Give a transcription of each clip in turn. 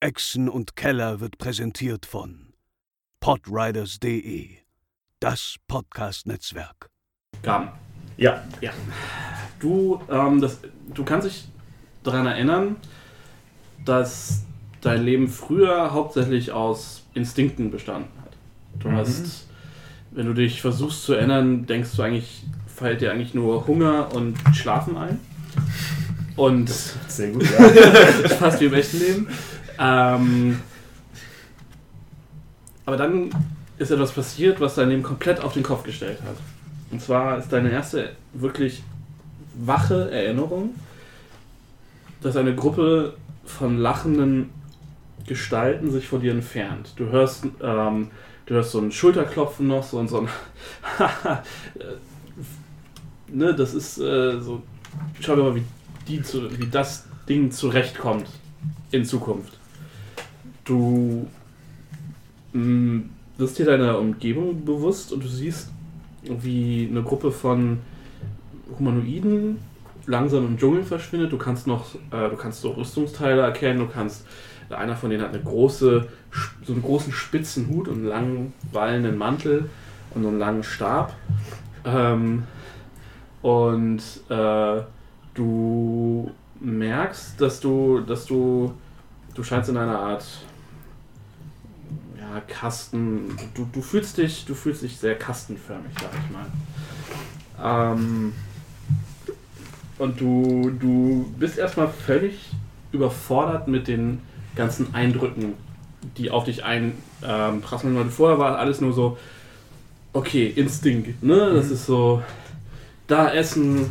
Echsen und Keller wird präsentiert von podriders.de, das Podcast-Netzwerk. Gaben. Ja. Ja. Du, ähm, das, du kannst dich daran erinnern, dass dein Leben früher hauptsächlich aus Instinkten bestanden hat. Du Mhm. hast, wenn du dich versuchst zu erinnern, denkst du eigentlich, fällt dir eigentlich nur Hunger und Schlafen ein. Und Sehr gut, ja. fast wie im echten Leben. Ähm, aber dann ist etwas passiert, was dein Leben komplett auf den Kopf gestellt hat. Und zwar ist deine erste wirklich wache Erinnerung, dass eine Gruppe von lachenden Gestalten sich von dir entfernt. Du hörst, ähm, du hörst so ein Schulterklopfen noch, so, so ein ne, das ist äh, so, schau dir mal, wie, die zu, wie das Ding zurechtkommt in Zukunft. Du mh, wirst dir deiner Umgebung bewusst und du siehst, wie eine Gruppe von Humanoiden langsam im Dschungel verschwindet. Du kannst noch, äh, du kannst so Rüstungsteile erkennen, du kannst, einer von denen hat eine große, so einen großen spitzen Hut und einen langen, wallenden Mantel und so einen langen Stab. Ähm, und äh, du merkst, dass du, dass du, du scheinst in einer Art ja, Kasten, du, du fühlst dich, du fühlst dich sehr kastenförmig, sag ich mal. Ähm, und du, du bist erstmal völlig überfordert mit den ganzen Eindrücken, die auf dich einprasseln. Ähm, vorher war alles nur so, okay, Instinkt, ne? Das ist so, da essen,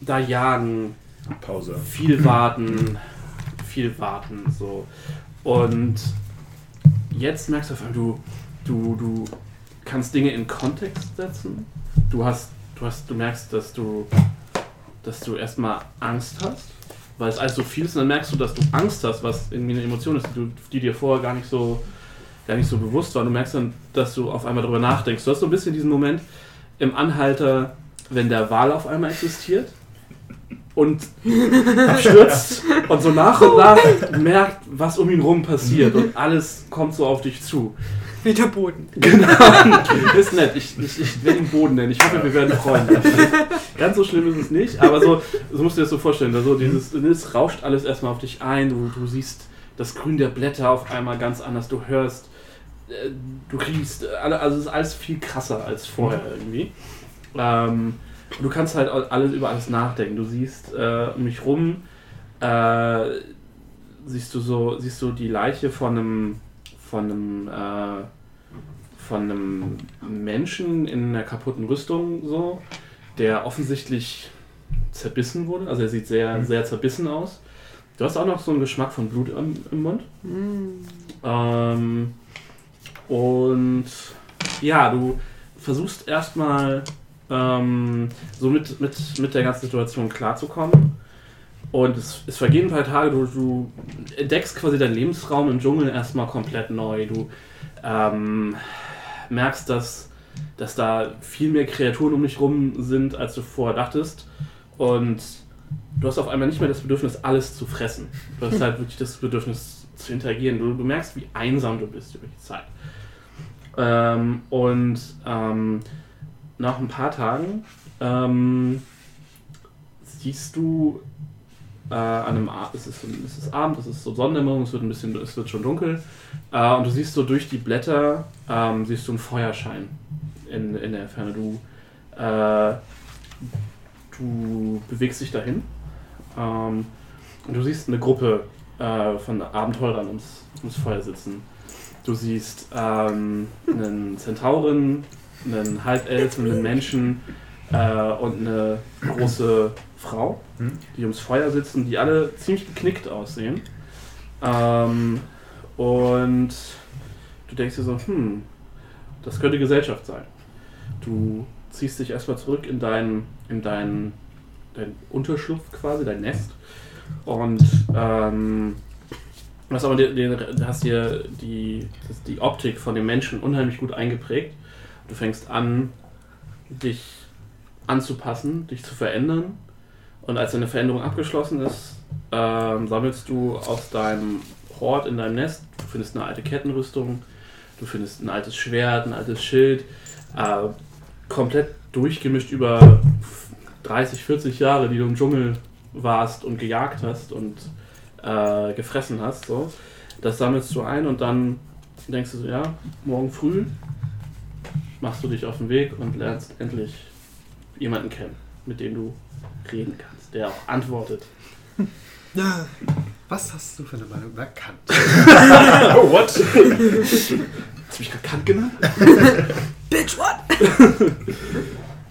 da jagen, Pause. viel warten, viel warten, so. Und jetzt merkst du auf einmal, du, du, du kannst Dinge in Kontext setzen. Du hast, du hast, du merkst, dass du, dass du erstmal Angst hast, weil es alles so viel ist, und dann merkst du, dass du Angst hast, was irgendwie eine Emotion ist, die, die dir vorher gar nicht so, gar nicht so bewusst war. Und du merkst dann, dass du auf einmal darüber nachdenkst. Du hast so ein bisschen diesen Moment im Anhalter, wenn der Wal auf einmal existiert und abstürzt und so nach und nach merkt, was um ihn rum passiert und alles kommt so auf dich zu. Wie der Boden. Genau. ist nett. Ich, ich, ich werde ihn Boden nennen. Ich hoffe, wir werden Freunde. Ganz so schlimm ist es nicht, aber so, so musst du dir das so vorstellen. Also dieses, es rauscht alles erstmal auf dich ein. Du, du siehst das Grün der Blätter auf einmal ganz anders. Du hörst, äh, du riechst, also es ist alles viel krasser als vorher irgendwie. Ähm, du kannst halt alles über alles nachdenken. Du siehst äh, um mich rum, äh, siehst du so, siehst du die Leiche von einem, von einem, äh, von einem Menschen in einer kaputten Rüstung so, der offensichtlich zerbissen wurde. Also er sieht sehr, sehr zerbissen aus. Du hast auch noch so einen Geschmack von Blut im, im Mund. Ähm, und ja, du versuchst erstmal ähm, so mit, mit, mit der ganzen Situation klarzukommen. Und es, es vergehen ein paar Tage, du, du entdeckst quasi deinen Lebensraum im Dschungel erstmal komplett neu. Du ähm, merkst, dass, dass da viel mehr Kreaturen um dich rum sind, als du vorher dachtest. Und du hast auf einmal nicht mehr das Bedürfnis, alles zu fressen. Du hast halt wirklich das Bedürfnis zu interagieren. Du, du merkst, wie einsam du bist über die Zeit. Ähm, und ähm, nach ein paar Tagen ähm, siehst du äh, an einem Abend, es ist, es ist Abend, es ist so Sonnendämmerung, es wird ein bisschen, es wird schon dunkel äh, und du siehst so durch die Blätter, ähm, siehst du einen Feuerschein in, in der Ferne. Du, äh, du bewegst dich dahin ähm, und du siehst eine Gruppe äh, von Abenteurern ums, ums Feuer sitzen. Du siehst ähm, einen Zentauren, einen Halbelfen, einen Menschen äh, und eine große Frau, Hm? die ums Feuer sitzen, die alle ziemlich geknickt aussehen. Ähm, und du denkst dir so, hm, das könnte Gesellschaft sein. Du ziehst dich erstmal zurück in deinen, in deinen, dein Unterschlupf quasi, dein Nest. Und ähm, du hast aber den, den, hast dir die, die Optik von dem Menschen unheimlich gut eingeprägt. Du fängst an, dich anzupassen, dich zu verändern. Und als deine Veränderung abgeschlossen ist, ähm, sammelst du aus deinem Hort in deinem Nest. Du findest eine alte Kettenrüstung, du findest ein altes Schwert, ein altes Schild, äh, komplett durchgemischt über 30, 40 Jahre, die du im Dschungel warst und gejagt hast und äh, gefressen hast. So. Das sammelst du ein und dann denkst du so, ja, morgen früh machst du dich auf den Weg und lernst endlich jemanden kennen, mit dem du reden kannst, der auch antwortet. Was hast du für eine Meinung über Kant? Oh, what? Hast du mich gerade Kant genannt? Bitch, what?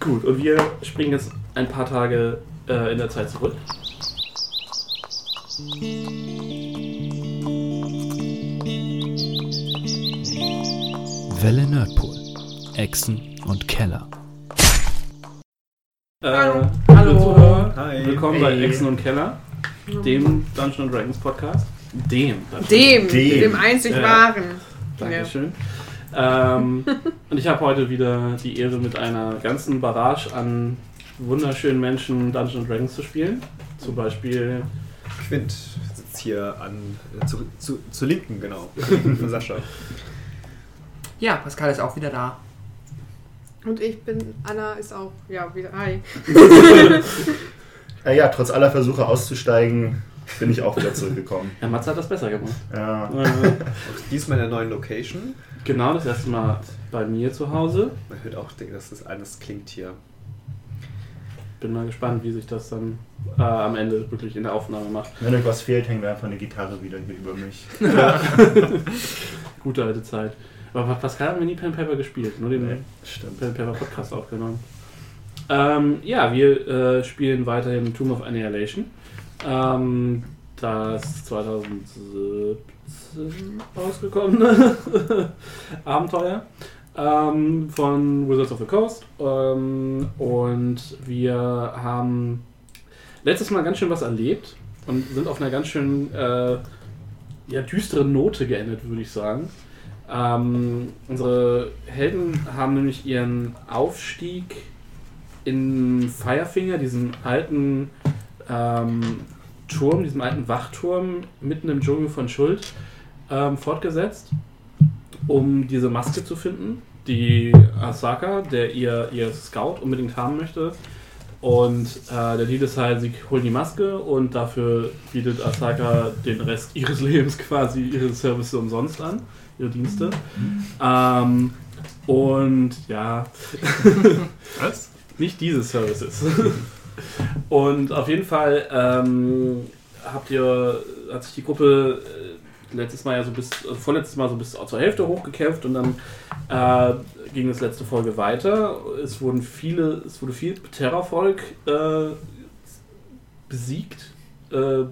Gut, und wir springen jetzt ein paar Tage äh, in der Zeit zurück. Welle Nerdpool. Echsen und Keller. Äh, Hallo. Hallo. Hi. willkommen bei Hey. Echsen und Keller, dem Dungeons Dragons Podcast. Dem. Dem, Dem. dem, einzig Ja. wahren. Dankeschön. Ähm, und ich habe heute wieder die Ehre, mit einer ganzen Barrage an wunderschönen Menschen Dungeons Dragons zu spielen. Zum Beispiel, Quint sitzt hier an äh, zu, zu, zur Linken, genau. Von Sascha. Ja, Pascal ist auch wieder da. Und ich bin, Anna ist auch, ja, wieder, hi. Ja, ja, trotz aller Versuche auszusteigen, bin ich auch wieder zurückgekommen. Herr Matze hat das besser gemacht. Ja. Äh, diesmal in der neuen Location. genau, das erste Mal bei mir zu Hause. Man hört auch, dass das alles klingt hier. Bin mal gespannt, wie sich das dann äh, am Ende wirklich in der Aufnahme macht. Wenn euch was fehlt, hängt einfach eine Gitarre wieder hier über mich. Gute alte Zeit. Aber Pascal haben wir nie Pen Paper gespielt, nur den Nee. Pen Paper Podcast aufgenommen. Ähm, ja, wir äh, spielen weiterhin Tomb of Annihilation. Ähm, das 2017 rausgekommene Abenteuer ähm, von Wizards of the Coast. Ähm, und wir haben letztes Mal ganz schön was erlebt und sind auf einer ganz schön äh, ja, düsteren Note geendet, würde ich sagen. Ähm, unsere Helden haben nämlich ihren Aufstieg in Firefinger, diesem alten ähm, Turm, diesem alten Wachturm mitten im Dschungel von Schuld, ähm, fortgesetzt, um diese Maske zu finden, die Asaka, der ihr, ihr Scout unbedingt haben möchte. Und äh, der Deal ist halt, sie holen die Maske und dafür bietet Asaka den Rest ihres Lebens quasi ihre Services umsonst an, ihre Dienste. Ähm, und ja, Was? nicht diese Services. Und auf jeden Fall ähm, habt ihr, hat sich die Gruppe äh, letztes Mal ja so bis, also vorletztes Mal so bis zur Hälfte hochgekämpft und dann äh, ging es letzte Folge weiter. Es wurden viele, es wurde viel Terrorvolk äh, besiegt. Äh,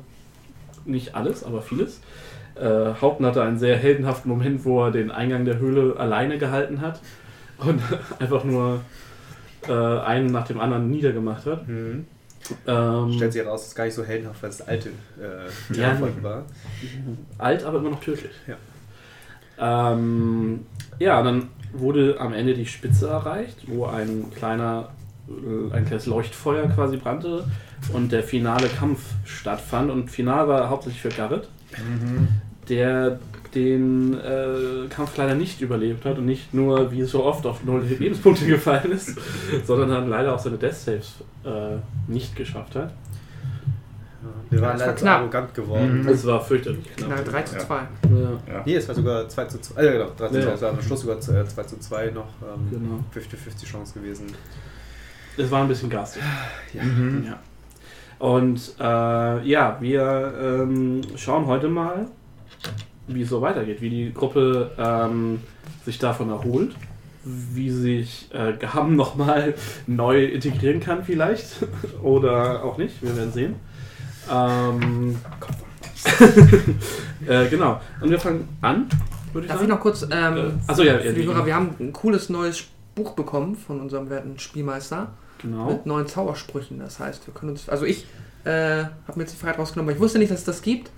nicht alles, aber vieles. Äh, Haupten hatte einen sehr heldenhaften Moment, wo er den Eingang der Höhle alleine gehalten hat und einfach nur äh, einen nach dem anderen niedergemacht hat. Mhm. Ähm, Stellt sich heraus, das ist gar nicht so heldenhaft, weil es alte äh, Ja. War. alt, aber immer noch tödlich. Ja. Ähm, ja, und dann wurde am Ende die Spitze erreicht, wo ein kleiner, äh, ein kleines Leuchtfeuer quasi brannte und der finale Kampf stattfand. Und final war hauptsächlich für Garrett, der den äh, Kampf leider nicht überlebt hat und nicht nur, wie so oft, auf null Lebenspunkte gefallen ist, sondern dann leider auch seine Death Saves äh, nicht geschafft hat. Wir waren Das war leider zu arrogant geworden. Mhm. Es war fürchterlich Na, knapp. 3 zu Ja. 2. Ja, Nee, es war sogar 2 zu 2. Ah, ja, genau, 3 zu Ja. 2. Es war am Schluss sogar 2 zu 2 noch. Ähm, genau. 50-50 Chance gewesen. Es war ein bisschen garstig. Ja. Mhm. Ja. Und äh, ja, wir ähm, schauen heute mal, wie es so weitergeht, wie die Gruppe ähm, sich davon erholt, wie sich äh, Gaben nochmal neu integrieren kann vielleicht oder auch nicht, wir werden sehen. Ähm, äh, genau, und wir fangen an, würde ich Darf ich sagen. noch kurz, ähm, Äh, achso, ja, für die- Hörer, wir haben ein cooles neues Buch bekommen von unserem werten Spielmeister genau. mit neuen Zaubersprüchen. Das heißt, wir können uns, also ich äh, habe mir jetzt die Freiheit rausgenommen, weil ich wusste nicht, dass es das gibt.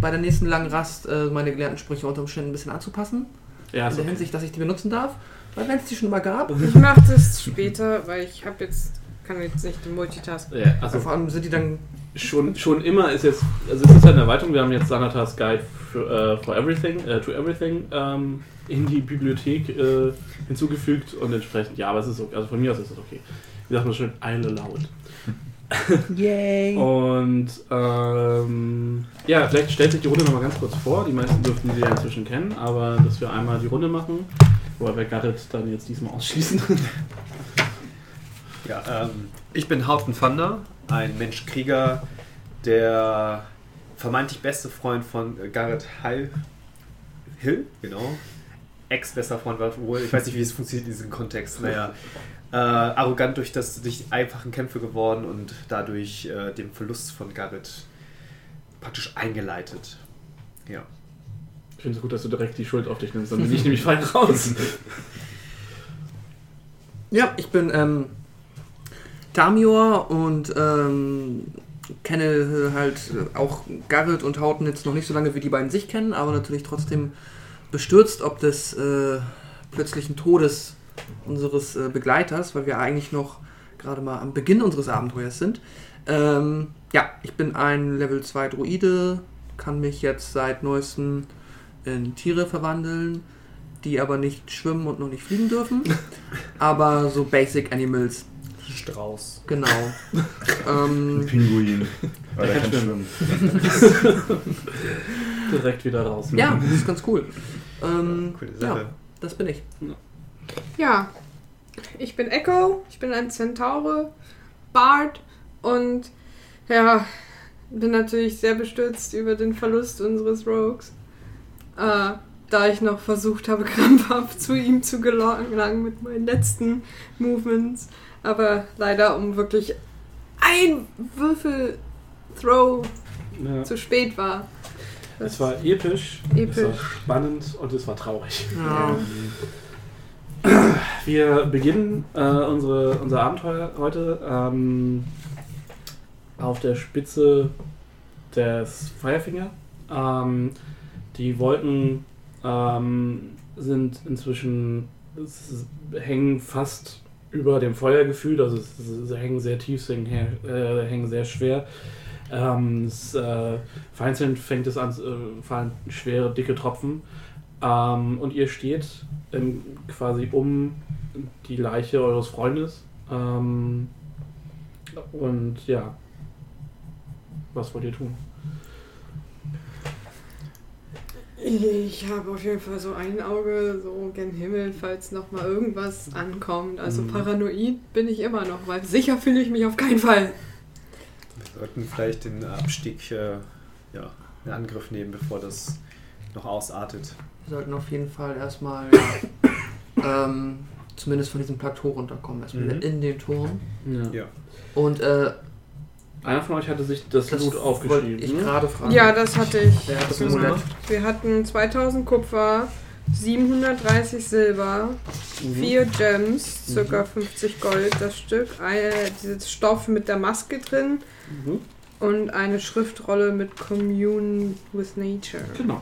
Bei der nächsten langen Rast äh, meine gelernten Sprüche unter Umständen ein bisschen anzupassen. Ja, In der okay. Hinsicht, dass ich die benutzen darf. Weil wenn es die schon mal gab, Ich mach das später, weil ich habe jetzt, kann jetzt nicht multitasken. Ja, also vor allem sind die dann schon, schon immer ist jetzt, also es ist halt eine Erweiterung, wir haben jetzt Sanatas Guide für, äh, for Everything, äh, to Everything ähm, in die Bibliothek äh, hinzugefügt und entsprechend, ja, aber es ist okay, also von mir aus ist es okay. Wie sagt man schön, Eile laut. Yay! Und ähm, ja, vielleicht stellt sich die Runde nochmal ganz kurz vor. Die meisten dürften sie ja inzwischen kennen, aber dass wir einmal die Runde machen, wobei wir Garrett dann jetzt diesmal ausschließen. Ja, ähm, ich bin Haupten Thunder, ein Menschkrieger, der vermeintlich beste Freund von Garrett Hill. Hill, genau. Ex-bester Freund war wohl, ich weiß nicht, wie es funktioniert in diesem Kontext. Naja, äh, arrogant durch das durch die einfachen Kämpfe geworden und dadurch äh, den Verlust von Garrett praktisch eingeleitet. Ja. Ich finde es gut, dass du direkt die Schuld auf dich nimmst, dann bin ich nämlich fein raus. Ja, ich bin ähm, Damior und ähm, kenne halt auch Garrett und Hauten jetzt noch nicht so lange, wie die beiden sich kennen, aber natürlich trotzdem bestürzt ob des äh, plötzlichen Todes unseres äh, Begleiters, weil wir eigentlich noch gerade mal am Beginn unseres Abenteuers sind. Ähm, ja, ich bin ein Level 2 Druide, kann mich jetzt seit neuestem in Tiere verwandeln, die aber nicht schwimmen und noch nicht fliegen dürfen. aber so Basic Animals, Strauß. genau. ähm, Pinguin. Aber der kann schwimmen. direkt wieder raus. ja, das ist ganz cool. Ähm, Coole Sache. ja, das bin ich. Ja, ich bin Echo, ich bin ein Zentaure, Bard und ja, bin natürlich sehr bestürzt über den Verlust unseres Rogues. Äh, da ich noch versucht habe, krampfhaft zu ihm zu gelangen mit meinen letzten Movements. Aber leider um wirklich ein Würfel-Throw Ja. zu spät war. Es war episch, es war Episch. spannend und es war traurig. Ja. Wir beginnen äh, unsere, unser Abenteuer heute ähm, auf der Spitze des Firefinger. Ähm, die Wolken ähm, sind inzwischen hängen fast über dem Feuer gefühlt, also sie hängen sehr tief, sie hängen, äh, hängen sehr schwer. Ähm, es, äh, vereinzelt fängt es an, äh, fallen schwere, dicke Tropfen. Ähm, und ihr steht ähm, quasi um die Leiche eures Freundes. Ähm, und ja, was wollt ihr tun? Ich habe auf jeden Fall so ein Auge so gen Himmel, falls noch mal irgendwas ankommt. Also Mhm. paranoid bin ich immer noch, weil sicher fühle ich mich auf keinen Fall. Wir sollten vielleicht den Abstieg äh, ja, in Angriff nehmen, bevor das noch ausartet. Wir sollten auf jeden Fall erstmal ja, ähm, zumindest von diesem Plateau runterkommen. Erstmal Mhm. in den Turm. Ja. Ja. Und äh, Einer von euch hatte sich das, das Loot aufgeschrieben. ich ne? gerade fragen. Ja, das hatte ich. Wer hat das gemacht. gemacht? Wir hatten 2000 Kupfer, 730 Silber, Mhm. 4 Gems, ca. 50 Gold das Stück, eine, dieses Stoff mit der Maske drin Mhm. und eine Schriftrolle mit Commune with Nature. Genau.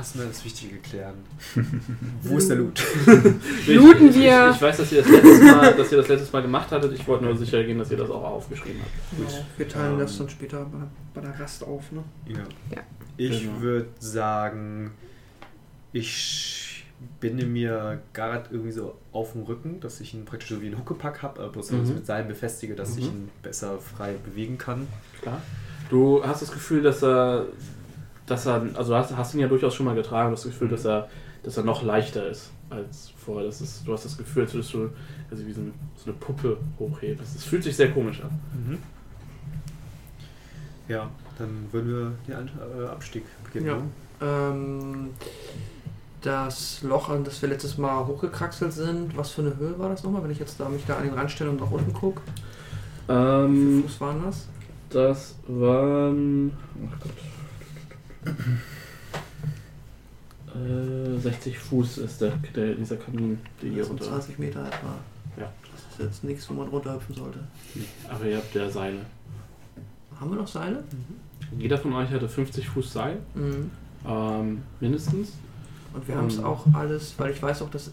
Lass mal das Wichtige klären. Wo ist der Loot? Looten ich, wir. Ich, ich weiß, dass ihr, das letztes Mal, dass ihr das letztes Mal gemacht hattet. Ich wollte nur sicher gehen, dass ihr das auch aufgeschrieben habt. Genau. Wir teilen Ähm, das dann später bei, bei der Rast auf. Ne? Ja. Ja. Ich Genau. würde sagen, ich binde mir Garrett irgendwie so auf den Rücken, dass ich ihn praktisch so wie ein Huckepack habe, aber bloß Mhm. mit Seilen befestige, dass ich Mhm. ihn besser frei bewegen kann. Klar. Du hast das Gefühl, dass er, dass er, also hast, hast ihn ja durchaus schon mal getragen, das Gefühl, dass er, dass er noch leichter ist als vorher. Das ist, du hast das Gefühl, als würdest du also wie so eine, so eine Puppe hochheben. Es fühlt sich sehr komisch an. Ja, dann würden wir den äh, Abstieg beginnen. Ja. ne? Ähm, das Loch, an das wir letztes Mal hochgekraxelt sind, was für eine Höhe war das nochmal, wenn ich jetzt da mich da an den Rand stelle und nach unten gucke? Wie viel Ähm, Fuß waren das? das waren. Ach Gott. Äh, 60 Fuß ist der, der, dieser Kamin, der hier runter. 20 Meter etwa. Ja. Das ist jetzt nichts, wo man runterhüpfen sollte. Aber ihr habt ja Seile. Haben wir noch Seile? Jeder von euch hatte 50 Fuß Seil, Mhm. ähm, mindestens. Und wir haben es Ähm. auch alles, weil ich weiß auch, dass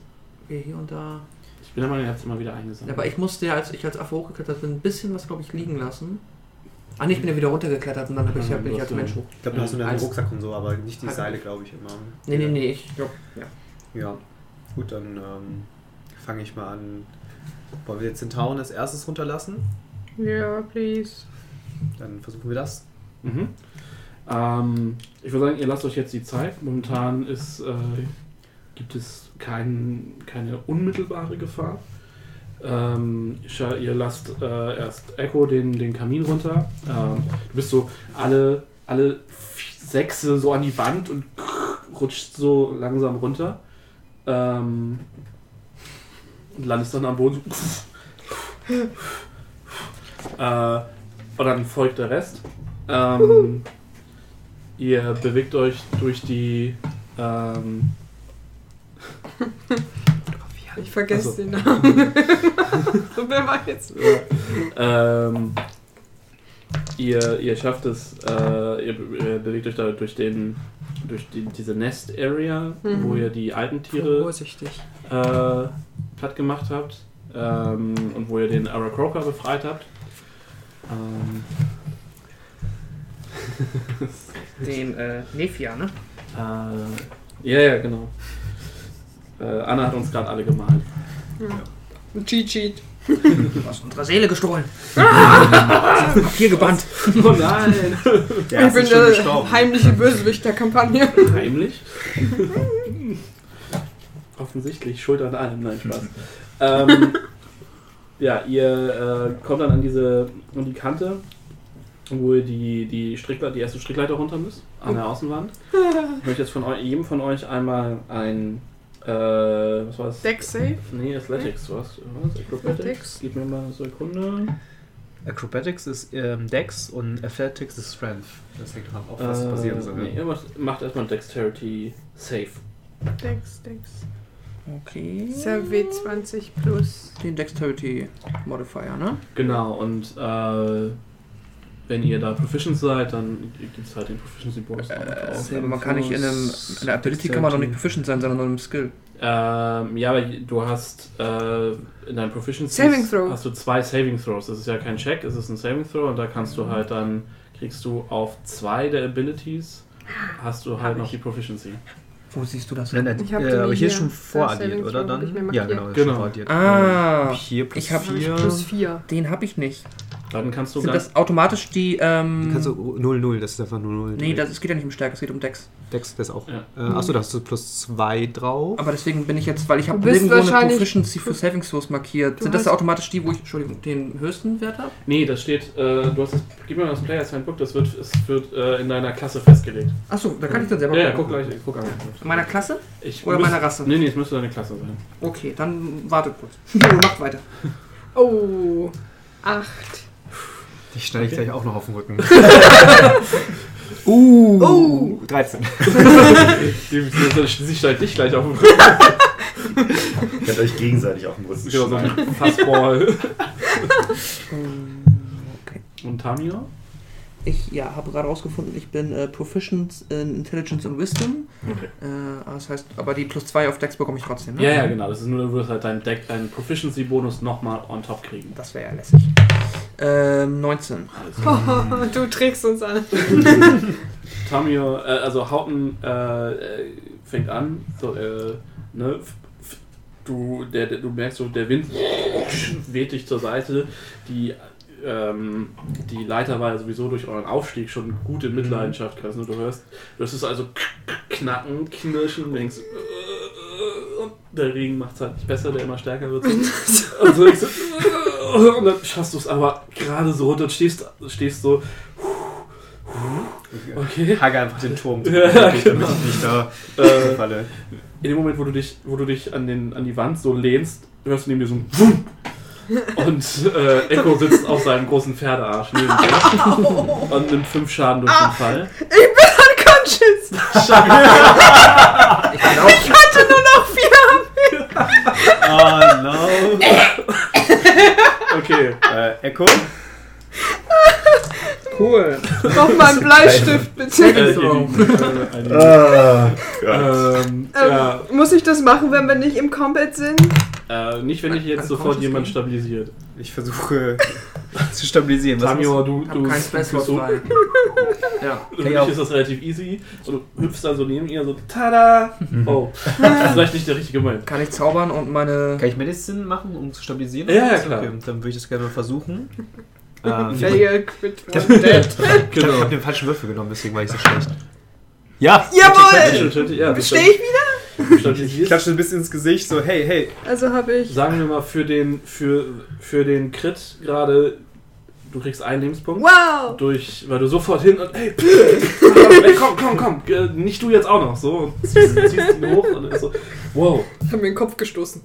wir hier und da. Ich bin der Meinung, ihr habt es immer wieder eingesammelt. Ja, aber ich musste ja, als ich als Affe hochgeklettert bin, ein bisschen was, glaube ich, liegen lassen. Ah, nee, ich bin ja wieder runtergeklettert und dann hab ich, bin ich als Mensch hoch. Ich glaube, du hast nur deinen. Rucksack und so, aber nicht die Halt. Seile, glaube ich, immer. Nee, nee, nee, ich glaub, ja. Ja, gut, dann ähm, fange ich mal an. Wollen wir jetzt den Town als erstes runterlassen? Ja, please. Dann versuchen wir das. Mhm. Ähm, ich würde sagen, ihr lasst euch jetzt die Zeit. Momentan ist, äh, gibt es kein, keine unmittelbare Gefahr. Ähm, ihr lasst äh, erst Echo den, den Kamin runter. Ähm, du bist so alle, alle Sechse so an die Wand und rutscht so langsam runter. Ähm, und landest dann am Boden. äh, und dann folgt der Rest. Ähm, ihr bewegt euch durch die. Ähm, Ich vergesse Ach so. den Namen. so, wer war jetzt? ähm, ihr, ihr schafft es, äh, ihr, be- ihr bewegt euch da durch den durch die, diese Nest Area, Mhm. wo ihr die alten Tiere Vorsichtig. äh, platt gemacht habt ähm, und wo ihr den Aracroker befreit habt. Ähm, Den äh, Nefia, ne? äh, ja, ja, genau. Äh, Anna hat uns gerade alle gemalt. Ein Cheat Sheet. Du hast unsere Seele gestohlen. Papier gebannt. Oh nein! ich bin der heimliche Bösewicht der Kampagne. Heimlich? Offensichtlich, Schuld an allem, nein, Spaß. ähm, ja, ihr äh, kommt dann an diese an die Kante, wo ihr die, die, Strickleiter, die erste Strickleiter runter müsst, an der Außenwand. Ich möchte jetzt von eu jedem von euch einmal ein, äh, was war das? Deck safe. Nee, Athletics, was? Was? Acrobatics? Athletics. Gib mir mal eine Sekunde. Acrobatics ist ähm, Dex und Athletics ist Strength. Das hängt davon ab, was passieren soll. nee, macht, macht erstmal Dexterity Safe. Dex, Dex. Okay. Ist ja W20 plus. Den Dexterity Modifier, ne? Genau, und äh, wenn ihr da proficient seid, dann gibt es halt den Proficiency Bonus. Aber man kann nicht in einem. In der Ability kann man doch nicht proficient sein, sondern nur in einem Skill. Ähm, ja, aber du hast äh, in deinem Proficiency Saving Throw. hast du zwei Saving Throws. Das ist ja kein Check, es ist ein Saving Throw und da kannst du halt dann, kriegst du auf zwei der Abilities, hast du halt Hab noch ich. die Proficiency. Wo siehst du das? Nein, nein, Ich hab äh, aber hier hier. ist schon voraddiert, oder? Dann? Ja, genau, ist Genau. schon voraddiert. Ah. Hier plus Ich hab vier. Plus 4. Den habe ich nicht. Dann kannst du Sind ganz, das automatisch die. Ähm, Die kannst du 0-0, das ist einfach nur 0. nee, das, es geht ja nicht um Stärke, es geht um Dex. Dex, das auch. Ja. Äh, achso, da hast du plus 2 drauf. Aber deswegen bin ich jetzt, weil ich habe Du bist nirgendwo eine wahrscheinlich- Proficiency für Saving Throws markiert. Du Sind das automatisch die, wo ich, Entschuldigung, den höchsten Wert habe? Nee, das steht, äh, du hast das, gib mir mal das Players Handbook, das wird, es wird äh, in deiner Klasse festgelegt. Achso, da kann ich dann selber Ja, ja, guck gleich, guck an. In meiner Klasse? Ich Oder müsst- meiner Rasse? Nee, nee, es müsste deine Klasse sein. Okay, dann wartet kurz. Macht weiter. Oh. 8. Die schneide ich Okay. gleich auch noch auf den Rücken. Uh. Oh. 13. Die, die, sie steigt dich gleich auf den Rücken. Könnt euch gegenseitig auf den Rücken Genau, so schneiden. ein Fassball. Okay. Und Tamio? Ich ja, habe gerade rausgefunden, ich bin äh, Proficient in Intelligence und Wisdom. Okay. Äh, das heißt, aber die plus 2 auf Dex bekomme ich trotzdem, ne? Ja, ja, genau. Das ist nur, du wirst halt deinen Deck, deinen Proficiency-Bonus nochmal on top kriegen. Das wäre ja lässig. Ähm, 19. Alles. du trägst uns an. Tamio, äh, also Hauten äh, äh, fängt an, so, äh, ne, du, der, der, du merkst so, der Wind weht dich zur Seite, die, ähm, die Leiter war ja sowieso durch euren Aufstieg schon gut in Mitleidenschaft gerissen. Du hörst, du hörst es also knacken, knirschen, und denkst, äh, und der Regen macht es halt nicht besser, der immer stärker wird. und, so, denkst du, und dann schaffst du es aber gerade so runter und stehst, stehst so, okay. Hage einfach den Turm, Ja, damit genau. ich nicht da Äh, falle. in dem Moment, wo du dich, wo du dich an, den, an die Wand so lehnst, hörst du neben dir so ein Wumm. Und äh, Echo sitzt auf seinem großen Pferdearsch neben dir und nimmt fünf Schaden durch den Fall. Ich bin unconscious. Ich bin auch. Ich hatte nur noch 4. Oh no. Okay, äh, Echo? Cool. Nochmal einen Bleistift, bitte. Äh, äh. Ah, ähm, Ähm, ja, Muss ich das machen, wenn wir nicht im Combat sind? äh, nicht, wenn ich jetzt Ein sofort jemand Game? stabilisiert. Ich versuche zu stabilisieren. Tamio, du, du, du, Slot so, frei. Ja. für Kann ich dich auch- ist das relativ easy. Und du hüpfst dann so neben ihr, so tada! Oh, das ist vielleicht nicht der richtige Moment. Kann ich zaubern und meine. Kann ich Medicine machen, um zu stabilisieren? Ja, ja, klar. Okay, dann würde ich das gerne mal versuchen. Ähm, ich Fail, quit, Genau. ich hab den falschen Würfel genommen, deswegen war ich so schlecht. Ja! Jawohl! Ja, Stehe ich wieder? Ich klatsche ein bisschen ins Gesicht, so hey, hey. Also habe ich. Sagen wir mal, für den, für, für den Crit gerade, du kriegst einen Lebenspunkt. Wow! Durch, weil du sofort hin und hey, hey komm, komm, komm, äh, nicht du jetzt auch noch so und ziehst, ziehst ihn hoch und so, wow, Ich habe mir den Kopf gestoßen.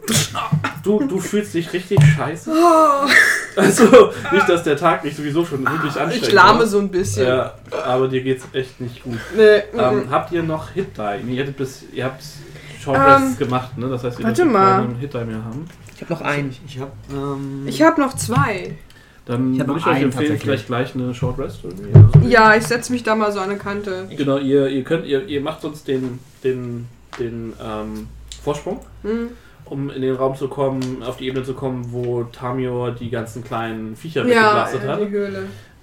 du, du fühlst dich richtig scheiße. Oh, Also nicht, dass der Tag nicht sowieso schon wirklich anstrengend ich lahme war. so ein bisschen. Ja, aber dir geht's echt nicht gut. Nee, Ähm, habt ihr noch Hit Die? Ihr, bis, ihr habt Short Ähm, gemacht, ne? Das heißt, ihr warte dürft mal. keinen Hit mehr haben. Ich habe noch einen. Ich hab, ähm, ich habe noch zwei. Dann würde ich euch empfehlen, vielleicht gleich eine Short Rest irgendwie. Ja, ich setze mich da mal so an eine Kante. Genau, ihr, ihr könnt, ihr, ihr macht sonst den, den, den ähm, Vorsprung, Hm. um in den Raum zu kommen, auf die Ebene zu kommen, wo Tamio die ganzen kleinen Viecher Ja, weggeblastet hat. die Höhle.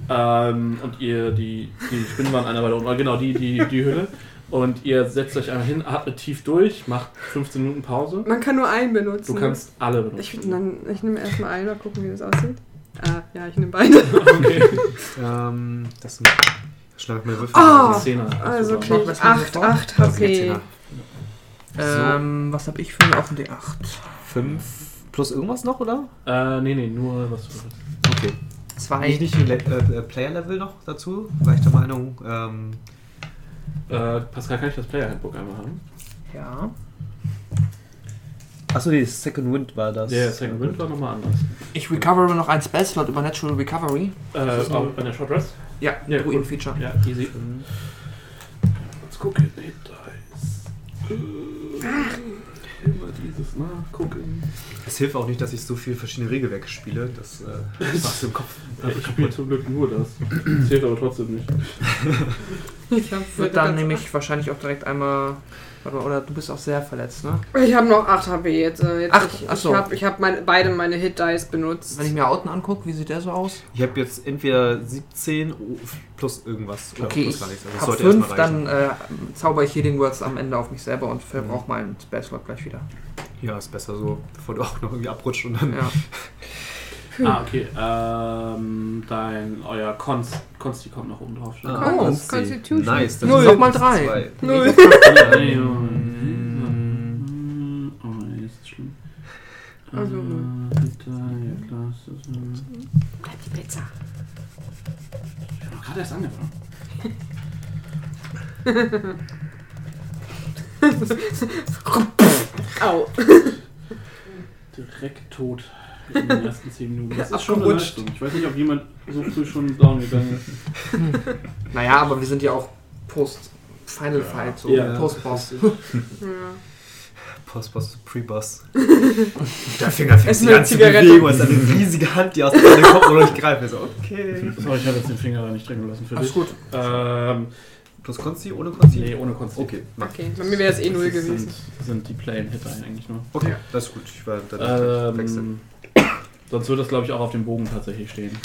Ähm, und ihr die, die Spinnen waren einer weiter unten, genau, die, die, die Hülle. Und ihr setzt euch einmal hin, atmet tief durch, macht 15 Minuten Pause. Man kann nur einen benutzen. Du kannst alle benutzen. Ich, dann, ich nehme erstmal einen, mal gucken, wie das aussieht. Ah, ja, ich nehme beide. okay. ähm, das sind. Schlag mir Würfel. Ah! Die Szene. Also ich mal 8, sofort. 8 Das ist HP. Ähm, was habe ich für auf dem D8? 5 plus irgendwas noch, oder? Äh, nee, nee, nur was. Okay. Zwei. Nicht, nicht ein Le äh, Player-Level noch dazu? War ich der Meinung, ähm, Äh, Pascal, kann ich das Player Handbook einmal haben? Ja. Achso, nee, Second Wind war das. Der Second Wind war nochmal anders. Ich recovere noch ein Spell Slot über Natural Recovery. Äh, auch bei der Short Rest? Ja, Ja, Ruin cool. Feature. Ja, easy. Let's gucken. Hit Dice. Äh, Immer dieses Nachgucken. Es hilft auch nicht, dass ich so viele verschiedene Regelwerke spiele. Das äh, macht im Kopf. Ja, ich spiele zum Glück nur das. Das hilft aber trotzdem nicht. Ich habe Wird dann nämlich wahrscheinlich auch direkt einmal. Warte mal, Oder du bist auch sehr verletzt, ne? Ich habe noch 8 HP jetzt. äh, jetzt Ach, ich ach so. ich habe ich hab meine, beide meine Hit Dice benutzt. Wenn ich mir Outen angucke, wie sieht der so aus? Ich habe jetzt entweder 17 plus irgendwas. oder Okay, plus ich gar nichts. Also das habe sollte fünf, erstmal reichen. dann äh, zauber ich Healing Words am Ende auf mich selber und verbrauche meinen Spell Slot gleich wieder. Ja, ist besser so, bevor du auch noch irgendwie abrutscht und dann. Ja. Ah, okay. Ähm, dein, euer Konst, Konsti kommt noch oben drauf. Ah, Oh, Consti. Constitution. Nice. Das Null. ist Nochmal plus drei. Null. Nee, nee, ist das schlimm. Also, Äh, Hit Die, ja klar. ist das, äh, Die Pizza. Ich hab doch gerade erst angefangen. Au. Direkt tot in den ersten 10 Minuten. Das ist schon eine. Leistung. Ich weiß nicht, ob jemand so früh schon down gegangen ist. Naja, aber wir sind ja auch Post-Final Fight, so Ja. Post-Boss. Ja. Post-Boss, Pre-Boss. Der Finger fängt sich an zu bewegen und ist eine riesige Hand, die aus dem Kopf und ich greife. So, okay. Sorry, ich habe jetzt den Finger da nicht drin gelassen für Alles dich. gut. Ähm, Plus Konsti, ohne Konsti? nee, ohne Konsti. Okay. Okay, bei mir wäre es eh null gewesen. Sind, sind die Playen-Hitter eigentlich nur. Okay, das ist gut. Ich war dann wechseln. Sonst wird das, glaube ich, auch auf dem Bogen tatsächlich stehen.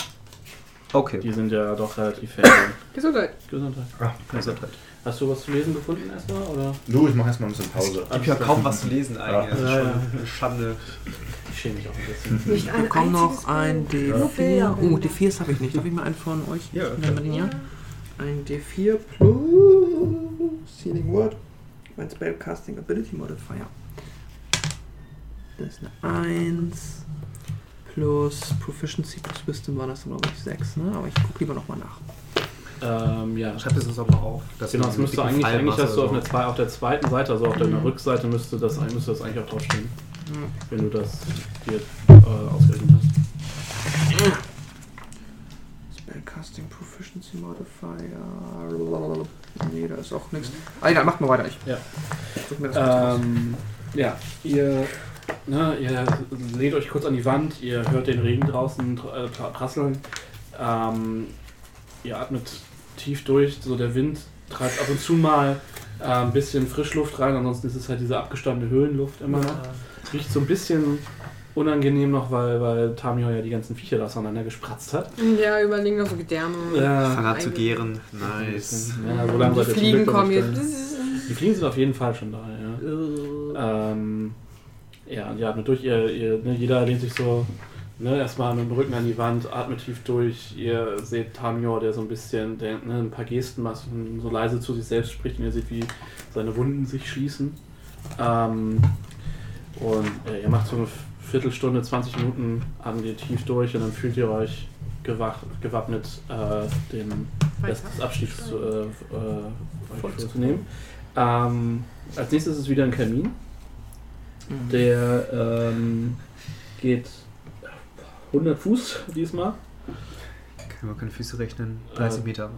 Okay. Die sind ja doch relativ fähig. Gesundheit. Gesundheit. Ah, Gesundheit. Hast du was zu lesen gefunden erstmal? Oder? Du, ich mach erstmal ein bisschen Pause. Ich habe ja kaum was zu lesen eigentlich. Das ist Ja, schon ja. eine Schande. Ich schäme mich auch ein bisschen. Nicht Ich ein bekomme noch ein Mal. D4. Oh, D4s habe ich nicht. Darf ich mal einen von euch? Ja, Nehmen wir den hier. Ein D4 plus Healing Word. Mein Spellcasting Ability Modifier. Das ist eine 1. Plus Proficiency plus Wisdom war das, glaube ich, 6. Ne? Aber ich gucke lieber nochmal nach. Ähm, ja. Schreib das uns auch mal auf. Genau, einen müsste eigentlich, Pfeil eigentlich hast du auf, so. einer zwei, auf der zweiten Seite, also auf deiner Mhm. Rückseite müsste das, müsste das eigentlich auch draufstehen, Ja. wenn du das dir äh, ausgerechnet hast. Spellcasting Proficiency Modifier. Nee, da ist auch nichts. Ah, egal, macht mal weiter. Ich Ja. Ähm, ja, ihr, ne, ihr lehnt euch kurz an die Wand, ihr hört den Regen draußen äh, prasseln. Ähm, ihr atmet tief durch, so der Wind treibt ab und zu mal äh, ein bisschen Frischluft rein, ansonsten ist es halt diese abgestandene Höhlenluft immer noch. Riecht so ein bisschen unangenehm noch, weil, weil Tamio ja die ganzen Viecher da auseinander gespratzt hat. Ja, überlegen noch so Gedärme. Ja, an zu gären. Nice. ja so lange Die Fliegen kommen nicht jetzt. Die Fliegen sind auf jeden Fall schon da, ja. Ähm, ja, und ihr atmet durch, ihr, ihr, ne, jeder lehnt sich so ne, erstmal mit dem Rücken an die Wand, atmet tief durch. Ihr seht Tamio, der so ein bisschen, der ne, ein paar Gesten macht, und so leise zu sich selbst spricht und ihr seht, wie seine Wunden sich schließen. Ähm, und äh, ihr macht so eine Viertelstunde, 20 Minuten, atmet ihr tief durch und dann fühlt ihr euch gewach, gewappnet, äh, den Rest des Abstiegs zu, äh, äh, vorzunehmen. Ähm, als nächstes ist wieder ein Kamin. Mhm. Der ähm, geht 100 Fuß diesmal. Können wir keine Füße rechnen? 30 Äh, Meter.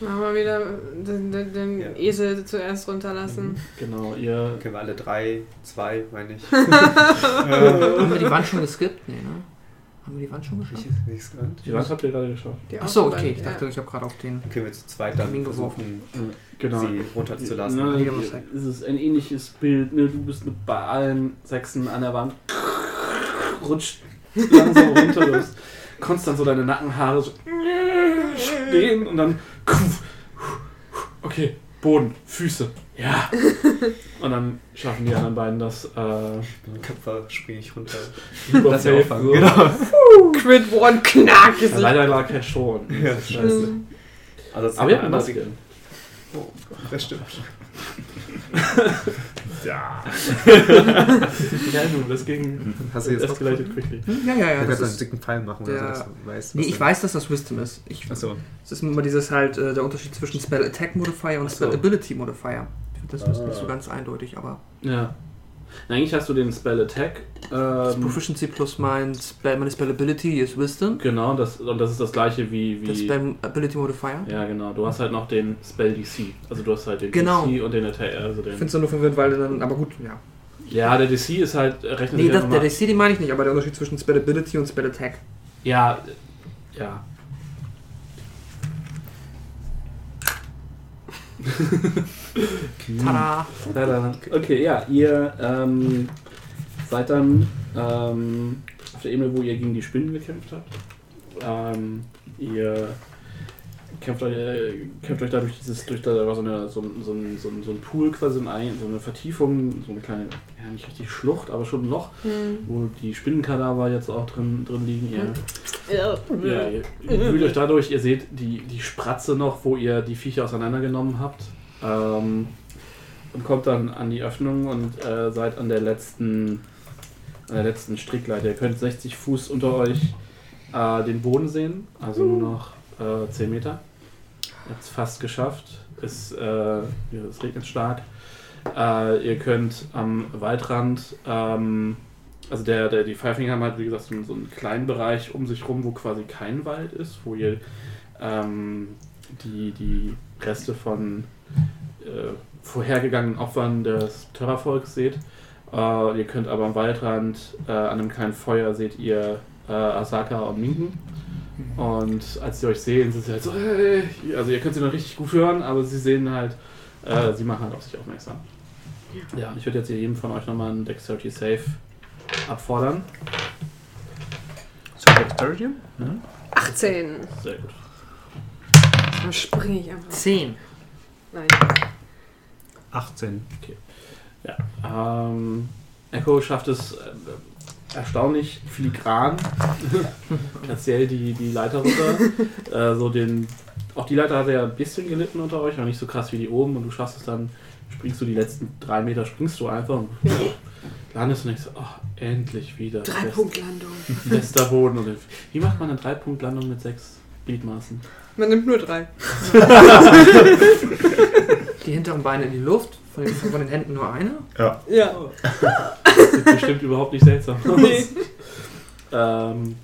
Machen wir wieder den, den, den Ja. Esel zuerst runterlassen. Genau, ihr. Können wir alle drei, zwei, meine ich. Haben wir die Wand schon geskippt? Nee, ne? Haben wir die Wand schon geschafft? Nichts genannt. Die Wand habt ihr gerade geschafft. Achso, okay. Ich ja. dachte, ich habe gerade auf den. Dann können wir zu zweit dann versuchen, Genau. sie runterzulassen. Weg. es ist ein ähnliches Bild. Ne? Du bist mit bei allen Sechsen an der Wand. Rutscht langsam runter. Du hast konstant so deine Nackenhaare so stehen und dann. Okay, Boden, Füße. Ja. Und dann schaffen die anderen beiden das. Äh, Köpfer springe ich runter. super Das ja safe, auffangen, so. genau. Crit One Knack Ja, ist leider lag er schon. Ja, scheiße. Also Aber ihr habt eine Maske. Oh, das stimmt. Ja. ja, das ging. Hast du jetzt escalated quickly. Ja, ja, ja. Du Das kannst einen dicken Pfeil machen der- oder so, weißt. nee, ich weiß, dass das Wisdom ist. Ich, Achso. es ist immer dieses halt äh, der Unterschied zwischen Spell Attack Modifier und Ach so. Spell Ability Modifier. Ich finde das ist nicht so Ah. ganz eindeutig, aber Ja. Eigentlich hast du den Spell Attack. das Ähm, Proficiency plus mein Spell, meine Spell Ability ist Wisdom. genau, das, und das ist das gleiche wie. Der wie Spell Ability Modifier. ja, genau. Du hast halt noch den Spell DC. Also du hast halt den Genau. DC und den Attack. Also Ich den, finde es nur verwirrend, weil dann, aber gut, ja. ja, der DC ist halt. Rechnet Nee, das, der DC, den meine ich nicht, aber der Unterschied zwischen Spell Ability und Spell Attack. Ja, ja. Tada! Tada. Okay, ja, ihr ähm, seid dann ähm, auf der Ebene, wo ihr gegen die Spinnen gekämpft habt. Ähm, ihr kämpft euch, äh, kämpft euch da durch dieses, durch da war so, eine, so, ein- so, ein, so, ein, so ein Pool quasi, so, ein, so eine Vertiefung, so eine kleine, ja nicht richtig Schlucht, aber schon ein Loch, Hm. wo die Spinnenkadaver jetzt auch drin, drin liegen. Ihr, Ja. ja, ihr wühlt euch dadurch, ihr seht die, die Spratze noch, wo ihr die Viecher auseinandergenommen habt. Ähm, und kommt dann an die Öffnung und äh, seid an der letzten an der letzten Strickleiter. Ihr könnt 60 Fuß unter euch äh, den Boden sehen, also nur noch äh, 10 Meter. Ihr habt es fast geschafft. Es, äh, es regnet stark. Äh, ihr könnt am Waldrand, ähm, also der, der, die Pfeifinger haben halt, wie gesagt, so, einen- kleinen Bereich um sich rum, wo quasi kein Wald ist, wo ihr ähm, die, die Reste von vorhergegangenen Opfern des Terrorvolks seht. Äh, ihr könnt aber am Waldrand äh, an einem kleinen Feuer seht ihr äh, Asaka und Minken. Und als sie euch sehen, sind sie halt so, hey. also ihr könnt sie noch richtig gut hören, aber sie sehen halt, äh, sie machen halt auf sich aufmerksam. Ja, und ich würde jetzt hier jedem von euch nochmal einen Dexterity Save abfordern. So, Dexterity? 18. Sehr gut. Da springe ich einfach. 10. Nein. 18. Ja, ähm, Echo schafft es äh, erstaunlich filigran, speziell die, die Leiter runter. äh, so den, auch die Leiter hat ja ein bisschen gelitten unter euch, aber nicht so krass wie die oben. Und du schaffst es dann, springst du die letzten drei Meter, springst du einfach und landest und denkst, oh, endlich wieder. Drei Fest- Punkt Landung. Fester Boden. Und wie macht man eine Drei-Punkt-Landung mit sechs Gliedmaßen? Man nimmt nur drei. Die hinteren Beine in die Luft, von den, von den Händen nur eine. Ja. Ja. Sieht bestimmt überhaupt nicht seltsam aus. Nee. Ähm,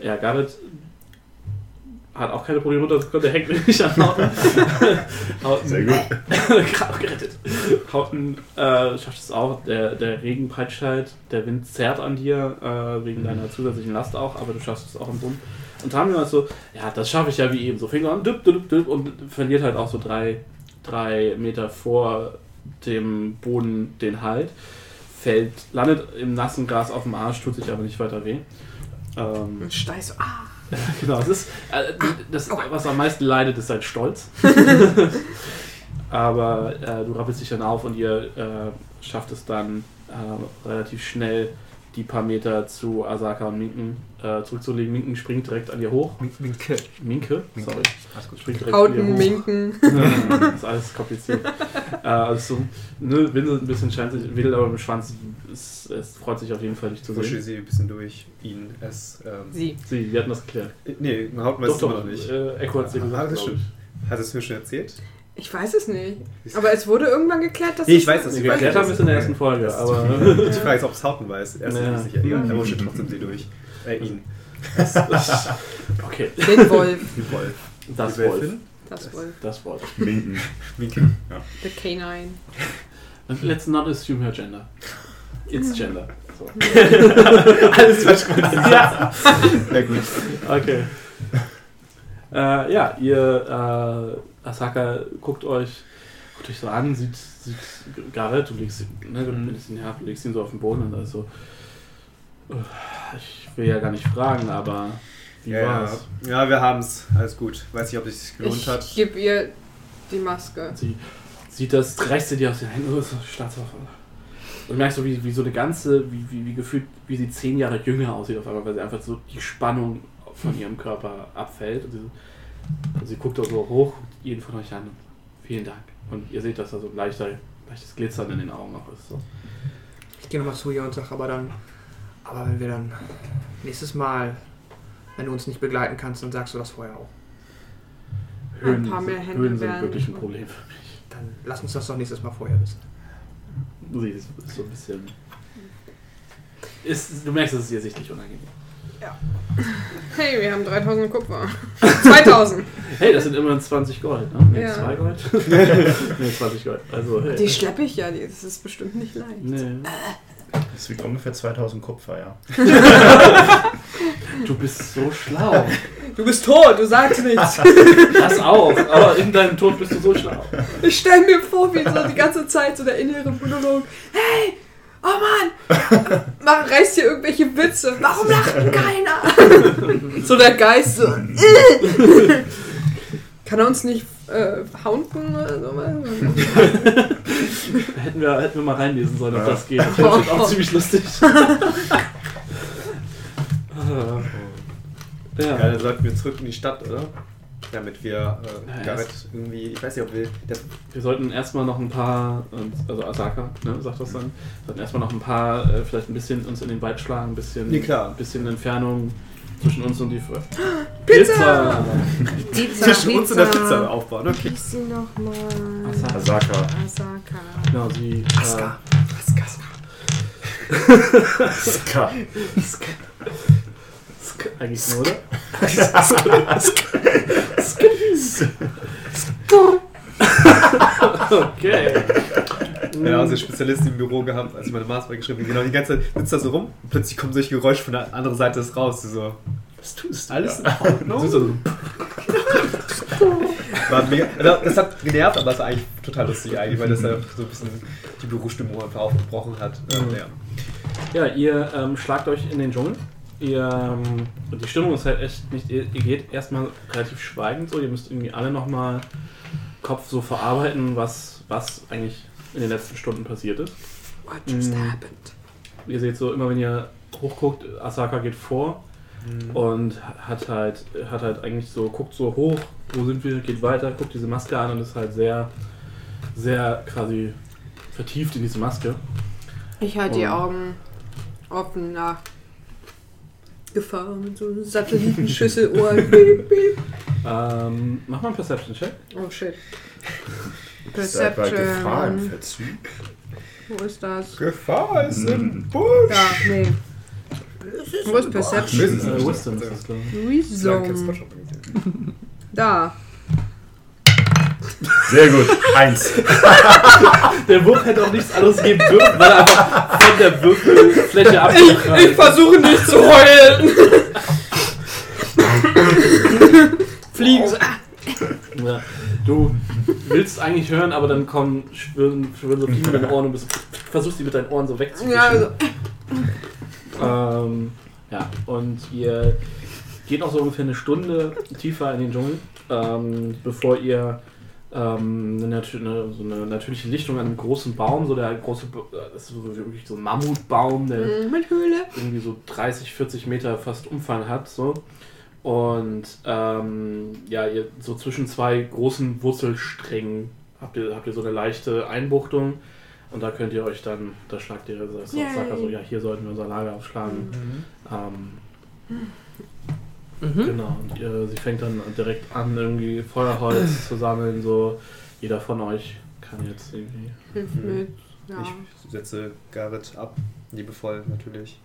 ja, Garrett hat auch keine Probleme runterzukommen, der hängt nämlich an Hauten. Hauten Sehr gut. Gerade gerettet. Hauten äh, schafft es auch, der, der Regen peitscht halt, der Wind zerrt an dir, äh, wegen deiner zusätzlichen Last auch, aber du schaffst es auch im Bund. Und Tamio ist so, ja, das schaffe ich ja wie eben, so Finger an, düpp, düpp, düpp, und verliert halt auch so drei, drei Meter vor dem Boden den Halt, fällt, landet im nassen Gras auf dem Arsch, tut sich aber nicht weiter weh. Ähm, Und Steiß ah. Genau, das ist äh, das, was am meisten leidet, ist sein Stolz. Aber äh, du rappelst dich dann auf und ihr äh, schafft es dann äh, relativ schnell die paar Meter zu Asaka und Minken äh, zurückzulegen. Minken springt direkt an dir hoch. Minke. Minke, Minke. sorry. Alles gut. Springt direkt an Hauten, dir hoch. Minken. Ja, das ist alles kompliziert. äh, also so, ne, winselt ein bisschen, scheint sich, wedelt aber mit dem Schwanz. Es, es freut sich auf jeden Fall, dich zu Pushe sehen. sie ein bisschen durch ihn. Es, ähm, Sie. Sie, wir hatten das geklärt. Nee, Hauptmann weiß es immer noch nicht. Äh, Echo hat sie Ah, gesagt. Hat es mir schon erzählt? Ich weiß es nicht. Aber es wurde irgendwann geklärt, dass Nee, ich weiß das. Nee, ich weiß geklärt haben wir es in der ersten Folge, aber. Die Frage ist, ob es Haupten weiß. Er ist Ja. nicht sicher. Egal, Mhm. er pusht trotzdem sie durch. Äh, ihn. okay, Den Wolf. Die Wolf. das Die Wolf. Das Wolf. Das Wolf. Minken. Minke. The Canine. Let's not assume her gender. It's gender. So. Alles falsch gemacht. ja. Ja, gut. Okay. Äh, ja, ihr äh, Asaka guckt euch, guckt euch so an, sieht, sieht Garrett, du legst, ihn- ne, du, legst ihn, ja, du legst ihn so auf den Boden und also ich will ja gar nicht fragen, aber wie Ja, ja. war's? ja, wir haben es. Alles gut. Weiß nicht, ob es sich gelohnt Ich hat. gebe ihr die Maske. Sie sieht das, reißt sie dir aus den Händen, oh, so Staatswaffe. Und merkst so, wie, wie so eine ganze, wie, wie, wie gefühlt, wie sie zehn Jahre jünger aussieht auf einmal, weil sie einfach so die Spannung von ihrem Körper abfällt. Und sie, und sie guckt auch so hoch, jeden von euch an. Und vielen Dank. Und ihr seht, dass da so ein leichter, leichtes Glitzern in den Augen auch ist. So. Ich gehe nochmal zu ihr und sage aber dann, aber wenn wir dann nächstes Mal, wenn du uns nicht begleiten kannst, dann sagst du das vorher auch. Ein paar mehr Hände Höhen sind wirklich ein Problem für mich. Dann lass uns das doch nächstes Mal vorher wissen. Sie ist, ist so ein bisschen. Ist, du merkst, es ist ihr sichtlich unangenehm. Hey, wir haben 3000 Kupfer. 2000. Hey, das sind immerhin 20 Gold, ne? Nee, Ja. 2 Gold? nee, 20 Gold. Also, hey. Die schleppe ich ja, die- das ist bestimmt nicht leicht. Nee. Das wiegt ungefähr 2000 Kupfer, ja. Du bist so schlau. Du bist tot, du sagst nichts. Pass auf, aber in deinem Tod bist du so schlau. Ich stelle mir vor, wie so die ganze Zeit so der innere Monolog. Hey, oh Mann, mach, reißt hier irgendwelche Witze. Warum lacht denn keiner? so der Geist so. Kann er uns nicht äh, haunten oder so? Hätten wir, hätten wir mal reinlesen sollen, ob Ja. das geht. Das wäre bestimmt auch ziemlich lustig. Ja, ja. dann sollten wir zurück in die Stadt, oder? Damit wir Ja, äh, Garrett irgendwie, ich weiß nicht, ob wir. Das, Wir sollten erstmal noch ein paar, und- also Asaka, ne, sagt das dann, sollten erstmal noch ein paar, äh, vielleicht ein bisschen uns in den Wald schlagen, ein bisschen, Nee, klar. ein bisschen Entfernung zwischen uns und die Pizza! Pizza! Pizza, zwischen uns und der Pizza aufbauen, okay. Ist sie nochmal? Asaka. Asaka. Asaka. Genau, sie. Aska. Ska. Äh, Sk Sk eigentlich nur, oder? okay. Ja, also Spezialisten im Büro gehabt, als ich meine Maßwahl geschrieben habe. Genau, die ganze Zeit sitzt da so rum und plötzlich kommen solche Geräusche von der anderen Seite Raus. So, Was tust du? alles in da? Ordnung? So, War mega, also das hat genervt, aber es war eigentlich total lustig eigentlich, weil das ja so ein bisschen die Bürostimmung einfach aufgebrochen hat. Mhm. ja. Ja, ihr ähm, schlagt euch in den Dschungel. Ihr, ähm, die Stimmung ist halt echt nicht, ihr, ihr geht erstmal relativ schweigend so, ihr müsst irgendwie alle nochmal Kopf so verarbeiten, was, was eigentlich in den letzten Stunden passiert ist. What just Mm. happened? Ihr seht so immer, wenn ihr hochguckt, Asaka geht vor und hat halt, hat halt eigentlich so, guckt so hoch, wo sind wir, geht weiter, guckt diese Maske an und ist halt sehr, sehr quasi vertieft in diese Maske. Ich halte die Augen offen nach Gefahr mit so Satellitenschüsselohren. Piep, piep. Ähm, mach mal einen Perception-Check. Oh shit. Perception. Verzug? Wo ist das? Gefahr ist im Busch! Ja, nee. Wo ist Perception? Äh, Wisdom ist das, glaube ich. Wisdom. Da. Sehr gut. Eins. Der Wurf hätte auch nichts anderes geben dürfen, weil er einfach von der Würfelfläche abgeprallt ist. versuche nicht zu heulen. Fliegen. so. Ah. Ja. Du willst eigentlich hören, aber dann kommen schwirren, schwirren so Fliegen in deinen Ohren und bist, versuchst die mit deinen Ohren so wegzufischen. Ja, also, Ähm, ja, und ihr geht noch so ungefähr eine Stunde tiefer in den Dschungel, ähm, bevor ihr ähm, eine, so eine natürliche Lichtung an einem großen Baum, so der große, Ba- äh, das ist so wirklich so ein Mammutbaum, der mit Höhle. irgendwie so 30, 40 Meter fast Umfang hat, so. Und ähm, ja, ihr so zwischen zwei großen Wurzelsträngen habt ihr, habt ihr so eine leichte Einbuchtung. Und da könnt ihr euch dann, da schlagt ihr, das Yay. sagt also, ja, hier sollten wir unser Lager aufschlagen. Ähm, Mhm. Genau, und ihr, sie fängt dann direkt an, irgendwie Feuerholz zu sammeln, so. Jeder von euch kann jetzt irgendwie. Hilft Mhm. mit. Ja. Ich setze Garrett ab, liebevoll natürlich.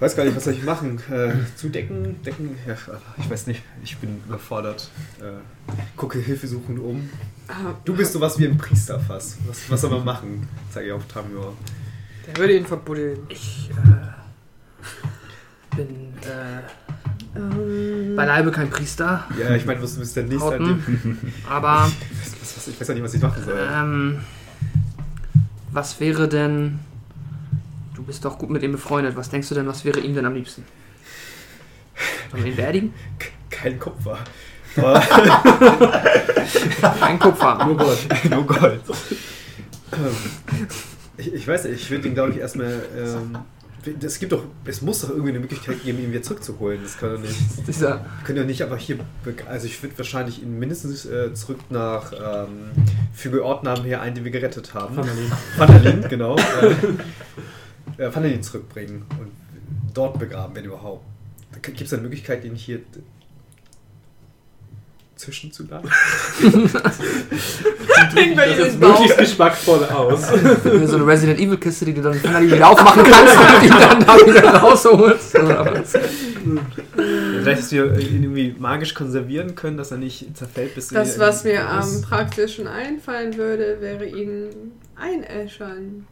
Weiß gar nicht, was soll ich machen? Äh, zudecken? Decken? Ja, ich weiß nicht, ich bin überfordert. Äh, gucke hilfesuchend um. Ah, Du bist sowas wie ein Priester fast. Was, was soll man machen? Zeige ich auf Tamio. Der würde ihn verbuddeln. Ich äh, bin äh, Ähm, beileibe kein Priester, Ja, ich meine, was bist denn nicht? Hauten, aber ich weiß ja nicht, was ich machen soll. ähm, was wäre denn... Du bist doch gut mit ihm befreundet. Was denkst du denn, was wäre ihm denn am liebsten? Sollen wir ihn beerdigen? Kein Kopf war. Aber Ein Kupfer. Nur Gott. nur Gold. Ähm, ich, ich weiß nicht, ich würde ihn, glaube ich, erstmal. Ähm, es gibt doch, es muss doch irgendwie eine Möglichkeit geben, ihn wieder zurückzuholen. Das kann doch nicht. Dieser, Wir können ja nicht einfach hier. Also ich würde wahrscheinlich ihn mindestens äh, zurück nach ähm, für Ortnamen her einen, den wir gerettet haben. Vanderlin. Genau. Äh, äh, Vanderlin zurückbringen und dort begraben, wenn überhaupt. Gibt es eine Möglichkeit, ihn hier zwischenzuladen? Das ist möglichst geschmackvoll aus. so eine Resident Evil Kiste, die du dann wieder aufmachen kannst und die dann da wieder rausholst. Vielleicht, dass wir ihn irgendwie magisch konservieren können, dass er nicht zerfällt bis Das, was mir am ist. praktischen einfallen würde, wäre ihn einäschern.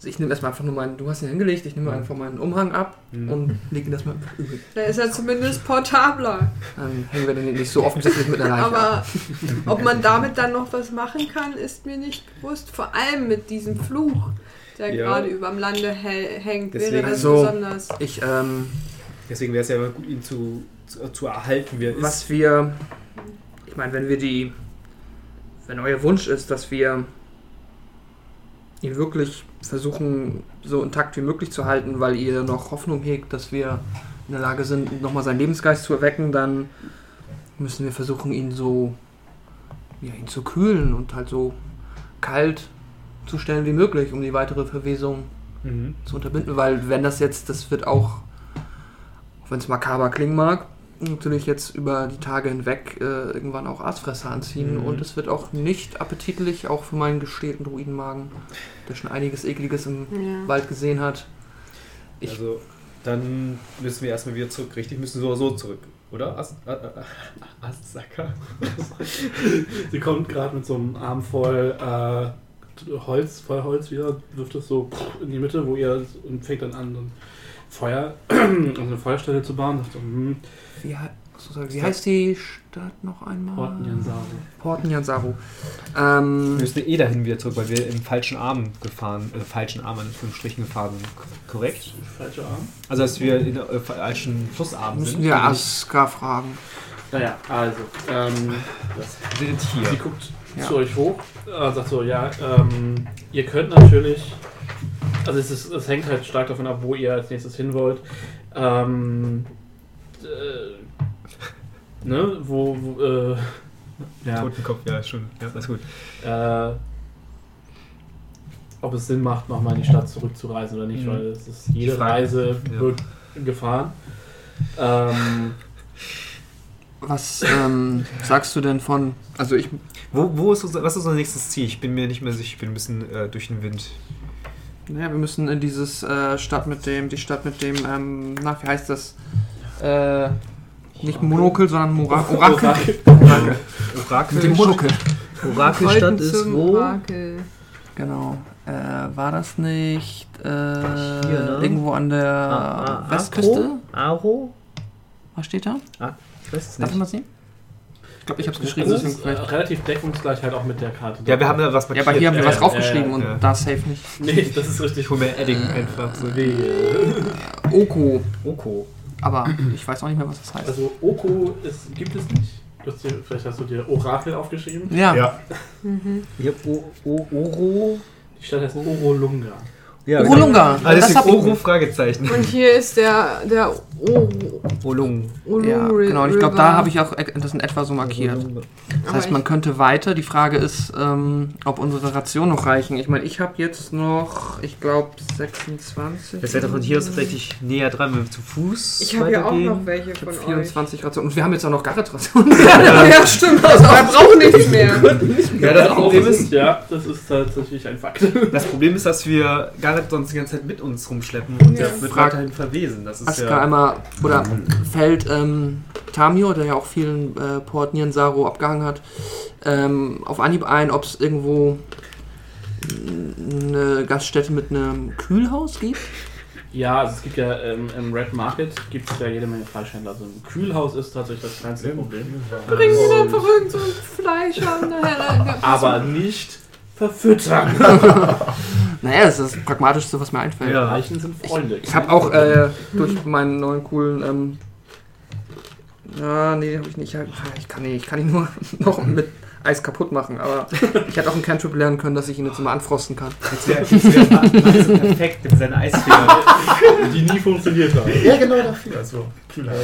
Also ich nehme erstmal einfach nur meinen, du hast ihn hingelegt, ich nehme einfach meinen Umhang ab Mhm. und lege ihn erstmal übel. Da ist er zumindest portabler. Dann hängen wir den nicht so offensichtlich mit einer Leiche ab. Aber ob man damit dann noch was machen kann, ist mir nicht bewusst. Vor allem mit diesem Fluch, der Ja. gerade überm Lande hä- hängt, Deswegen- wäre das Also, besonders. Ich, ähm, Deswegen wäre es ja immer gut, ihn zu, zu, zu erhalten, wie er ist. was wir, ich meine, wenn wir die, wenn euer Wunsch ist, dass wir ihn wirklich versuchen, so intakt wie möglich zu halten, weil ihr noch Hoffnung hegt, dass wir in der Lage sind, nochmal seinen Lebensgeist zu erwecken, dann müssen wir versuchen, ihn so, ja, ihn zu kühlen und halt so kalt zu stellen wie möglich, um die weitere Verwesung Mhm. zu unterbinden, weil wenn das jetzt, das wird auch, auch wenn es makaber klingen mag, natürlich jetzt über die Tage hinweg äh, irgendwann auch Aasfresser anziehen Mhm. und es wird auch nicht appetitlich, auch für meinen gestählten Druidenmagen, der schon einiges Ekliges im Ja. Wald gesehen hat. Ich, also, dann müssen wir erstmal wieder zurück, richtig? Müssen so oder so zurück, oder? As, äh, äh, Assacker? Sie kommt gerade mit so einem Arm voll äh, Holz, voll Holz wieder, wirft es so in die Mitte, wo ihr und fängt dann an, so ein Feuer, also eine Feuerstelle zu bauen. Sagt so, hm, wie, hei- so sagen- wie heißt die Stadt noch einmal? Porten Jansaro. Porten Jansaru. Ähm, Wir müssen eh dahin wieder zurück, weil wir im falschen Arm gefahren, äh, falschen Arm an den Strichen gefahren sind. Korrekt? Falscher Arm. Also, dass wir in der äh, falschen Flussarm müssen sind. wir Also Aska fragen. Naja, also, ähm, Wir sind hier. sie guckt Ja. zu euch hoch, äh, sagt so, ja, ähm, ihr könnt natürlich, also es, ist, es hängt halt stark davon ab, wo ihr als nächstes hin wollt. Ähm, äh, ne, wo, wo äh, ja, Totenkopf, ja, schon. Ja, alles gut. äh, ob es Sinn macht, nochmal in die Stadt zurückzureisen oder nicht, Mhm. weil es ist jede Frage, Reise ja. wird gefahren. Ähm, Was ähm, sagst du denn von, also ich Wo, wo ist unser, was ist unser nächstes Ziel? Ich bin mir nicht mehr sicher, ich bin ein bisschen äh, durch den Wind. Naja, wir müssen in dieses äh, Stadt mit dem, die Stadt mit dem, ähm, na, wie heißt das? Äh, Nicht Monokel, sondern Mora Orakel. Orakel. Orakel. Orakel. Mit dem Monokel. Orakelstadt ist wo? Orakel. Genau. Äh, war das nicht äh, ne? irgendwo an der Ah, ah, Westküste? Aro? Was steht da? Ich weiß es Darf ich nicht. mal sehen? Ich glaube, ich habe es Das geschrieben. ist deswegen äh, vielleicht. relativ deckungsgleich halt auch mit der Karte. Ja, wir haben ja was Ja, aber hier haben wir was draufgeschrieben und da safe nicht. Nee, das ist richtig. Ich hole mir Edding einfach so. Nee. Oko. Oko. Aber ich weiß auch nicht mehr, was das heißt. Also Oko ist, gibt es nicht. Du hast dir, vielleicht hast du dir Orakel aufgeschrieben. Ja. Ja, Ich hab o o Oro. Die Stadt heißt Orolunga. Ja, Orolunga. Ah, Das ist ich- Oro Fragezeichen. Und hier ist der, der Olung. Uru Ja, genau. Und ich glaube, da habe ich auch e- das in etwa so markiert. Das heißt, man könnte weiter. Die Frage ist, ähm, ob unsere Rationen noch reichen. Ich meine, ich habe jetzt noch, ich glaube, 26. Das wäre doch von hier aus tatsächlich näher dran, wenn wir zu Fuß Ich habe ja auch noch welche von habe euch. 24 Rationen. Und wir haben jetzt auch noch Garrett-Rationen. ja, stimmt. Also, wir brauchen nichts mehr. Ja, das Problem das ist, ist, ja, das ist tatsächlich ein Fakt. das Problem ist, dass wir Garrett sonst die ganze Zeit mit uns rumschleppen und Ja. der wird weiterhin verwesen. Das ist Aska ja. einmal, oder fällt ähm, Tamio, der ja auch vielen äh, Port Niensaro abgehangen hat, ähm, auf Anhieb ein, ob es irgendwo eine Gaststätte mit einem Kühlhaus gibt? Ja, also es gibt ja ähm, im Red Market gibt es ja jede Menge Fleischhändler. Also ein Kühlhaus ist tatsächlich das kleinste Problem. Bringen Und- einfach irgend so ein Fleisch an. Aber nicht verfüttern. Naja, das ist das Pragmatischste, was mir einfällt. Ja. Leichen sind Freunde. Ich habe auch äh, durch meinen neuen coolen. Ähm, ja, nee, habe ich nicht. Ich kann, nicht, ich kann ihn nur noch mit Eis kaputt machen, aber ich hätte auch einen Cantrip lernen können, dass ich ihn jetzt immer anfrosten kann. Jetzt wäre wär perfekt mit seiner Eisfinger. die nie funktioniert haben. ja genau dafür. Also, Kühlheit.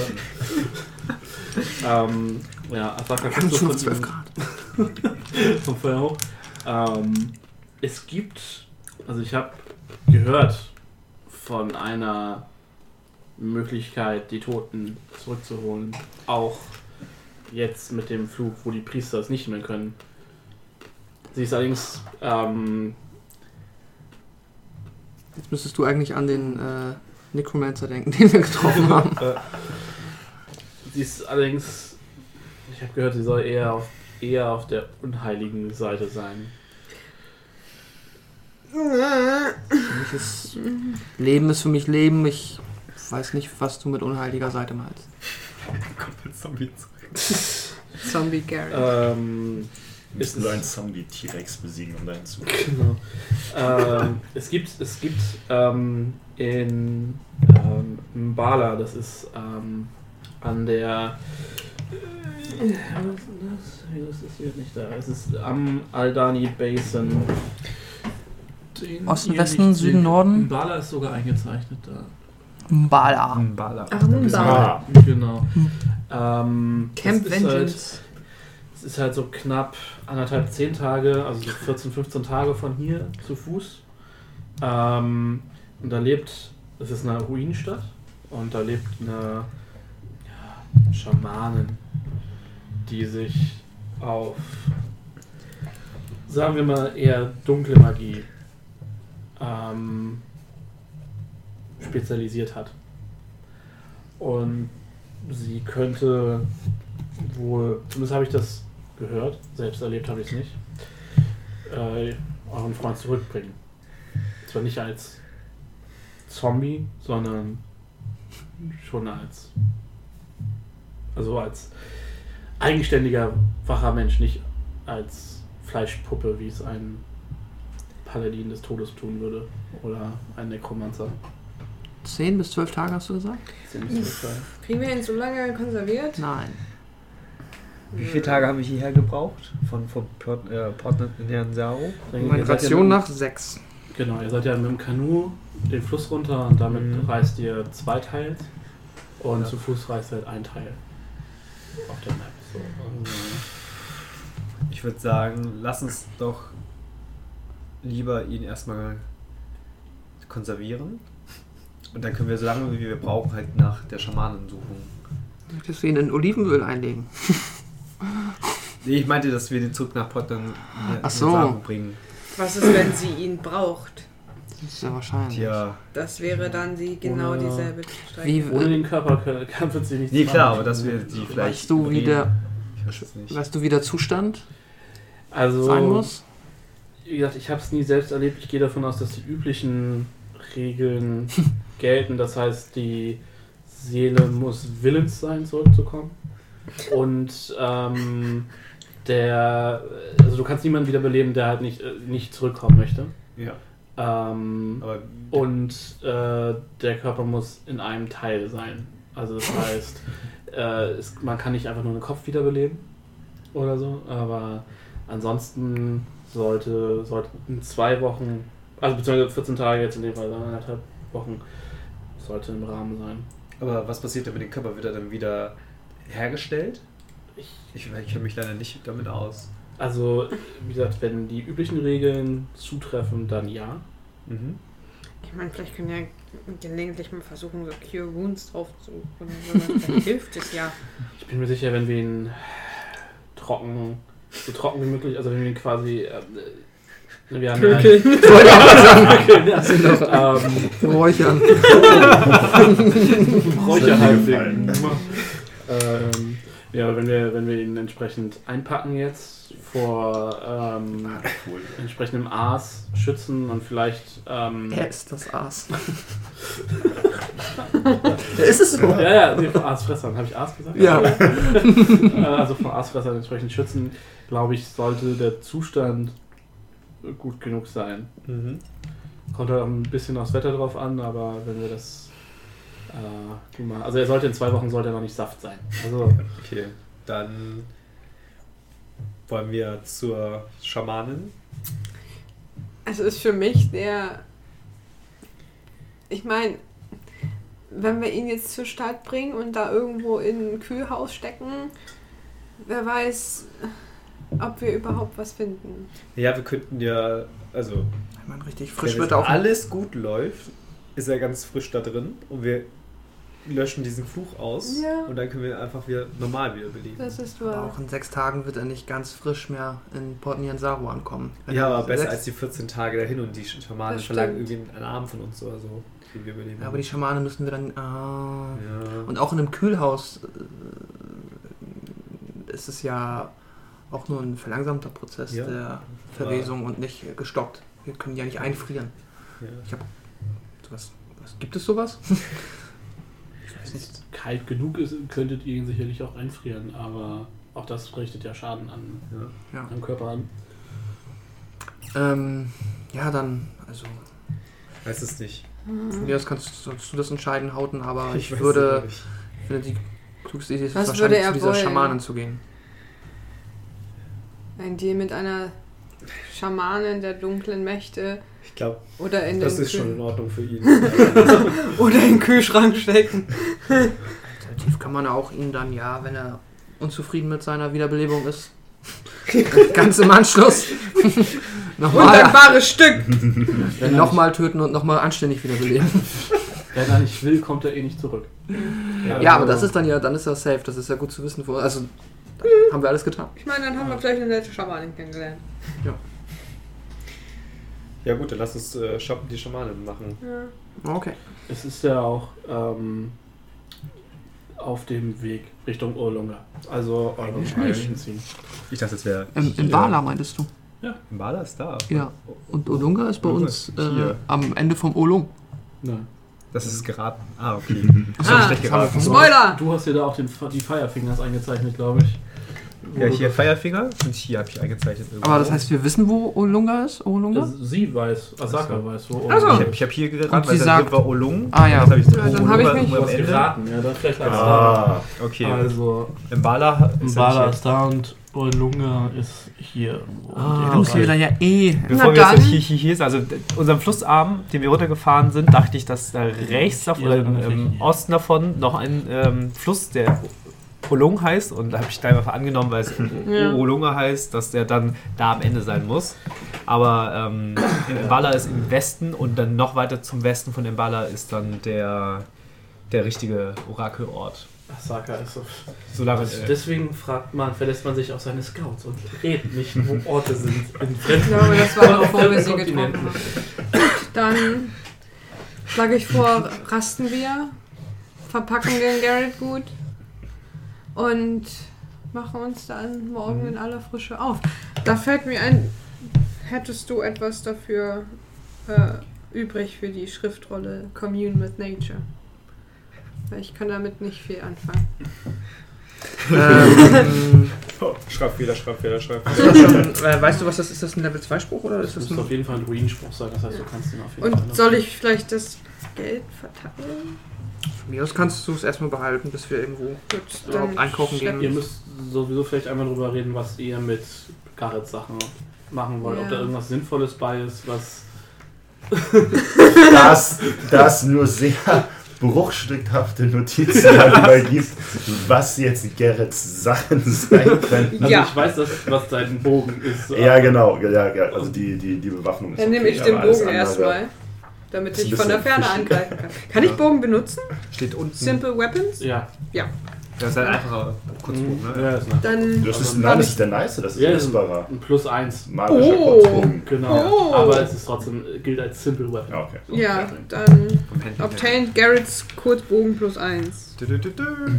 Ähm, ja, kriegst schon du auf 12 Grad. vom Feuer hoch. Ähm, es gibt, also ich habe gehört von einer Möglichkeit, die Toten zurückzuholen. Auch jetzt mit dem Flug, wo die Priester es nicht mehr können. Sie ist allerdings, ähm, Jetzt müsstest du eigentlich an den äh, Necromancer denken, den wir getroffen haben. äh, sie ist allerdings, ich habe gehört, sie soll eher auf, eher auf der unheiligen Seite sein. Für mich ist Leben ist für mich Leben. Ich weiß nicht, was du mit unheiliger Seite meinst. Zombie Gary. Ähm, Müssen wir einen Zombie T-Rex besiegen, um dahin zu Genau. ähm, es gibt, es gibt ähm, in ähm, Mbala, das ist ähm, an der. Was ist das? Wieso ist das hier nicht da? Es ist am Aldani Basin. Den Osten, Westen, Süden, seht. Norden? Mbala ist sogar eingezeichnet da. Mbala. Bala. Ach, nun da. Ah, Genau. Ähm, Camp das ist halt- Vengeance. Es ist halt so knapp anderthalb, zehn Tage, also so 14, 15 Tage von hier zu Fuß. Ähm, und da lebt, es ist eine Ruinenstadt und da lebt eine ja, Schamanin, die sich auf, sagen wir mal, eher dunkle Magie ähm, spezialisiert hat. Und sie könnte wohl, zumindest habe ich das gehört, selbst erlebt habe ich es nicht, äh, euren Freund zurückbringen. Zwar nicht als Zombie, sondern schon als, also als eigenständiger, wacher Mensch, nicht als Fleischpuppe, wie es ein Paladin des Todes tun würde oder ein Nekromancer. 10 bis 12 Tage hast du gesagt? Ziemlich sicher. Kriegen wir ihn so lange konserviert? Nein. Wie viele Tage haben wir hierher gebraucht? Von, von Port, äh, Port Nianzaro? Meine ja Ration mit- nach 6. Genau, ihr seid ja mit dem Kanu den Fluss runter und damit Mhm. reist ihr zwei Teils und Ja. zu Fuß reist ihr halt ein Teil auf der Map. So. Ich würde sagen, lass uns doch lieber ihn erstmal konservieren. Und dann können wir so lange wie wir brauchen halt nach der Schamanen suchen. Möchtest du ihn in Olivenöl einlegen? Nee, ich meinte, dass wir den zurück nach Ach so. bringen. Was ist, wenn sie ihn braucht? Das ist ja wahrscheinlich. Ja. Das wäre dann die genau Ohne- dieselbe Strecke. Wie, Ohne den Körper kann, kann wird sie nicht Nee, klar, aber dass wir die vielleicht. weißt du, wie der, Ich weiß es nicht. weißt du, wie der Zustand also, sein muss? Wie gesagt, ich habe es nie selbst erlebt. Ich gehe davon aus, dass die üblichen Regeln gelten. Das heißt, die Seele muss willens sein, zurückzukommen. Und ähm, der, also du kannst niemanden wiederbeleben, der halt nicht, äh, nicht zurückkommen möchte. Ja. Ähm, und äh, der Körper muss in einem Teil sein. Also das heißt, äh, es, man kann nicht einfach nur den Kopf wiederbeleben oder so, aber ansonsten sollte, sollte in zwei Wochen, also beziehungsweise 14 Tage jetzt in dem Fall, anderthalb Wochen, sollte im Rahmen sein. Aber was passiert denn mit dem Körper? Wird er dann wieder hergestellt? Ich, Ich, ich kenne mich leider nicht damit aus. Also, wie gesagt, wenn die üblichen Regeln zutreffen, dann ja. Mhm. Ich meine, vielleicht können ja gelegentlich mal versuchen, so Cure Wounds drauf zu. Oder so. Vielleicht hilft es ja. Ich bin mir sicher, wenn wir ihn trocken, so trocken wie möglich, also wenn wir ihn quasi. Äh, wir haben ja Pökel. Pökeln, ja. Sind doch ähm, Räuchern. Räucherhalbling. ähm, ja, wenn wir, wenn wir ihn entsprechend einpacken jetzt vor ähm, Cool. entsprechendem Aas schützen und vielleicht ähm, Er ist das Aas. ist es so? ja, ja, nee, vor Aasfressern, habe ich Aas gesagt? Ja. Äh, also vor Aasfressern entsprechend schützen, glaube ich, sollte der Zustand gut genug sein. Mhm. Kommt halt auch ein bisschen aufs Wetter drauf an, aber wenn wir das äh, mal. Also er sollte in zwei Wochen sollte er noch nicht Saft sein. Also Okay, dann wollen wir zur Schamanin. Also ist für mich der. Ich meine, wenn wir ihn jetzt zur Stadt bringen und da irgendwo in ein Kühlhaus stecken, wer weiß, ob wir überhaupt was finden. Ja, wir könnten ja, also Ich meine, richtig frisch wenn wird auch. alles gut läuft, ist er ganz frisch da drin und wir löschen diesen Fluch aus Ja. und dann können wir einfach wieder normal wiederbeleben. Das ist Aber wahr. auch in sechs Tagen wird er nicht ganz frisch mehr in Port Nianzaro ankommen. Ja, er aber besser sechs- als die 14 Tage dahin und die Schamanen verlangen irgendwie einen Arm von uns oder so, den wir überleben. Ja, aber die Schamane müssen wir dann. Ah. ja. Und auch in einem Kühlhaus äh, ist es ja auch nur ein verlangsamter Prozess Ja. der Verwesung und nicht gestoppt. Wir können die ja nicht einfrieren. ja. Was, was, gibt es sowas? ich kalt genug ist, könntet ihr ihn sicherlich auch einfrieren, aber auch das richtet ja Schaden an, ja. Ja. am Körper an. Ähm, ja, dann, also, Weiß es nicht. ja, das kannst sollst du das entscheiden, Hauten, aber ich, weiß würde, ich finde, die klugste Idee ist Was wahrscheinlich würde er zu dieser wollen? Schamanin zu gehen. Ein Deal mit einer Schamanin der dunklen Mächte Ich glaube, oder in das den ist schon in Kühl- Ordnung für ihn. oder in den Kühlschrank stecken. Alternativ kann man auch ihn dann, ja, wenn er unzufrieden mit seiner Wiederbelebung ist, ganz im Anschluss nochmal Wunderbares Stück. Wenn er, noch mal töten und nochmal anständig wiederbeleben. wenn er nicht will, kommt er eh nicht zurück. Ja, aber das ist dann ja, dann ist er safe. Das ist ja gut zu wissen. Wo, also haben wir alles getan. Ich meine, dann haben wir vielleicht eine nette Schamanin kennengelernt. Ja gut, dann lass uns äh, Scham- die Schamanin machen. Ja. Okay. Es ist ja auch ähm, auf dem Weg Richtung Urlunga. Also eurem Eigentlich eigentlichen Ziel. Ich dachte, es wäre. Ähm, in Bala meintest du? Mbala ist da. Ja. Und Olunga ist bei uns ist äh, am Ende vom Olung. Nein. Das ist geraten. Ah, okay. Achso, Ah, schlecht geraten. Spoiler! Du hast dir da auch den, die Firefingers eingezeichnet, glaube ich. Ja, hier Firefinger und hier habe ich eingezeichnet. irgendwo. Aber das heißt, wir wissen, wo Olunga ist? Olunga? Also sie weiß, Asaka Ach so. weiß, wo Ach so. Ich habe ich hab hier geraten, weil sagt- war Olung. Ah, ja. Hab ich Ja, dann hab ich mich- Ende. geraten, ja, dann vielleicht lag's Ah, okay. Also, Mbala ist Mbala ist da und Urlunga ist hier. Ah, Und du musst ihr wir da ja eh. Bevor Na wir jetzt dann. hier, hier, hier sind, also unserem Flussarm, den wir runtergefahren sind, dachte ich, dass da rechts davon, Ja, oder im, dann im hier. Osten davon noch ein ähm, Fluss, der Olung heißt. Und da habe ich da einfach angenommen, weil es Ja. Olunga heißt, dass der dann da am Ende sein muss. Aber ähm, Mbala ist im Westen und dann noch weiter zum Westen von Mbala ist dann der, der richtige Orakelort. Asaka ist so. Solange, Das- äh, Deswegen fragt man, verlässt man sich auf seine Scouts und redet nicht, wo Orte sind in Ich glaube, das war bevor wir sie getroffen haben. Dann schlage ich vor, rasten wir, verpacken den Garrett gut und machen uns dann morgen in aller Frische auf. Da fällt mir ein, hättest du etwas dafür äh, übrig für die Schriftrolle Commune with Nature? Ich kann damit nicht viel anfangen. ähm, Oh, Schreibfehler, Schreibfehler, Schreibfehler. äh, weißt du, was das ist? Ist das ein Level 2 Spruch oder Das ist das muss auf ein. jeden Fall ein Druidenspruch sein, das heißt, du kannst ihn auf jeden Fall. Und soll ich vielleicht das Geld verteilen? Von mir aus kannst du es erstmal behalten, bis wir irgendwo Gut, überhaupt einkaufen schlepp- Ihr gehen. müsst sowieso vielleicht einmal drüber reden, was ihr mit Garrett Sachen machen wollt. Ob Ja. da irgendwas Sinnvolles bei ist, was. Das, das nur sehr bruchstückhafte Notizen darüber gibt, was jetzt Gerrits Sachen sein können. Also Ja. ich weiß, dass, was dein Bogen ist. Ja, genau, ja, ja, also die, die, die Bewaffnung ist Dann nehme ich okay, den Bogen erstmal. Damit ich von der Ferne fishy. angreifen kann. Kann ich Bogen benutzen? Steht unten. Simple Weapons? Ja, Das ist ein einfacher Kurzbogen, ne? ja, ist eine, Dann. Das ist, Also, nein, das ist der nice, das ist Ja, das essbarer. ein Plus 1. Magischer Oh. Kurzbogen. Genau. Oh. Aber es ist trotzdem, gilt als Simple Weapon. Ja, okay. Ja, dann obtained Garrett's Kurzbogen plus 1. Dü, dü, dü, dü.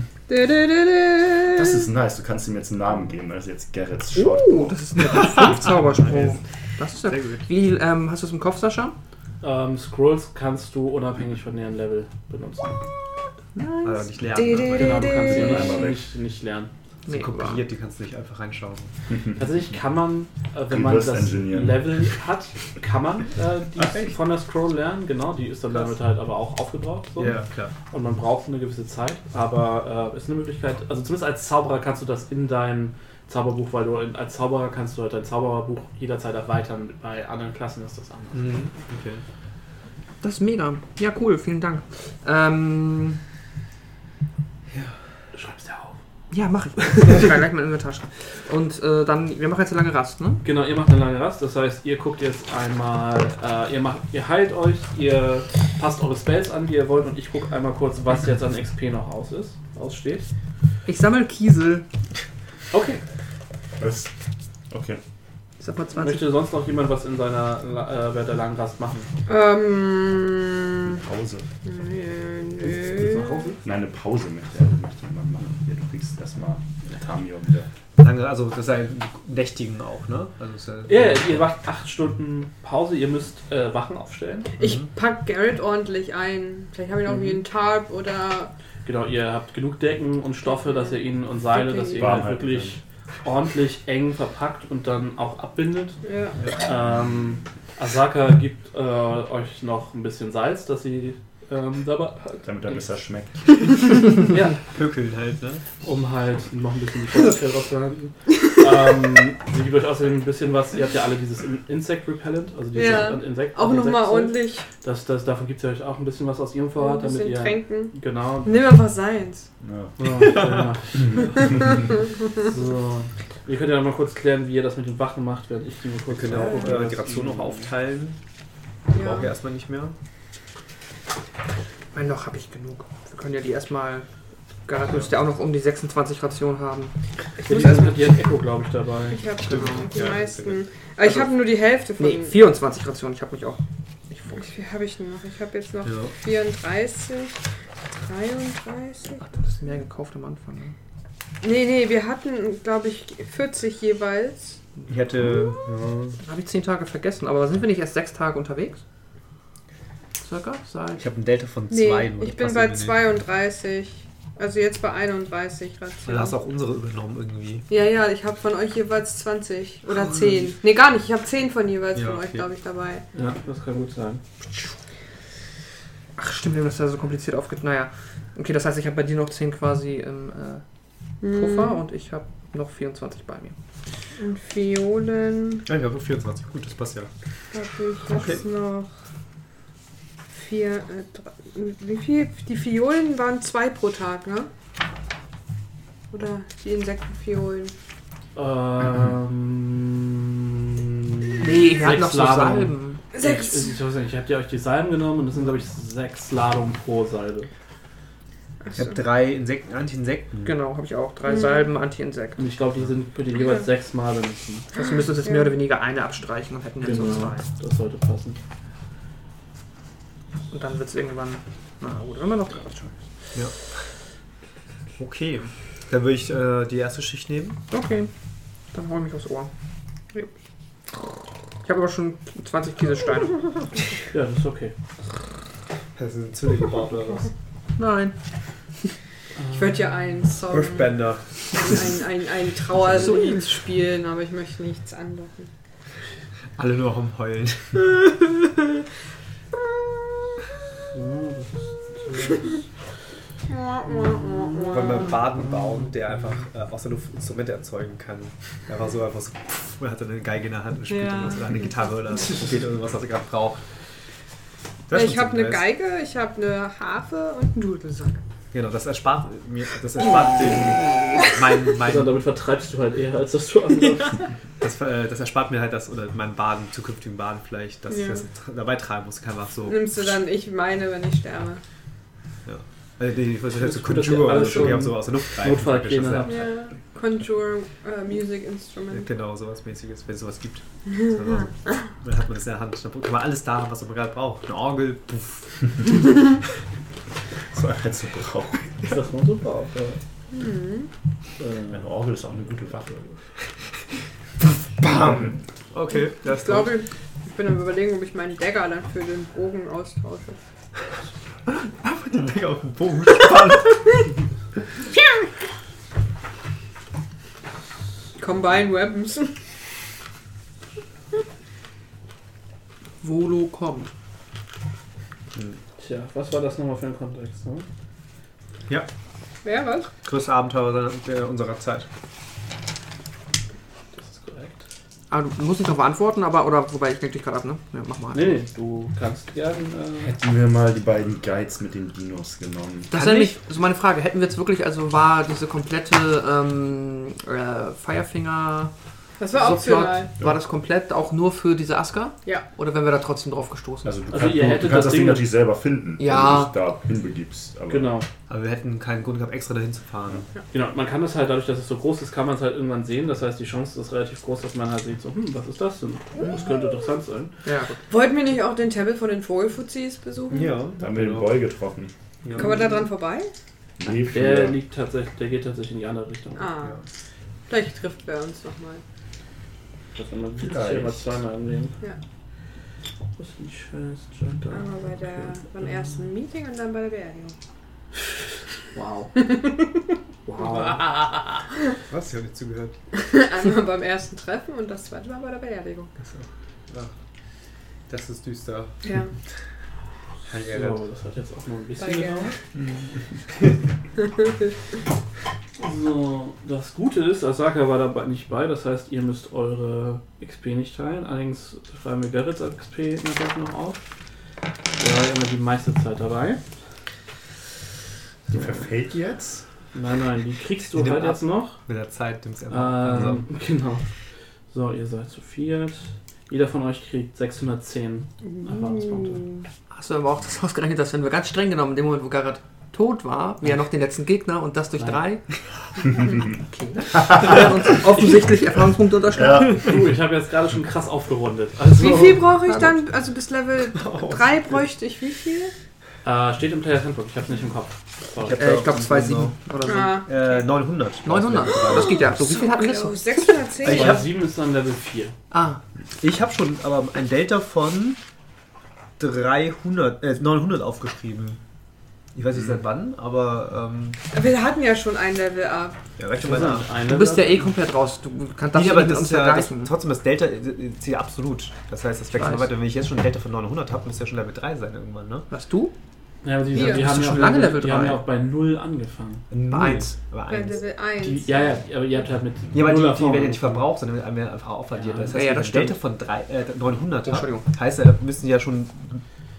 Das ist nice, du kannst ihm jetzt einen Namen geben, das ist jetzt Gerrits Short. Oh, das ist ein Level 5 Zauberspruch. Das ist ja. Sehr gut. Wie ähm, hast du es im Kopf, Sascha? Ähm, Scrolls kannst du unabhängig von deren Level benutzen. Also nicht lernen. Ne? Genau, du kannst sie nicht, nicht, nicht lernen. die sind kopiert, die kannst du nicht einfach reinschauen. Tatsächlich kann man, äh, wenn man das. Level hat, kann man äh, die Ach, von der Scroll lernen. Genau, die ist dann damit halt aber auch aufgebraucht. So. Ja, klar. Und man braucht eine gewisse Zeit, aber äh, ist eine Möglichkeit. Also zumindest als Zauberer kannst du das in dein Zauberbuch, weil du als Zauberer kannst du halt dein Zauberbuch jederzeit erweitern. Bei anderen Klassen ist das anders. Mhm. Okay. Das ist mega. Ja, cool, vielen Dank. Ähm, Du schreibst ja auf. ja, mach ich. Ich kann gleich mal in der Tasche. Und äh, dann, wir machen jetzt eine lange Rast, ne? Genau, ihr macht eine lange Rast, das heißt, ihr guckt jetzt einmal, äh, ihr macht, ihr heilt euch, ihr passt eure Spells an, die ihr wollt, und ich gucke einmal kurz, was jetzt an XP noch aus ist, aussteht. Ich sammle Kiesel. Okay. Was? Okay. Ich sag mal 20. Möchte sonst noch jemand was in seiner äh, während der langen Rast machen? Ähm. Pause. Nö, nö. nach Hause? Nein, eine Pause möchte, möchte jemand machen. Ja, du kriegst erstmal Tamio wieder. Lange, also das ist ein Nächtigen auch, ne? Also ja, Ja, ihr macht acht Stunden Pause, ihr müsst äh, Wachen aufstellen. Ich pack Garrett ordentlich ein. Vielleicht habe ich noch irgendwie einen Tarp oder. Genau, ihr habt genug Decken und Stoffe, dass ihr ihn und Seile, dass ihr ihn halt wirklich ordentlich eng verpackt und dann auch abbindet. Ja. Ähm, Asaka gibt äh, euch noch ein bisschen Salz, dass sie ähm, dabei hat. Damit er besser schmeckt. Ja, Pökeln halt, ne? um halt noch ein bisschen die Feuerstelle rauszuhalten. Ähm, sie gibt euch außerdem ein bisschen was. Ihr habt ja alle dieses In- Insect Repellent, also dieses Ja. Insekt. Auch nochmal ordentlich Das, das, davon gibt es euch auch ein bisschen was aus ihrem ein Vorrat, damit bisschen ihr. tränken. Genau. Nimm einfach seins. Ja. Ja, ja. so. Ihr könnt ja noch mal kurz klären, wie ihr das mit den Wachen macht, während ich die mal kurz. Wir können ja auch die Ration noch aufteilen. Die brauchen wir Ja. erstmal nicht mehr. Mein noch habe ich genug. Wir können ja die erstmal. Garant müsste ja auch noch um die 26 Rationen haben. Ich muss erstmal die hat Echo, glaube ich, dabei. Ich habe die Ja, meisten. Aber ich Also- habe nur die Hälfte von. Nee, 24 Rationen. Ich habe mich auch nicht Wie viel habe ich denn noch? Ich habe jetzt noch Ja. 34, 33. Ach, du hast mehr gekauft am Anfang. Ne? Nee, nee, wir hatten, glaube ich, 40 jeweils. Ich hätte. Dann habe ich 10 Tage vergessen. Aber sind wir nicht erst 6 Tage unterwegs? Circa? Seit Ich habe ein Delta von Nee, 2. nur ich bin bei irgendwie nicht. 32. Also jetzt bei 31 Du hast Rationen. auch unsere übernommen irgendwie. Ja, ja, ich habe von euch jeweils 20 oder 10. Nee, gar nicht. Ich habe 10 von jeweils Ja, von euch, okay. glaube ich, dabei. Ja, das kann gut sein. Ach stimmt, wir haben das ja so kompliziert aufget... Naja. Okay, das heißt, ich habe bei dir noch 10 quasi im äh, Hm. Puffer und ich habe noch 24 bei mir. Und Violen Ja, ich habe 24. Gut, das passt ja. habe ich jetzt noch. Vier, äh, drei, wie viel? Die Violen waren zwei pro Tag, ne? Oder die Insektenviolen. Ähm, Nee, wir hatten noch so Ladungen. Salben. Sechs. Ich, ich, weiß nicht, ich habe ja euch die Salben genommen und das sind, glaube ich, sechs Ladungen pro Salbe. Ich habe drei Insekten, Anti-Insekten. Genau, habe ich auch. Drei Mhm. Salben, Anti-Insekt. Und ich glaube, die sind könnt ihr jeweils sechs Mal benutzen. Das heißt, wir müssen uns jetzt Ja. mehr oder weniger eine abstreichen und hätten jetzt so Genau, zwei. das sollte passen. Und dann wird es irgendwann. Na gut, immer noch. Okay. Dann würde ich äh, die erste Schicht nehmen. Okay. Dann hau ich mich aufs Ohr. Ja. Ich habe aber schon 20 Kieselsteine. Ja, das ist okay. Hast du eine Zille gebaut oder was? Nein. Ich würde ja einen Song, ein, Earthbender. ein, ein, ein Trauerlied spielen, aber ich möchte nichts andocken. Alle nur am Heulen. Weil beim Badenbaum, der einfach äh, aus der Luft Instrumente erzeugen kann. Er war so einfach so, pff, er hatte eine Geige in der Hand und spielt Ja. irgendwas oder eine Gitarre oder probiert irgendwas, was er gerade braucht. Ich habe eine. Geige, ich habe eine Harfe und einen Dudelsack. Genau, das erspart mir, das erspart den, mein, Also mein, damit vertreibst du halt eher, als dass du andockst. das, äh, das erspart mir halt das, oder meinem Baden, zukünftigen Baden vielleicht, dass ich Ja. das dabei tragen muss. Kann einfach so. Nimmst du dann ich meine, wenn ich sterbe. Also die, ich weiß nicht, so ihr Conjure alle oder so, die schon haben so aus der Luft greifen. Notfallpläne. Ja. Conjure äh, Music Instrument. Genau, sowas mäßiges, wenn es sowas gibt. So, dann hat man das in der Hand. Dann kann man alles da haben, was man gerade braucht. Eine Orgel, puff. So als du brauchst. Das man super auch. Ja. Mhm. Äh, Eine Orgel ist auch eine gute Waffe. Bam! Okay, das Ich glaube, ich bin am überlegen, ob ich meinen Dagger dann für den Bogen austausche. den Ding auf den Bogen spannen. Combine Weapons. Volo kommt. Tja, was war das nochmal für ein Kontext? Ne? Wer was? Größte Abenteuer der- unserer Zeit. Ah, du musst nicht darauf antworten, aber, oder, wobei, ich denke dich gerade ab, ne? Ja, mach mal. Nee, nee, du kannst gern. Äh, Hätten wir mal die beiden Guides mit den Dinos genommen. Das ist nämlich so meine Frage. Hätten wir jetzt wirklich, also war diese komplette ähm, äh, Firefinger Das war Subplot, optional. war das komplett auch nur für diese Aska? Ja. Oder wenn wir da trotzdem drauf gestoßen? Also du, Also kannst, ihr du, hättet du kannst das Ding natürlich selber finden, Ja. wenn du dich da hinbegibst. Aber genau. Aber wir hätten keinen Grund gehabt, extra dahin zu fahren. Genau, man kann das halt dadurch, dass es so groß ist, kann man es halt irgendwann sehen. Das heißt, die Chance ist relativ groß, dass man halt sieht, so, hm, was ist das denn? Das könnte interessant sein. ja. Wollten wir nicht auch den Tempel von den Vogelfuzis besuchen? Ja, da haben wir den Boy getroffen. Ja. Kann man da dran vorbei? Nee, Der für liegt tatsächlich, der geht tatsächlich in die andere Richtung. Ah. Vielleicht trifft wer uns nochmal. Das wenn man sich Vielleicht. hier mal zweimal annehmen. Ja. Was ist die Scheiß Junta? Einmal bei der, beim ersten Meeting und dann bei der Beerdigung. Wow. wow. Was? Ich habe nicht zugehört. Einmal beim ersten Treffen und das zweite Mal bei der Beerdigung. Ja. Das ist düster. Ja. So, das hat jetzt auch noch ein bisschen gedauert. So, das Gute ist, Asaka war dabei nicht bei, das heißt, ihr müsst eure XP nicht teilen. Allerdings schreiben wir Gerrits XP natürlich noch auf. Der war ja immer die meiste Zeit dabei. Die verfällt jetzt? Nein, nein, die kriegst du halt jetzt noch. Mit der Zeit nimmt's einfach. Ähm, genau. So, ihr seid zu viert. Jeder von euch kriegt 610 Erfahrungspunkte. Hast du aber auch das ausgerechnet, dass wenn wir ganz streng genommen, in dem Moment, wo Garrett tot war, wir ja noch den letzten Gegner und das durch Nein. drei. okay. Uns offensichtlich Erfahrungspunkte unterstellen. Ja. Du, ich habe jetzt gerade schon krass aufgerundet. Also, Wie viel brauche ich dann? Also bis Level Oh, 3 bräuchte ich wie viel? Äh, steht im Player's Handbook, ich habe nicht im Kopf. Sorry. Äh, ich glaube 2,7 oder so. Ah. Äh, 900. 900. Das geht ja. So, wie viel hatten wir jetzt? 610? Ich Ich hab- 7 ist dann Level 4. Ah, Ich habe schon aber ein Delta von 300, äh, 900 aufgeschrieben. Ich weiß nicht seit wann, aber ähm, Wir hatten ja schon ein Level up. ja, recht schon mal du bist ja eh komplett raus. Du kannst das Nee, nicht aber mit das uns ist ja das, vergleichen. trotzdem das Delta äh, zählt absolut. Das heißt, das wächst noch weiter. Wenn ich jetzt schon ein Delta von 900 habe, müsste ja schon Level 3 sein irgendwann, ne? Was du? Ja, aber die, die, haben ja schon auch lange Level die haben ja auch bei 0 angefangen. Bei 1. Level 1. Die, ja, ja, aber ihr habt halt mit Ja, aber die, die werden ja nicht verbraucht, sondern werden einfach aufaddiert. Ja. Das heißt, Ja, ja, wenn das stimmt. von drei, äh, 900 Oh, habe, Entschuldigung. heißt, da müssen die ja schon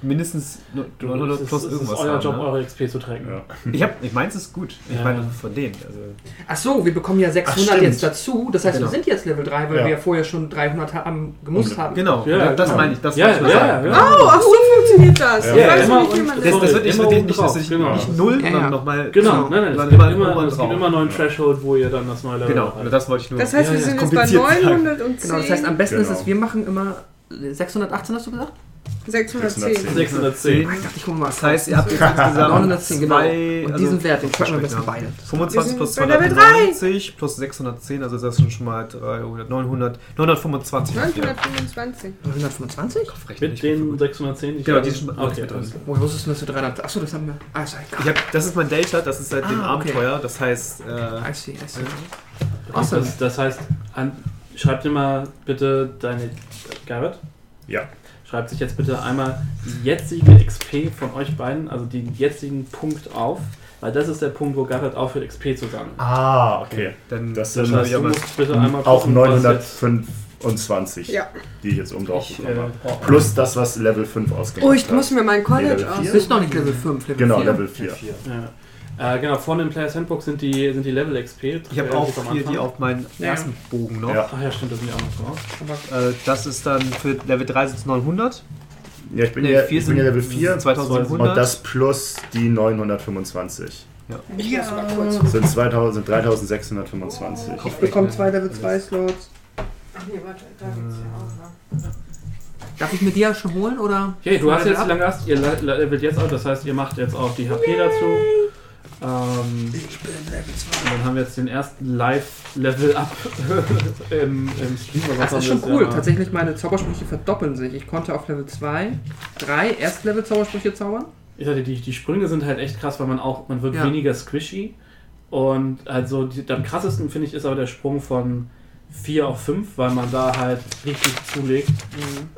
mindestens Du, 900 es ist, plus es irgendwas ist euer haben. Job, ne? eure XP zu tracken. Ja. Ich, hab, ich meins ist gut. Ich Ja. meine von denen. Also, Ach so, wir bekommen ja 600 stimmt. jetzt dazu. Das heißt, Genau. wir sind jetzt Level 3, weil Ja. wir ja vorher schon 300 haben, gemusst haben. genau, Ja, das genau. meine ich. Das Ja, ich ja, sagen. ja, Genau. Oh, ach so funktioniert das. Ja. Ich Ja, weiß immer nicht, wie man Das, das... das wird nicht, Immer das nicht, dass ich genau. nicht null, Ja, sondern ja. nochmal. Genau, nein, nein, es sondern gibt, immer es gibt immer einen neuen. Threshold, wo ihr dann das neue Level Genau, erreicht. das wollte ich nur. Das heißt, wir sind jetzt bei kompliziert sagen. 910. Genau, das heißt, am besten ist Genau. es, wir machen immer 618, hast du gesagt? 610. 610. Ich dachte, ich gucke mal. Das heißt, ihr habt jetzt insgesamt 910, genau. zwei, Und also- diesen Wert, den packen wir Ja. beide. 25 plus Wir sind bei Level 290 plus 610, also das sind schon mal 300, 900, 925. habt ihr. 925. 125? Mit den 610? die ich Genau, habe? die sind okay. mit drin. Woher wusstest du, dass wir 300... Achso, das haben wir... Ah, ist ja egal. Das ist mein Delta, das ist seit dem Ah. Abenteuer, das heißt, äh, I see, I see. Und Awesome. Das, das heißt, an, schreib dir mal bitte deine. Garrett? Ja. Schreibt sich jetzt bitte einmal die jetzige XP von euch beiden, also den jetzigen Punkt auf, weil das ist der Punkt, wo Garrett aufhört, XP zu sammeln. Ah, okay. dann Das Das sind heißt, du musst bitte einmal auch gucken, was jetzt- 925, Ja. die ich jetzt oben drauf ich, bekommen äh, habe. Plus das, was Level 5 ausgemacht Oh, ich muss mir mein College Level vier. Du aus. bist noch nicht Level 5, Level Genau, 4. Level 4. Ja. Äh, genau, vorne im Players Handbook sind die, sind die Level XP. Ich habe Relativ auch hier die auf meinen Ja. ersten Bogen noch. Ja. Ach ja, stimmt, da sind die auch noch. Äh, das ist dann für Level 3 sind es 900. Ja, ich bin, Nee, ja, vier ich bin ja Level 4 sind 2700. und das plus die 925. Ich muss mal kurz. Sind, 2000, sind 3625. Ich bekomme zwei Level 2 Slots. Ach nee, warte, da gibt's ja auch noch. Darf ich mir die ja schon holen, oder? Okay, du hast jetzt, lange hast ihr le- le- levelt jetzt auch, das heißt, ihr macht jetzt auch die HP dazu. Ähm, Ich bin Level 2. und dann haben wir jetzt den ersten Live-Level-Up im, im Stream. Das ist schon cool. Ja. Tatsächlich, meine Zaubersprüche verdoppeln sich. Ich konnte auf Level 2 drei Erstlevel-Zaubersprüche zaubern. Ich sagte, die, die Sprünge sind halt echt krass, weil man auch, man wird Ja. weniger squishy. Und also die, am krassesten finde ich ist aber der Sprung von 4 auf 5, weil man da halt richtig zulegt.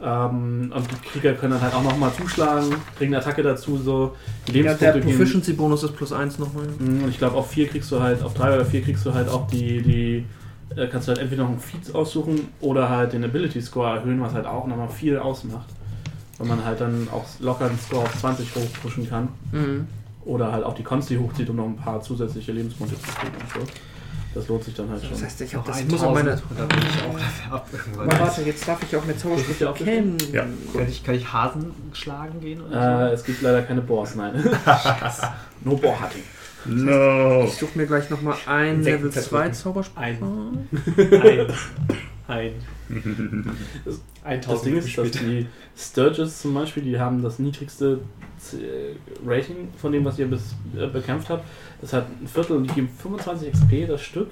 Ähm, und die Krieger können dann halt auch nochmal zuschlagen, kriegen eine Attacke dazu, so die Ja, der Lebenspunkte. Proficiency-Bonus ist plus 1 nochmal. Mhm, Und ich glaube, auf 4 kriegst du halt, auf 3 oder 4 kriegst du halt auch die, die äh, kannst du halt entweder noch einen Feed aussuchen oder halt den Ability Score erhöhen, was halt auch nochmal viel ausmacht. Weil man halt dann auch locker einen Score auf 20 hochpushen kann. Mhm. Oder halt auch die Consti hochzieht, um noch ein paar zusätzliche Lebenspunkte zu kriegen und so. Das lohnt sich dann halt schon. Das heißt, ich, hab, das muss auch 1000 meine. und dann bin ich auch irgendwann. Aber warte, jetzt darf ich auch mehr Zaubersprüche ist ja. Ja. Kann ich, kann ich Hasen schlagen gehen? Äh, Oder es gibt leider keine Boars, nein. no Boar-Hunting. No. Ich suche mir gleich nochmal ein Level 2 zerdrücken. Zauberspruch. Ein. so? Ein. Ein. Das Ding ist, dass die Sturges zum Beispiel, die haben das niedrigste äh, Rating von dem, was ihr bis, äh, bekämpft habt. Das hat ein Viertel und die geben 25 XP das Stück.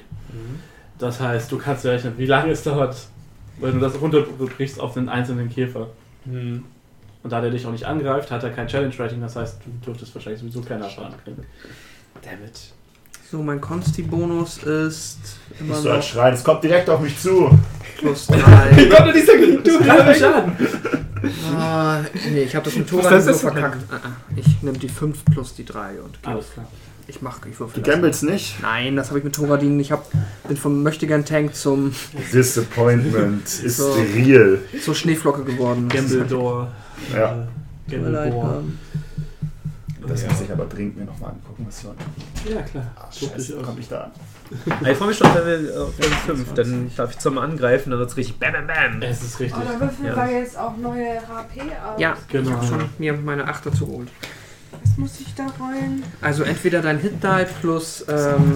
Das heißt, du kannst dir rechnen, wie lange es dauert, wenn du das runterbrichst auf den einzelnen Käfer. Hm. Und da der dich auch nicht angreift, hat er kein Challenge-Rating, das heißt, du dürftest wahrscheinlich sowieso keine Erfahrung kriegen. Dammit. So, mein Consti-Bonus ist immer Musst du halt noch schreien, es kommt direkt auf mich zu. Plus 3. kommt denn dieser Kreatur Schaden! ah, nee, ich habe das mit ist so verkackt. Ah, ah. Ich nehme die 5 plus die 3 und geh Alles klar. Ich mach, ich Du würfel das. gambles nicht? Nein, das habe ich mit Thoradin. Ich hab, bin vom Möchtegern Tank zum Disappointment ist So. real. zur Schneeflocke geworden. Gambledore. Ja. Äh, Das muss ich aber dringend mir nochmal angucken. Was soll. Ja, klar. Dich scheiße, komm ich da an. Ich freue mich schon auf Level, auf Level 5. Dann darf ich zweimal angreifen, dann wird es richtig bam bam bam. Es ist richtig. Oh, da würfeln Ja. wir jetzt auch neue HP aus. Ja, Genau. ich habe schon mir meine 8 dazu geholt. Was muss ich da rollen? Also entweder dein Hit Die plus, ähm,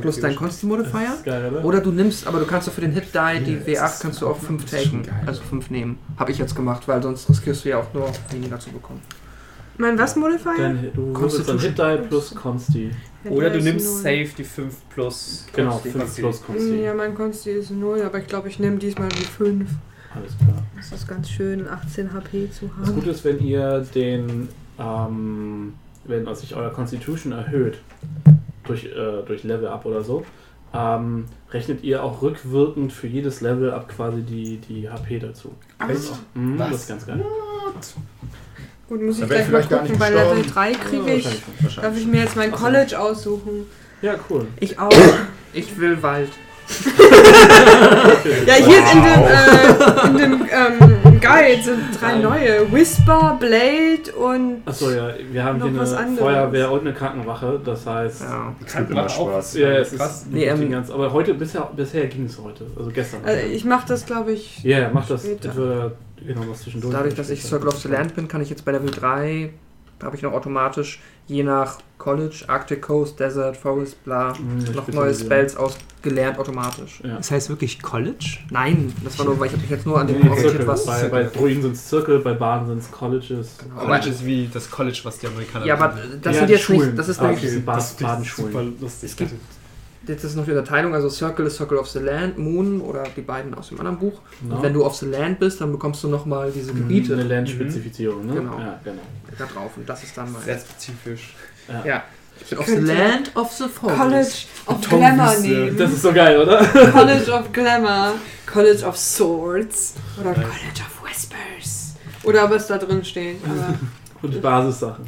plus dein Consti Modifier. geil, oder? Oder du nimmst, aber du kannst doch für den Hit Die, die Ja, das W8 ist kannst du auch 5 das ist schon taken. Also 5 nehmen. Habe ich jetzt gemacht, weil sonst riskierst du ja auch nur weniger zu bekommen. Mein was Modifier? Dein, du würfelst dann Hit Die plus Consti. Oder du nimmst safe die 5 plus. Genau, Consti. 5 plus Consti. Ja, mein Consti ist 0, aber ich glaube, ich nehme diesmal die 5. Alles klar. Das ist ganz schön, 18 HP zu Das haben. Gute ist, wenn ihr den, ähm, wenn also sich euer Constitution erhöht, durch, äh, durch Level Up oder so, ähm, rechnet ihr auch rückwirkend für jedes Level Up quasi die, die HP dazu. Ah, Mhm, Was? das ist ganz geil. Gut, muss ich Da wär ich gleich mal gucken, bei Level gestorben. 3 Ja, kriege ich. Darf ich mir jetzt mein. College aussuchen? Ja, cool. Ich auch. Ich will Wald. Ja, hier in dem, äh, in dem ähm, Guide sind drei Nein. neue. Whisper, Blade und. Achso, ja, wir haben Noch hier was eine anderes. Feuerwehr und eine Krankenwache, das heißt. Ja. Es gibt immer Spaß. Ja, es Krass. ist Nee, ähm, ganz, aber heute, bisher, bisher ging es heute, also gestern. Also ich mache das, glaube ich. Ja, ja, mach das Später. genau, was zwischendurch. Dadurch, dass ich Circle of the Land bin, kann ich jetzt bei Level 3 Da habe ich noch automatisch je nach College, Arctic Coast, Desert, Forest, bla, Mhm, noch neue. Spells ausgelernt automatisch. Ja. Das heißt wirklich College? Nein, das war nur, weil ich habe mich jetzt nur an dem Nee, orientiert, was. bei, bei Druiden sind es Zirkel, bei Baden sind es Colleges. Aber- College ist wie das College, was die Amerikaner Ja, aber das Ja, sind jetzt Schulen. nicht, das ist Ah, nämlich, okay. Das ist Badenschulen. Super lustig. Es gibt- jetzt ist noch die Unterteilung, also Circle ist Circle of the Land, Moon oder die beiden aus dem anderen Buch. Ja. Und wenn du auf the Land bist, dann bekommst du nochmal diese Gebiete Eine Landspezifizierung, ne? Genau. Ja, genau. da drauf und das ist dann mein. Sehr spezifisch. Ja. Ich bin auf the Land of the Forest. College of Tom Glamour Wiese. nehmen. Das ist so geil, oder? College of Glamour, College of Swords oder College of Whispers. Oder was da drin steht. Aber Und Basissachen.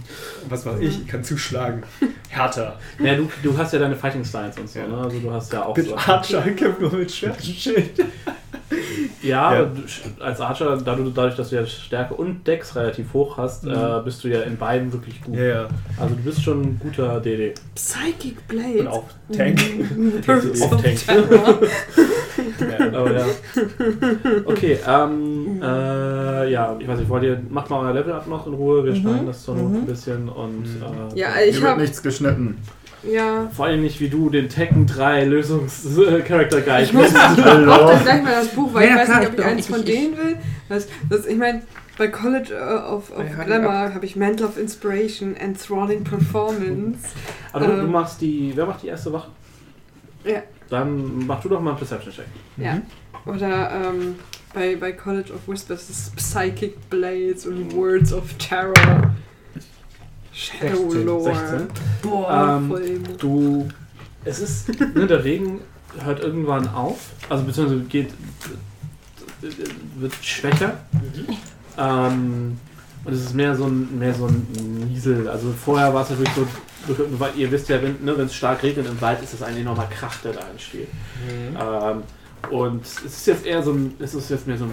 Was mache ich? Ich kann zuschlagen. Härter. Ja, du, du hast ja deine Fighting Styles und so, Ja. ne? Also du hast ja auch Mit so. Archer kämpft nur mit Schwert und Schild. Ja, Ja. du- als Archer, dadurch, dass du ja Stärke und Dex relativ hoch hast, Mhm. äh, bist du ja in beiden wirklich gut. Ja, ja. Also du bist schon ein guter DD. Psychic Blade. Und auch Tank. Birds Auch of Tank. Ja, aber ja. Okay, ähm, äh, ja, ich weiß nicht, wollt ihr, macht mal euer Level ab noch in Ruhe, wir schneiden das zur Not ein bisschen und äh, Ja, Hier ich wird habe nichts geschnitten. Ja. vor allem nicht wie du den Tekken 3 Lösungs-Character Guide Ich muss ich dann gleich mal das Buch, weil Ja, ich weiß klar, nicht, ob ich ich eins auch- von ich- denen will. Das, das, ich meine, bei College of, of Ja, Glamour habe ich Mantle of Inspiration, Enthralling Performance. Aber du, du Ähm. machst die, wer macht die erste Wache? Ja. Dann mach du doch mal einen Perception-Check. Ja. Oder ähm, bei, bei College of Whispers ist Psychic Blades und Words of Terror. Shadow 16, Lore. 16. Boah, Ähm, voll. Du, es ist, ne, der Regen hört irgendwann auf, also beziehungsweise geht, wird schwächer. Ähm, und es ist mehr so ein, mehr so ein Niesel. Also vorher war es natürlich so, ihr wisst ja, wenn ne, es stark regnet im Wald, ist das ein enormer Krach, der da entsteht. Ähm, und es ist jetzt eher so ein, es ist jetzt mehr so ein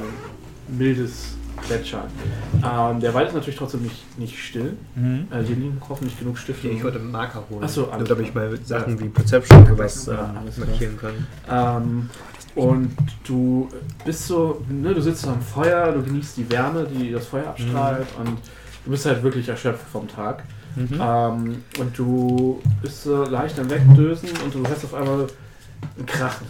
mildes Plätschern. Ähm, der Wald ist natürlich trotzdem nicht, nicht still. Äh, hier liegen hoffentlich genug Stifte. Ich wollte einen Marker holen. Ach so, Nur alles damit ich mal Sachen wie Perception ähm, alles klar. markieren kann. Ähm, und du bist so, ne, du sitzt am Feuer, du genießt die Wärme, die das Feuer abstrahlt und du bist halt wirklich erschöpft vom Tag. Ähm, und du bist so leicht am Wegdösen und du hörst auf einmal ein Krachen.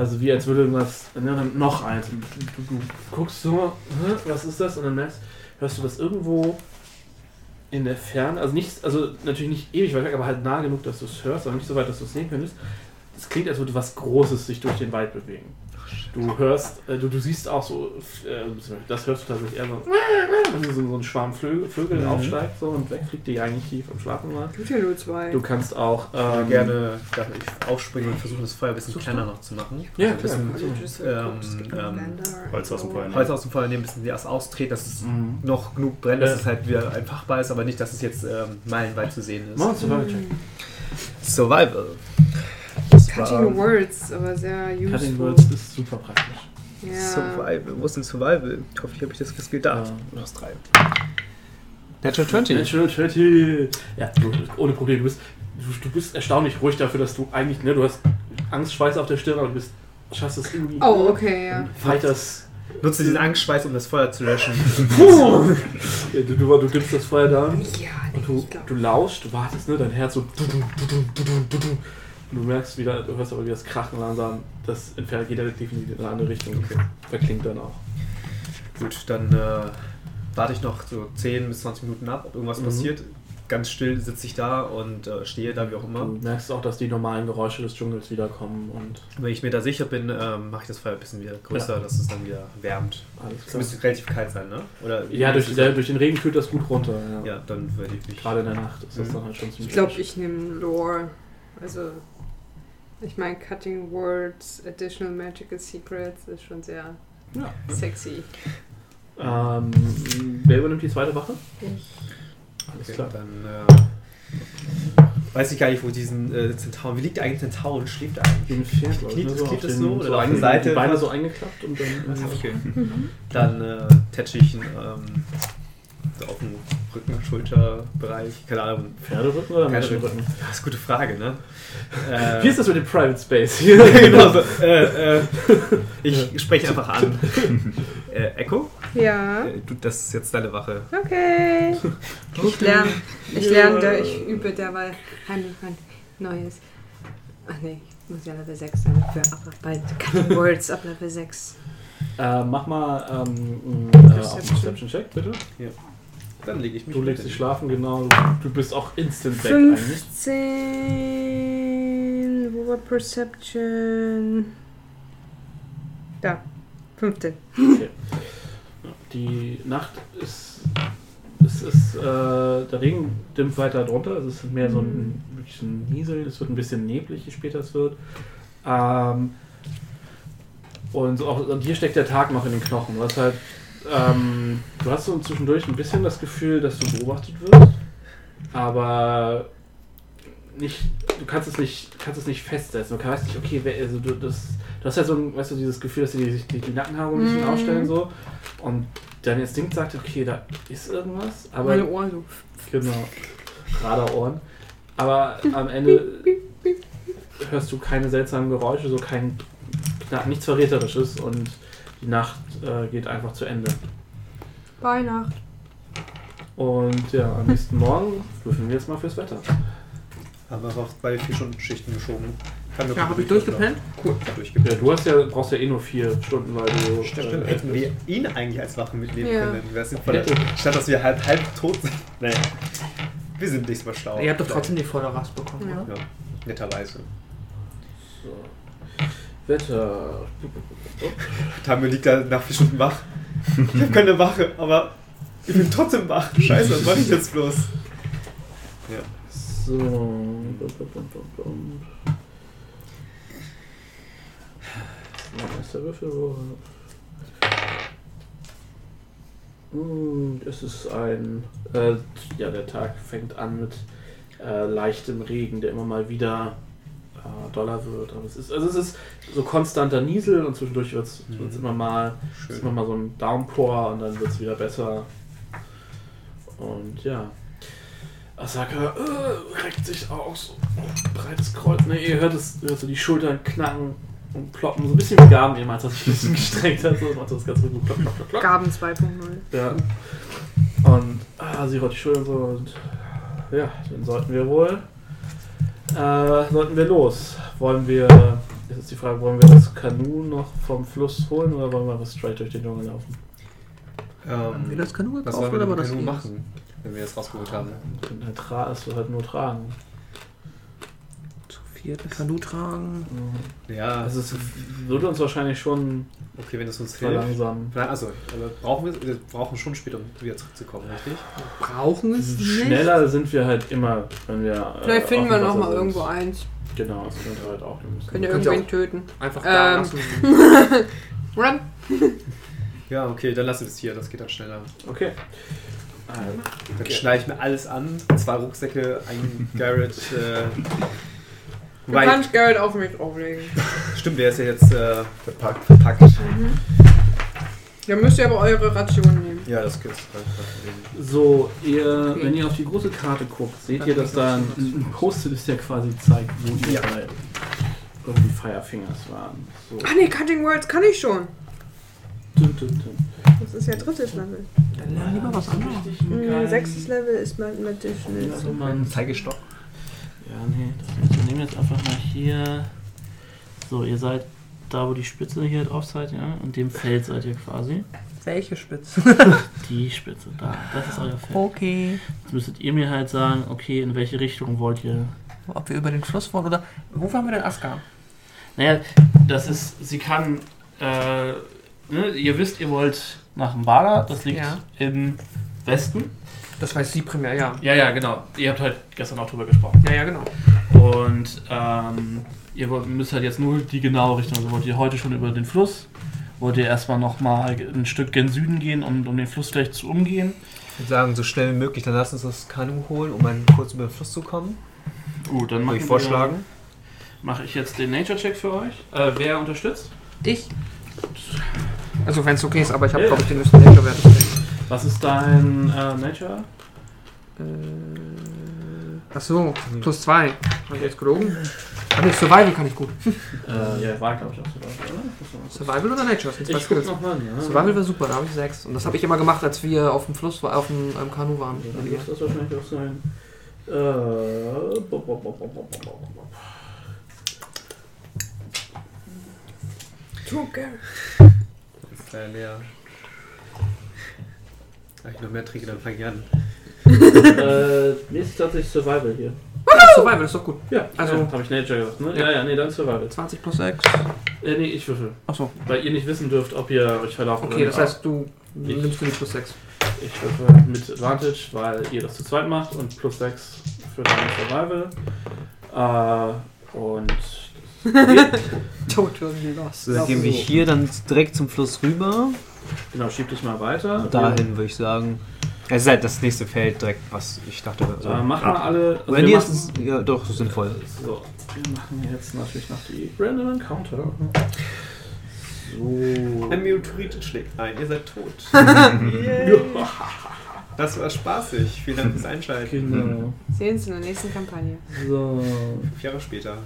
Also wie als würde irgendwas, ne, dann noch eins. Du, du guckst so, was ist das? Und dann merkst, hörst du das irgendwo in der Ferne, also nicht, also natürlich nicht ewig weit weg, aber halt nah genug, dass du es hörst, aber nicht so weit, dass du es sehen könntest. Es klingt, als würde was Großes sich durch den Wald bewegen. Du hörst, äh, du, du siehst auch so, äh, das hörst du tatsächlich eher so, wenn so, so ein Schwarm Vögel, Vögel Mhm. aufsteigt so und wegfliegt, die eigentlich tief am Schlafen waren. Tut ja nur zwei. Du kannst auch ähm, gerne aufspringen und versuchen, das Feuer ein bisschen kleiner noch zu machen. Ja, ein bisschen ähm, ähm, Holz aus dem Feuer nehmen. Holz aus dem Feuer nehmen, ein bisschen erst austreten, dass es Mhm. noch genug brennt, dass Ja. es halt wieder einfachbar ist, aber nicht, dass es jetzt ähm, meilenweit zu sehen ist. Survival-Check. Survival. Cutting Words, aber sehr useful. Cutting Words ist super praktisch. Ja. Survival. Wo ist denn Survival? Hoffentlich habe ich das gespielt. Da. Ja. Plus drei. Natural 20. Natural 20. Ja, du, ohne Problem. Du bist, du, du bist erstaunlich ruhig dafür, dass du eigentlich, ne, du hast Angstschweiß auf der Stirn, aber du bist, schaffst es irgendwie. Oh, okay, ja. Fighters. Nutze diesen Angstschweiß, um das Feuer zu löschen. Ja, du, du, du gibst das Feuer da Ja, und nee, du, ich glaube. du lauschst, du wartest, ne, dein Herz so. Und du merkst wieder, du hörst aber wie das Krachen langsam, das entfernt jeder definitiv in eine andere Richtung. Okay. Verklingt dann auch. Gut, dann äh, warte ich noch so 10 bis 20 Minuten ab, ob irgendwas Mhm. passiert. Ganz still sitze ich da und äh, stehe da, wie auch immer. Du merkst auch, dass die normalen Geräusche des Dschungels wiederkommen und Wenn ich mir da sicher bin, ähm, mache ich das Feuer ein bisschen wieder größer, Ja. dass es dann wieder wärmt. alles Es müsste relativ kalt sein, ne? Oder Ja, durch, der, durch den Regen kühlt das gut runter. Ja. Ja, dann würde ich mich. Gerade in der Nacht ist das Mhm. dann halt schon ziemlich Ich glaube, ich nehme Lore. Also, ich meine, Cutting Words, Additional Magical Secrets ist schon sehr Ja. sexy. Ähm, wer übernimmt die zweite Wache? Alles Okay, klar. dann äh, weiß ich gar nicht, wo diesen äh, Zentaur. Wie liegt der eigentlich Zentaur und schläft er eigentlich? Im Pferd, ich, Kniet- so kniet es den- so oder so auf die Seite? Die Beine so eingeklappt und dann. Okay. Dann äh, tätsche ich ihn ähm, so auf dem Rücken, Schulterbereich. Keine Ahnung. Pferderücken oder. Menschenrücken? Das ist eine gute Frage, ne? Äh, Wie ist das mit dem Private Space hier? genau so. Äh, äh, ich spreche einfach an. Äh, Echo? Ja, Äh, Du, das ist jetzt deine Wache. okay. Ich lerne, ich lerne, ich übe derweil heimlich mein neues. Ach nee, ich muss ja Level 6 sein für ab, bei Cutting Words ab Level 6. Äh, mach mal ähm, äh, auf einen Perception. Perception-Check, bitte. Dann lege ich mich Du legst dich schlafen, genau. Du bist auch instant weg eigentlich. 15. Wo war Perception? Da. 15. Die Nacht ist. Es ist, äh, der Regen dimmt weiter drunter. Es ist mehr so ein, wirklich ein Niesel. Es wird ein bisschen neblig, je später es wird. Ähm, und, so auch, und hier steckt der Tag noch in den Knochen. Hast halt. Ähm, du hast so zwischendurch ein bisschen das Gefühl, dass du beobachtet wirst. Aber nicht, du kannst es nicht, kannst es nicht festsetzen. Du weißt nicht, okay, wer, also du, das, du hast ja so ein, weißt du, dieses Gefühl, dass sie sich die, die Nackenhaare ein bisschen Mhm. aufstellen so. Und dein Instinkt sagt, okay, da ist irgendwas, aber Meine Ohren so. genau, Radarohren. Aber am Ende hörst du keine seltsamen Geräusche, so kein nichts Verräterisches und die Nacht äh, geht einfach zu Ende. Weihnacht. Und ja, am nächsten Morgen würfeln wir jetzt mal fürs Wetter. Haben wir einfach beide vier Stunden Schichten geschoben. Kann Ja, habe ich durchgepennt? Cool. Ja, Ja, durchgepennt. du hast ja, brauchst ja eh nur vier Stunden, weil du. Stimmt, äh, hätten wir ihn eigentlich als Wache mitnehmen Ja. können. Wäre sinnvoller. Statt dass wir halb, halb tot sind. Nee. Wir sind nicht so schlau. Ihr habt doch trotzdem die volle Rast bekommen, Ja. oder? Ja, netterweise. So. Wetter. Tamio liegt da nach vier Stunden wach. Ich habe keine Wache, aber ich bin trotzdem wach. Scheiße, was mache ich jetzt bloß? Ja. So. Wo ist der Würfel? Wo? Hm, Es ist ein. Äh, ja, der Tag fängt an mit äh, leichtem Regen, der immer mal wieder äh, doller wird. Aber es ist, also es ist so konstanter Niesel und zwischendurch wird es Mhm. immer mal ist immer mal so ein Downpour und dann wird es wieder besser. Und ja. Asaka äh, reckt sich aus. Breites Kreuz. Ne, ihr hört es, hört so die Schultern knacken und ploppen. So ein bisschen wie Gaben jemals, als sich ein bisschen gestreckt hat. So das macht das ganz gut. Klopp, klopp, klopp, klopp. Gaben 2.0. Ja. Und ah, sie rollt die Schultern so und ja, dann sollten wir wohl. Äh, sollten wir los. Wollen wir. Jetzt ist die Frage, wollen wir das Kanu noch vom Fluss holen oder wollen wir einfach straight durch den Dschungel laufen? Haben wir Ähm, das Kanu was gekauft wollen wir oder war das Kanu machen, wenn wir das rausgeholt haben? Wir können halt tra es wird halt nur tragen. Zu viert Kanu tragen. Ja, Also es würde uns wahrscheinlich schon okay, wenn es uns hilft. verlangsamen. Na, Also, aber brauchen wir, wir brauchen schon später, um wieder zurückzukommen, richtig? Brauchen es nicht? Schneller sind wir halt immer, wenn wir. äh, Vielleicht finden auf wir noch mal sind. irgendwo eins. Genau, das könnte halt auch. Wir Könnt ihr irgendwen töten. Einfach da Ähm. lassen. Run! Ja, okay, dann lass es hier, das geht dann schneller. Okay. Äh, Dann Okay. schneide ich mir alles an, zwei Rucksäcke, ein Garrett. Äh, Du wobei, kannst Geld auf mich drauflegen. stimmt, der ist ja jetzt äh, Verpackt. verpackt. Dann müsst ihr aber eure Ration nehmen. Ja, das gibt's. So, ihr, Okay. wenn ihr auf die große Karte guckt, seht ihr, dass da ein, ein Post-it ist, der quasi zeigt, wo die Ja. bei irgendwie Firefingers waren. So. Ah ne, Cutting Words kann ich schon. Dun, dun, dun. Das ist ja drittes Level. Dann lernen lieber was anderes. Mhm, geil. sechstes Level ist Mathematician. Also man, Zeigestock. Ja, nee, das, wir nehmen jetzt einfach mal hier. So, ihr seid da, wo die Spitze hier drauf seid, ja? Und dem Feld seid ihr quasi. Welche Spitze? Die Spitze, da. Das ist euer Feld. Okay. Jetzt müsstet ihr mir halt sagen, okay, in welche Richtung wollt ihr. Ob wir über den Fluss wollen oder. Wo haben wir denn Aska? Naja, das ist, sie kann, äh, ne, ihr wisst, ihr wollt nach Mbala, das liegt Ja. im Westen. Das weiß sie primär, ja. Ja, ja, genau. Ihr habt halt gestern auch drüber gesprochen. Ja, ja, genau. Und ähm, ihr müsst halt jetzt nur die genaue Richtung. Also wollt ihr heute schon über den Fluss? Wollt ihr erstmal nochmal ein Stück gen Süden gehen, um, um den Fluss gleich zu umgehen? Ich würde sagen, so schnell wie möglich, dann lass uns das Kanu holen, um dann kurz über den Fluss zu kommen. Gut, dann Würde mache ich vorschlagen. Mache ich jetzt den Nature-Check für euch. Äh, wer unterstützt? Ich? Also, wenn es okay ist, aber ich habe, Ja. glaube ich, den höchsten Nature-Wert. Was ist dein äh, Nature? Äh, Achso, plus zwei. Hab ich jetzt gelogen? Ah, nee, Survival kann ich gut. Äh, ja, war glaube ich auch Survival, oder? Survival oder Nature? Das Ich guck noch mal, ja. Survival war super, da habe ich sechs. Und das habe ich immer gemacht, als wir auf dem Fluss, war- auf dem ähm, Kanu waren. Dann muss das wahrscheinlich auch sein. Äh, bop, bop, bop. Joker. Ist leider leer. Wenn ich noch mehr trinke, dann fange ich an. äh, mir ist tatsächlich Survival hier. Ja, Survival ist doch gut. Ja, Also- also habe ich Nature gesagt, ne? Ja, ja, nee, dann Survival. 20 plus 6. Äh, nee, ich würfel. Achso. Weil ihr nicht wissen dürft, ob ihr euch verlaufen Okay, oder das heißt, du nimmst du die plus 6. Ich würfel mit Advantage, weil ihr das zu zweit macht und plus 6 für deine Survival. Äh, und Tot irgendwie. So, dann gehen wir hier dann direkt zum Fluss rüber. Genau, schieb dich mal weiter. Dahin würde ich sagen. Es ist halt das nächste Feld direkt, was ich dachte. So. Äh, machen wir alle. Also Wenn wir die machen- ist es ja doch sinnvoll. So, wir machen jetzt natürlich noch die Random Encounter. So. Ein Meteorit schlägt ein, ihr seid tot. Das war spaßig. Vielen Dank fürs Einschalten. Genau. Sehen Sie in der nächsten Kampagne. So. Fünf Jahre später.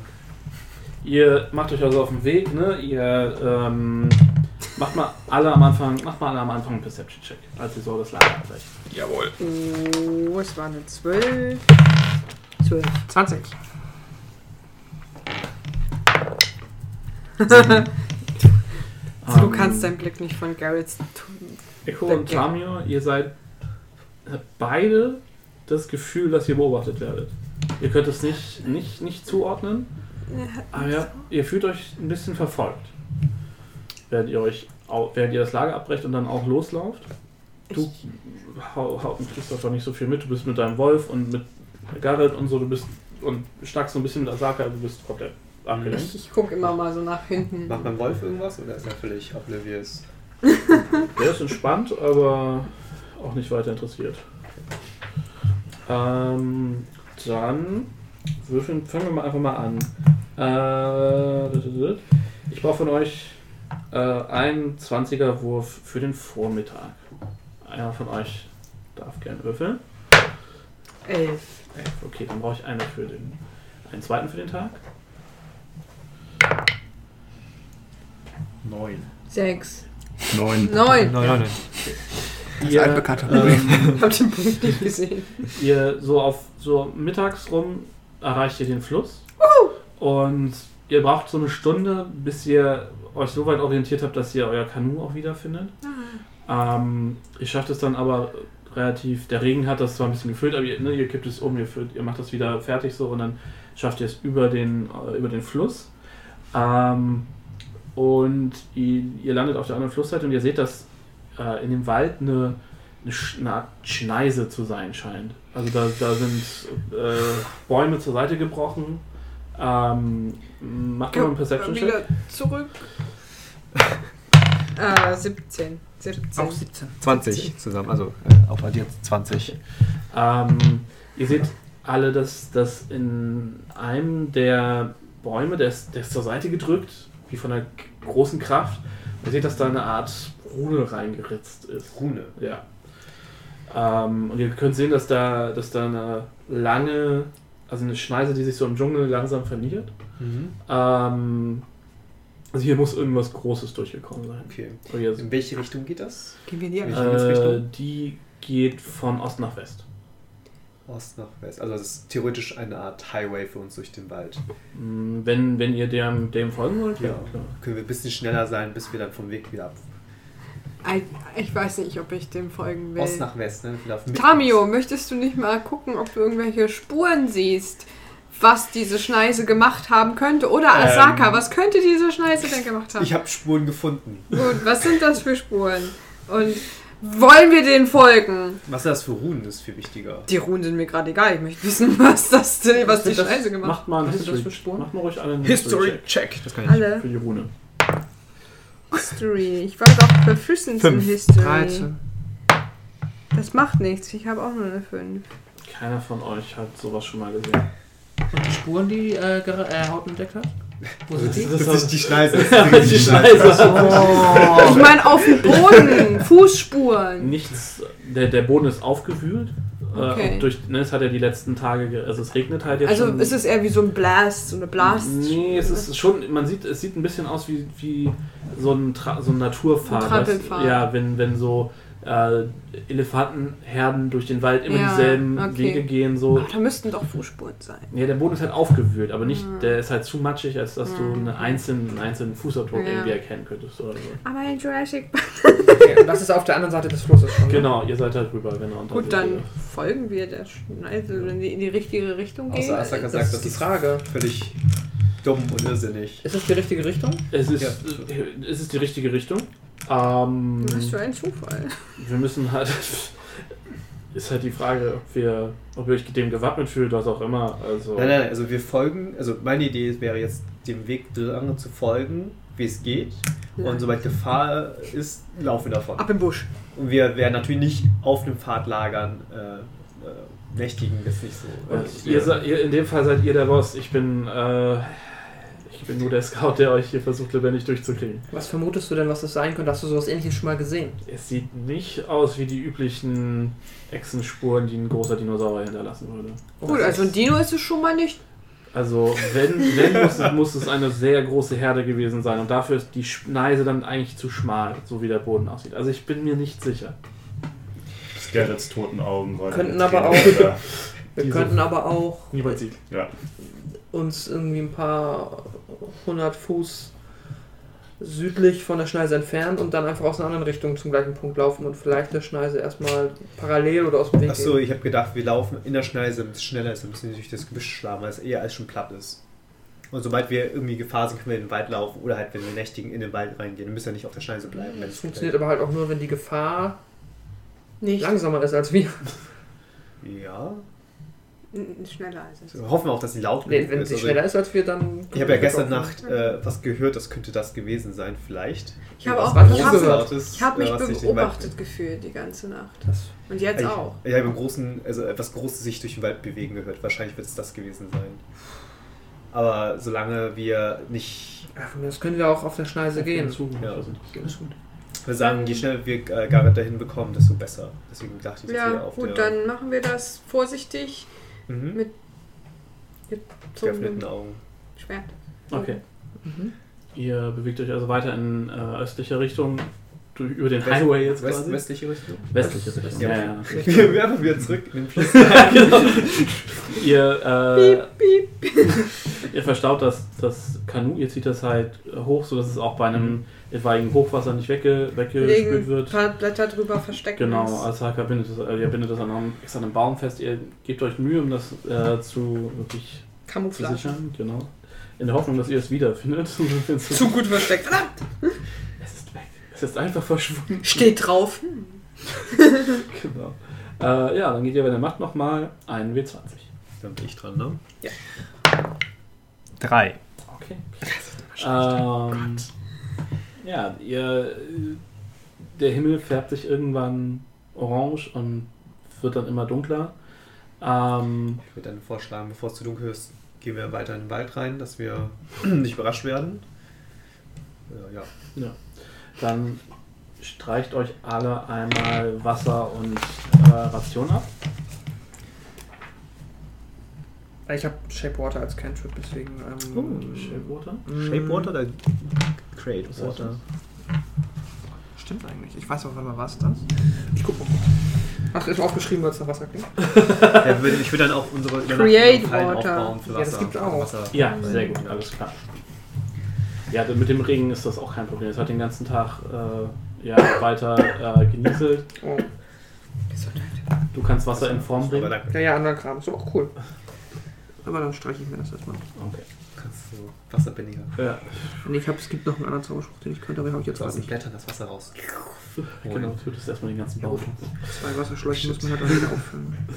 Ihr macht euch also auf den Weg, ne? Ihr ähm, macht mal alle am Anfang, macht mal alle am Anfang einen Perception-Check, als ihr so das Lager erreicht. Jawohl. Oh, es war eine 12. 12. 20. Du kannst deinen Blick nicht von Garrett's tun. Echo und Tamio, ihr seid habt beide das Gefühl, dass ihr beobachtet werdet. Ihr könnt es nicht, nicht, nicht zuordnen, aber ja, ihr fühlt euch ein bisschen verfolgt. Während ihr euch während ihr das Lager abbrecht und dann auch loslauft. Du hau- hau- kriegst doch nicht so viel mit. Du bist mit deinem Wolf und mit Garrett und so, du bist und schnackst so ein bisschen mit Asaka, du bist komplett abgelenkt. Ich, ich gucke immer mal so nach hinten. Macht mein Wolf irgendwas oder ist er völlig oblivious? Der ist entspannt, aber auch nicht weiter interessiert. Ähm, dann würfeln, fangen wir mal einfach mal an. Äh, ich brauche von euch äh, einen 20er Wurf für den Vormittag. Einer von euch darf gern würfeln. 11. Elf. Okay, dann brauche ich eine für den, einen zweiten für den Tag. Neun. 6. Neun. 9. Nein, nein, nein. Ihr, altbekannte ähm, Ich hab den Punkt nicht gesehen. ihr so auf so mittags rum erreicht ihr den Fluss und ihr braucht so eine Stunde, bis ihr euch so weit orientiert habt, dass ihr euer Kanu auch wiederfindet. Ähm, ihr schafft es dann aber relativ, der Regen hat das zwar ein bisschen gefüllt, aber ihr, ne, ihr kippt es um, ihr, füllt, ihr macht das wieder fertig so und dann schafft ihr es über den, äh, über den Fluss. Ähm, und ihr, ihr landet auf der anderen Flussseite und ihr seht, dass äh, in dem Wald eine, eine, Sch- eine Art Schneise zu sein scheint. Also da, da sind äh, Bäume zur Seite gebrochen. Ähm, macht mal einen Perception-Check. Wieder zurück. äh, 17. 17. Auch 17. 20 zusammen, also äh, auf addiert 20. Ähm, ihr seht alle, dass, dass in einem der Bäume, der ist, der ist zur Seite gedrückt, wie von einer großen Kraft. Ihr seht, dass da eine Art Rune reingeritzt ist. Rune. Ja. Ähm, und ihr könnt sehen, dass da, dass da eine lange, also eine Schneise, die sich so im Dschungel langsam verniert. Mhm. Ähm, also hier muss irgendwas Großes durchgekommen sein. Okay. In welche Richtung geht das? Gehen wir in die Äh, die geht von Ost nach West. Ost nach West. Also es ist theoretisch eine Art Highway für uns durch den Wald. Mm, Wenn, wenn ihr dem, dem folgen wollt, ja. Ja. klar. Können wir ein bisschen schneller sein, bis wir dann vom Weg wieder ab. Ich, ich weiß nicht, ob ich dem folgen will. Ost nach West, ne? Tamio, möchtest du nicht mal gucken, ob du irgendwelche Spuren siehst, was diese Schneise gemacht haben könnte? Oder Asaka, Ähm. was könnte diese Schneise denn gemacht haben? Ich habe Spuren gefunden. Gut, was sind das für Spuren? Und wollen wir denen folgen? Was ist das für Runen? Das ist viel wichtiger. Die Runen sind mir gerade egal. Ich möchte wissen, was, das, was die Das- Schneise gemacht Macht mal einen Was sind das History. für Spuren? Macht mal ruhig alle einen History Check. Das kann ich hat. nicht. Alle. Für die Rune. History. Ich war doch Proficiency in. History. 13. Das macht nichts. Ich habe auch nur eine 5. Keiner von euch hat sowas schon mal gesehen. Und die Spuren, die äh, äh, Haut entdeckt hat? Wo sind die? Das ist nicht die Schneise. Das ist die Schneise. Ich meine, auf dem Boden. Fußspuren. Nichts, der, der Boden ist aufgewühlt. Okay. Äh, durch, ne, es hat ja die letzten Tage, ge- also es regnet halt jetzt Also schon. ist es eher wie so ein Blast, so eine Blast. Nee, es ist schon, man sieht, es sieht ein bisschen aus wie, wie so ein, Tra so ein Trampelpfad. Ja, wenn, wenn so äh, Elefantenherden durch den Wald immer Ja, dieselben okay. Wege gehen. So. Ach, da müssten doch Fußspuren sein. Ja, der Boden ist halt aufgewühlt, aber nicht, Mhm. der ist halt zu matschig, als dass du Mhm. eine einzelnen, einen einzelnen Fußabdruck Ja. irgendwie erkennen könntest oder so. Aber in Jurassic Park. Okay, und das ist auf der anderen Seite des Flusses schon. ne? Genau, ihr seid halt rüber, genau. und Gut, dann ihr- folgen wir der Schneise, wenn die in die richtige Richtung gehen. Außer Asaka Das sagt, ist die Frage. völlig dumm und irrsinnig. Ist das die richtige Richtung? Es ist, Ja. es ist die richtige Richtung. Ähm, Was für ein Zufall. wir müssen halt. Ist halt die Frage, ob, wir, ob ihr euch dem gewappnet fühlt, was auch immer. Also, Nein, nein, also wir folgen, also meine Idee wäre jetzt, dem Weg lange zu folgen, wie es geht. Und sobald Gefahr ist, laufen wir davon. Ab im Busch. Und wir werden natürlich nicht auf dem Pfad lagern, äh, äh, nächtigen, das ist nicht so. Und Das ihr, ihr, in dem Fall seid ihr der Boss. Ich bin, äh, ich bin nur der Scout, der euch hier versucht, lebendig durchzukriegen. Was vermutest du denn, was das sein könnte? Hast du sowas ähnliches schon mal gesehen? Es sieht nicht aus wie die üblichen Echsenspuren, die ein großer Dinosaurier hinterlassen würde. Gut, also ein Dino ist es schon mal nicht. Also, wenn, wenn muss, es, muss es eine sehr große Herde gewesen sein. Und dafür ist die Schneise dann eigentlich zu schmal, so wie der Boden aussieht. Also, ich bin mir nicht sicher. Garretts toten Augen. Könnten aber auch-. Wir Diese- könnten aber auch Niemand sieht. Ja. Uns irgendwie ein paar hundert Fuß südlich von der Schneise entfernen und dann einfach aus einer anderen Richtung zum gleichen Punkt laufen und vielleicht der Schneise erstmal parallel oder aus dem Weg Achso, gehen. ich habe gedacht, wir laufen in der Schneise, damit es schneller ist, dann müssen wir durch das Gebüsch schlagen, weil es eher als schon platt ist. Und sobald wir irgendwie Gefahr sind, können wir in den Wald laufen oder halt, wenn wir nächtigen, in den Wald reingehen. Wir müssen ja nicht auf der Schneise bleiben. wenn Das es funktioniert aber halt auch nur, wenn die Gefahr Nicht. langsamer ist als wir. Ja. Schneller als es. Wir hoffen auch, dass sie laut Nee, genug wenn ist. sie Also schneller ist als wir, dann. ich habe ja gestern Nacht äh, was gehört, das könnte das gewesen sein, vielleicht. Ich habe auch was ich du habe, gehört? ich habe mich Wald- beobachtet gefühlt die ganze Nacht. Das Und jetzt Ich, auch. ich habe im Großen, also etwas Großes sich durch den Wald bewegen gehört. Wahrscheinlich wird es das gewesen sein. Aber solange wir nicht, Ja, aus können wir auch auf der Schneise gehen. Ja. Das ist gut. wir sagen, je schneller wir äh, Garrett dahin bekommen, desto besser. Deswegen dachte ich, dass wir Ja, auf gut, der dann machen wir das vorsichtig mhm, mit geöffneten Augen. Schwert. Okay. Mhm. Ihr bewegt euch also weiter in äh, östliche Richtung, durch, über den West- Highway jetzt West, quasi. westliche Richtung? Westliche Richtung. Ja. Ja, ja. Wir werden wieder zurück in den Fluss. genau. ihr, äh, Piep, piep. ihr verstaut das, das Kanu, ihr zieht das halt hoch, sodass es auch bei einem etwaigen Hochwasser nicht wegge, weggespült Legen ein wird. paar Blätter drüber verstecken. Genau, das. Asaka bindet es, äh, ihr bindet es an einem, extra an einem Baum fest. Ihr gebt euch Mühe, um das äh, zu wirklich zu sichern. Genau. In der Hoffnung, dass ihr es wiederfindet. es Zu gut versteckt. Verdammt! ist weg. Es ist einfach verschwunden. Steht drauf. Genau. Äh, ja, dann geht ihr, wenn ihr macht, nochmal einen W20. Dann bin ich dran, ne? Drei. Okay. Ähm, ja, ihr, der Himmel färbt sich irgendwann orange und wird dann immer dunkler. Ähm, Ich würde dann vorschlagen, bevor es zu dunkel ist, gehen wir weiter in den Wald rein, dass wir nicht überrascht werden. Äh, ja. dann streicht euch alle einmal Wasser und äh, Ration ab. Ich habe Shape Water als Cantrip, deswegen. Ähm, Shapewater. mm, Shape Water oder Create Water? Stimmt eigentlich. Ich weiß aber mal, was das? Ich guck mal du jetzt aufgeschrieben, weil es nach Wasser klingt? Ja, ich würde dann auch unsere Create Water. aufbauen für Wasser. Ja, das gibt's auch. Wasser. Ja, sehr gut, alles klar. Ja, mit dem Regen ist das auch kein Problem. Es hat den ganzen Tag äh, ja, weiter äh, genieselt. Oh. Du kannst Wasser in Form bringen. Ja, ja, anderer Kram. Ist aber auch cool. Aber dann streiche ich mir das erstmal. Okay. kannst du Wasserbändiger. Ja, Nee, ich hab, es gibt noch einen anderen Zauberspruch, den ich könnte, aber den habe ich jetzt gerade nicht. Blättern das Wasser raus. genau. Du tötest erstmal den ganzen gut. Zwei Wasserschläuche muss man halt auch wieder auffüllen.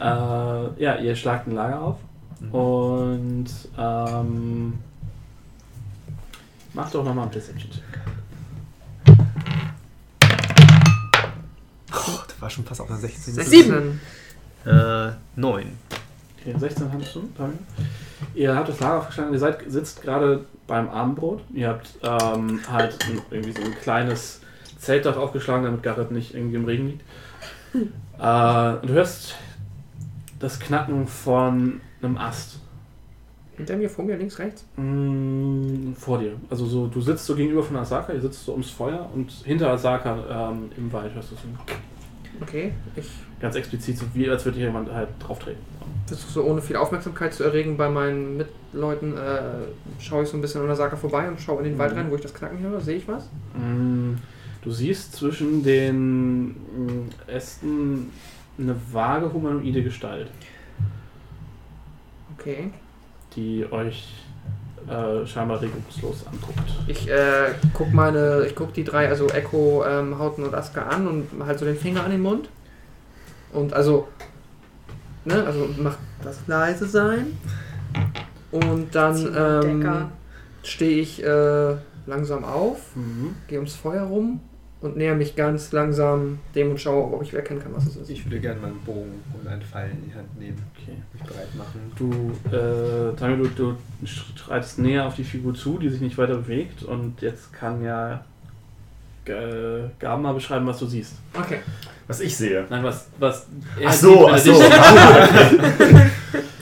Äh, ja, ihr schlagt ein Lager auf Mhm. und ähm, macht doch nochmal ein Perception-Check. Oh, das war schon fast auf einer 16. 16. Äh, 9. Okay, 16 hast du, Daniel. Ihr habt das Lager aufgeschlagen, ihr seid, sitzt gerade beim Abendbrot. Ihr habt ähm, halt ein, irgendwie so ein kleines Zeltdach aufgeschlagen, damit Garrett nicht irgendwie im Regen liegt. Äh, und du hörst das Knacken von einem Ast. Hinter mir, vor mir, links, rechts. Mm, vor dir. Also so, du sitzt so gegenüber von Asaka, ihr sitzt so ums Feuer und hinter Asaka ähm, im Wald hörst du es Okay, ich ganz explizit, so wie als würde hier jemand halt drauf treten. versuche so ohne viel Aufmerksamkeit zu erregen bei meinen Mitleuten, äh, schaue ich so ein bisschen an der Saka vorbei und schaue in den Wald Mhm. rein, wo ich das Knacken höre. Sehe ich was? Mm, Du siehst zwischen den mm, Ästen eine vage humanoide Gestalt, Okay. die euch äh, scheinbar regungslos anguckt. Ich äh, guck meine, ich guck die drei, also Echo, ähm, Hauten und Aska an und halt so den Finger an den Mund. Und also, ne, also mach das leise sein. Und dann ähm, stehe ich äh, langsam auf, Mhm. gehe ums Feuer rum und näher mich ganz langsam dem und schaue, ob ich erkennen kann, was es ist. Ich würde gerne meinen Bogen und einen Pfeil in die Hand nehmen, Okay. mich bereit machen. Du, äh, Tamio, du, du schreitest näher auf die Figur zu, die sich nicht weiter bewegt und jetzt kann ja äh, Gaben mal beschreiben, was du siehst. Okay. Was ich sehe. Nein, was, was er Ach so, ach so.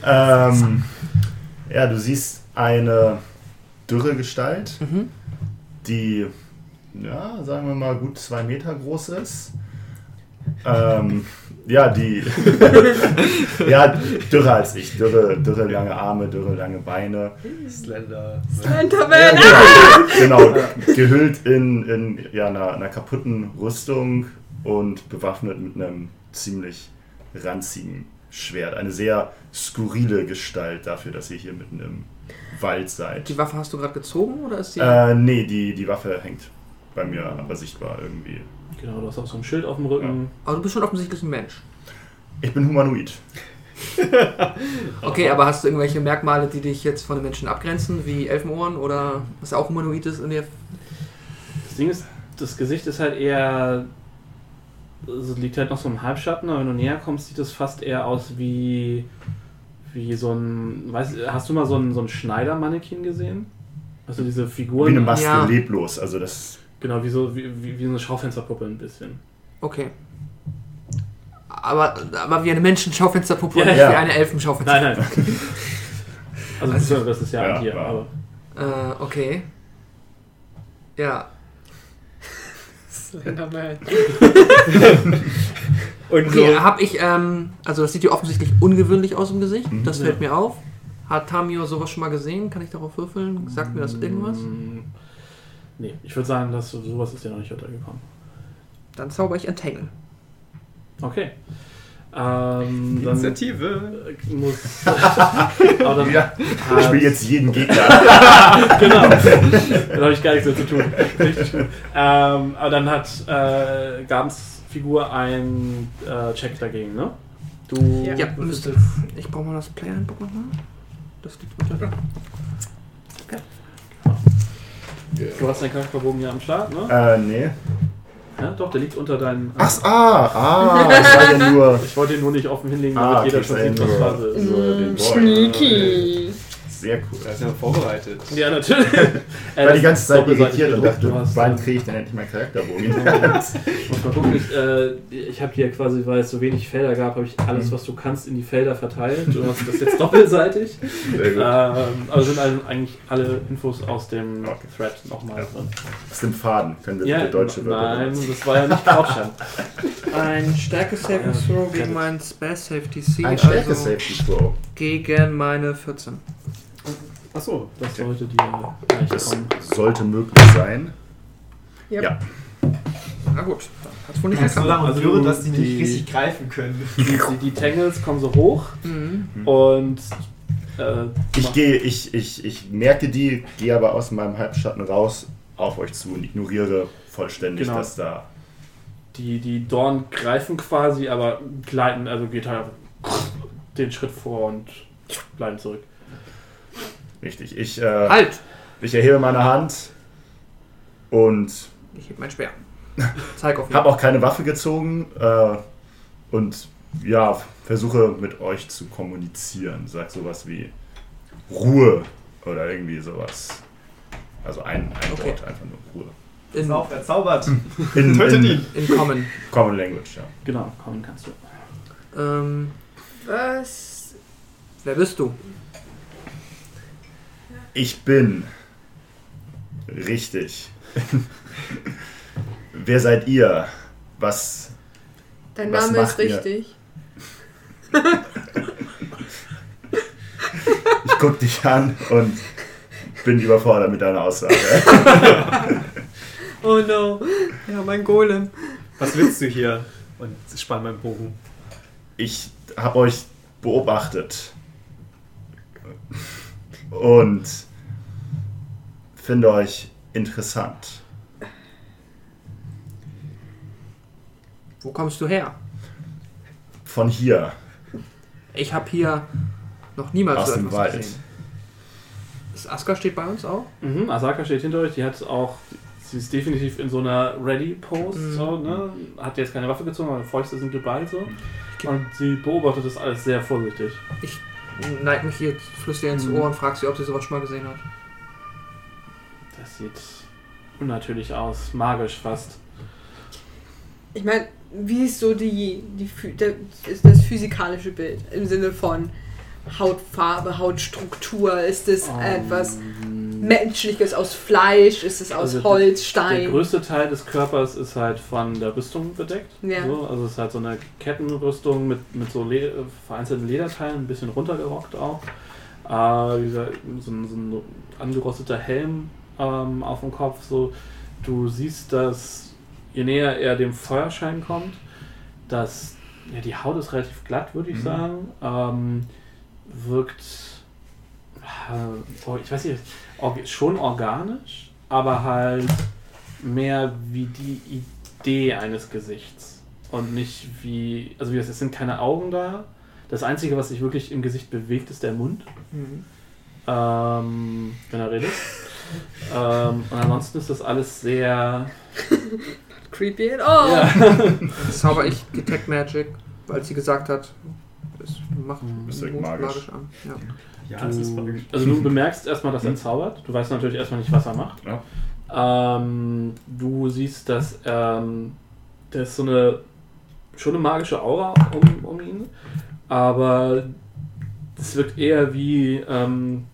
ähm, ja, du siehst eine dürre Gestalt, Mhm. die, ja, sagen wir mal, gut zwei Meter groß ist. Ähm, ja, die. ja, dürrer als ich. Dürre, dürre lange Arme, dürre lange Beine. Slender. Slenderman! Genau, gehüllt in, in ja, einer, einer kaputten Rüstung und bewaffnet mit einem ziemlich ranzigen Schwert. Eine sehr skurrile Gestalt dafür, dass ihr hier mitten im Wald seid. Die Waffe hast du gerade gezogen oder ist sie. Äh, nee, die, die Waffe hängt bei mir aber sichtbar irgendwie. Genau, du hast auch so ein Schild auf dem Rücken. Aber du bist schon offensichtlich ein Mensch. Ich bin humanoid. Okay, aber hast du irgendwelche Merkmale, die dich jetzt von den Menschen abgrenzen, wie Elfenohren oder was auch humanoid ist in der. Das Ding ist, das Gesicht ist halt eher. Es liegt halt noch so im Halbschatten, aber wenn du näher kommst, sieht es fast eher aus wie. Wie so ein. Weißt, hast du mal so ein, so ein Schneidermannequin gesehen? Hast du diese Wie Figuren? eine Maske, Ja. leblos. Also das. Genau, wie so wie, wie, wie so eine Schaufensterpuppe ein bisschen. Okay. Aber, aber wie eine Menschenschaufensterpuppe Ja, und nicht ja. wie eine Elfenschaufenster. Nein, nein. Also, beziehungsweise das ist ja, Ja, hier, aber. Äh, okay. Ja. Slenderman. Und Okay, hab ich, ähm, also das sieht ja offensichtlich ungewöhnlich aus im Gesicht. Mhm. Das fällt mir auf. Hat Tamio sowas schon mal gesehen? Kann ich darauf würfeln? Sagt mir das irgendwas? Nee, ich würde sagen, dass sowas ist dir noch nicht untergekommen. Dann zauber ich Entangle. Okay. Ähm, dann Initiative. äh, muss. aber dann Ja, ich spiele jetzt jeden Gegner. genau. Dann habe ich gar nichts mehr zu tun. Richtig gut. Ähm, aber dann hat äh, Gabens Figur einen äh, Check dagegen, ne? Du Ja. Ja, würfelst müsste. Ich brauche mal das Player-Handbook nochmal. Das liegt unter. Du hast deinen Charakterbogen ja am Start, ne? äh, nee. Ja, doch, der liegt unter deinen. Ach, ah, ah, ich war ja nur. Ich wollte ihn nur nicht offen hinlegen, damit Ah, jeder schon ich sieht, was nur- Phase ist. Mm. Sneaky. Sehr cool. Da ist ja vorbereitet. Ja, natürlich. Ich war die ganze Zeit irritiert und dachte, du hast, wann kriege ich denn endlich meinen Charakterbogen? Ich muss mal gucken, ich, äh, ich habe hier quasi, weil es so wenig Felder gab, habe ich alles, was du kannst, in die Felder verteilt. Du hast das jetzt doppelseitig. Sehr Ähm, gut. aber sind also eigentlich alle Infos aus dem Okay. Thread nochmal Ja. drin. Aus dem Faden können wir Ja, deutsche Wörter nein, benutzen. das war ja nicht Couchstand. Ein Stärke-Saving Ja, Throw gegen meinen Spell Safety C. Ein also Stärke-Safety Throw. gegen meine 14. Achso, das sollte dir gleich Das kommen. sollte möglich sein. Yep. Ja. Na gut, dann hat's wohl nicht So geklappt. Also dürre, du- dass die nicht die- richtig greifen können. Die, die, die Tangles kommen so hoch Mhm. und äh, Ich gehe, ich, ich, ich merke die, gehe aber aus meinem Halbschatten raus auf euch zu und ignoriere vollständig, Genau. dass da. die, die Dorn greifen quasi, aber gleiten, also geht halt den Schritt vor und bleiben zurück. Richtig. Ich, äh, Halt! ich erhebe meine Hand und Ich heb mein Speer. Zeig auf ihn. habe auch keine Waffe gezogen äh, und ja, versuche mit euch zu kommunizieren. Sag sowas wie Ruhe oder irgendwie sowas. Also ein, ein Okay. Wort, einfach nur Ruhe. In, erzaubert. In, Tötet in ihn. in Common. Common Language, ja. Genau, kommen kannst du. Ähm, Was? wer bist du? Ich bin. Richtig. Wer seid ihr? Was. Dein Was Name ist richtig. Ich guck dich an und bin überfordert mit deiner Aussage. Oh no. Ja, mein Golem. Was willst du hier? Und spann meinen Bogen. Ich habe euch beobachtet. Und finde euch interessant. Wo kommst du her? Von hier, Ich habe hier noch niemals aus so dem etwas Wald. gesehen. Das Aska steht bei uns auch? Mhm, Asaka steht hinter euch, die hat auch, sie ist definitiv in so einer Ready-Pose, Mhm. so, ne? hat jetzt keine Waffe gezogen, aber Fäuste sind geballt so. Und sie beobachtet das alles sehr vorsichtig. Ich neig mich ihr, flüster ihr ins Mhm. Ohr und frag sie, ob sie sowas schon mal gesehen hat. Das sieht unnatürlich aus, magisch fast. Ich meine, wie ist so die, die der, ist das physikalische Bild im Sinne von Hautfarbe, Hautstruktur? Ist es etwas Menschliches aus Fleisch? Ist es aus Also Holz, Der Stein? größte Teil des Körpers ist halt von der Rüstung bedeckt. Ja. So, also es ist halt so eine Kettenrüstung mit, mit so Le vereinzelten Lederteilen, ein bisschen runtergerockt auch. Äh, wie gesagt, so, ein, so ein angerosteter Helm ähm, auf dem Kopf. So, du siehst, dass je näher er dem Feuerschein kommt, dass ja, die Haut ist relativ glatt, würde ich Mhm. sagen. Ähm, wirkt, äh, oh, ich weiß nicht, schon organisch, aber halt mehr wie die Idee eines Gesichts und nicht wie, also wie es sind keine Augen da. Das Einzige, was sich wirklich im Gesicht bewegt, ist der Mund, Mhm. ähm, wenn er redet. Ähm, und ansonsten ist das alles sehr. Creepy at all. Ja. Zauber ich Detect Magic, weil sie gesagt hat, es macht Mhm. Das wirkt Mut magisch. an. Ja. Ja, das ist magisch. Also du bemerkst erstmal, dass er zaubert. Du weißt natürlich erstmal nicht, was er macht. Ja. Ähm, du siehst, dass ähm, da ist so eine schon eine magische Aura um, um ihn, aber es wirkt eher wie ähm,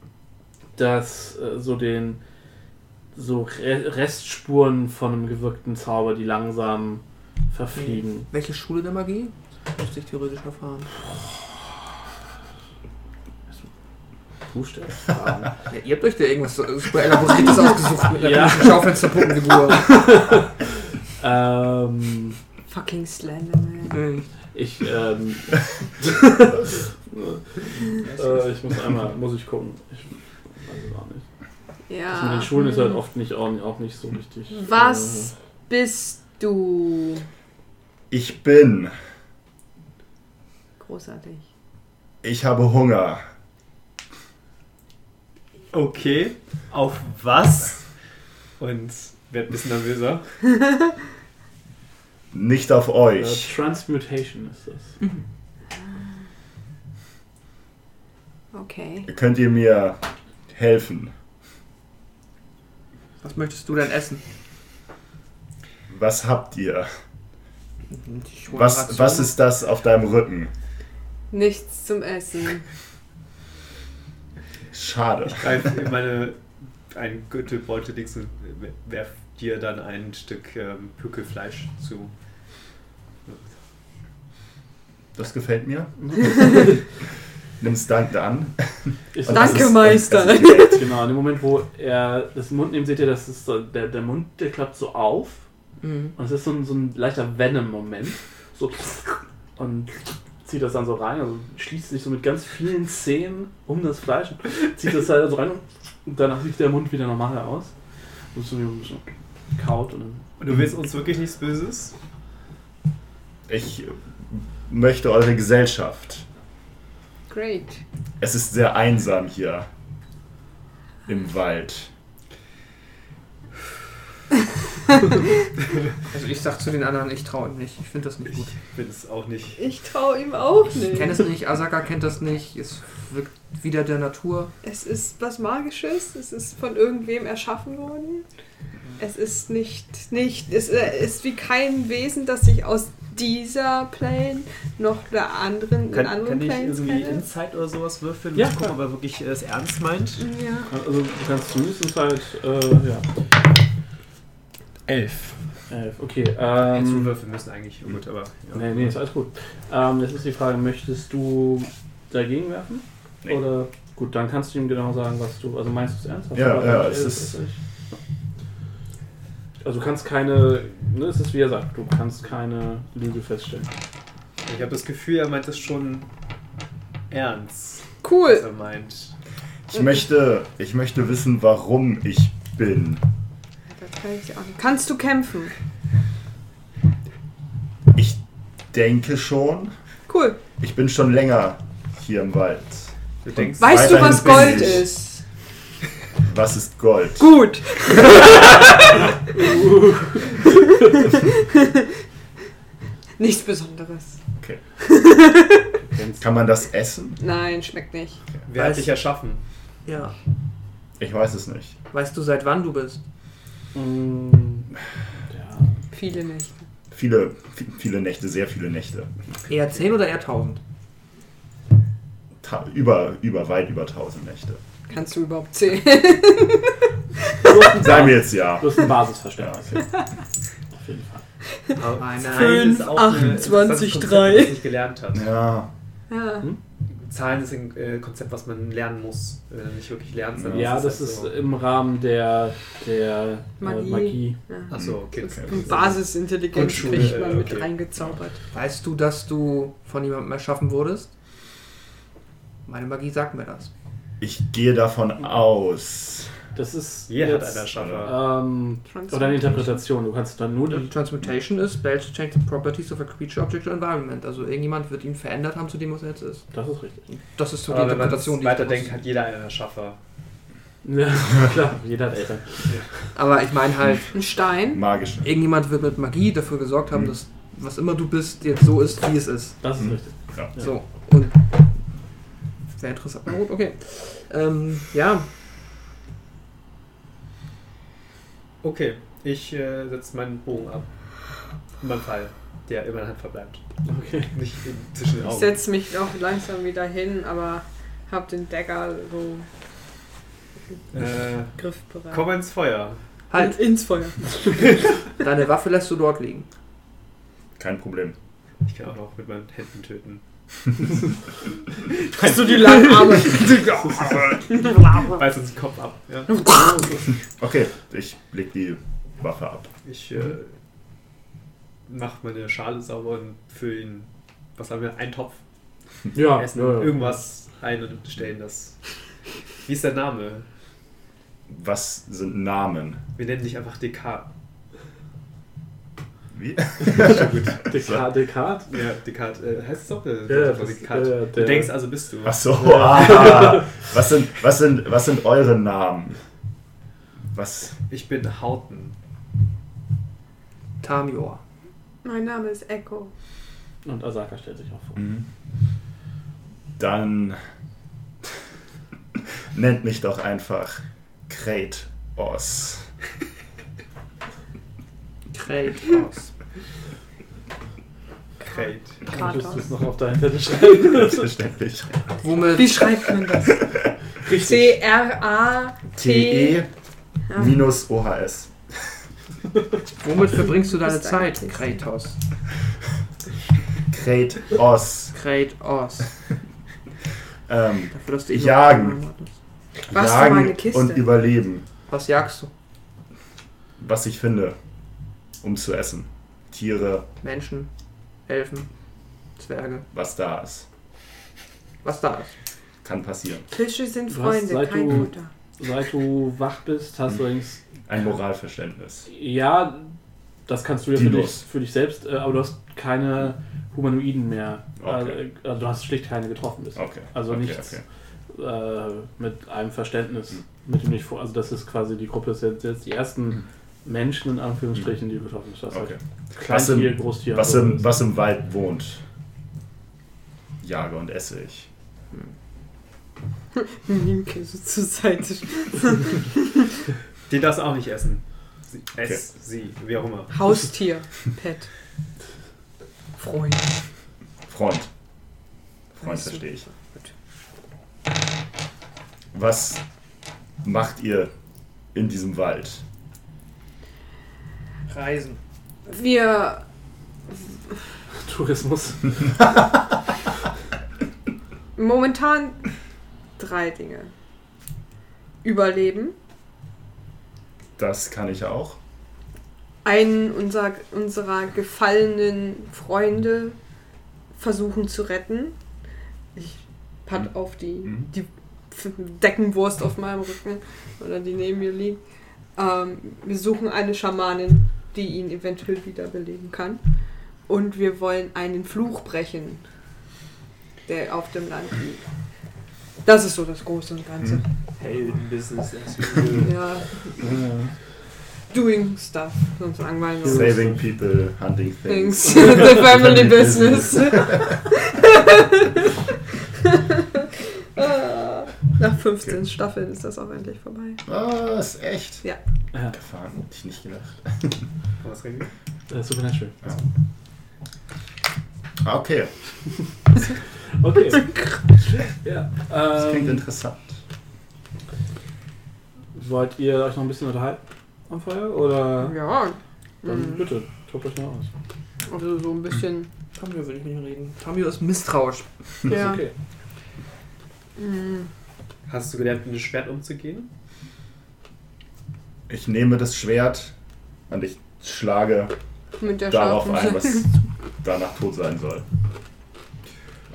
dass äh, so den so Re Restspuren von einem gewirkten Zauber, die langsam verfliegen. Welche Schule der Magie? Müsste ich theoretisch erfahren. Du stellst Fragen. Ja, ihr habt euch da irgendwas super elaboriertes ausgesucht mit einer Ja. Schaufensterpuppenfigur. ähm, Fucking Slenderman. Ich ähm, äh, ich muss einmal muss ich gucken. Ich es auch nicht. Das mit Ja. den Schulen ist halt oft nicht auch, nicht so richtig. Was bist du? Ich bin. Großartig. Ich habe Hunger. Okay, auf was? Und werd ein bisschen nervöser. Nicht auf Äh, euch. Transmutation ist das. Okay. Könnt ihr mir helfen? Was möchtest du denn essen? Was habt ihr? Was, was ist das auf deinem Rücken? Nichts zum Essen. Schade. Ich greife in meine einen Gürtelbeutel links und werf dir dann ein Stück ähm, Pückelfleisch zu. Das gefällt mir. Nimm's dankend an. Ist Und das Danke, ist- Meister. ist. Genau, in dem Moment, wo er das Mund nimmt, seht ihr, dass es so, der, der Mund, der klappt so auf. Mhm. Und es ist so ein, so ein leichter Venom-Moment. So. Und zieht das dann so rein, also schließt sich so mit ganz vielen Zähnen um das Fleisch, zieht das halt so rein und danach sieht der Mund wieder normal aus. Und so ein bisschen kaut und dann. Und du willst uns wirklich nichts Böses? Ich möchte eure Gesellschaft. Great. Es ist sehr einsam hier im Wald. Also ich sag zu den anderen, ich traue ihm nicht. Ich finde das nicht gut. Ich bin es auch nicht. Ich traue ihm auch Ich nicht. kenne es nicht, Asaka kennt das nicht. Es wirkt wieder der Natur. Es ist was Magisches, es ist von irgendwem erschaffen worden. Es ist nicht, nicht, es äh, ist wie kein Wesen, das sich aus dieser Plane noch der anderen, Kann, anderen kann ich Planes irgendwie kenne. Insight oder sowas würfeln? Ja, zu gucken, klar. ob er wirklich äh, es ernst meint. Ja. Also du kannst zumindest halt, äh, ja. Elf. Elf, okay. Jetzt Ähm, würfeln müssen eigentlich. Oh, gut, aber. Ja. nee, nee, ist alles gut. Ähm, jetzt ist die Frage, möchtest du dagegen werfen? Nee. Oder, gut, dann kannst du ihm genau sagen, was du, also meinst du es ernst? Hast Ja, ja, es ist- elf? Also du kannst keine, ne, es ist wie er sagt, du kannst keine Lüge feststellen. Ich habe das Gefühl, er meint das schon ernst, was Cool. er meint. Ich möchte, ich möchte wissen, warum ich bin. Das kann ich auch nicht. Kannst du kämpfen? Ich denke schon. Cool. Ich bin schon länger hier im Wald. Du denkst, Weißt du, was Gold ich. ist? Was ist Gold? Gut. Nichts Besonderes. Okay. Kann man das essen? Nein, schmeckt nicht. wer hat dich erschaffen? Ja. Ich weiß es nicht. Weißt du, seit wann du bist? Mm, ja. Viele Nächte. Viele, vi- viele Nächte, sehr viele Nächte. Eher 10 oder eher 1000? Ta über, über, weit über 1000 Nächte. Kannst du überhaupt zählen? Sagen wir jetzt ja. Du hast ein Basisverständnis. ja. Auf jeden Fall. Aber Nein, nein. Zahlen ist auch ein 28, interessantes Konzept, 3. was ich gelernt hat. Ja, Ja. Zahlen ist ein äh, Konzept, was man lernen muss, äh, nicht wirklich lernt. sondern Ja, das halt ist so- im Rahmen der, der Magie. Magie. Äh, Magie. ja. Achso, okay. Das Okay. ist Basisintelligenz kriegt man äh, mit okay. reingezaubert. Weißt du, dass du von jemandem erschaffen wurdest? Meine Magie sagt mir das. Ich gehe davon aus. Das ist Jeder hat jetzt, einen Erschaffer. ähm, oder eine Interpretation. Du kannst dann nur die, Transmutation ist spells to change the properties of a creature, object or environment. Also irgendjemand wird ihn verändert haben zu dem, was er jetzt ist. Das ist richtig. Das ist so die Aber wenn man Interpretation, die ich weiterdenkt, hat jeder einen Erschaffer. Ja, klar, jeder hat Eltern. Aber ich meine halt, Ein Stein. Magisch. irgendjemand wird mit Magie dafür gesorgt haben, Mhm. dass was immer du bist, jetzt so ist, wie es ist. Das ist Mhm. richtig. Ja. So. Und sehr interessant. Na gut, okay. Ähm, ja, Okay, ich äh, setze meinen Bogen ab. In meinem Fall, der in meiner Hand verbleibt. Okay. Nicht in, zwischen den Ich Augen. setze mich auch langsam wieder hin, aber hab den Dagger so Äh, griffbereit. komm ins Feuer. halt, ins Feuer. deine Waffe lässt du dort liegen. Kein Problem. Ich kann auch noch mit meinen Händen töten. Hast du die langen Arme? Reiß uns den Kopf ab. Ja. Okay, ich leg die Waffe ab. Ich äh, mache meine Schale sauber und fülle ihn. Was haben wir? Einen Topf. Ja, Essen ja, ja. irgendwas ein und stellen das. Wie ist der Name? Was sind Namen? Wir nennen dich einfach DK. Wie? Descartes. Descartes? Ja, Descartes. Äh, heißt es auch? Äh, Ja, das- Descartes. ja, du denkst also bist du. Ach so. Ah, was, sind, was, sind, was sind eure Namen? Was? Ich bin Hauten. Tamior. Mein Name ist Echo. Und Asaka stellt sich auch vor. Mhm. Dann nennt mich doch einfach Kratos. Kratos. Krate. Möchtest du es noch auf deinen Zettel schreiben? Selbstverständlich. Womit Wie schreibt man das? C-R-A-T. T-E minus OHS. Womit verbringst du deine Zeit. Kratos? Kratos. Kratos. Ähm, Dafür, dass du Jagen. Was jagen Kiste? und überleben. Was jagst du? Was ich finde, um zu essen. Tiere, Menschen, Elfen, Zwerge. was da ist. Was da ist. Kann passieren. Fische sind Freunde, seit kein du- Futter. Seit du wach bist, hast du übrigens. Ein Moralverständnis. Ja, das kannst du ja für dich, für dich selbst, äh, aber du hast keine Humanoiden mehr. Okay. Äh, also du hast schlicht keine getroffen bist. Okay. Also okay, nichts okay. äh, mit einem Verständnis, Hm. mit dem ich vor. Also das ist quasi die Gruppe, ist jetzt, jetzt die ersten Menschen in Anführungsstrichen, die betroffen sind. Das heißt Okay. Was im, Großtier. was, im, so. was im Wald wohnt, jage und esse ich. Käse zur Seite. Die darfst du auch nicht essen. Sie, es, sie, wie auch immer. Haustier. Pet. Freund. Freund. Freund Weißt du. verstehe ich. Was macht ihr in diesem Wald? Reisen. Wir Tourismus. momentan drei Dinge. Überleben. Das kann ich auch. einen unserer, unserer gefallenen Freunde versuchen zu retten. Ich patt Mhm. auf die, Mhm. die Deckenwurst auf meinem Rücken oder die neben mir liegt. Ähm, wir suchen eine Schamanin, die ihn eventuell wiederbeleben kann. Und wir wollen einen Fluch brechen, der auf dem Land liegt. Das ist so das Große und Ganze. Mhm. Heldenbusiness. Ja, doing stuff, sozusagen. Weil wir- Saving people, hunting Things. things. The family business. Ah, Nach 15 Okay. Staffeln ist das auch endlich vorbei. Was? Echt? Ja. Ja, Gefahren, hätte ich nicht gedacht. Was reden äh, Supernatural. Ah, Okay, Okay. ja. das klingt Ähm, interessant. wollt ihr euch noch ein bisschen unterhalten am Feuer? Oder Ja. dann Mhm. bitte, tobt euch mal aus. Also so ein bisschen. Tamio will ich nicht reden. Tamio ist misstrauisch. Ja. Ist okay. Mhm. Hast du gelernt, mit dem Schwert umzugehen? Ich nehme das Schwert und ich schlage Mit der darauf ein, was danach tot sein soll.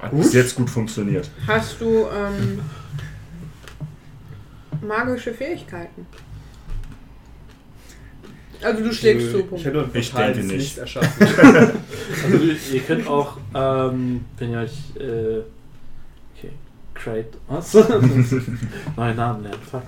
Hat bis jetzt gut funktioniert. Hast du ähm, magische Fähigkeiten? Also du schlägst zu. Ich hätte ein Ich denke nicht. Licht erschaffen. Also du, ihr könnt auch, ähm, wenn ihr euch, äh, okay, Kratos, neuen Namen lernen, fuck.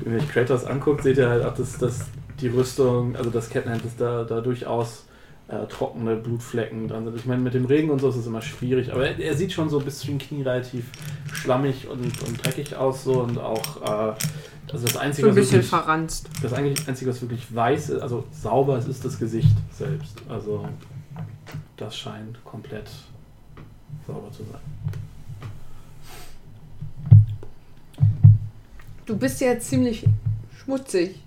Wenn ihr euch Kratos anguckt, seht ihr halt auch, dass, dass die Rüstung, also das Kettenhemd, dass da, da durchaus äh, trockene Blutflecken dran sind. Ich meine, mit dem Regen und so ist es immer schwierig, aber er, er sieht schon so bis zu den Knien relativ schlammig und, und dreckig aus so und auch, äh, also das So Einzige, ein was bisschen wirklich, verranzt. das eigentlich Einzige, was wirklich weiß ist, also sauber ist, ist das Gesicht selbst. Also das scheint komplett sauber zu sein. Du bist ja ziemlich schmutzig.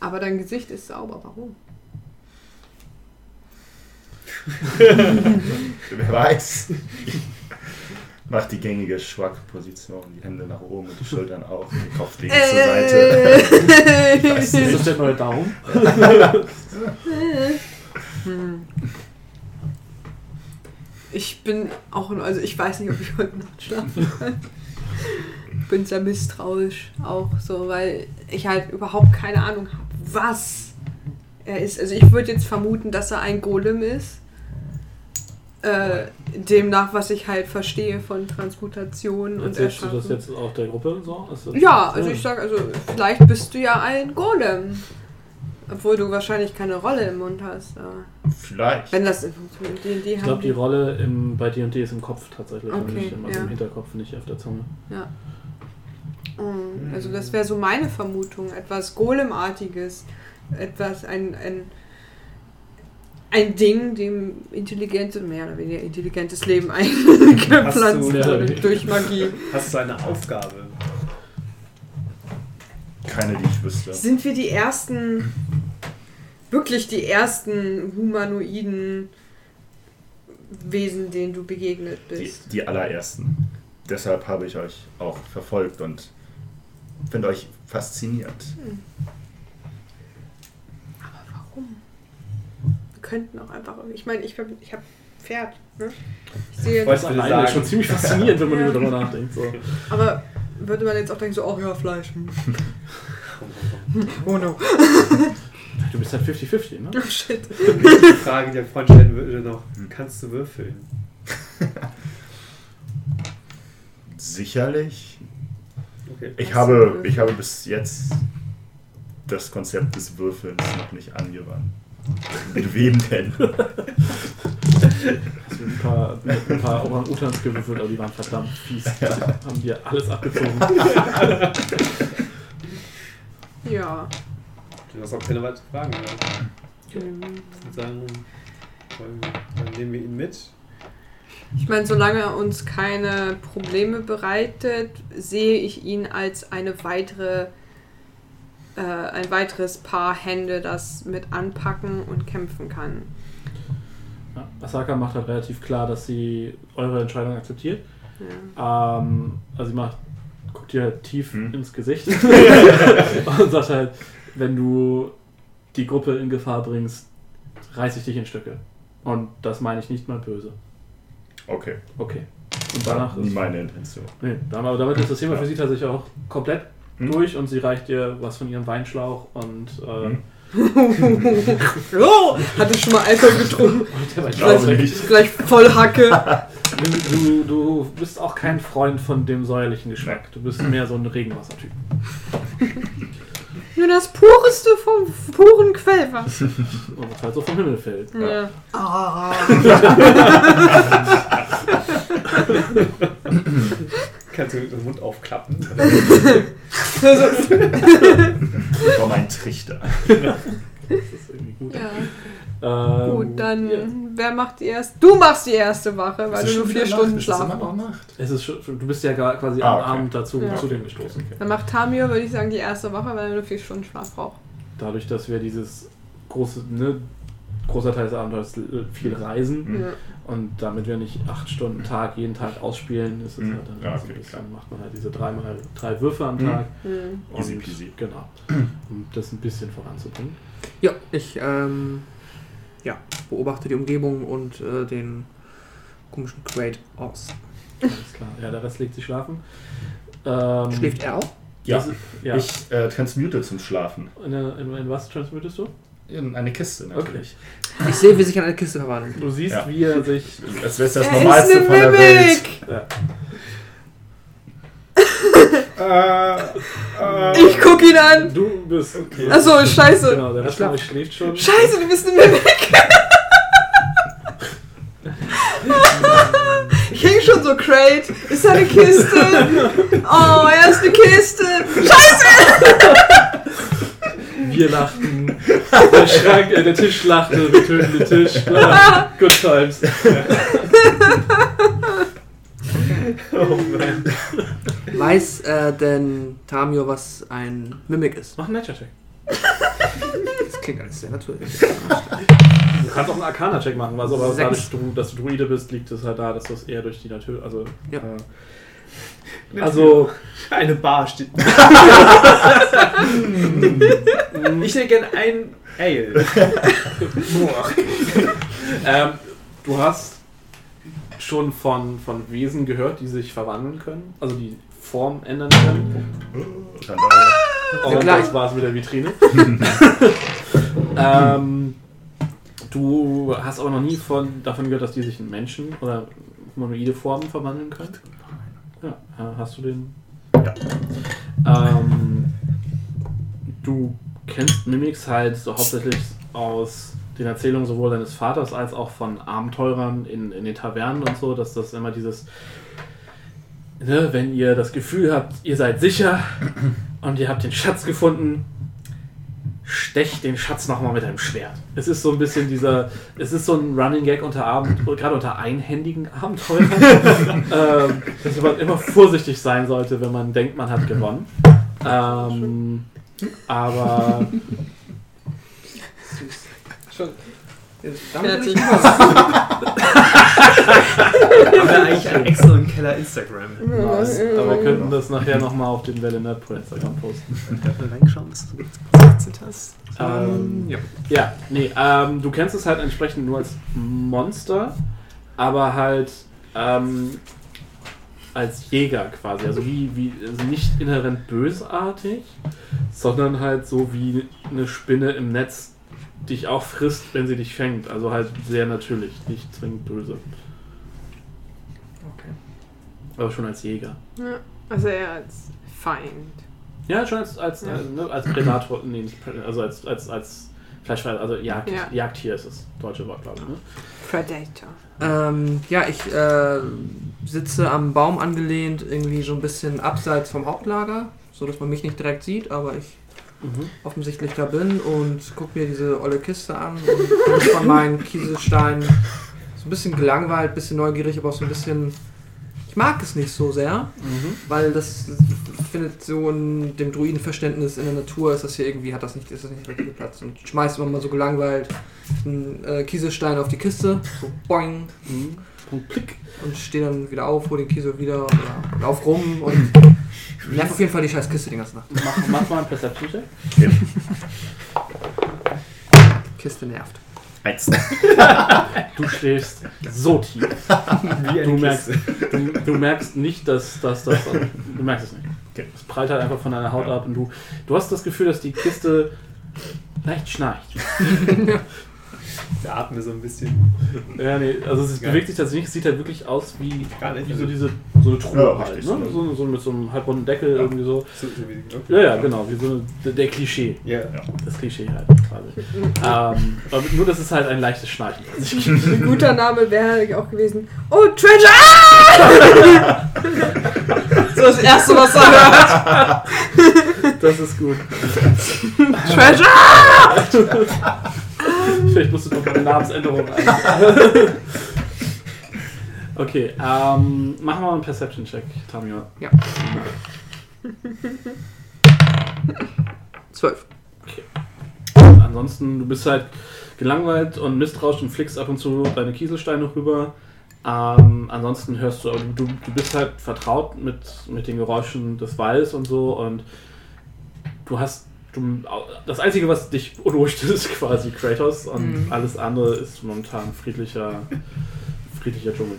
Aber dein Gesicht ist sauber. Warum? Wer weiß. Mach die gängige Schwack-Position, die Hände nach oben und die Schultern auf, den Kopf legen zur Seite. Äh. weiß Ist das der neue Daumen? Ich bin auch, also ich weiß nicht, ob ich heute Nacht schlafen kann. Ich bin sehr misstrauisch auch so, weil ich halt überhaupt keine Ahnung habe, was er ist. Also ich würde jetzt vermuten, dass er ein Golem ist. Äh, demnach, was ich halt verstehe von Transmutation und Erzählst du das jetzt auch der Gruppe so? Ja, also ich sag, also vielleicht bist du ja ein Golem. Obwohl du wahrscheinlich keine Rolle im Mund hast. Aber Vielleicht. wenn das in D&D Ich glaube, die Rolle im, bei D&D ist im Kopf tatsächlich, und Okay, nicht im, also ja. im Hinterkopf, nicht auf der Zunge. Ja. Mm, Also das wäre so meine Vermutung. Etwas Golemartiges. Etwas, ein, ein, ein Ding, dem intelligentes, mehr oder weniger intelligentes Leben eingepflanzt wurde durch Magie. Hast du eine Aufgabe? Keine, die ich wüsste. Sind wir die ersten, wirklich die ersten humanoiden Wesen, denen du begegnet Die, bist? die allerersten. Deshalb habe ich euch auch verfolgt und finde euch fasziniert. Aber warum? Wir könnten auch einfach, ich meine, ich, hab- ich habe Pferd, ne? Ich sehe Das alleine ist sagen. schon ziemlich faszinierend, wenn man Ja. darüber nachdenkt. So. Aber würde man jetzt auch denken, so, oh ja, Fleisch. hm. Oh no. Du bist halt 50-50, ne? Oh shit. Die Frage, die der Freund stellen würde noch, kannst du würfeln? Sicherlich. Okay. Ich habe, ich habe bis jetzt das Konzept des Würfelns noch nicht angewandt. Mit wem denn? Mit ein paar, ein paar Orang-Utans gewürfelt, aber die waren verdammt fies. Haben dir alles abgezogen. Ja. Du hast auch keine weiteren Fragen mehr. Ich würde sagen, wollen- dann nehmen wir ihn mit. Ich meine, solange er uns keine Probleme bereitet, sehe ich ihn als eine weitere, äh, ein weiteres Paar Hände, das mit anpacken und kämpfen kann. Ja, Asaka macht halt relativ klar, dass sie eure Entscheidung akzeptiert. Ja. Ähm, also sie macht, guckt dir halt tief Hm. ins Gesicht und sagt halt, wenn du die Gruppe in Gefahr bringst, reiß ich dich in Stücke. Und das meine ich nicht mal böse. Okay. Okay. Und danach nie ist, meine Intention. nee, damit, damit ist das Thema für sie tatsächlich auch komplett Hm? durch und sie reicht dir was von ihrem Weinschlauch und äh, Hm? oh, hatte schon mal Alkohol getrunken. Ich glaube nicht. Gleich voll Hacke. Du, du bist auch kein Freund von dem säuerlichen Geschmack. Du bist mehr so ein Regenwassertyp. Nur das pureste vom puren Quellwasser. Und was halt so vom Himmel fällt. Ja. Kannst du den Mund aufklappen? Das war mein Trichter. Das ist irgendwie gut. ja. Ähm, Gut, dann ja. wer macht die erste? Du machst die erste Wache, weil du nur vier Stunden schlafen? Es ist schon, du bist ja quasi Ah, am okay. Abend dazu Ja. zu dem gestoßen. Dann macht Tamio, würde ich sagen, die erste Wache, weil er nur vier Stunden Schlaf braucht. Dadurch, dass wir dieses große, ne, großer Teil des Abenteuers viel reisen Mhm. Und damit wir nicht acht Stunden Tag jeden Tag ausspielen, ist es Mhm. halt dann Ja, so okay, ein bisschen, macht man halt diese dreimal drei Würfe am Mhm. Tag. Hm. Und, Easy peasy. Genau. Um das ein bisschen voranzubringen. Ja, ich ähm, ja, beobachte die Umgebung und äh, den komischen Quaid aus. Alles klar. Ja, der Rest legt sich schlafen. Ähm, Schläft er auch? Ja, ist- ja. ich äh, transmute zum Schlafen. In, in, in was transmittest du? In eine Kiste natürlich. Ich sehe, wie sich in eine Kiste verwandelt. Du siehst, Ja. wie er sich. Das wäre das Er Normalste ist eine von der Welt. Ja. Ich guck ihn an. Du bist. Okay. Achso, scheiße. Genau, der Rest euch schläft schon. Scheiße, du bist eine Mimik. ich häng schon so Crate. Ist da eine Kiste? Oh, er ist eine Kiste. Scheiße! Wir lachten. Der Schrank, äh, der Tisch lachte. Wir töten den Tisch. Ah, Good times. Weiß äh, denn Tamio, was ein Mimik ist? Mach einen Nature-Check. Das klingt alles sehr natürlich. Du kannst auch einen Arcana-Check machen. Also, aber Sechs. dadurch, du- dass du Druide bist, liegt es halt da, dass du es eher durch die Natur. Also. Ja. Äh, also. Eine Bar steht. ich hätte gern ein Ale. Ähm, du hast schon von, von Wesen gehört, die sich verwandeln können, also die Form ändern können. Randale. Und das war's mit der Vitrine. ähm, du hast aber noch nie von, davon gehört, dass die sich in Menschen oder humanoide Formen verwandeln können. Ja, äh, hast du den? Ja. Ähm, du kennst Mimics halt so hauptsächlich aus den Erzählungen sowohl deines Vaters als auch von Abenteurern in, in den Tavernen und so, dass das immer dieses, ne, wenn ihr das Gefühl habt, ihr seid sicher und ihr habt den Schatz gefunden, stecht den Schatz nochmal mit einem Schwert. Es ist so ein bisschen dieser, es ist so ein Running Gag unter Abend, gerade unter einhändigen Abenteurern, ähm, dass man immer vorsichtig sein sollte, wenn man denkt, man hat gewonnen. Ähm, aber Schon. Fertig. Haben wir eigentlich einen extra im Keller Instagram? nice. aber wir könnten das nachher nochmal auf den Welle Nerd Pro Instagram posten. Reinschauen, was du gesagt hast. Ähm, ja. Ja, nee, ähm, du kennst es halt entsprechend nur als Monster, aber halt ähm, als Jäger quasi. Also wie, wie also nicht inhärent bösartig, sondern halt so wie eine Spinne im Netz dich auch frisst, wenn sie dich fängt. Also halt sehr natürlich, nicht zwingend böse. Okay. Aber schon als Jäger. Ja, also eher als Feind. Ja, schon als, als, Ja. äh, ne, als Predator, nee, nicht Predator, also als, als, als Fleischfresser, also Jagd, Ja. Jagdtier ist das deutsche Wort, glaube ich. Ne? Predator. Ähm, ja, ich äh, sitze am Baum angelehnt, irgendwie so ein bisschen abseits vom Hauptlager, so dass man mich nicht direkt sieht, aber ich Mhm. offensichtlich da bin und gucke mir diese olle Kiste an und bin von meinen Kieselsteinen so ein bisschen gelangweilt, ein bisschen neugierig, aber auch so ein bisschen. Ich mag es nicht so sehr, Mhm. weil das findet so in dem Druidenverständnis in der Natur ist das hier irgendwie, hat das nicht, ist das nicht der richtige Platz. Und ich schmeiß immer mal so gelangweilt einen äh, Kieselstein auf die Kiste, so boing, Mhm. Punkt, Klick. und stehe dann wieder auf, hole den Kiesel wieder und ja, lauf rum und nerv auf jeden Fall die scheiß Kiste die ganze Nacht. Mach, mach mal einen Perception-Check. Kiste nervt. Eins. Du schläfst so tief. Wie Du merkst, du, du merkst nicht, dass, dass das. Du merkst es nicht. Okay. Es prallt halt einfach von deiner Haut ab und du, du hast das Gefühl, dass die Kiste leicht schnarcht. Der atmet so ein bisschen. Ja, nee, also es Ja. bewegt sich tatsächlich, es sieht halt wirklich aus wie, Gar nicht. wie so Also, diese so eine Truhe Ja, halt, richtig, ne? so. so, so mit so einem halbrunden Deckel irgendwie so. okay. Ja, ja, genau, wie so eine, der, der Klischee. Ja. Das Klischee halt quasi. ähm, aber nur, dass es halt ein leichtes Schnarchen ist. Ein guter Name wäre auch gewesen. Oh, Treasure! so das erste, was er hört. Das ist gut. Treasure! Vielleicht musst du noch mal eine Namensänderung ein. okay, ähm, machen wir mal einen Perception-Check, Tamio. Ja. Zwölf. Ansonsten, du bist halt gelangweilt und misstrauisch und flickst ab und zu deine Kieselsteine rüber. Ähm, ansonsten hörst du, du, du bist halt vertraut mit, mit den Geräuschen des Waldes und so und du hast, du, das Einzige, was dich unruhigt, ist quasi Kratos und Mhm. alles andere ist momentan friedlicher, friedlicher Dschungel.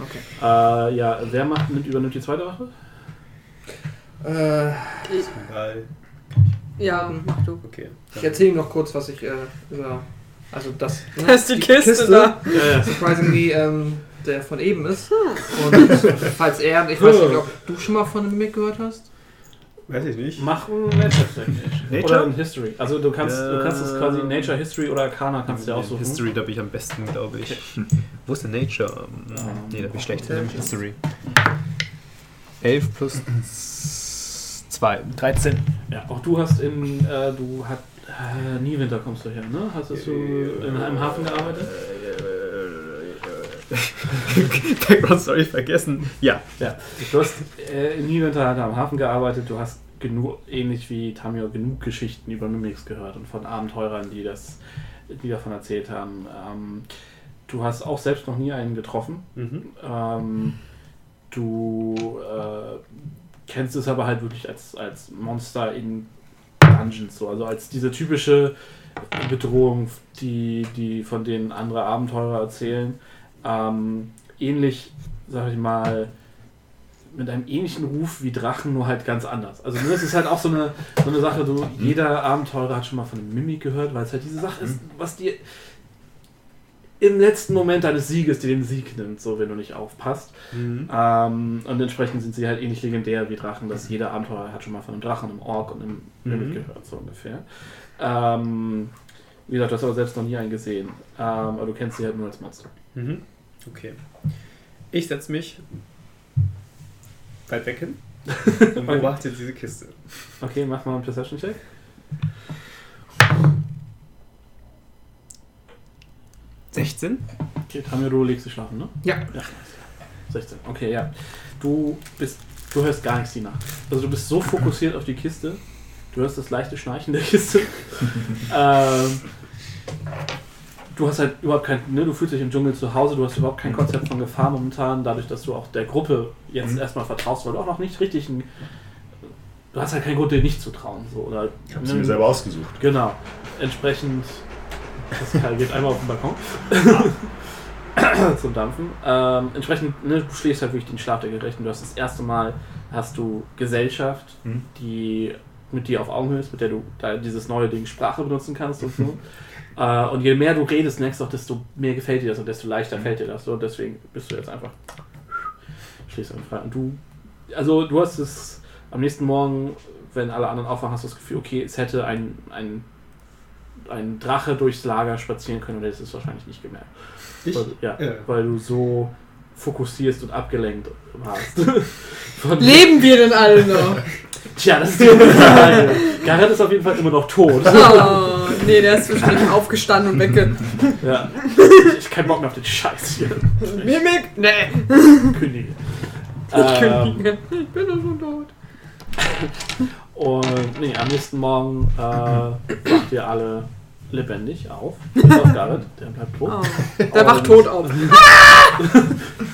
Okay. Äh, ja, wer macht, nimmt, übernimmt die zweite Wache? Äh, Egal. Ja, mach du. Okay. ich erzähle ihm noch kurz, was ich äh, über. Also das. ne, Da ist die Kiste da. Ja, ja. Surprisingly, ähm, der von eben ist. Und falls er, ich weiß nicht, ob du schon mal von einem Mimic gehört hast. Weiß ich nicht. Mach ein Nature-Check. Nature? Oder ein History. Also du kannst, du kannst es quasi Ähm, Nature, History oder Arcana kannst du dir aussuchen. History, da bin ich am besten, glaube ich. Wo ist denn Nature? Ähm, nee, da bin ich schlecht. Dann nehme ich History. 11 plus 2, 13. Ja, auch du hast in, äh, du hat, äh, Niewinter kommst du her, ne? Hast du in einem Hafen gearbeitet? Background Story vergessen. Ja. Ja. Du hast äh, in halt am Hafen gearbeitet, du hast genug, ähnlich wie Tamio, genug Geschichten über Mimics gehört und von Abenteurern, die das, die davon erzählt haben. Ähm, du hast auch selbst noch nie einen getroffen. Mhm. Ähm, du äh, kennst es aber halt wirklich als, als Monster in Dungeons, so. also als diese typische Bedrohung, die, die von denen andere Abenteurer erzählen. Ähm, ähnlich, sag ich mal, mit einem ähnlichen Ruf wie Drachen, nur halt ganz anders. Also es ist halt auch so eine, so eine Sache, du, jeder Abenteurer hat schon mal von einem Mimik gehört, weil es halt diese Sache ist, was dir im letzten Moment deines Sieges dir den Sieg nimmt, so wenn du nicht aufpasst. Mhm. Ähm, und entsprechend sind sie halt ähnlich legendär wie Drachen, dass jeder Abenteurer hat schon mal von einem Drachen, einem Ork und einem Mimik Mhm. gehört, so ungefähr. Ähm, wie gesagt, du hast aber selbst noch nie einen gesehen. Ähm, aber du kennst sie halt nur als Monster. Mhm. Okay. Ich setze mich weit weg hin und beobachte diese Kiste. Okay, mach mal einen Perception-Check. Sechzehn? Okay, Tamio, du legst dich schlafen, ne? Ja. ja. 16. Okay, ja. Du bist, du hörst gar nichts die Nacht. Also du bist so fokussiert auf die Kiste. Du hörst das leichte Schnarchen der Kiste. ähm, du hast halt überhaupt kein, ne, du fühlst dich im Dschungel zu Hause, du hast überhaupt kein Konzept von Gefahr momentan, dadurch, dass du auch der Gruppe jetzt Mhm. erstmal vertraust, weil du auch noch nicht richtig ein, du hast halt keinen Grund, dir nicht zu trauen. So, oder, Ich habe sie mir selber ausgesucht. Genau. Entsprechend. Pascal geht einmal auf den Balkon. zum Dampfen. Ähm, entsprechend, ne, du schläfst halt wirklich den Schlaf der Gerechten. Du hast das erste Mal hast du Gesellschaft, Mhm. die mit dir auf Augenhöhe ist, mit der du dieses neue Ding Sprache benutzen kannst und so. äh, und je mehr du redest, merkst du auch, desto mehr gefällt dir das und desto leichter fällt dir das. So, und deswegen bist du jetzt einfach frei. Und du, also du hast es am nächsten Morgen wenn alle anderen aufwachen, hast du das Gefühl, okay, es hätte ein, ein, ein Drache durchs Lager spazieren können und er es wahrscheinlich nicht gemerkt. Ich? Weil, ja, Ja. weil du so fokussierst und abgelenkt warst. Von- Leben wir denn alle noch? Tja, das ist die Frage. Garrett ist auf jeden Fall immer noch tot. Oh, nee, der ist zwischendurch aufgestanden und wegge... Ja. Ich kein Bock mehr auf den Scheiß hier. Mimik? Nee. Kündige. Ähm, Ich bin doch schon tot. und nee, am nächsten Morgen äh, wacht ihr alle lebendig auf. Bis auf Garrett, der bleibt tot. Oh. Der wacht tot auf.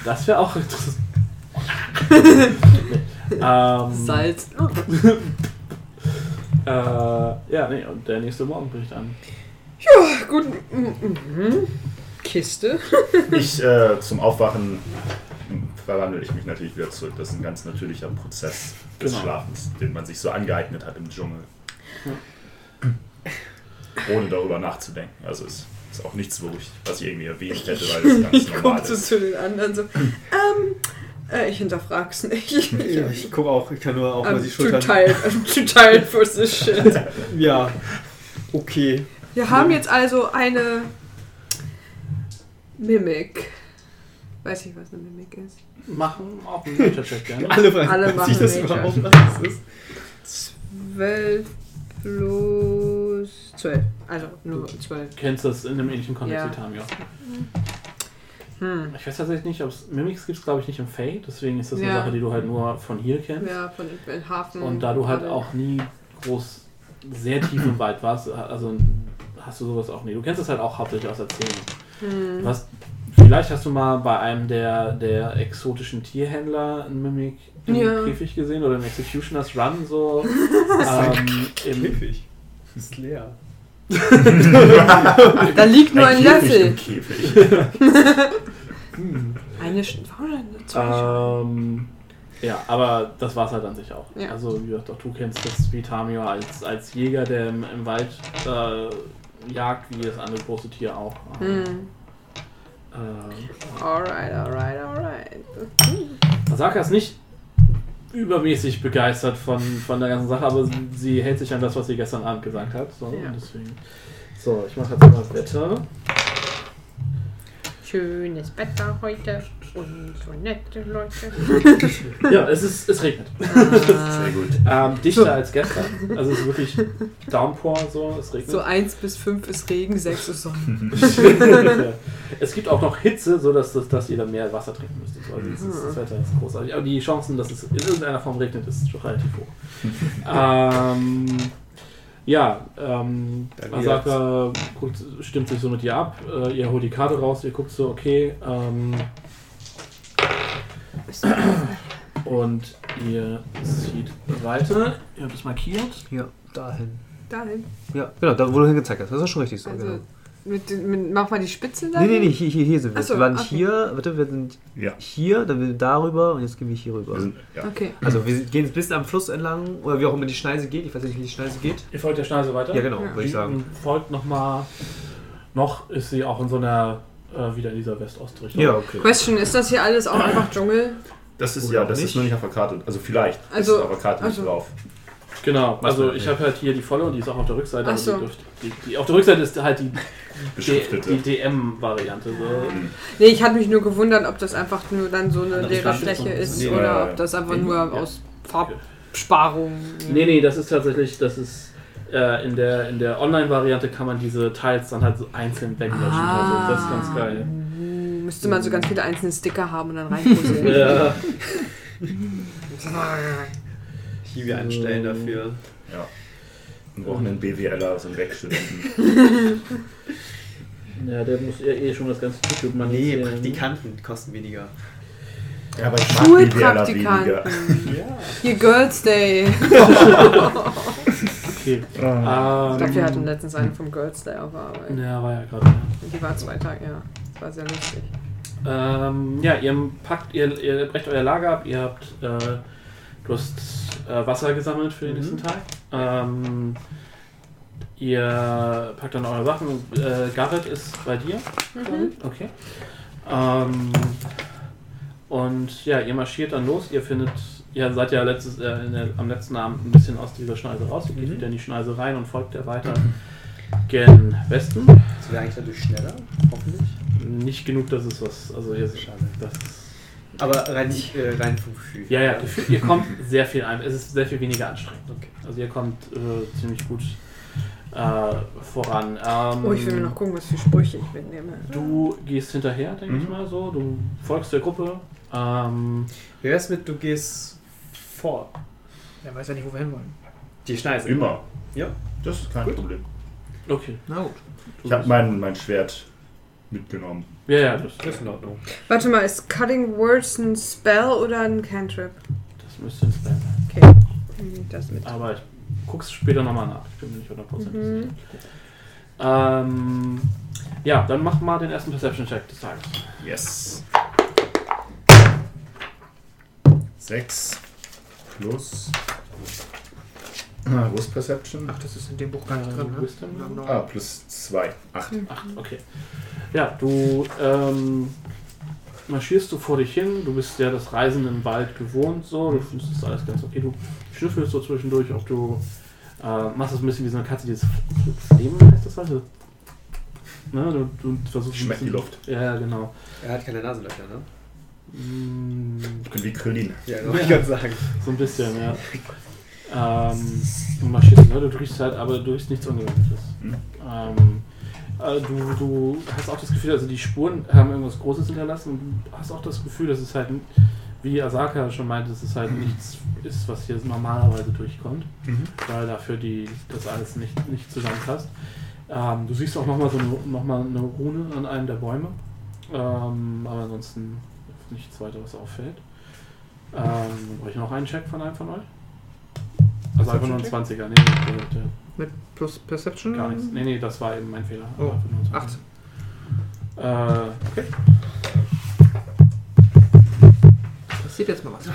Das wäre auch interessant. nee. ähm, Salz. Äh, ja, nee, und der nächste Morgen bricht an. Gut. Mhm. Kiste. Ich äh, zum Aufwachen verwandle ich mich natürlich wieder zurück. Das ist ein ganz natürlicher Prozess des Genau. Schlafens, den man sich so angeeignet hat im Dschungel. Ohne darüber nachzudenken. Also es ist auch nichts, wo ich, was ich irgendwie erwähnt hätte, weil das ganz Ich normal ist. zu den anderen so. Ähm, äh, ich hinterfrag's nicht. Ja, ich gucke auch, ich kann nur auch mal I'm die too Schultern. tired, I'm too tired for this shit. Ja, okay. Wir haben jetzt also eine Mimik. Weiß ich, was eine Mimik ist. Machen auch einen Nature-Check gerne. Alle fragen Alle sich das machen überhaupt, was das ist. 12 plus 12. Also nur 12. Du kennst das in einem ähnlichen Kontext Ja. wie Tamio. Hm. Ich weiß tatsächlich nicht, ob es Mimics gibt, glaube ich, nicht im Fate. Deswegen ist das eine Ja. Sache, die du halt nur von hier kennst. Ja, von den Hafen. Und da du halt auch nie groß, sehr tief im Wald warst, also hast du sowas auch nie. Du kennst es halt auch hauptsächlich aus Erzählungen. Hm. Hast, vielleicht hast du mal bei einem der, der exotischen Tierhändler einen Mimik im Ja. Käfig gesehen oder im Executioner's Run so. ähm, im, Käfig. Ist leer. Da liegt nur ein, Käfig Löffel. Eine zwei ähm, ja, aber das war es halt an sich auch. Ja. Also, wie gesagt, auch du kennst das wie Tamio als, als Jäger, der im, im Wald äh, jagt, wie das andere große Tier auch. Ähm, Hm. äh, Alright, alright, alright. Asaka ist nicht übermäßig begeistert von, von der ganzen Sache, aber sie, sie hält sich an das, was sie gestern Abend gesagt hat. So, Ja. deswegen. So, ich mache jetzt mal Wetter. Schönes Wetter heute und so nette Leute. Ja, es ist es regnet. Sehr gut. Ähm, dichter als gestern. Also es ist wirklich Downpour so, es regnet. So 1 bis 5 ist Regen, 6 ist Sonne. Es gibt auch noch Hitze, so dass, ihr dann mehr Wasser trinken müsst. Also es ist, das Wetter ist großartig. Aber die Chancen, dass es in irgendeiner Form regnet, ist schon relativ hoch. ähm, ja, ähm, Asaka guckt, stimmt sich so mit ihr ab. Äh, ihr holt die Karte raus, ihr guckt so, okay. Ähm, und ihr zieht weiter. Ihr habt es markiert. Ja, dahin. Dahin. Ja, genau, da wo du hingezeigt hast. Das ist schon richtig so. Also, genau. mit, mit, mach mal die Spitze da. Nee, nee, nee, hier, hier, hier sind wir. So, wir waren okay. hier, warte, wir sind Ja. hier, dann sind wir darüber und jetzt gehen wir hier rüber. Sind, ja. Okay. Also wir gehen jetzt bis am Fluss entlang oder wie auch immer die Schneise geht. Ich weiß nicht, wie die Schneise geht. Ihr folgt der Schneise weiter? Ja, genau, Ja. würde ich sagen. Folgt nochmal. Noch ist sie auch in so einer. Äh, wieder in dieser West-Ost-Richtung. Ja, okay. Question, ist das hier alles auch einfach Dschungel? Das ist Oder ja, das nicht. ist nur nicht auf der Karte. Also vielleicht Also- ist es auf der Karte also- nicht drauf. Genau, also ich habe halt hier die volle und die ist auch auf der Rückseite. Ach so. die, dürft, die, die auf der Rückseite ist halt die, die, DM-Variante. So. Nee, ich hatte mich nur gewundert, ob das einfach nur dann so eine leere Fläche ist so- oder Ja, ob das einfach nur aus Farbsparung. Nee, nee, das ist tatsächlich, das ist äh, in der, in der Online-Variante kann man diese Teils dann halt so einzeln weglöschen. Ah. Also das ist ganz geil. Mhm, Müsste man so ganz viele einzelne Sticker haben und dann reinpuzzeln. Ja. Hiwi anstellen dafür. Ja. Wir brauchen einen BWLer, so einen Werkstudenten. ja, der muss ja eh schon das ganze YouTube mal Nee, Praktikanten kosten weniger. Ja, aber ich mag BWLer Schulpraktikanten. weniger. Hier Girls Day. Okay. Ich glaube, wir Ähm, hatten letztens eine vom Girls Day auf Arbeit. ja, war ja gerade. Ja. Die war zwei Tage, ja. Das war sehr lustig. Ähm, ja, ihr packt, ihr, ihr brecht euer Lager ab, ihr habt, äh, du hast äh, Wasser gesammelt für den nächsten Tag. Ähm, ihr packt dann eure Sachen. Äh, Garrett ist bei dir. Okay. Ähm, und ja, ihr marschiert dann los. Ihr findet ihr seid ja letztes, äh, in der, am letzten Abend ein bisschen aus dieser Schneise raus. Ihr geht Mhm. wieder in die Schneise rein und folgt der weiter gen Westen. Das wäre eigentlich dadurch schneller, hoffentlich. Nicht genug, dass es was. Also hier Schade. das Aber rein, äh, rein vom Gefühl. Ja, ja, Gefühl, ihr kommt sehr viel ein. Es ist sehr viel weniger anstrengend. Okay. Also ihr kommt äh, ziemlich gut äh, voran. Ähm, Oh, ich will mir noch gucken, was für Sprüche ich mitnehme. Du gehst hinterher, denke ich Mhm. mal so. Du folgst der Gruppe. Ähm, Wie wär's mit, du gehst vor Er weiß ja nicht, wo wir hinwollen. die Schneise? Immer. Ja. Das ist kein Gut. Problem. okay. Na gut. Du Ich habe mein, mein Schwert mitgenommen. ja, ja, das, ist in Ordnung. Warte mal, ist Cutting Words ein Spell oder ein Cantrip? das müsste ein Spell sein. Okay. Hm, Das mit. Aber ich guck's später nochmal nach. Ich bin mir nicht 100% Mhm. sicher. Ähm, ja, dann mach mal den ersten Perception-Check des Tages. Yes. 6 plus. Ah, ist Perception? Ach, das ist in dem Buch gar nicht Äh, drin, ne? Ah, plus 2. 8. Acht, okay. Ja, du ähm, marschierst so vor dich hin. Du bist ja das Reisen im Wald gewohnt, so. Du findest das alles ganz okay. Du schnüffelst so zwischendurch, ob du äh, machst das ein bisschen wie so eine Katze, dieses Flemen heißt das also. Ne, du, du versuchst Schmeckt die Luft. Ja, ja, genau. Er hat keine Nasenlöcher, ne? Bin wie Krillin. Ja, wollte ich gerade sagen. So ein bisschen, ja. Ähm, du marschierst, ne? du riechst halt, aber du riechst nichts Ungewöhnliches. Hm. Ähm, äh, du, du hast auch das Gefühl, also die Spuren haben irgendwas Großes hinterlassen und du hast auch das Gefühl, dass es halt, wie Asaka schon meinte, dass es halt nichts ist, was hier normalerweise durchkommt, Mhm. weil dafür die, das alles nicht, nicht zusammenpasst. Ähm, du siehst auch nochmal so eine, noch mal eine Rune an einem der Bäume, ähm, aber ansonsten nichts weiter, was auffällt. Ähm, dann brauche ich noch einen Check von einem von euch. Also einfach nur ein 20er, nee, der, Mit plus Perception? gar nichts. Nee, nee, das war eben mein Fehler. Oh, Also einfach nur ein 18. 20er. Äh, okay. Passiert jetzt mal was.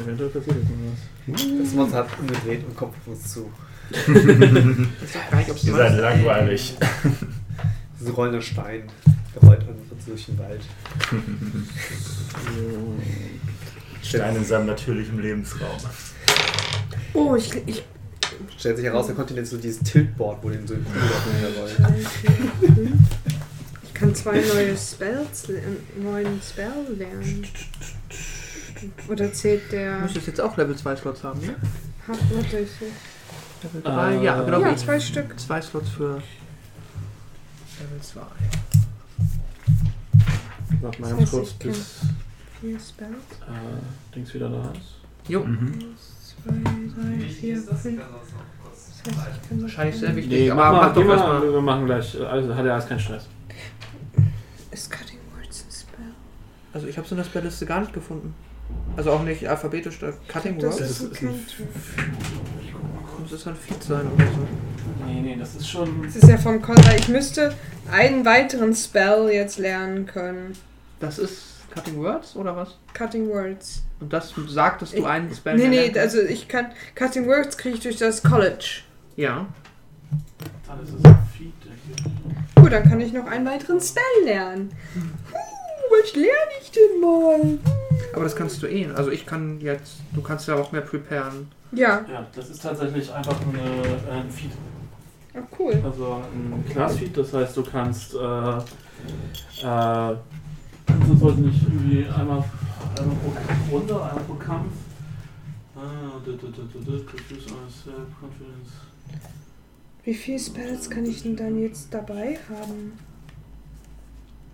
Eventuell passiert jetzt noch was. Das Monster hat umgedreht und kommt auf uns zu. Ich sag gar nicht, ob es Ihr seid langweilig. So rollender Stein. Uns durch den Wald. Stein in seinem natürlichen Lebensraum. Oh, ich. ich Stellt sich heraus, der Kontinent ist so dieses Tiltboard, wo den so in rollt. Ich kann zwei neue Spells, le- neuen Spell lernen. Oder zählt Du der. müsstest jetzt auch Level 2 Slots haben, ne? Hat, warte, ich. Level 3, Äh, ja, genau. Ja, zwei Stück. Zwei Slots für Level 2. Warte mal Das ganz heißt, kurz, ich bis Vier Spells. äh, Dings wieder da ist. Jo, Mhm. Zwei, drei, vier, fünf. Das heißt, ich kann wahrscheinlich sehr wichtig. Nee, aber mach, mach, mal, doch erstmal. wir machen gleich. Also hat ja alles keinen Stress. Ist Cutting Words ein Spell? Also ich habe es in der Spellliste gar nicht gefunden. Also auch nicht alphabetisch, da Cutting Das Words. ist ein ist ein- Cantrip. Muss es ein Feed sein oder so. Nee, nee, das ist schon. Das ist ja vom Contra. Ich müsste einen weiteren Spell jetzt lernen können. Das ist Cutting Words oder was? Cutting Words. Und das sagt, dass du Ich- einen Spell Nee, nee, also ich kann. Cutting Words kriege ich durch das College. Ja. Dann ist es ein Feed. Gut, dann kann ich noch einen weiteren Spell lernen. Huh, was lerne ich denn mal? Aber das kannst du eh. Also ich kann jetzt, du kannst ja auch mehr preparen. Ja, Ja, das ist tatsächlich einfach eine, ein Feed. oh, cool. Also ein Class-Feed, das heißt, du kannst. Äh, äh, das sollte nicht irgendwie einmal, einmal pro Runde, einmal pro Kampf. Ah, da, da, da, da, da, produce ourselves, confidence. Wie viele Spells kann ich denn dann jetzt dabei haben?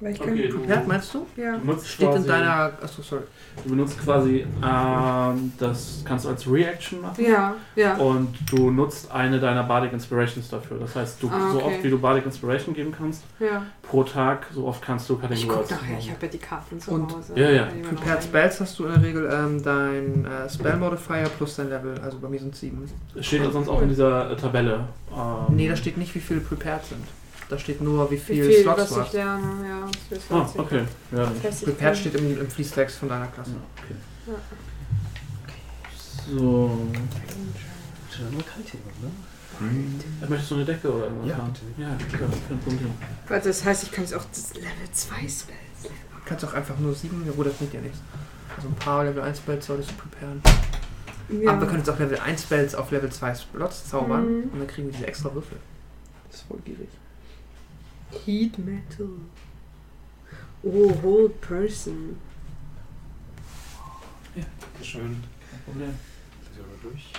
Weil ich kann. Okay, du, Prepared meinst du? Ja. du nutzt Steht quasi, in deiner. Achso, sorry. Du benutzt quasi, ähm, das kannst du als Reaction machen. Ja, ja. Und du nutzt eine deiner Bardic Inspirations dafür. Das heißt, du, Ah, so okay. oft wie du Bardic Inspiration geben kannst, ja. pro Tag, so oft kannst du Cutting Ich guck nachher, machen. ich habe ja die Karten zu Und- Hause. Ja, ja. Kann Prepared Spells hast du in der Regel ähm, dein äh, Spell Modifier plus dein Level. Also bei mir sind sieben. Es steht sonst auch in dieser äh, Tabelle. Ähm, Nee, da steht nicht, wie viele prepared sind. Da steht nur, wie Wie viel, viel, Slots du ich hast. lerne, ja. Das ist Ah, okay. Ja, Prepared steht im, im Fließtext von deiner Klasse. Ja, okay. Ja. So. Schon mal kalt hier, ne? Mhm. Möchtest du eine Decke oder irgendwas Ja, haben? Ja, klar, kein Problem. Warte, das heißt, ich kann jetzt auch das Level 2 Spells. Du kannst auch einfach nur sieben, ja, gut, das bringt ja nichts. Also ein paar Level 1 Spells solltest du preparen. Ja. Aber wir können jetzt auch Level 1 Spells auf Level 2 Slots zaubern Mhm. und dann kriegen wir diese extra Würfel. Das ist voll gierig. Heat Metal. Oh, Hold Person. Schön. Problem. durch.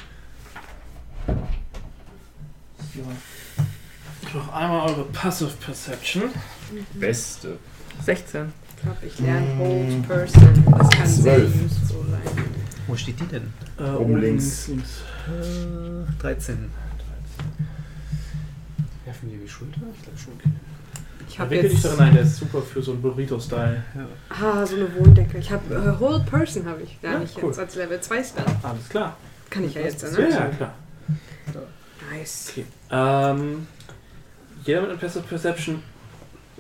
Noch einmal eure Passive Perception. Beste. 16. Ich glaube, ich lerne Hold Person. Das kann sehr Zwölf. useful sein. Wo steht die denn? Äh, Oben links. links. Äh, 13. Werfen wir die Schulter? Ich glaube schon. Ich Ich habe wickel dich jetzt... darin ein, der ist super für so einen Burrito-Style. Ah, so eine Wohndecke. Ich habe äh, Hold Person habe ich. Lerne Ja, ich cool. jetzt als Level 2 Spell. Alles klar. Kann ich ja jetzt, Ja, ne? ja, klar. Nice. Okay. Ähm, jeder mit einer Passive Perception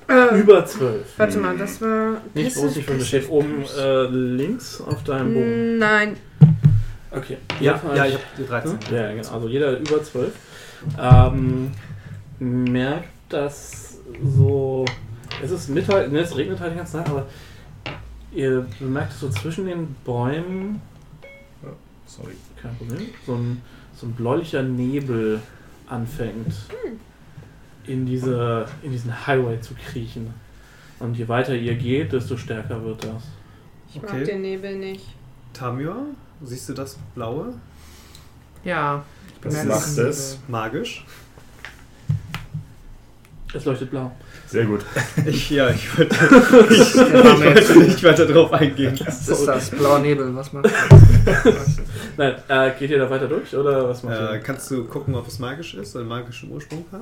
Äh, über 12. warte mal, das war... Nicht groß, nicht das steht oben äh, links auf deinem Bogen. Mm, Nein. Okay. Ja, ja, ich habe die 13. Ja, genau. Also jeder über 12 ähm, merkt, dass so. Es ist Mittag, ne, es regnet halt die ganze Zeit, aber ihr bemerkt so zwischen den Bäumen, Sorry. kein Problem, so ein, so ein bläulicher Nebel anfängt in, diese, in diesen Highway zu kriechen. Und je weiter ihr geht, desto stärker wird das. Ich Okay. mag den Nebel nicht. Tamio, siehst du das Blaue? Ja. Ich Was macht das. es? Magisch? Es leuchtet blau. Sehr gut. Ich, ja, ich wollte, ich, wollte nicht weiter drauf eingehen. Das ist das blauer Nebel. Was macht das? Nein, äh, geht ihr da weiter durch oder was macht Äh, ihr? kannst du gucken, ob es magisch ist, einen magischen Ursprung hat?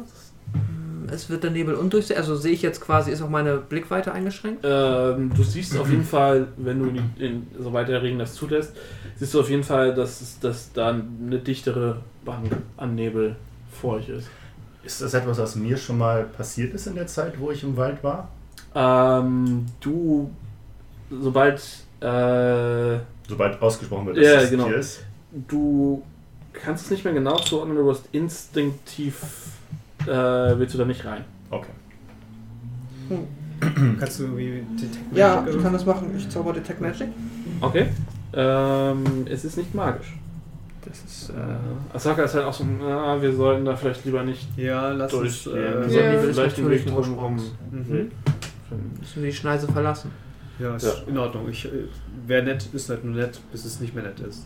Es wird der Nebel undurchsichtig. Also sehe ich jetzt quasi, ist auch meine Blickweite eingeschränkt? Ähm, du siehst auf jeden Fall, wenn du, in, in, soweit der Regen das zulässt, siehst du auf jeden Fall, dass, dass da eine dichtere Bank an Nebel vor euch ist. Ist das etwas, was mir schon mal passiert ist in der Zeit, wo ich im Wald war? Ähm, du, sobald äh, Sobald ausgesprochen wird, dass Ja, es genau. hier ist. du kannst es nicht mehr genau zuordnen, du hast instinktiv, äh, willst du da nicht rein. Okay. Kannst du irgendwie Detect Ja, Magic ich oder kann das machen. Ich zauber Detect Magic. Okay. Ähm, es ist nicht magisch. Das ist. Äh, Asaka ist halt auch so, na, wir sollten da vielleicht lieber nicht Ja, lass uns. Äh, Wir Ja. sollten ist vielleicht den Weg drumherum Mhm. müssen wir die Schneise verlassen. Ja, ist Ja. in Ordnung. Ich, äh, Wäre nett, ist halt nur nett, bis es nicht mehr nett ist.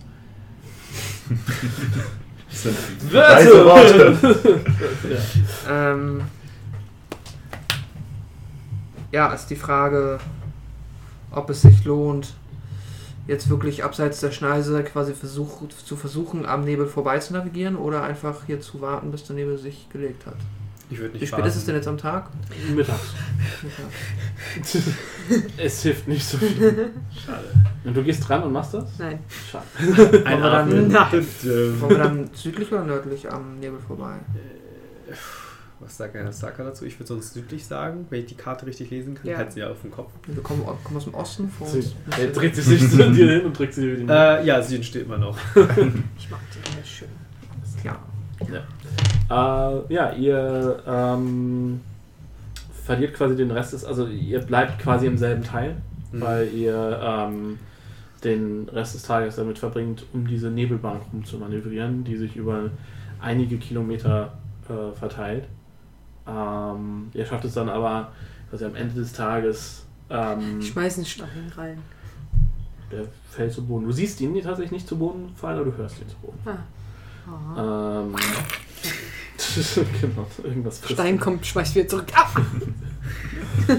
Das sind Wörter! Worte. Ähm, ja, ist die Frage, ob es sich lohnt, jetzt wirklich abseits der Schneise quasi versuch, zu versuchen, am Nebel vorbei zu navigieren oder einfach hier zu warten, bis der Nebel sich gelegt hat. Ich würde nicht Wie spät ist es denn jetzt am Tag? Mittags. es hilft nicht so viel. Schade. Und du gehst dran und machst das? Nein. Schade. Wollen wir dann. Nein. Wollen wir dann südlich oder nördlich am Nebel vorbei? Was sagt Herr Saka dazu? Ich würde sonst südlich sagen, wenn ich die Karte richtig lesen kann. Ja. Halt sie ja auf den Kopf. Wir kommen, kommen aus dem Osten vor Sie, uns. er dreht sich nicht zu dir hin und drückt sie dir die Äh, ja, Süden steht immer noch. Ich mag den sehr schön. Ja. Äh, ja, ihr ähm, verliert quasi den Rest des, also ihr bleibt quasi im selben Teil, Mhm. weil ihr ähm, den Rest des Tages damit verbringt, um diese Nebelbank rumzumanövrieren, die sich über einige Kilometer äh, verteilt. Ähm, ihr schafft es dann aber, dass ihr am Ende des Tages ähm, Ich schmeiß einen Stein rein. der fällt zu Boden. Du siehst ihn tatsächlich nicht zu Boden fallen, aber du hörst ihn zu Boden. Ah. Ah. Ähm, genau, irgendwas frisst Stein kommt, schmeißt wieder zurück. Ah!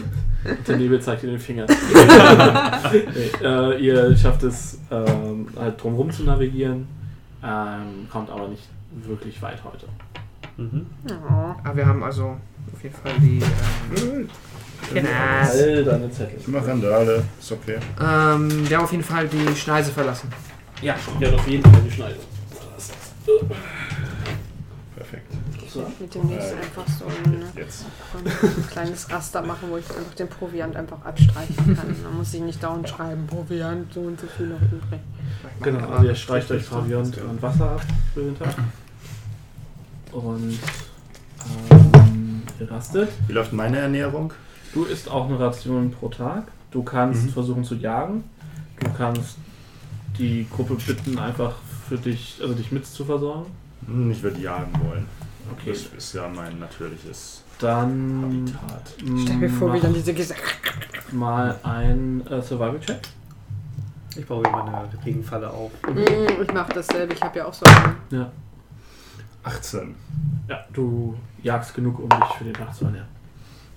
Der Nebel zeigt dir den Finger. nee, äh, ihr schafft es ähm, halt drumherum zu navigieren, ähm, kommt aber nicht wirklich weit heute. Mhm. Oh. Aber wir haben also auf jeden Fall die. Ähm, Genau. All deine Zettel. Ich mache Randale, ist okay. ähm, wir haben auf jeden Fall die Schneise verlassen. Ja, ja, auf jeden Fall die Schneide. Perfekt. So. Mit dem nächsten Äh, einfach so ein, ein kleines Raster machen, wo ich einfach den Proviant einfach abstreichen kann. Man muss sich nicht dauernd schreiben, Proviant, so und so viel noch übrig. Genau, also ihr streicht euch Proviant und Wasser ab für den Tag. Und ähm, ihr rastet. Wie läuft meine Ernährung? Du isst auch eine Ration pro Tag. Du kannst Mhm. versuchen zu jagen. Du kannst die Gruppe bitten, einfach für dich, also dich mit zu versorgen. Hm, Ich würde jagen wollen. Okay, Das ist ja mein natürliches dann Habitat. Stell mir vor, wie dann diese Gesichter. mal ein äh, Survival-Check. Ich baue hier meine Regenfalle auf. Mm, Ich mach dasselbe, ich habe ja auch so einen. Ja. 18. Ja, du jagst genug, um dich für den Tag zu ernähren.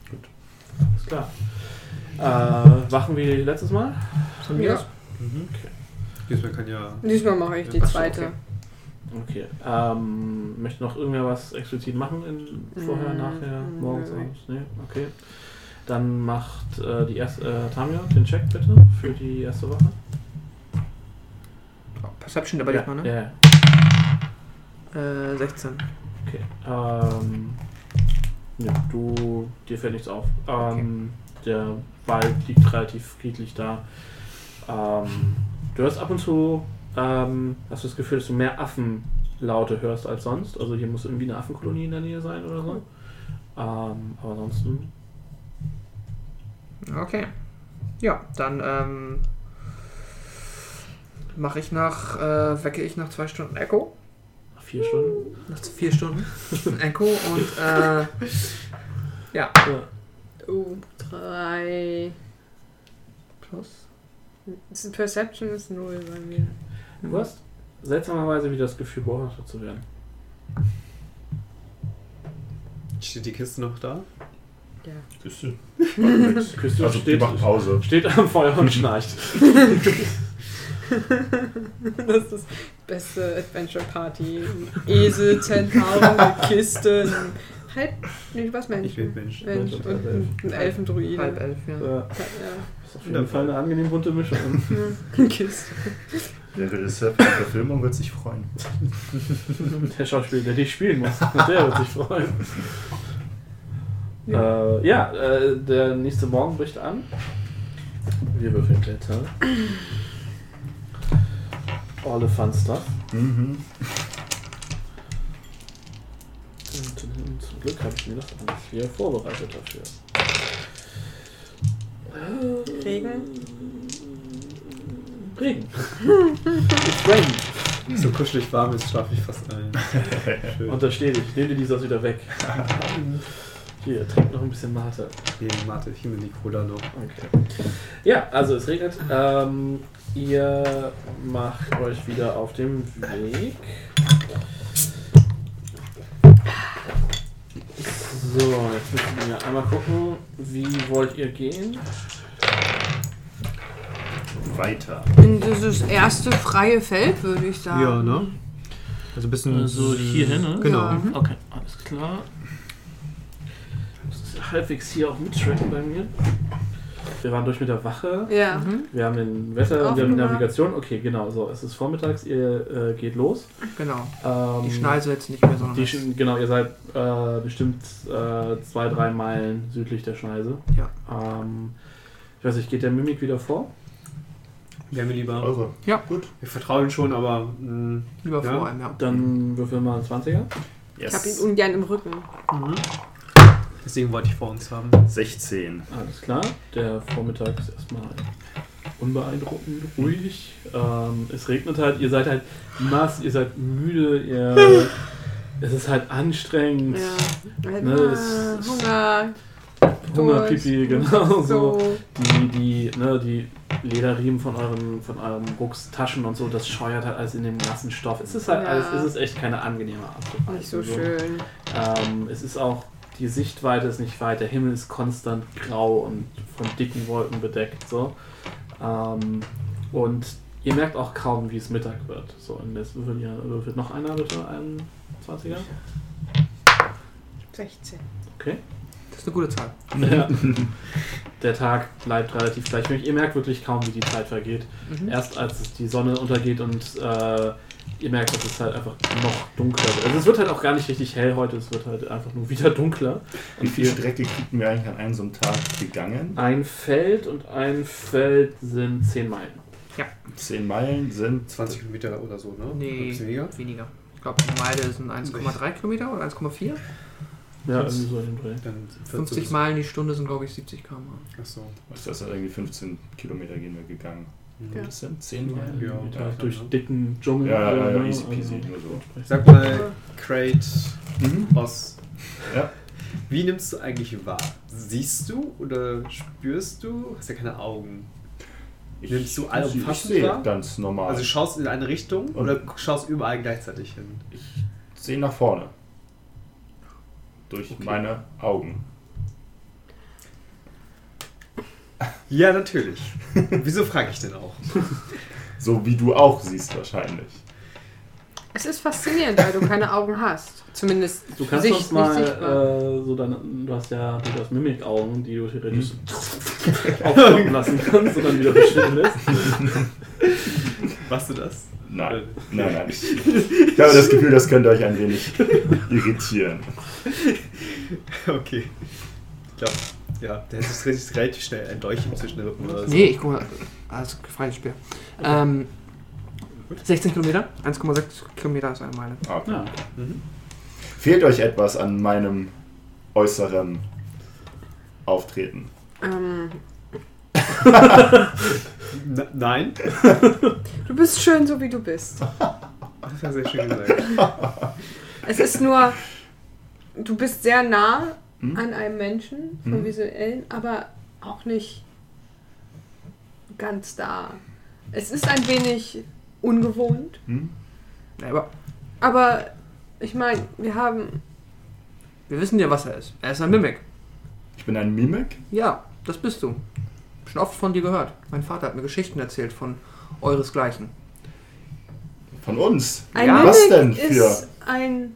Gut. Alles klar. Äh, wachen wie letztes Mal? Von mir aus. Mhm. Diesmal kann ja. Diesmal mache ich die zweite. okay. Okay. Ähm, möchte noch irgendwer was explizit machen? In, vorher, Mm, nachher, mm, morgens, nö. abends? Nee? Okay. Dann macht äh, die erste, äh, Tamio den Check bitte für die erste Woche. Perception aber ja, diesmal, ne? Ja, Äh, 16. okay. Ähm, ja, du, dir fällt nichts auf. Ähm, Der Wald liegt relativ friedlich da. Ähm, du hörst ab und zu, ähm, hast du das Gefühl, dass du mehr Affenlaute hörst als sonst. Also hier muss irgendwie eine Affenkolonie in der Nähe sein oder so. Ähm, aber ansonsten Okay. Ja, dann ähm, mache ich nach, äh, wecke ich nach zwei Stunden Echo. Vier Stunden. Nach vier Stunden Echo und äh, ja. Ja. Oh, drei. Plus. Perception ist null bei mir. Du hast seltsamerweise wieder das Gefühl, beobachtet zu werden. Steht die Kiste noch da? Ja. Küste. Küste Also die steht, macht Pause. steht am Feuer und schnarcht. Das ist das beste Adventure Party. Esel, Zentaure, Kisten. Halb. Nee, was Mensch? Ich bin Mensch. Mensch und ein, ein Elfendruide. Halb elf, ja. Ja, Ja. ist auf jeden Fall eine angenehm bunte Mischung. ja. Kiste. Der Regisseur für die Verfilmung wird sich freuen. Der Schauspieler, der dich spielen muss, der wird sich freuen. Ja, äh, ja äh, der nächste Morgen bricht an. Wir würfeln Blätter. All the fun stuff. Mhm. Und, und zum Glück habe ich mir das alles hier vorbereitet dafür. Regen. Regen. It's raining. So kuschelig warm ist, schlafe ich fast ein. Schön. Untersteh dich, nehme dir die Sauce wieder weg. Hier, trink noch ein bisschen Mate. Nee, Mate, ich mir die Cola noch. Okay. Ja, also es regnet. Ähm, ihr macht euch wieder auf dem Weg. So, jetzt müssen wir einmal gucken, wie wollt ihr gehen? Weiter. In dieses erste freie Feld, würde ich sagen. Ja, ne? Also ein bisschen. Also hierhin, ne? Genau. Ja. Okay, alles klar. Halbwegs hier auch mittracken bei mir. Wir waren durch mit der Wache. Ja. Wir haben den Wetter und wir haben die. Navigation. Okay, genau, so. Es ist vormittags, ihr äh, geht los. Genau. Ähm, Die Schneise jetzt nicht mehr, sondern. Die, Sch- genau, ihr seid äh, bestimmt äh, zwei, drei Meilen südlich der Schneise. Ja. Ähm, ich weiß nicht, geht der Mimik wieder vor? Wären wir lieber. Eure. Ja. Gut. Wir vertrauen schon, aber. Mh, Lieber Ja. vor allem, ja. Dann würfeln wir mal einen 20er. Ich habe ihn ungern im Rücken. mhm. Deswegen wollte ich vor uns haben. 16. Alles klar. Der Vormittag ist erstmal unbeeindruckend, ruhig. Ähm, es regnet halt, ihr seid halt nass, ihr seid müde, ihr, es ist halt anstrengend. Ja. Ne, es- Hunger. Hunger, Pipi, genau so. So. Die, die, ne, die Lederriemen von euren, von euren Ruckstaschen und so, das scheuert halt alles in dem nassen Stoff. Es ist halt Ja. alles, es ist echt keine angenehme Art. Nicht so schön. Ähm, es ist auch, die Sichtweite ist nicht weit, der Himmel ist konstant grau und von dicken Wolken bedeckt. So. Ähm, und ihr merkt auch kaum, wie es Mittag wird. So, und jetzt würfelt, ihr, würfelt noch einer bitte einen 20er. 16. Okay. Das ist eine gute Zahl. Ja. Der Tag bleibt relativ gleichmäßig. Ihr merkt wirklich kaum, wie die Zeit vergeht. Mhm. Erst als es die Sonne untergeht und äh, ihr merkt, dass es halt einfach noch dunkler wird. Also es wird halt auch gar nicht richtig hell heute, es wird halt einfach nur wieder dunkler. Wie viel Strecke kriegen wir eigentlich an einem so einem Tag gegangen? Ein Feld und ein Feld sind 10 Meilen. 10 Meilen sind 20 Kilometer oder so, ne? Nee. Weniger? Weniger. Ich glaube, die Meile sind 1,3 Kilometer oder 1,4. Ja, Das- irgendwie so in dem Dreh. Dann 50 Meilen die Stunde sind, glaube ich, 70 km. Achso. Was ist das? Irgendwie 15 Kilometer gehen wir gegangen. Ja. Das sind 10 Meilen. Ja. Ja, durch dicken Dschungel. Ja, ja, ja, easy peasy, Also, nur so. Sag mal, Crate Mhm. aus. Ja. Wie nimmst du eigentlich wahr? Siehst du oder spürst du? Hast ja keine Augen. Ich, Nimmst du ich allumfassend sehe wahr? ganz normal. Also schaust in eine Richtung Und- oder schaust überall gleichzeitig hin? ich sehe nach vorne. Durch meine Augen. Ja, natürlich. Wieso frage ich denn auch? So wie du auch siehst wahrscheinlich. Es ist faszinierend, weil du keine Augen hast. Zumindest Du kannst Sicht, uns mal, nicht sichtbar. äh, so deine, du hast ja du hast Mimikaugen, die du theoretisch aufkommen lassen kannst und dann wieder verschwinden lässt. Machst du das? Nein, nein, nein. Ich, ich habe das Gefühl, das könnte euch ein wenig irritieren. Okay. Ich glaube, ja, der hätte sich relativ schnell ein Dolch zwischen den Rippen oder so. Nee, ich guck mal. Also, freies Spiel. Ähm, 16 Kilometer? 1,6 Kilometer ist eine Meile. Ah, Okay. Ja. Fehlt euch etwas an meinem äußeren Auftreten? Ähm, nein? du bist schön, so wie du bist. Das war sehr schön gesagt. Es ist nur, du bist sehr nah Hm? an einem Menschen vom Mhm. Visuellen, aber auch nicht ganz da. Es ist ein wenig ungewohnt, Hm? Aber aber ich meine, wir haben. wir wissen ja, was er ist. Er ist ein Mimik. Ich bin ein Mimik? Ja, das bist du. Schon oft von dir gehört. Mein Vater hat mir Geschichten erzählt von euresgleichen. Von uns? Ein Ja. Mimik Was denn für- ist ein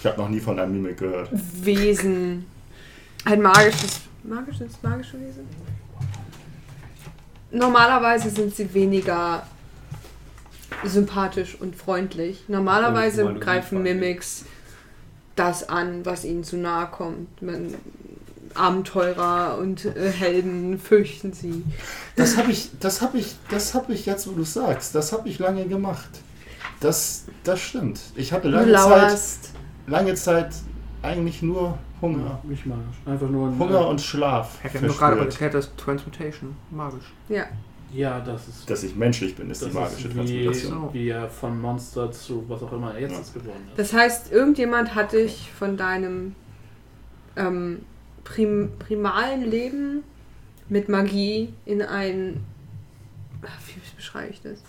Ich habe noch nie von einem Mimik gehört. Wesen. Ein magisches. Magisches, magische Wesen? Normalerweise sind sie weniger sympathisch und freundlich. Normalerweise mal greifen. Mimics das an, was ihnen zu nahe kommt. Man, Abenteurer und äh, Helden fürchten sie. Das habe ich, das habe ich, das habe ich jetzt, wo du sagst, das habe ich lange gemacht. Das, das stimmt. Ich hatte Du lange Zeit, lauerst. Lange Zeit eigentlich nur Hunger. Nicht magisch. Einfach nur ein. Hunger und Schlaf. Wir haben doch gerade erklärt, dass Transmutation magisch. Ja. Ja, das ist. Dass ich menschlich bin, ist das die magische ist Transmutation. wie, wie er von Monster zu was auch immer er jetzt Ja. ist geworden ist. Das heißt, irgendjemand hat dich von deinem ähm, prim primalen Leben mit Magie in ein. Wie beschreibe ich das?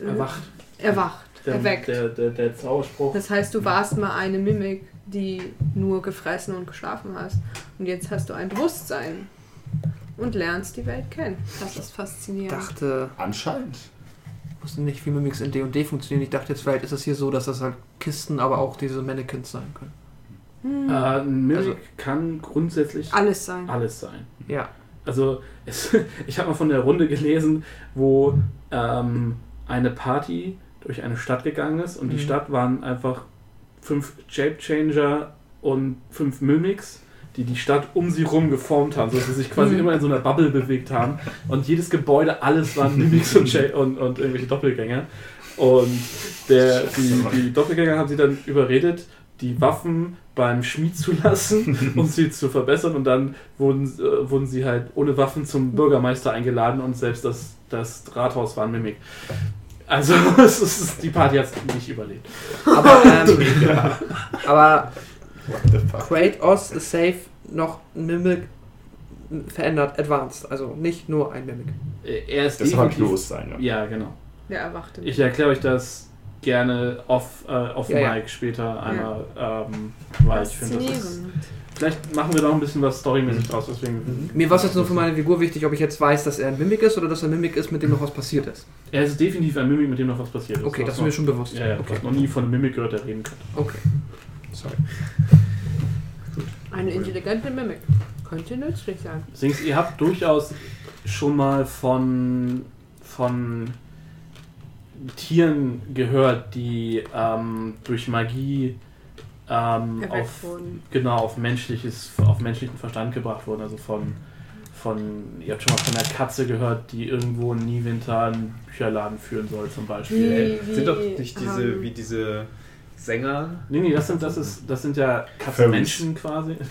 Äh, Erwacht. Erwacht. Der, erweckt. Der, der, der Zauberspruch. Das heißt, du warst mal eine Mimik, die nur gefressen und geschlafen hast. Und jetzt hast du ein Bewusstsein und lernst die Welt kennen. Das ist Ich faszinierend. dachte, Anscheinend. ich wusste nicht, wie Mimics in D&D funktionieren. Ich dachte jetzt, vielleicht ist es hier so, dass das halt Kisten, aber auch diese Mannequins sein können. Hm. Äh, ein Mimik Also- kann grundsätzlich Alles sein. alles sein. Ja. Also, es, ich habe mal von der Runde gelesen, wo ähm, eine Party durch eine Stadt gegangen ist und die Mhm. Stadt waren einfach fünf Shape Changer und fünf Mimics, die die Stadt um sie rum geformt haben, sodass sie sich quasi Mhm. immer in so einer Bubble bewegt haben. Und jedes Gebäude, alles waren Mimics und, und, und irgendwelche Doppelgänger. Und der, die, die Doppelgänger haben sie dann überredet, die Waffen beim Schmied zu lassen, um sie zu verbessern. Und dann wurden, äh, wurden sie halt ohne Waffen zum Bürgermeister eingeladen und selbst das, das Rathaus war ein Mimik. Also es ist, die Party hat es nicht überlebt. Aber, ähm, aber What the fuck? Kratos ist safe noch Mimic verändert, advanced. Also nicht nur ein Mimic. Äh, Er ist Das ich definitiv- Bewusstsein. Ja. Ja, genau. Der erwachte. Ich erkläre euch das gerne off, äh, off Ja, ja. Mic später einmal, ähm, weil ich finde, das ist. Vielleicht machen wir da auch ein bisschen was storymäßig draus, deswegen. Mir war es jetzt nur für meine Figur wichtig, ob ich jetzt weiß, dass er ein Mimic ist oder dass er ein Mimic ist, mit dem noch was passiert ist. Er ist definitiv ein Mimik, mit dem noch was passiert ist. Okay, das ist mir schon bewusst. Ja, ja, okay. noch nie von einem Mimik gehört, der reden kann. okay. Sorry. Eine intelligente Mimik. Könnte nützlich sein. Deswegen, ihr habt durchaus schon mal von, von Tieren gehört, die ähm, durch Magie ähm, auf, wurden. genau, auf, menschliches, auf menschlichen Verstand gebracht wurden. Also von, von, ihr habt schon mal von der Katze gehört, die irgendwo in Niewinter einen Bücherladen führen soll zum Beispiel. Wie- Sind doch wie, nicht diese, ähm, wie diese Sänger. Nee, nee, das sind, das ist, das sind ja. Katzenmenschen quasi.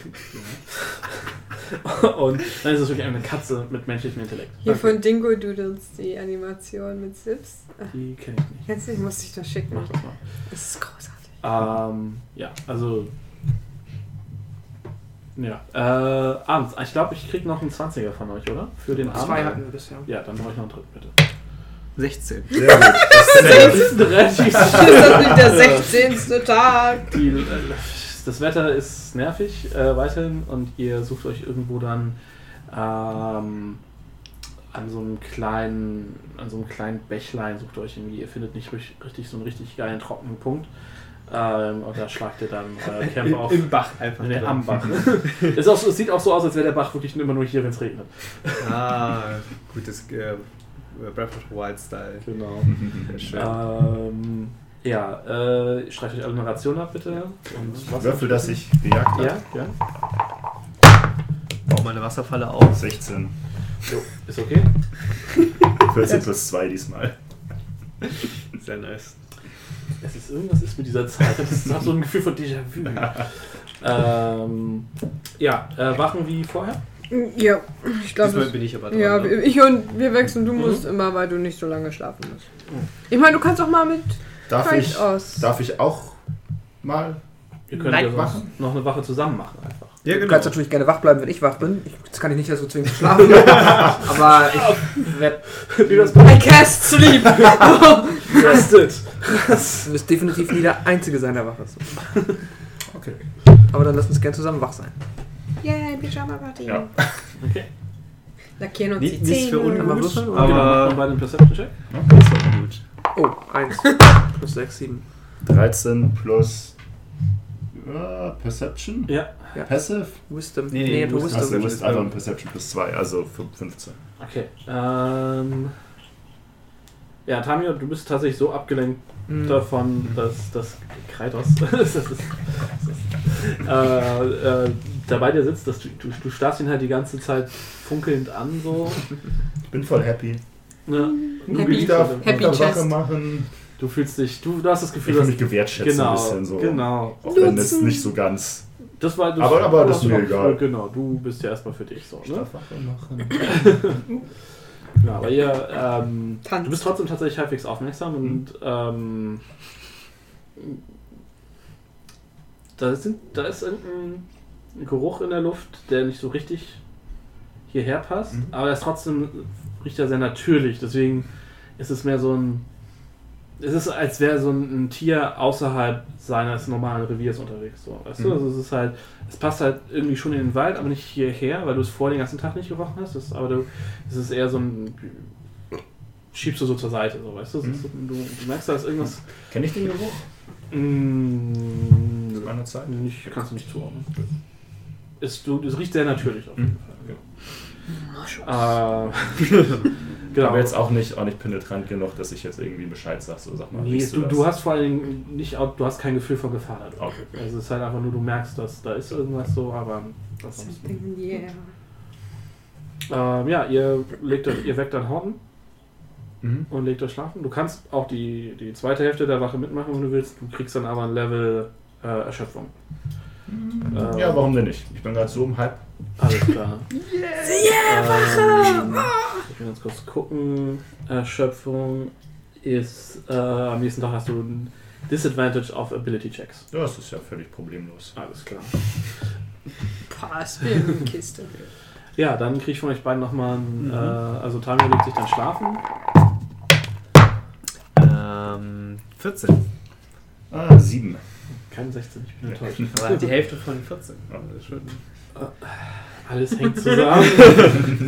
Und dann ist es wirklich eine Katze mit menschlichem Intellekt. Hier von Dingo Doodles, die Animation mit Sips. Die kenne ich nicht. Kennst du, ich muss dich das schicken. Mach das mal. Das ist großartig. Ähm, ja, also. Ja, äh, abends. Ich glaube, ich krieg noch einen 20er von euch, oder? Für den Abend. Zwei hatten wir bisher. Ja, dann brauche ich noch einen dritten, bitte. 16. Sehr gut. Das ist Das ist nicht der 16. Tag. Die, äh, das Wetter ist nervig äh, weiterhin und ihr sucht euch irgendwo dann ähm, an so einem kleinen, an so einem kleinen Bächlein sucht euch irgendwie, ihr findet nicht richtig, richtig so einen richtig geilen trockenen Punkt. Ähm, und da schlagt ihr dann äh, Camp auf. Im Bach einfach. Nee, am Bach. auch so, es sieht auch so aus, als wäre der Bach wirklich immer nur hier, wenn es regnet. Ah, gutes äh, Breath of the Wild Style. Genau. Schön. Ähm, ja, äh, streicht euch alle eine Ration ab, bitte. Und was Würfel, das ich gejagt habe. Ja, ja. Bau meine Wasserfalle auf. 16. Jo, ist okay. 14 plus 2 diesmal. Sehr nice. Es ist irgendwas ist mit dieser Zeit. Das ist so ein Gefühl von Déjà-vu. ähm, ja, äh, Wachen wie vorher? Ja, ich glaube. Diesmal bin ich aber dran. Ja, ne? ich und wir wechseln. Du Mhm. musst immer, weil du nicht so lange schlafen musst. Ich meine, du kannst auch mal mit Darf ich, aus. darf ich auch mal Ihr könnt Nein, ja noch eine Wache zusammen machen einfach. Ja, Du genau. kannst natürlich gerne wach bleiben, wenn ich wach bin. Ich, das kann ich nicht dazu zwingen zu schlafen. aber ich werde. Das I cast sleep! Rested. Du wirst definitiv nie der Einzige sein, der wach ist. Okay. Aber dann lass uns gerne zusammen wach sein. Yay, Pyjama Party. Ja. Okay. Lackieren uns Nicht- die nichts für Zähne. Kann man ungut? Aber genau, aber man bei dem Perception-Check. das war gut. Oh, 1. Plus 6, 7. 13 plus äh, Perception? Ja, Ja. Passive? Wisdom. Nee, nee, du Wisdom. Wisdom. einfach ein Perception plus 2, also 15. okay. Ähm, ja, Tamio, du bist tatsächlich so abgelenkt Mhm. davon, dass das Kreitos das ist, äh, äh, da bei dir sitzt, dass du, du, du starrst ihn halt die ganze Zeit funkelnd an, so. Ich bin voll happy. Ne? Happy- ich darf, Happy Wache Chest. machen. Du fühlst dich, du, du hast das Ich Gefühl, fühle dass mich gewertschätzt genau, ein bisschen so. genau. Auch wenn es nicht so ganz. Das war, das Aber- aber das ist mir egal. Genau, du bist ja erstmal für dich so. Ich Ne? Ja, aber ihr, ähm, du bist trotzdem tatsächlich halbwegs aufmerksam und ähm, da, sind, da ist irgendein Geruch in der Luft, der nicht so richtig hierher passt, Mhm. aber er ist trotzdem, riecht ja sehr natürlich, deswegen ist es mehr so ein, es ist als wäre so ein, ein Tier außerhalb seines normalen Reviers unterwegs, so, weißt du, Mhm. also es ist halt, es passt halt irgendwie schon in den Wald, aber nicht hierher, weil du es vor den ganzen Tag nicht gerochen hast, das, aber du, es ist eher so ein, schiebst du so zur Seite, so, weißt du, es ist so, du, du merkst, da ist irgendwas, Kenne ich den Geruch? Mm, Zu meiner Zeit? nicht, kannst du nicht zuordnen. Ist, du, es riecht sehr natürlich auf jeden Mhm. Fall. Äh, genau. Aber jetzt auch nicht, auch nicht penetrant genug, dass ich jetzt irgendwie Bescheid sag. So, sag mal, Nee, du, das? du hast vor allen Dingen nicht, du hast kein Gefühl von Gefahr da drin. Okay. Also es ist halt einfach nur, du merkst, dass da ist irgendwas so, aber the air. Ähm, ja, ihr legt euch, ihr weckt dann Horten Mhm. und legt euch schlafen. Du kannst auch die, die zweite Hälfte der Wache mitmachen, wenn du willst. Du kriegst dann aber ein Level äh, Erschöpfung. Ähm, Ja, warum denn nicht? Ich bin gerade so um halb. Alles klar. Yeah, ähm, Ich will ganz kurz gucken. Erschöpfung ist äh, am nächsten Tag hast du ein Disadvantage auf Ability Checks. Ja, Das ist ja völlig problemlos. Alles klar. Pass, Kiste. Ja, dann kriege ich von euch beiden nochmal ein. Äh, also Tamio legt sich dann schlafen. Ähm, 14. Ah, sieben. Kein 16, ich bin enttäuscht. Aber die Hälfte von 14. Ja. Das ist schon- Alles hängt zusammen.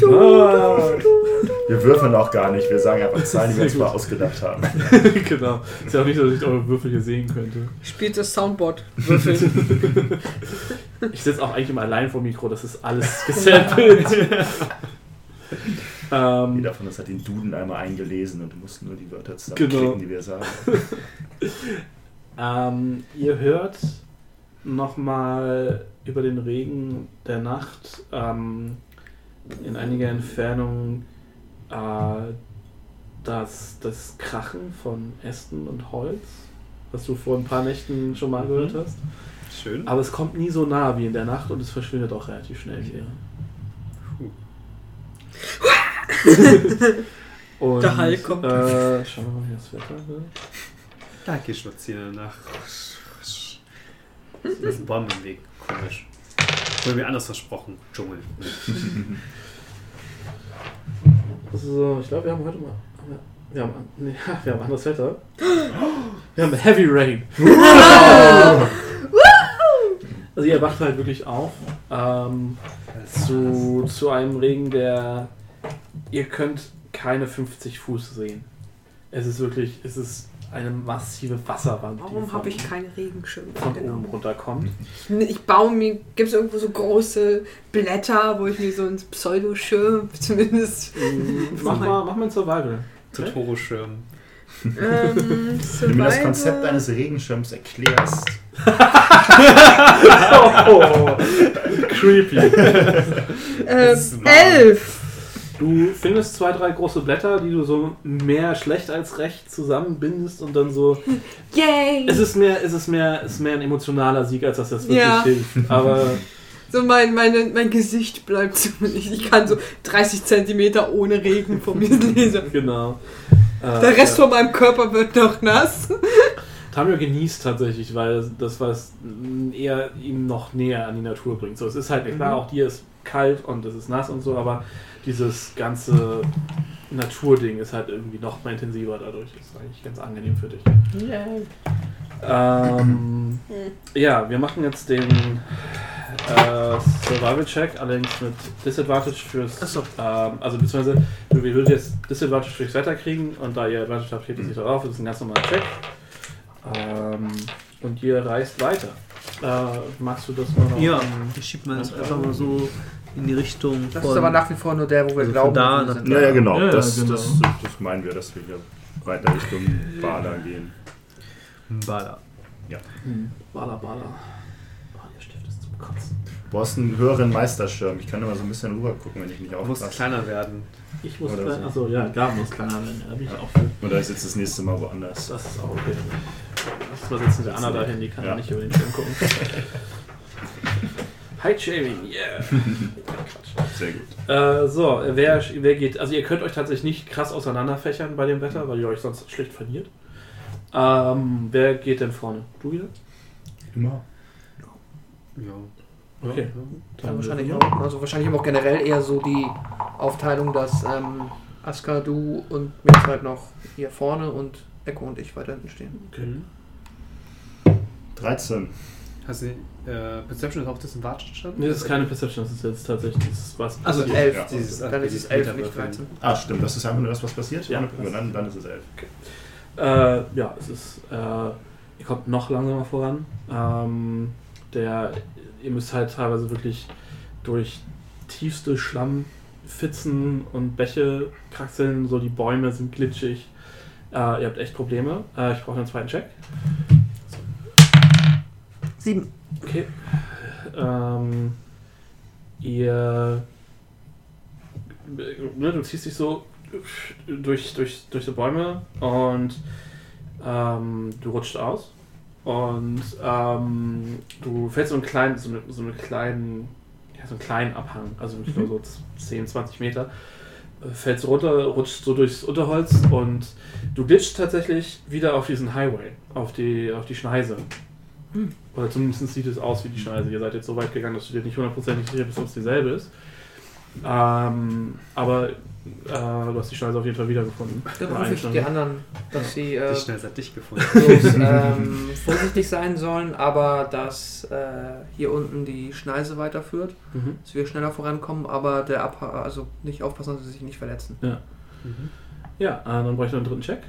Ah, Wir würfeln auch gar nicht. Wir sagen einfach Zahlen, die wir uns mal ausgedacht haben. genau. Ist ja auch nicht so, dass ich eure Würfel hier sehen könnte. Spielt das Soundboard. Würfeln. Ich sitze auch eigentlich immer allein vor dem Mikro, das ist alles gesampelt. ähm, Jeder von uns hat den Duden einmal eingelesen und muss nur die Wörter Genau. zusammenklicken, die wir sagen. Ähm, ihr hört nochmal über den Regen der Nacht ähm, in einiger Entfernung äh, das, das Krachen von Ästen und Holz, was du vor ein paar Nächten schon mal gehört hast. Schön. Aber es kommt nie so nah wie in der Nacht und es verschwindet auch relativ schnell wieder. Und, Der Hulk kommt. Äh, schauen wir mal, wie das Wetter wird. Da geh spazieren nach. Das sind Bäume im Weg. Komisch. Wurde mir anders versprochen. Dschungel. So, ich glaube, wir haben heute mal. Wir haben, nee, wir haben anderes Wetter. Wir haben Heavy Rain. Also ihr wacht halt wirklich auf ähm, zu, zu einem Regen, der ihr könnt keine 50 Fuß sehen. Es ist wirklich, es ist eine massive Wasserwand, Warum habe ich keinen Regenschirm? von Genau. oben runterkommt. Ich baue mir, gibt es irgendwo so große Blätter, wo ich mir so einen Pseudoschirm zumindest. mach, mal, mach mal ein Survival. Totoro-Schirm. Ähm, Wenn du mir das Konzept eines Regenschirms erklärst. Oh, creepy. Ähm, Das ist warm. elf! Du findest zwei, drei große Blätter, die du so mehr schlecht als recht zusammenbindest und dann so. Yay! Es ist mehr, es ist mehr, es ist mehr ein emotionaler Sieg, als dass das wirklich Ja. hilft. Aber So mein, meine, mein Gesicht bleibt so. Ich, ich kann so 30 Zentimeter ohne Regen vor mir lesen. genau. Äh, Der Rest ja. von meinem Körper wird noch nass. Tamio genießt tatsächlich, weil das was eher ihn noch näher an die Natur bringt. So, es ist halt klar, Mhm. auch dir ist kalt und es ist nass und so, aber dieses ganze Naturding ist halt irgendwie noch mal intensiver dadurch. Ist eigentlich ganz angenehm für dich. Ähm, ja, wir machen jetzt den äh, Survival-Check, allerdings mit Disadvantage fürs. Achso. Ähm, also, beziehungsweise, wir würden jetzt Disadvantage fürs Wetter kriegen und da ihr Advantage habt, hebt ihr sich darauf. Das ist ein ganz normaler Check. Ähm, und ihr reist weiter. Äh, machst du das mal noch? Ja, ich schieb mal das einfach mal so in die Richtung Das von... ist aber nach wie vor nur der, wo wir Also glauben, da nach sind. Ja, ja, genau. Ja, ja, das, genau. Das, das meinen wir, dass wir hier weiter Richtung Bala gehen. Bala. Hm, Bala, Bala. Oh, ihr Stift ist zum Kotzen. Du hast einen höheren Meisterschirm. Ich kann immer so ein bisschen rüber gucken, wenn ich nicht Du musst aufpasse. kleiner werden. Ich muss. Oder so. Achso, ja, Gaben muss kleiner werden. Da bin ich auch für. Oder ist jetzt das nächste Mal woanders? Das ist auch okay. Erstmal setzen wir Anna dahin, die kann ja Ja. nicht über den Schirm gucken. Hi Shaming, yeah! Quatsch. Sehr gut. Äh, so, wer, wer geht. Also, ihr könnt euch tatsächlich nicht krass auseinanderfächern bei dem Wetter, weil ihr euch sonst schlecht verliert. Ähm, wer geht denn vorne? Du wieder? Immer. Ja. Okay. Ja, wahrscheinlich auch. Also wahrscheinlich auch generell eher so die Aufteilung, dass ähm, Aska, du und mir halt noch hier vorne und Echo und ich weiter hinten stehen. Okay. 13. Hast du äh, Perception ist auch das im Wartestand? Nee, das ist keine Perception, das ist jetzt tatsächlich das, was Also passiert. elf. Ja. Dieses- Dann ist es elf, nicht 13. Ah, stimmt. Das ist einfach nur das, was passiert? Ja. Dann, dann ist es 11. Äh, ja, es ist. Äh, ihr kommt noch langsamer voran. Ähm, der, ihr müsst halt teilweise wirklich durch tiefste Schlammfitzen und Bäche kraxeln. So die Bäume sind glitschig. Äh, ihr habt echt Probleme. Äh, ich brauche einen zweiten Check. Sieben. Okay. Ähm, ihr. Ne, du ziehst dich so durch, durch, durch die Bäume und ähm, du rutscht aus. Und ähm, du fällst so einen kleinen, so, eine, so einen kleinen, ja, so einen kleinen Abhang, also ich glaube so 10, 20 Meter. Äh, Fällst runter, rutscht so durchs Unterholz und du glitschst tatsächlich wieder auf diesen Highway, auf die, auf die Schneise. Oder zumindest sieht es aus wie die Schneise. Ihr seid jetzt so weit gegangen, dass du dir nicht hundertprozentig sicher bist, ob es dieselbe ist. Ähm, aber äh, du hast die Schneise auf jeden Fall wiedergefunden. Dann Oder rufe ich die anderen, dass sie äh, Die hat dich gefunden. bloß ähm, vorsichtig sein sollen, aber dass äh, hier unten die Schneise weiterführt, Mhm. dass wir schneller vorankommen, aber der Abha also nicht aufpassen, dass sie sich nicht verletzen. Mhm. Ja, äh, dann brauche ich noch einen dritten Check.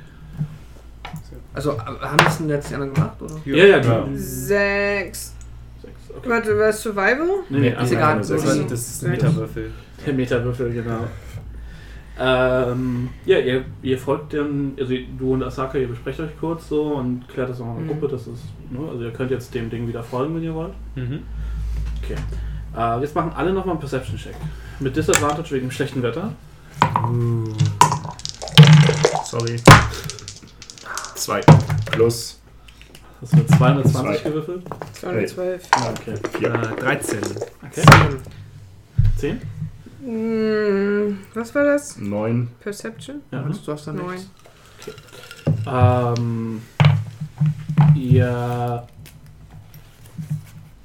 Also äh, haben das denn die anderen gemacht, oder? Ja, ja. Ja. Sechs. Sechs, okay. Warte, was Survival? Nee, nee, ist egal. Das ist, das ist ein Meterwürfel. Der Meterwürfel, genau. Ähm, ja, ihr, ihr folgt dem, also du und Asaka, ihr besprecht euch kurz so und klärt das noch in der Mhm. Gruppe, das ist, ne, also ihr könnt jetzt dem Ding wieder folgen, wenn ihr wollt. Mhm. Okay. Äh, jetzt machen alle nochmal einen Perception-Check. Mit Disadvantage wegen dem schlechten Wetter. Sorry. 2. Plus Hast du mit 220 Zwei. gewürfelt? 212. Okay. 4. Äh, 13. Okay. 10? Mm, was war das? Neun. Perception? Ja, ne? Du hast da Neun. nichts. Ähm, ihr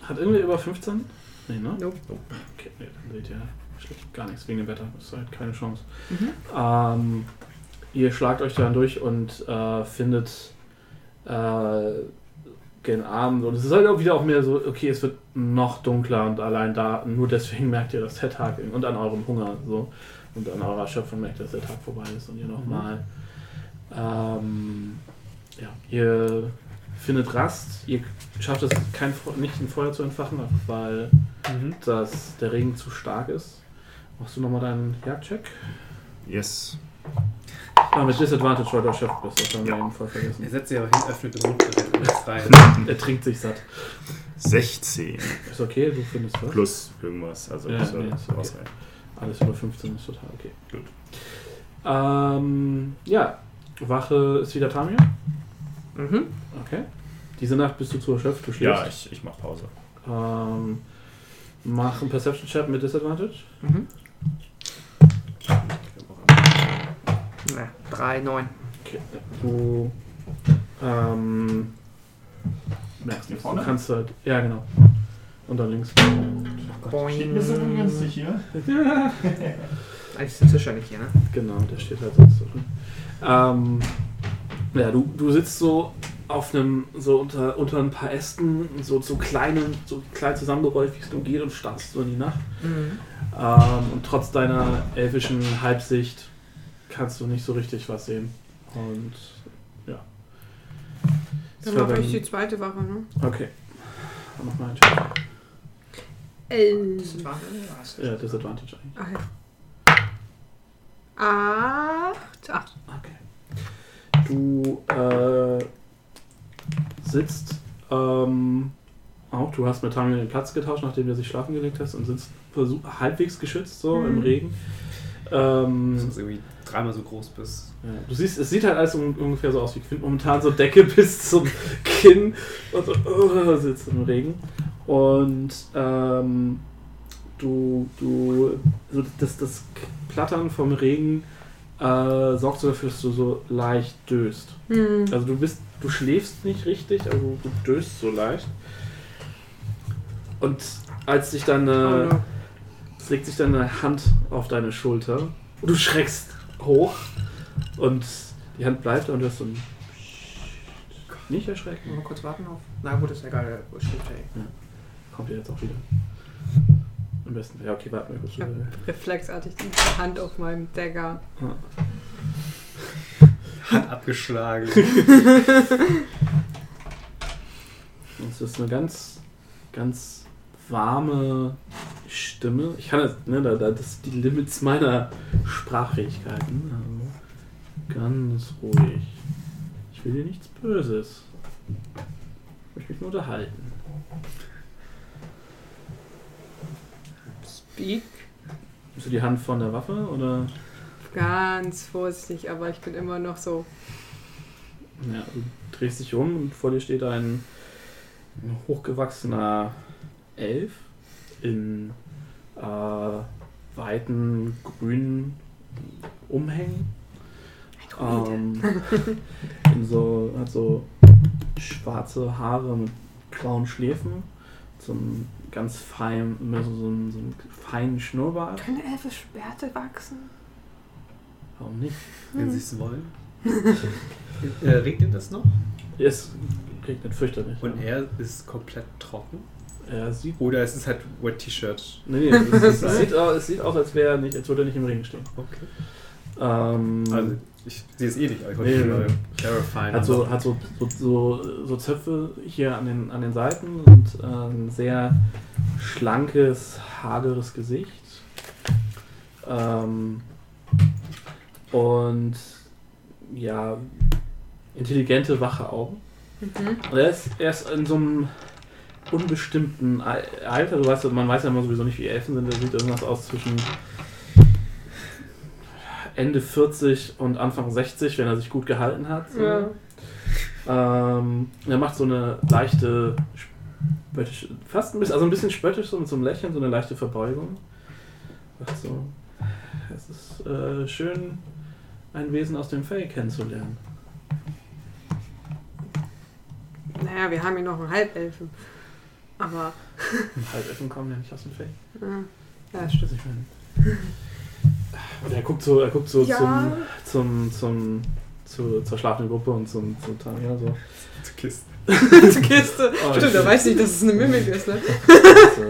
hat irgendwie über 15? Nee, ne? Nope. Okay, nee, dann seht ihr schlicht gar nichts wegen dem Wetter. Das ist halt keine Chance. Mhm. Ähm, ihr schlagt euch dann durch und äh, findet äh, gen Abend und es ist halt auch wieder auch mehr so, okay, es wird noch dunkler und allein da, nur deswegen merkt ihr, dass der Tag und an eurem Hunger so und an eurer Erschöpfung merkt ihr, dass der Tag vorbei ist und ihr nochmal ähm, ja, ihr findet Rast, ihr schafft es kein, nicht ein Feuer zu entfachen, weil Mhm. dass der Regen zu stark ist. Machst du nochmal deinen Jagdcheck? Yes. Ah, mit Disadvantage, weil du Chef bist. Das haben wir eben voll vergessen. Er setzt sich auch hin, öffnet den Mund alles rein. Er trinkt sich satt. 16 Ist okay, du findest was. plus irgendwas. Also Ja, nee, ist okay. ausreichen. Alles über 15 ist total okay. Gut. Ähm, ja, Wache ist wieder Tamir. Mhm. Okay. Diese Nacht bist du zu erschöpft, du Ja, schläfst. ich, ich mach Pause. Ähm, mach einen Perception Check mit Disadvantage. Mhm. Na, drei, neun. Okay. Du ähm, merkst nichts. Du vorne? kannst halt. Ja, genau. Und dann links. Boing. hier? Ich sitze wahrscheinlich hier, ne? Genau, der steht halt sonst so drin. Ähm, ja, du, du sitzt so auf einem, so unter, unter ein paar Ästen, so, so kleinen, so klein zusammengerollt, wie es nur geht und starrst so in die Nacht. Mhm. Ähm, und trotz deiner elfischen Halbsicht kannst du nicht so richtig was sehen. Und ja. Dann mache ich die zweite Wache, ne? Okay. Dann mach mal einen Check. Elf. Ja, Disadvantage eigentlich. Ach ja. Acht. Acht. Okay. Du äh, sitzt ähm, auch, du hast mit Tamil den Platz getauscht, nachdem du sich schlafen gelegt hast und sitzt versuch, halbwegs geschützt so im Mhm. Regen. Ähm, Dass du irgendwie dreimal so groß bist. ja, du siehst, es sieht halt alles un ungefähr so aus wie Quint. Momentan so Decke bis zum Kinn und so uh, sitzt im Regen. Und ähm, du, du, so das, das Plattern vom Regen äh, sorgt so dafür, dass du so leicht döst. Hm. Also du bist, du schläfst nicht richtig, also du döst so leicht. Und als sich dann Oh, äh, no. es legt sich dann eine Hand auf deine Schulter und du schreckst hoch und die Hand bleibt da und du hast so ein nicht erschrecken. Mal kurz warten auf. Na gut, ist egal, der schläft ja. Kommt ihr jetzt auch wieder. Am besten. Ja, okay, warte mal kurz. Ja. Reflexartig die Hand auf meinem Dagger. Hat abgeschlagen. Es ist eine ganz, ganz warme Stimme. Ich kann das, ne, da, da, das sind die Limits meiner Sprachfähigkeiten. Also ganz ruhig. Ich will dir nichts Böses. Ich möchte mich nur unterhalten. Speak. Bist du die Hand von der Waffe oder? Ganz vorsichtig, aber ich bin immer noch so. Ja, du drehst dich um und vor dir steht ein hochgewachsener Elf in äh, weiten grünen Umhängen. Ähm, in so, hat so schwarze Haare mit grauen Schläfen, so einen ganz fein, mehr so, so, einen, so einen feinen Schnurrbart. Können elfisch Bärte wachsen? Warum nicht? Wenn sie es wollen. äh, regnet das noch? Es regnet fürchterlich. Und ja. er ist komplett trocken? Er sieht Oder es ist halt Wet T-Shirt? Nee, nee, es, ist, es, sieht, es sieht aus, als, wäre nicht, als würde er nicht im Regen stehen. Okay. Ähm, Also, ich sehe es eh nicht, aber ich Nee, wollte nee, mal nee. clarifyen. hat so, hat so, so, so, so Zöpfe hier an den, an den Seiten und äh, ein sehr schlankes, hageres Gesicht. Ähm, und ja, intelligente, wache Augen. Mhm. Und er ist, er ist in so einem unbestimmten Al- Alter. Du weißt, man weiß ja immer sowieso nicht, wie Elfen sind. Der sieht irgendwas aus zwischen Ende 40 und Anfang 60, wenn er sich gut gehalten hat. So. Ja. Ähm, er macht so eine leichte, fast ein bisschen, also ein bisschen spöttisch, so mit so einem Lächeln, so eine leichte Verbeugung. So, es ist äh, schön, ein Wesen aus dem Fell kennenzulernen. Naja, wir haben hier noch einen Halbelfen. Aber, Halbelfen kommen ja nicht aus dem Fell. äh, ja, stimmt. Ich meine. Und er guckt so, er guckt so Ja. zum, zum, zum, zu, zur schlafenden Gruppe und zum, zum Tamia so. Kisten. Die Kiste. Oh, Stimmt, er weiß nicht, dass es eine Mimik ist, ne? so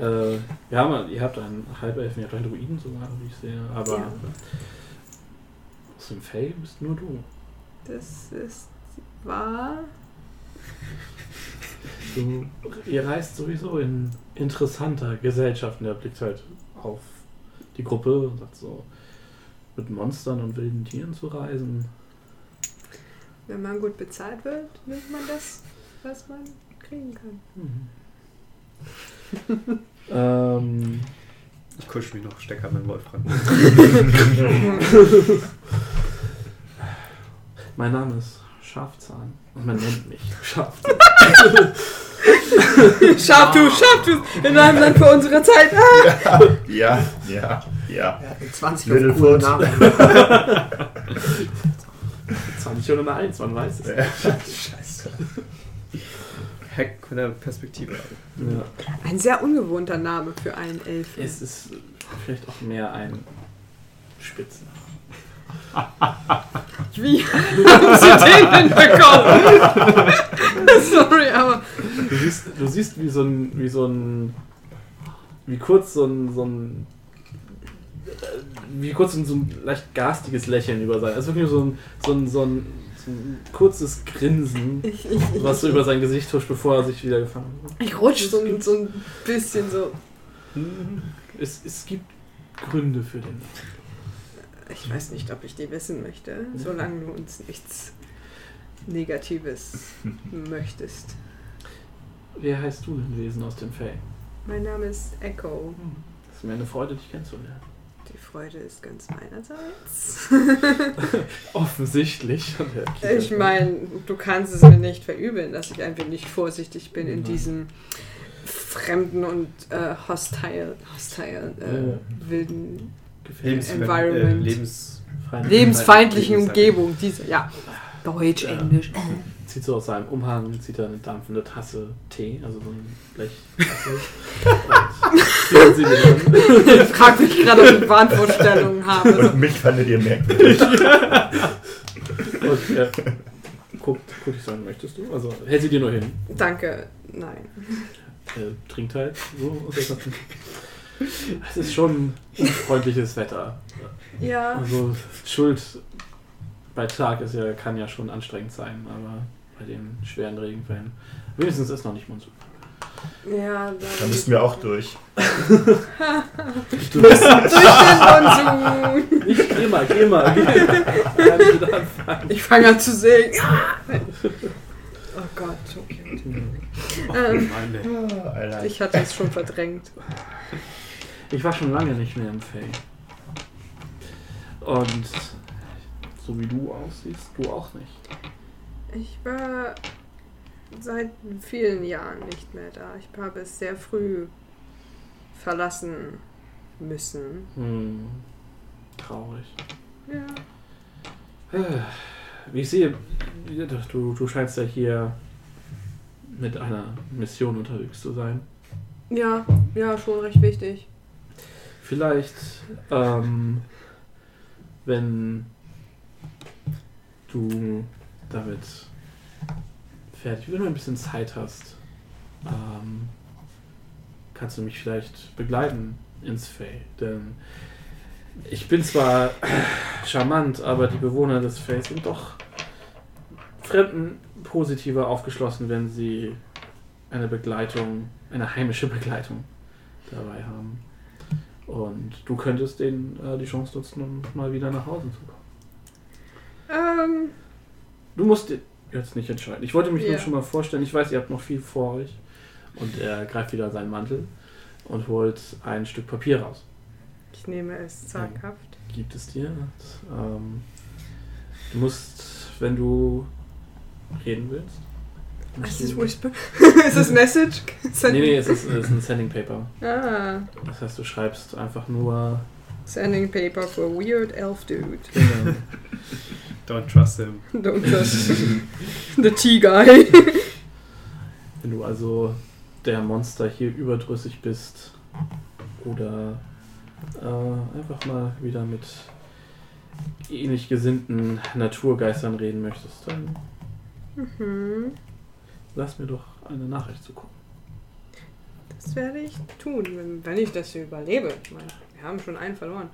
ja. äh, wir haben, ihr habt einen Halbelfen, ihr habt einen Druiden sogar, wie ich sehe, aber Ja. aus dem Fell bist nur du. Das ist wahr. Du. Ihr reist sowieso in interessanter Gesellschaft und er blickt halt auf die Gruppe und sagt so, mit Monstern und wilden Tieren zu reisen. Wenn man gut bezahlt wird, nimmt man das, was man kriegen kann. Mhm. ähm, Ich kuschel mich noch Stecker mit Wolfram. mein Name ist Schafzahn und man nennt mich Schafzahn. Scharftooth, Scharftooth! In einem Land vor unserer Zeit. Ah! Ja, ja, ja. Ja, 20 Little auf coole Foot. Namen. Zwar nicht oder eine Eins, man weiß es. Scheiße. Hack von der Perspektive. Ja. Ein sehr ungewohnter Name für einen Elfen. Es ist vielleicht auch mehr ein Spitzname. Wie haben Sie den denn bekommen? Sorry, aber Du siehst, du siehst wie so ein, wie so ein, wie kurz so ein, so ein, äh, wie kurz so ein, leicht garstiges Lächeln über sein, also wirklich so ein, so ein, so ein, so ein kurzes Grinsen, ich, ich, was so über sein Gesicht huscht, bevor er sich wieder gefangen hat. ich rutsche so, ein- so ein bisschen so. Es, es gibt Gründe für den. Ich weiß nicht, ob ich die wissen möchte, solange du uns nichts Negatives möchtest. Wer heißt du denn, Wesen aus dem Fell? Mein Name ist Echo. Es ist mir eine Freude, dich kennenzulernen. Die Freude ist ganz meinerseits. Offensichtlich. Ich meine, du kannst es mir nicht verübeln, dass ich ein wenig vorsichtig bin in diesem fremden und äh, hostile, hostile äh, wilden, Environment. Äh, Lebens Feindlich. lebensfeindlichen Lebensfeindlich. Umgebung. Diese, ja. Deutsch, Ja. Englisch. zieht so aus seinem Umhang, zieht er eine dampfende Tasse Tee, also so ein Blechtasse. und sie dir Ich frage mich gerade, ob ich Wahnvorstellungen habe. Und mich fandet ihr merkwürdig. er guckt, guckt dich so an, möchtest du? Also hält sie dir nur hin. Danke, nein. Er trinkt halt so es ist schon unfreundliches Wetter. Ja, Also Schuld bei Tag ist ja, kann ja schon anstrengend sein, aber bei den schweren Regenfällen. Wenigstens ist noch nicht Monsun. ja. Da müssen wir auch durch. Du bist Durch den Monsun. nicht, geh mal, geh mal. Ich. Ich fange an zu singen. Oh Gott, okay. Ähm, Ah, Alter. ich hatte es schon verdrängt. Ich war schon lange nicht mehr im Fay. Und so wie du aussiehst, du auch nicht. Ich war seit vielen Jahren nicht mehr da. Ich habe es sehr früh verlassen müssen. Hm. Traurig. Ja. Äh, Wie ich sehe, du, du scheinst ja hier mit einer Mission unterwegs zu sein. Ja, ja, schon recht wichtig. Vielleicht, ähm, wenn du damit fertig, wenn du ein bisschen Zeit hast, ähm, kannst du mich vielleicht begleiten ins Fey. Denn ich bin zwar charmant, aber die Bewohner des Fey sind doch Fremden positiver aufgeschlossen, wenn sie eine Begleitung, eine heimische Begleitung dabei haben. Und du könntest denen äh, die Chance nutzen, um mal wieder nach Hause zu kommen. Ähm, Du musst jetzt nicht entscheiden. Ich wollte mich Ja. nur schon mal vorstellen. Ich weiß, ihr habt noch viel vor euch. Und er greift wieder seinen Mantel und holt ein Stück Papier raus. ich nehme es zaghaft. Gibt es dir. Und, ähm, du musst, wenn du reden willst, Ist das Whisper? ist das Message? Nee, nee, es ist, es ist ein Sending Paper. Ah, Das heißt, du schreibst einfach nur. Sending paper for weird elf dude. Genau. Don't trust him. Don't trust the tea guy. Wenn du also der Monster hier überdrüssig bist oder äh, einfach mal wieder mit ähnlich gesinnten Naturgeistern reden möchtest, dann mhm. Lass mir doch eine Nachricht zukommen. Das werde ich tun, wenn, wenn ich das hier überlebe. Ich meine, wir haben schon einen verloren.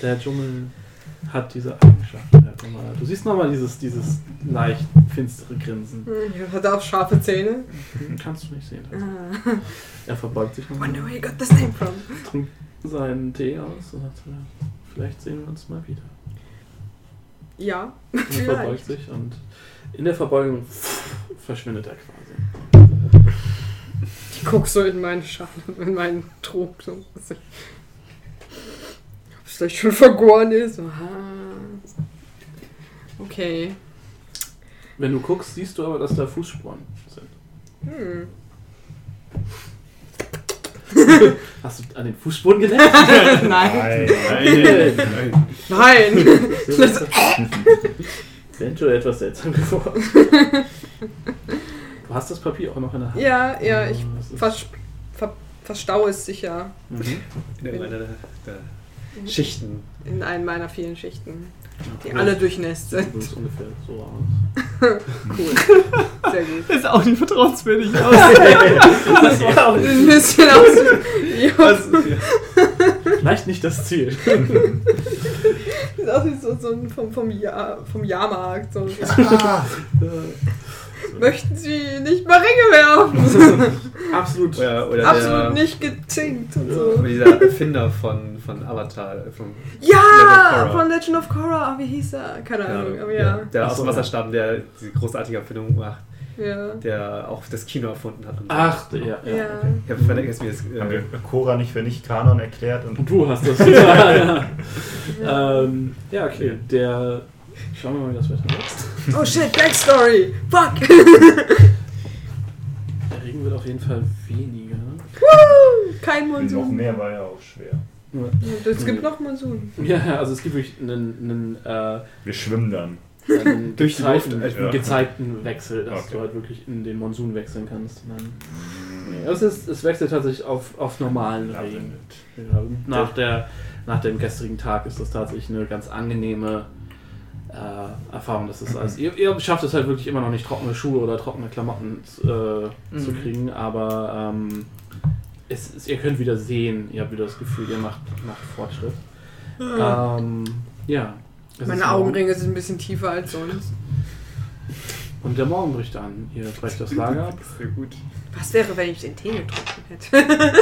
Der Dschungel hat diese Eigenschaften. halt. Du siehst nochmal dieses, dieses leicht finstere Grinsen. Hm, Er hat auch scharfe Zähne. Kannst du nicht sehen. Ah. Er verbeugt sich nochmal, Wonder where you got this name from. trinkt seinen Tee aus und sagt, ja, vielleicht sehen wir uns mal wieder. Ja, Und er verbeugt sich und in der Verbeugung verschwindet er quasi. Ich guck so in meinen Schatten, in meinen Trog. So. Ob es vielleicht schon vergoren ist. Aha. Okay. Wenn du guckst, siehst du aber, dass da Fußspuren sind. Hm. Hast du an den Fußspuren gelernt? Nein. Nein. Nein. Das, Eventuell etwas seltsam geworden. Du hast das Papier auch noch in der Hand. ja, ja, ich Das ist- vers, ver, verstaue es sicher Mhm. In irgendeiner der, der Schichten. in einen meiner vielen Schichten, die Ja, alle durchnässt Sieht sind. übrigens ungefähr so aus. Cool. Sehr gut. Das ist auch nicht vertrauenswürdig aus. Das war auch Ein bisschen aus. Ja, vielleicht nicht das Ziel. Sieht aus wie so, so ein vom, vom, ja vom Jahrmarkt. So. Möchten Sie nicht mal Ringe werfen? Absolut. Oder, oder Absolut der, nicht gezinkt und Oder so. dieser Erfinder von, von Avatar. äh, Vom, Ja, Legend of Korra. von Legend of Korra. Wie hieß er? Keine Ahnung. Aber ja. Der aus dem ja. Wasserstab, der diese großartige Erfindung macht, Ja. der auch das Kino erfunden hat. Und so. Ach, ja, ja. Ja. Okay. Ich habe vergessen, wie das. Haben wir Äh, Cora nicht für nicht Kanon erklärt und Und du hast das. ja. Ähm, ja, okay. Der. Schauen wir mal, wie das Wetter wird. Oh shit, Backstory. Fuck. Der Regen wird auf jeden Fall weniger. Woo! Kein noch Monsun. mehr war ja auch schwer. Und es gibt noch Monsun. Ja, ja, also es gibt wirklich einen, einen, äh, Wir schwimmen dann. Einen Durch die gezeigten, Luft, einen ja. gezeigten Wechsel, dass Okay. du halt wirklich in den Monsun wechseln kannst. Dann, nee, es, ist, es wechselt tatsächlich auf, auf normalen Regen. Nach, der, nach dem gestrigen Tag ist das tatsächlich eine ganz angenehme äh, Erfahrung. Das ist alles, ihr, ihr schafft es halt wirklich immer noch nicht, trockene Schuhe oder trockene Klamotten äh, zu Mhm. kriegen, aber ähm, es, es, ihr könnt wieder sehen, ihr habt wieder das Gefühl, ihr macht, macht Fortschritt. Ähm, ja. Es Meine. Augenringe sind ein bisschen tiefer als sonst. Und der Morgen bricht an. Ihr brecht das Lager ab. sehr gut. Was wäre, wenn ich den Tee getrunken hätte?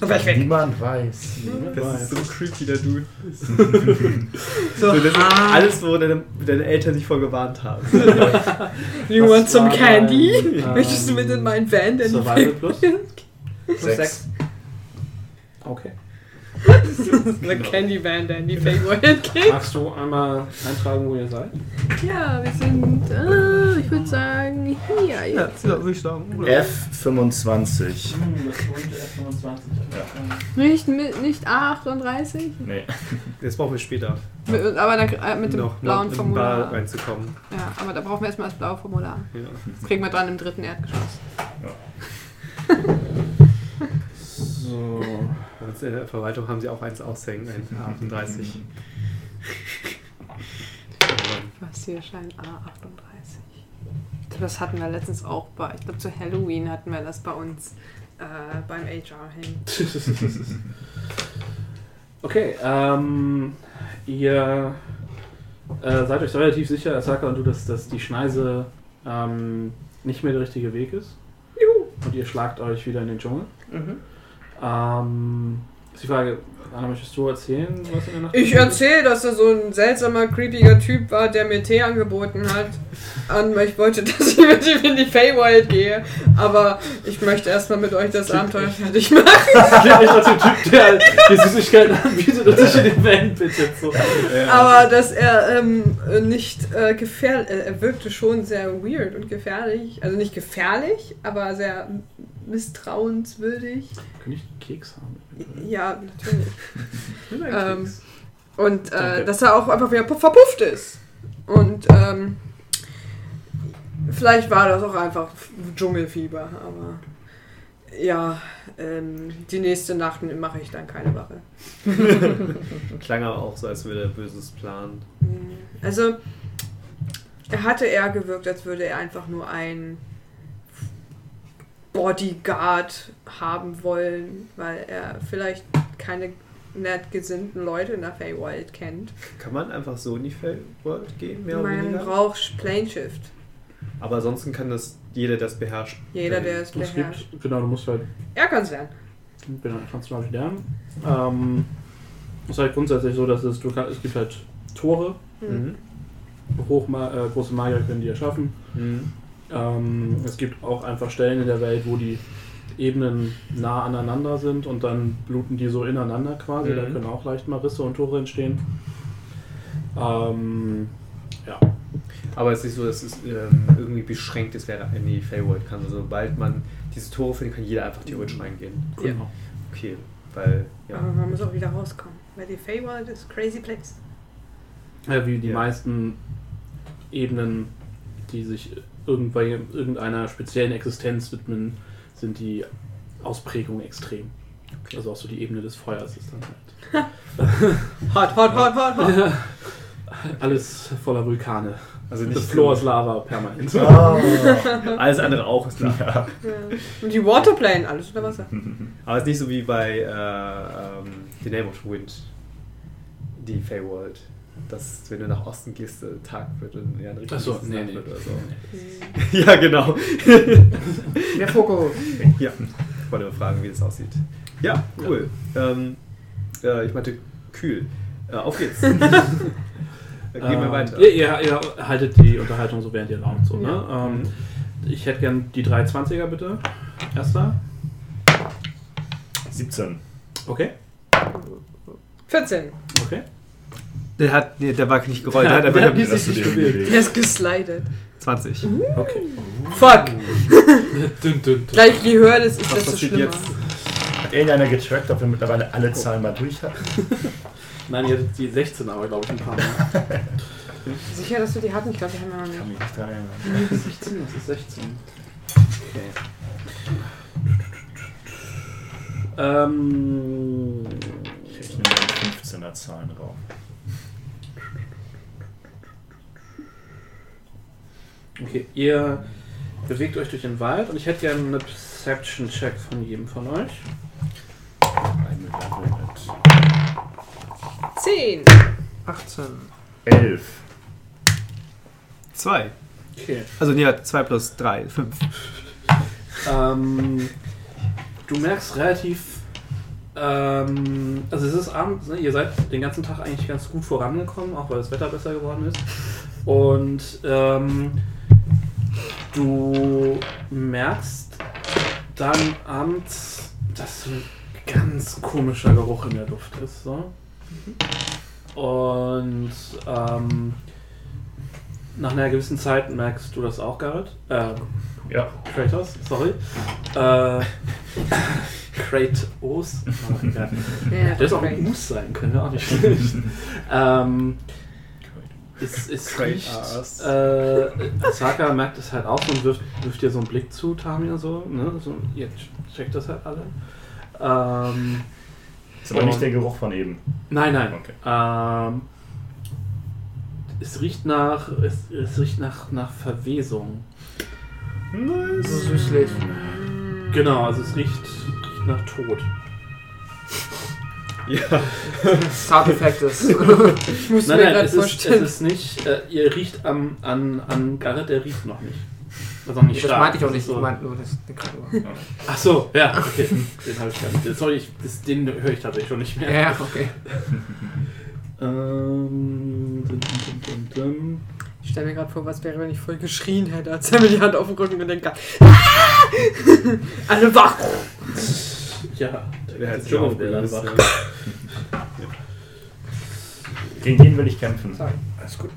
Wär ich. Niemand weiß. Das ist so creepy, der Dude. So, So, das ist ah, alles, wo deine, deine Eltern dich vor gewarnt haben. you want some candy? ähm, Möchtest du mit in meinen Van, Survival nicht Plus? Sechs. Okay. The Candy Van, der in die Fake geht. Magst du einmal eintragen, wo ihr seid? Ja, wir sind, äh, ich würde sagen, hier Ja, jetzt. ja würde ich sagen. F25. Hm, das wollte F25. Nicht, mit, nicht 38? Nee. Das brauchen wir später. Mit, aber da, äh, mit dem noch blauen Bar Formular. reinzukommen. Ja, aber da brauchen wir erstmal das blaue Formular. Ja. Das kriegen wir dran im dritten Erdgeschoss. So. Und in der Verwaltung haben sie auch eins aushängen, ein A38. Was hier scheint A38. Ich glaube, das hatten wir letztens auch bei, ich glaube zu Halloween hatten wir das bei uns äh, beim HR hängen. Okay, ähm, ihr äh, seid euch relativ sicher, Asaka und du, dass, dass die Schneise ähm, nicht mehr der richtige Weg ist. Juhu. Und ihr schlagt euch wieder in den Dschungel. Mhm. Ähm, Ist die Frage, Anna, möchtest du erzählen, was in der Nacht Ich erzähle, dass er so ein seltsamer, creepiger Typ war, der mir Tee angeboten hat. Und ich wollte, dass ich mit ihm in die Feywild gehe. Aber ich möchte erstmal mit euch das Abenteuer fertig machen. Das klingt echt nach dem Typ, der die Süßigkeiten anbietet und sich in den Van bittet. So. Aber dass er ähm, nicht äh, gefährlich, äh, er wirkte schon sehr weird und gefährlich. Also nicht gefährlich, aber sehr misstrauenswürdig. Kann ich einen Keks haben? Ja, natürlich. Ich Ähm. Und äh, dass er auch einfach wieder pu- verpufft ist. Und ähm, vielleicht war das auch einfach Dschungelfieber, aber ja, ähm, die nächste Nacht mache ich dann keine Wache. Klang aber auch so, als würde er Böses planen. Also, er hatte eher gewirkt, als würde er einfach nur ein Bodyguard haben wollen, weil er vielleicht keine nett gesinnten Leute in der Feywild kennt. Kann man einfach so in die Fellworld gehen, mehr oder Man weniger? braucht Planeshift. Aber ansonsten kann das jeder, der das beherrscht. Jeder, der es Es beherrscht. gibt, genau, du musst halt Er kann es lernen. Genau, kannst du mal lernen. Ähm, ist halt grundsätzlich so, dass es, du kann, es gibt halt Tore, Mhm. Hochma äh, große Magier können die erschaffen. Mhm. Ähm, es gibt auch einfach Stellen in der Welt, wo die Ebenen nah aneinander sind und dann bluten die so ineinander quasi. Mhm. Da können auch leicht mal Risse und Tore entstehen. Ähm, ja. Aber es ist nicht so, dass es ähm, irgendwie beschränkt ist, wer in die Feyworld kann. Also, sobald man diese Tore findet, kann jeder einfach theoretisch reingehen. Genau. Okay, weil, ja. Aber man muss auch wieder rauskommen. Weil die Feywild ist crazy place. Ja, wie die Ja. meisten Ebenen, die sich irgendeiner speziellen Existenz widmen, sind die Ausprägungen extrem. Also auch so die Ebene des Feuers ist dann halt. Hot, hot, hot, hot, hot. Alles voller Vulkane. Also Das nicht Floor ist Lava permanent. Ah. Alles andere auch ist klar. Ja. Ja. Und die Waterplane, alles unter Wasser. Aber es ist nicht so wie bei äh, ähm, The Name of the Wind, die Feyworld. Dass, wenn du nach Osten gehst, äh, Tag wird und ja, ein richtiges Achso, nee, Nacht nee. wird oder so. Ja, genau. Der Fokus. ja, ich wollte mal fragen, wie das aussieht. Ja, cool. Ähm, äh, ich meinte kühl. Äh, auf geht's. Äh, Gehen wir Ähm, weiter. Ihr, ihr, ihr haltet die Unterhaltung so während ihr lauft. So, ne? Ja. ähm, ich hätte gern die 320er bitte. Erster. 17. Okay. 14. Okay. Der, hat, nee, der war nicht gerollt, der hat der einfach hat du sich dir bewegt. Der ist geslidet. 20. Okay. Fuck. dün, dün, Gleich je höher das ist, Was desto passiert schlimmer. jetzt? Hat irgendeiner getrackt, ob wir mittlerweile alle Zahlen mal durch hatten? Nein, ihr hattet die 16 aber, glaube ich, ein paar Mal. Sicher, dass wir die hatten? Ich glaube, die haben wir noch Kann nicht. mich nicht dran erinnern. 16, das ist 16. Okay. Ähm, Ich nehme mal 15er Zahlen rauf. Okay, ihr bewegt euch durch den Wald und ich hätte gerne eine Perception-Check von jedem von euch. Ein Level mit 10. 18. 11. 2. Okay. Also nee, 2 plus 3, 5. Ähm, du merkst relativ. Ähm, also es ist abends, ne? ihr seid den ganzen Tag eigentlich ganz gut vorangekommen, auch weil das Wetter besser geworden ist. Und ähm, du merkst dann abends, dass so ein ganz komischer Geruch in der Luft ist. So. Und ähm, nach einer gewissen Zeit merkst du das auch, Garrett. Äh, Ja. Kratos, sorry. Äh, Kratos. Oh. Ja, Hätte es auch ein Mus sein können, auch nicht schlecht. ähm, es, es riecht, äh, Asaka merkt es halt auch und wirft, wirft dir so einen Blick zu, Tamia, so, ne? so ihr checkt das halt alle. Ähm, Ist aber nicht der Geruch von eben. nein, nein. Okay. Ähm, es riecht nach, es, es riecht nach, nach Verwesung. So süßlich. Genau, also es riecht, riecht nach Tod. Ja. Sound Effects. Ich muss Nein, mir nein, es ist, es vorstellen. ist nicht, äh, ihr riecht am, an, an Garrett, der riecht noch nicht. Auch nicht das stark. meinte ich auch nicht. ist Ich So. meinte nur das, den. Ach so, ja, okay. Den habe ich gar nicht. Sorry, ich, das, den höre ich tatsächlich schon nicht mehr. Ja, okay. Ähm. Ich stelle mir gerade vor, was wäre, wenn ich voll geschrien hätte, als er mir die Hand auf den Rücken gelenkt hat. Ah! Alle wach! Ja, Der hat sich Dschungelbär dann aufgelöst. wach. Gegen den will ich kämpfen. Alles gut.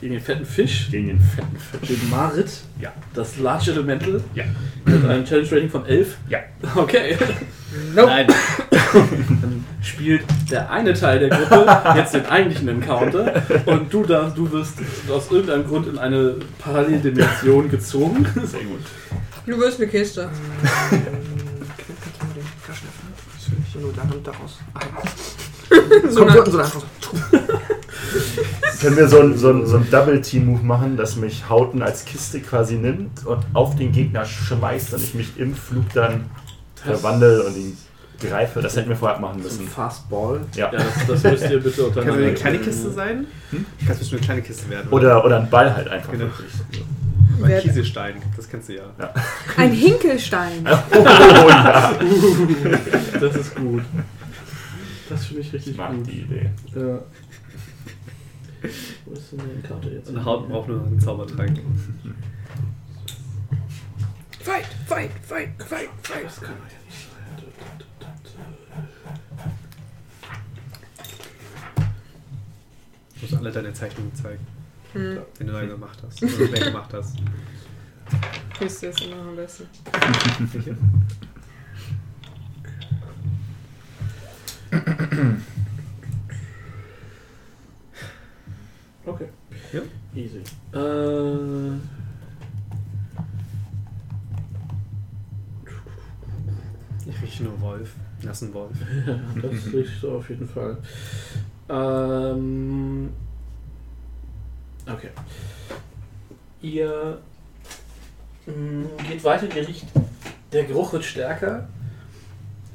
Gegen den fetten Fisch, Gegen den fetten Fisch. den Marit, Ja. das Large Elemental, Ja. mit einem Challenge Rating von 11. Ja. Okay. Nein, Dann spielt der eine Teil der Gruppe jetzt den eigentlichen Encounter und du darfst, du wirst aus irgendeinem Grund in eine Paralleldimension gezogen. Sehr gut. Du wirst eine Kiste. Öffnen? Natürlich. Nur da und daraus. Ja. So Kommt eine- so, so einfach so. Können wir so ein, so ein, so ein Double-Team-Move machen, dass mich Hauten als Kiste quasi nimmt und auf den Gegner schmeißt und ich mich im Flug dann verwandle und ihn greife? Das hätten wir vorher machen So ein müssen. Fastball. Ja. das, das müsst ihr bitte Kann untereinander. es eine kleine Kiste sein? Hm? Kann es bestimmt eine kleine Kiste werden. Oder, oder ein Ball halt einfach. Genau. Wirklich. Wer- Kieselstein, das kennst du ja. Ein Hinkelstein. Oh, ja. Das ist gut. Das finde ich richtig Ich mag gut. die Idee. Ja. Wo ist denn die Karte jetzt? Und Haut braucht nur noch einen Zaubertrank. Fight, fight, fight, fight, fight. Das kann doch ja nicht Du musst alle deine Zeichnungen zeigen, Hm, wenn du neue gemacht hast. Oder mehr gemacht hast. Kiste ist immer am besten. Okay. Ja. Easy. Äh, Ich rieche nur Wolf. Nassen Wolf. ja, das riecht auf jeden Fall. Ähm, okay. Ihr mh, geht weiter, ihr riecht, der Geruch wird stärker.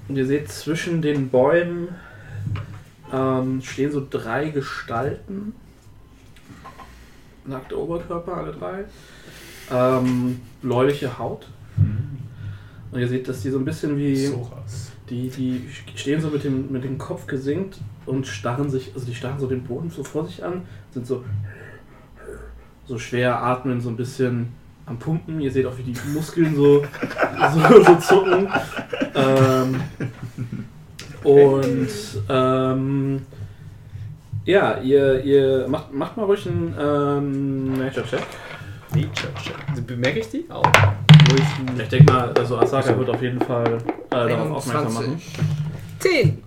Und ihr seht zwischen den Bäumen ähm, stehen so drei Gestalten. Nackte Oberkörper, alle drei. Ähm, bläuliche Haut. Und ihr seht, dass die so ein bisschen wie. Soras. Die, die stehen so mit dem, mit dem Kopf gesenkt und starren sich, also die starren so den Boden so vor sich an, sind so, so schwer atmen, so ein bisschen am Pumpen. Ihr seht auch, wie die Muskeln so, so, so zucken. Ähm, und ähm, ja, ihr, ihr macht, macht mal ruhig einen ähm, Nature-Check. Nature Check. Bemerke ich die? Auch. Ich Ich denke mal, also Asaka wird auf jeden Fall äh, darauf aufmerksam machen. 10.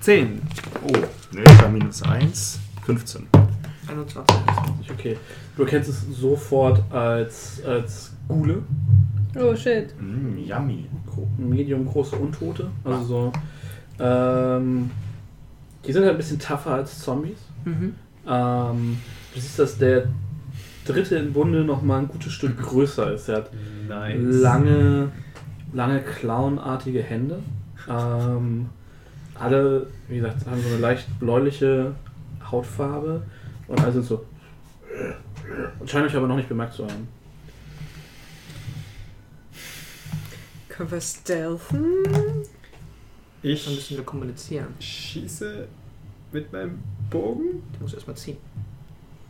10. Oh, ne, war minus 1. 15. 21. Okay. Du erkennst es sofort als, als Gule. Oh shit. Mm, yummy. Medium große Untote. Also so. Ähm, die sind halt ein bisschen tougher als Zombies. Mhm. Ähm, du siehst, dass der dritte im Bunde noch mal ein gutes Stück größer ist. Er hat Nice. lange, lange clownartige Hände. Ähm, alle, wie gesagt, haben so eine leicht bläuliche Hautfarbe und alle sind so. Und scheinen euch aber noch nicht bemerkt zu haben. Können wir stealthen? Dann Ich müssen wir kommunizieren. schieße mit meinem Bogen, Du musst erstmal ziehen.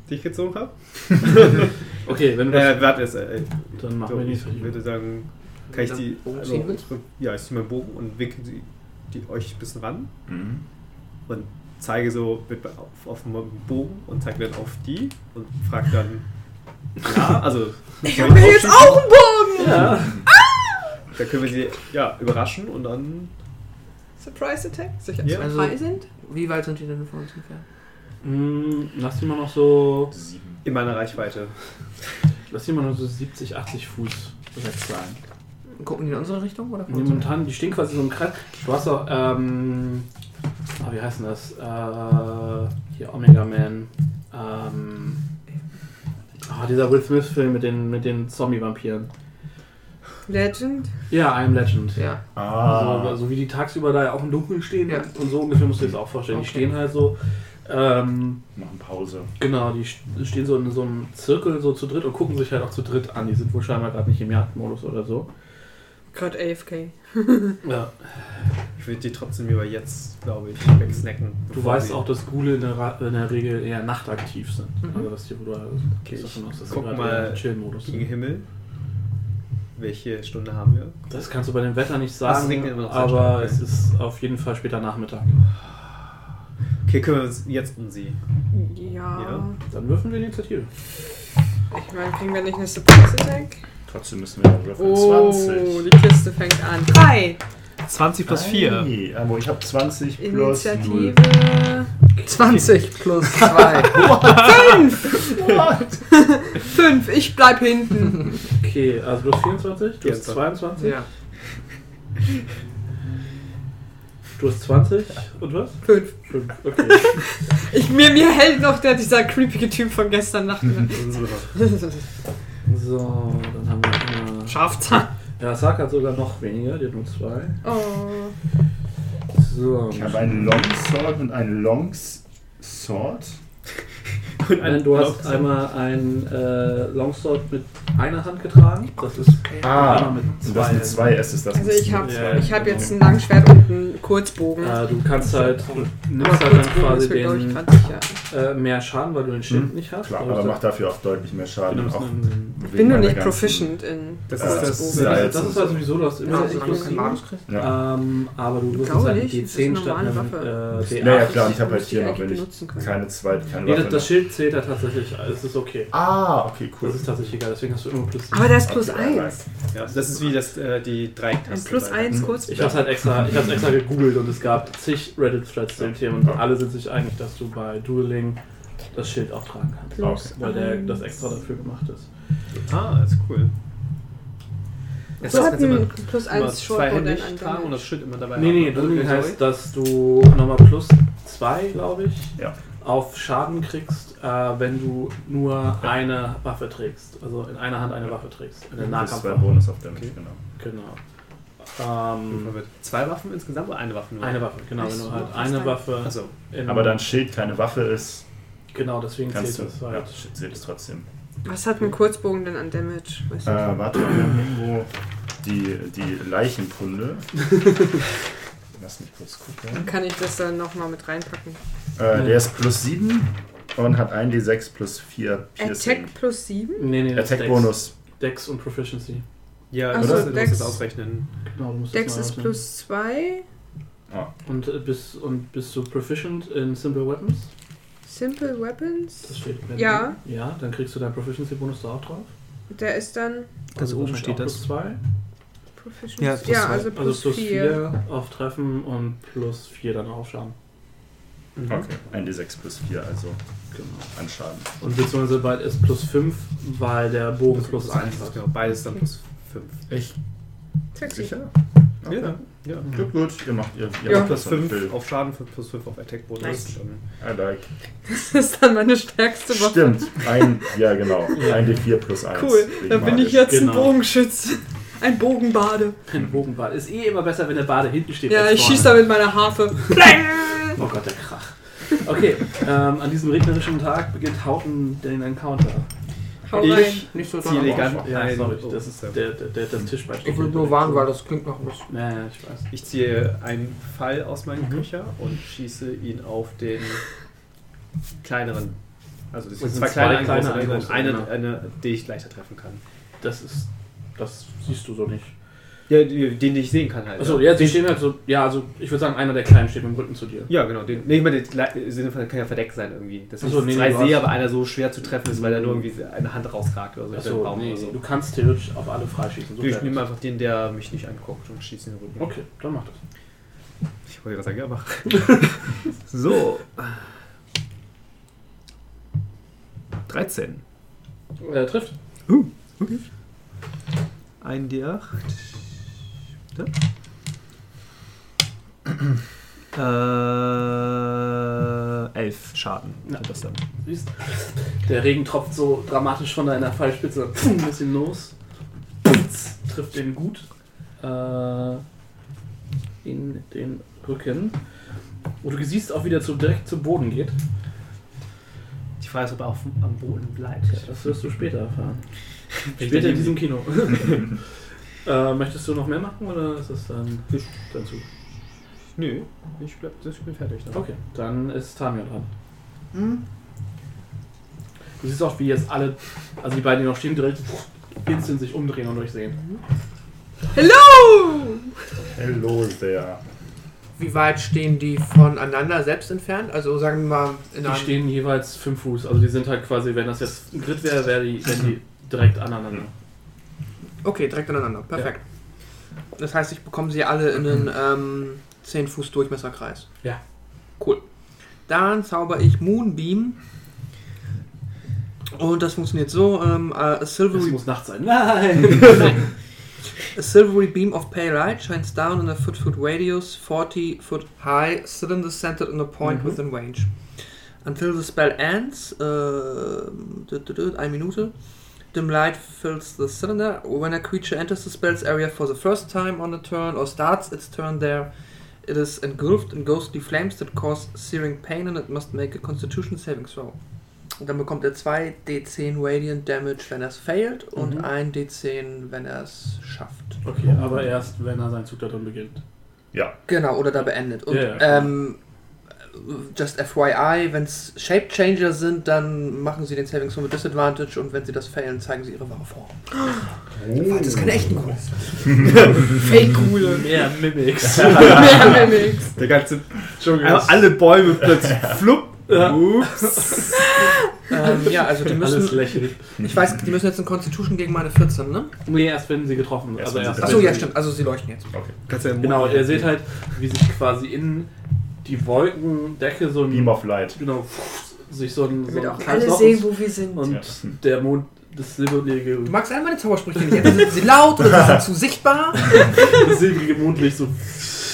den ich gezogen habe. Okay, wenn du das. Äh, warte, es, äh, dann machen wir ich nicht. würde sagen, kann ich die. Bogen also, ziehen ja, ich ziehe meinen Bogen und winke die, die euch ein bisschen ran Mhm. und zeige so mit, auf, auf dem Bogen und zeige dann auf die und frage dann. Ja, also. Ich habe jetzt auch einen Bogen! Ja. Dann können wir sie ja, überraschen und dann. Surprise Attack? Sicher, Ja. Also- frei sind? Wie weit sind die denn von uns entfernt? Mm, Lass die mal noch so. Sieben. In meiner Reichweite. Lass die mal noch so 70, 80 Fuß weg sein. Gucken die in unsere Richtung oder von Nee, uns? momentan, die stehen quasi so im Kreis. Du hast auch, ähm. Oh, wie heißt denn das? Äh, hier Omega Man. Ähm. Ah, dieser Will Smith-Film mit den, mit den Zombie-Vampiren. Legend? Ja, I Am Legend. Ja. Ah. So, so wie die tagsüber da auch im Dunkeln stehen Ja. und so ungefähr musst du dir das auch vorstellen. Die Okay. stehen halt so Ähm, Machen Pause. genau, die st- stehen so in so einem Zirkel so zu dritt und gucken sich halt auch zu dritt an. Die sind wohl scheinbar gerade nicht im Jagdmodus oder so. Gerade AFK. Ja. Ich würde die trotzdem lieber jetzt, glaube ich, wegsnacken. Du weißt auch, dass Gule in in der Regel eher nachtaktiv sind. Mhm. Also das hier, wo du Okay, davon aus, dass guck mal Chill-Modus gegen sind. Himmel. Welche Stunde haben wir? Das kannst du bei dem Wetter nicht sagen, aber okay. es ist auf jeden Fall später Nachmittag. Okay, kümmern wir uns jetzt um sie. Ja. Ja. Dann würfen wir Initiative. Ich meine, kriegen wir nicht eine Surprise Attack? Trotzdem müssen wir würfeln. Oh, 20. die Kiste fängt an. Drei. 20 plus 4. Hey, aber ich habe 20 plus 0. Initiative. 20 plus 2. Fünf. Ich bleib hinten. Okay, also du hast 24, du hast 24. 22, ja. du hast 20 und was? Fünf. 5. Okay. Ich, mir, mir hält noch der, dieser creepige Typ von gestern Nacht. So, dann haben wir immer. Schafzahn. Ja, Sark hat sogar noch weniger, die hat nur 2. Oh. So. Ich habe einen Longsword und einen Longsword. Und Nein, du hast einmal ein äh, Longsword mit einer Hand getragen. Das ist Ah, einmal mit und zwei. das mit zwei S ist das. Also ich habe Ja, ich hab jetzt ein Langschwert und einen Kurzbogen. Äh, du kannst halt, nimmst halt dann quasi ich, den äh, mehr Schaden, weil du den Schild Hm, nicht hast. Klar, Aber aber macht dafür auch deutlich mehr Schaden. Auch einen- wegen Bin du meiner nicht proficient in Das Äh, ist das das. ist Das, ja das ist halt sowieso, du hast immer Ja, ich. Malus Ja. Ähm, aber du glaube halt nicht, die das ist 10 eine statt normale einem Waffe. äh, D8. Ja, ja, klar, ich habe halt hier noch, wenn ich keine zweite, keine Waffe das, das Schild zählt ja tatsächlich, es ist okay. Ah, okay, cool. Das ist tatsächlich egal, deswegen hast du immer plus sieben. Aber der ist plus Okay, ja, 1. Ja, das ist wie das, äh, die Ein Dreiecktaste. plus bei- 1 Mhm. Kurzbogen. Ich habe halt extra, ich hab's extra gegoogelt und es gab zig Reddit-Threads zu dem Thema und alle sind sich einig, dass du bei Dueling das Schild auch tragen kannst. Plus Weil der, eins. das extra dafür gemacht ist. Ah, das ist cool. Das du ein immer, plus immer 1 Shortbow denn zweihändig tragen und das? Schild immer dabei Nee, nee. Dueling heißt, dass du nochmal plus 2, glaube ich, Ja. Auf Schaden kriegst, äh, wenn du nur eine Waffe trägst. Also in einer Hand eine Waffe trägst. In der Das ist zwei. Bonus auf Damage, Okay. genau. Genau. Hm. Ähm, Zwei Waffen insgesamt oder eine Waffe nur? eine Waffe, genau. Wenn du halt eine Waffe. Achso. Aber dein Schild keine Waffe ist, Genau, deswegen kannst zählt du. das Ja, halt. Schild zählt es trotzdem. Was hat ein Kurzbogen denn an Damage? Weißt du? Äh, warte mal, wir haben irgendwo die, die Leichenkunde. Lass mich kurz Dann gucken. kann ich das dann nochmal mit reinpacken. Äh, der ist plus 7 und hat 1d6 plus 4 Piercing. Attack plus 7? Nee, nee, das ist Attack Dex. Bonus. Dex und Proficiency. Ja, Ach du so, musst, du musst Dex. das ausrechnen. Genau, du musst Dex das mal ist ausrechnen. plus 2. Und, äh, bist, und bist du proficient in Simple Weapons? Simple Weapons. Das steht wenn Ja. Ja, dann kriegst du deinen Proficiency-Bonus da auch drauf. Der ist dann Ganz oben wahrscheinlich steht auch das. Plus 2. Proficiency. Ja, Ja, plus zwei. also Also plus plus 4. 4 auf Treffen und plus 4 dann auf Schaden. Mhm. Okay, 1d6 plus 4, also Genau. an Schaden. Und beziehungsweise bald ist plus 5, weil der Bogen plus 1 hat. Genau, beides dann plus 5. Echt? Sexy. Sicher? Ja, ja. Gut, gut, ihr macht ihr, ihr Ja. macht Plus das, was ich 5 will. auf Schaden, plus 5 auf Attack-Bonus. Nice. Dann- I like. Das ist dann meine stärkste Waffe. Stimmt, ein, ja genau, Ja. ein D4 plus 1. Cool. Dann bin ich jetzt Genau. ein Bogenschütze. Ein Bogenbade. Ein Bogenball. Ist eh immer besser, wenn der Bade hinten steht. Ja, als ich schieße da mit meiner Harfe. Oh Gott, der Krach. Okay, ähm, an diesem regnerischen Tag beginnt Hauten den Encounter. Hau Ich- rein. Nicht so Zieh elegant. Ja, Ein- sorry, oh, das ist der, der, der, das Tischbeispiel. Ich will nur warnen, weil das klingt noch ein bisschen. Ja, ja, ich weiß. Ich ziehe einen Pfeil aus meinem Mhm. Köcher und schieße ihn auf den kleineren. Also das sind zwei kleine, zwei ein kleine, und großer, eine, genau. eine, die ich leichter treffen kann. Das ist. Das siehst du so nicht. Ja, den, ich sehen kann halt. Achso, ja, die stehen halt so. Ja, also ich würde sagen, einer der Kleinen steht mit dem Rücken zu dir. Ja, genau. Den, nee, ich meine, der Sinne von, kann ja verdeckt sein irgendwie. Ach ich so, nee, zwei sehe, aber einer so schwer zu treffen ist, weil er nur irgendwie eine Hand rausragt oder so. Achso, Baum nee, so. du kannst theoretisch auf alle freischießen. So ich nehme ist. einfach den, der mich nicht anguckt und schieße in den Rücken. Okay, dann mach das. Ich wollte gerade sagen, ja, mach. So. 13. Er trifft. Ein D8. Äh, 11 Schaden Ja. sind das dann. Siehst Der Regen tropft so dramatisch von deiner Pfeilspitze ein bisschen los. Trifft den gut. Äh, in den Rücken. Wo du siehst auch, wie der zu, direkt zu Boden geht. Frage ist, ob er auf, am Boden bleibt. Das wirst du später erfahren. Ich Später in diesem Kino. äh, möchtest du noch mehr machen oder ist das dann dein Zug? Nö, ich, bleib, ich bin fertig. Ne? Okay, dann ist Tamio dran. Hm? Du siehst auch, wie jetzt alle, also die beiden, die noch stehen, direkt instant sich umdrehen und euch sehen. Hello! Hello there. Wie weit stehen die voneinander selbst entfernt? Also sagen wir mal in Die stehen jeweils 5 Fuß, also die sind halt quasi, wenn das jetzt ein Grid wäre, wäre die, wären die direkt aneinander. Okay, direkt aneinander. Perfekt. Das heißt, ich bekomme sie alle in einen ähm, 10 Fuß Durchmesserkreis. Ja. Cool. Dann zauber ich Moonbeam. Und das funktioniert so: ähm, a, a silvery, muss Nacht sein. Nein! a silvery beam of pale light shines down in a foot foot radius, 40 foot high, cylinder centered on a point Mhm. within range. Until the spell ends, äh, eine Minute, dim light fills the cylinder. When a creature enters the spell's area for the first time on a turn or starts its turn there, it is engulfed in ghostly flames that cause searing pain and it must make a constitution saving throw. Und dann bekommt er 2 D10 Radiant Damage, wenn er es failt, und Mhm. 1 D10, wenn er es schafft. Okay, aber erst, wenn er seinen Zug da drin beginnt. Ja, Genau, oder da beendet. Und Ja, ja. ähm, just FYI, wenn es Shape Changer sind, dann machen sie den Saving Throw mit Disadvantage und wenn sie das failen, zeigen sie ihre wahre Form. Das ist keine echten Ghouls. Fake Ghoule. Mehr Mimics. Mehr Mimics. Der ganze. Dschungel alle Bäume plötzlich flupp. Ja. Ups. Ähm, ja, also die alles müssen, lächerlich. ich weiß, die müssen jetzt in Constitution gegen meine 14, ne? Nee, erst wenn sie getroffen Erst also erst Achso, ja, stimmt. Also sie leuchten jetzt. okay. Kannst ja Genau, ihr seht halt, wie sich quasi in die Wolkendecke so ein. Beam of Light. Genau, sich so ein. So Damit ein auch alle Loch sehen, wo wir sind. Und Ja. der Mond, das silbrige, Du magst alle meine Zaubersprüche nicht. Entweder sind sie laut oder sie sind zu sichtbar. das silbrige Mondlicht so.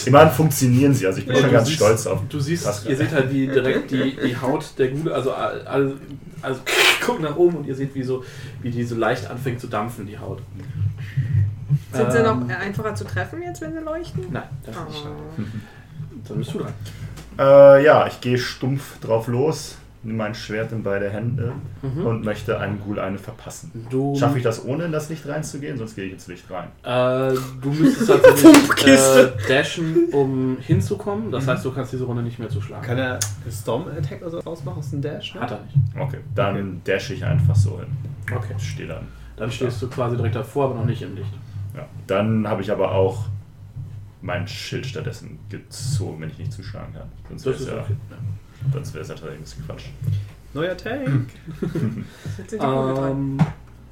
Immerhin funktionieren sie, also ich bin Ja, schon ganz siehst- stolz auf. Du siehst, Passt ihr seht halt wie direkt die, die Haut der Gule, also alle, also guckt nach oben und ihr seht, wie so, wie die so leicht anfängt zu dampfen, die Haut. Sind sie Ähm, noch einfacher zu treffen jetzt, wenn sie leuchten? Nein, das Oh. nicht. Dann bist du dran. Äh, ja, ich gehe stumpf drauf los, nehme mein Schwert in beide Hände Mhm. und möchte einem Ghoul eine verpassen. Du, Schaffe ich das ohne in das Licht reinzugehen? Sonst gehe ich ins Licht rein. Äh, du müsstest tatsächlich Pumpkiste. äh, dashen, um hinzukommen. Das heißt, du kannst diese Runde nicht mehr zuschlagen. Kann er Storm Attack oder so ausmachen aus dem Dash? Ne? Hat er nicht. Okay, dann dash ich einfach so hin. Okay. Stehe dann. Dann stehst du quasi direkt davor, aber noch nicht im Licht. Ja. Dann habe ich aber auch mein Schild stattdessen gezogen, wenn ich nicht zuschlagen kann. Sonst wäre es ja, okay. sonst wäre es ja tatsächlich ein bisschen Quatsch. Neuer Tank. Dran. Ähm,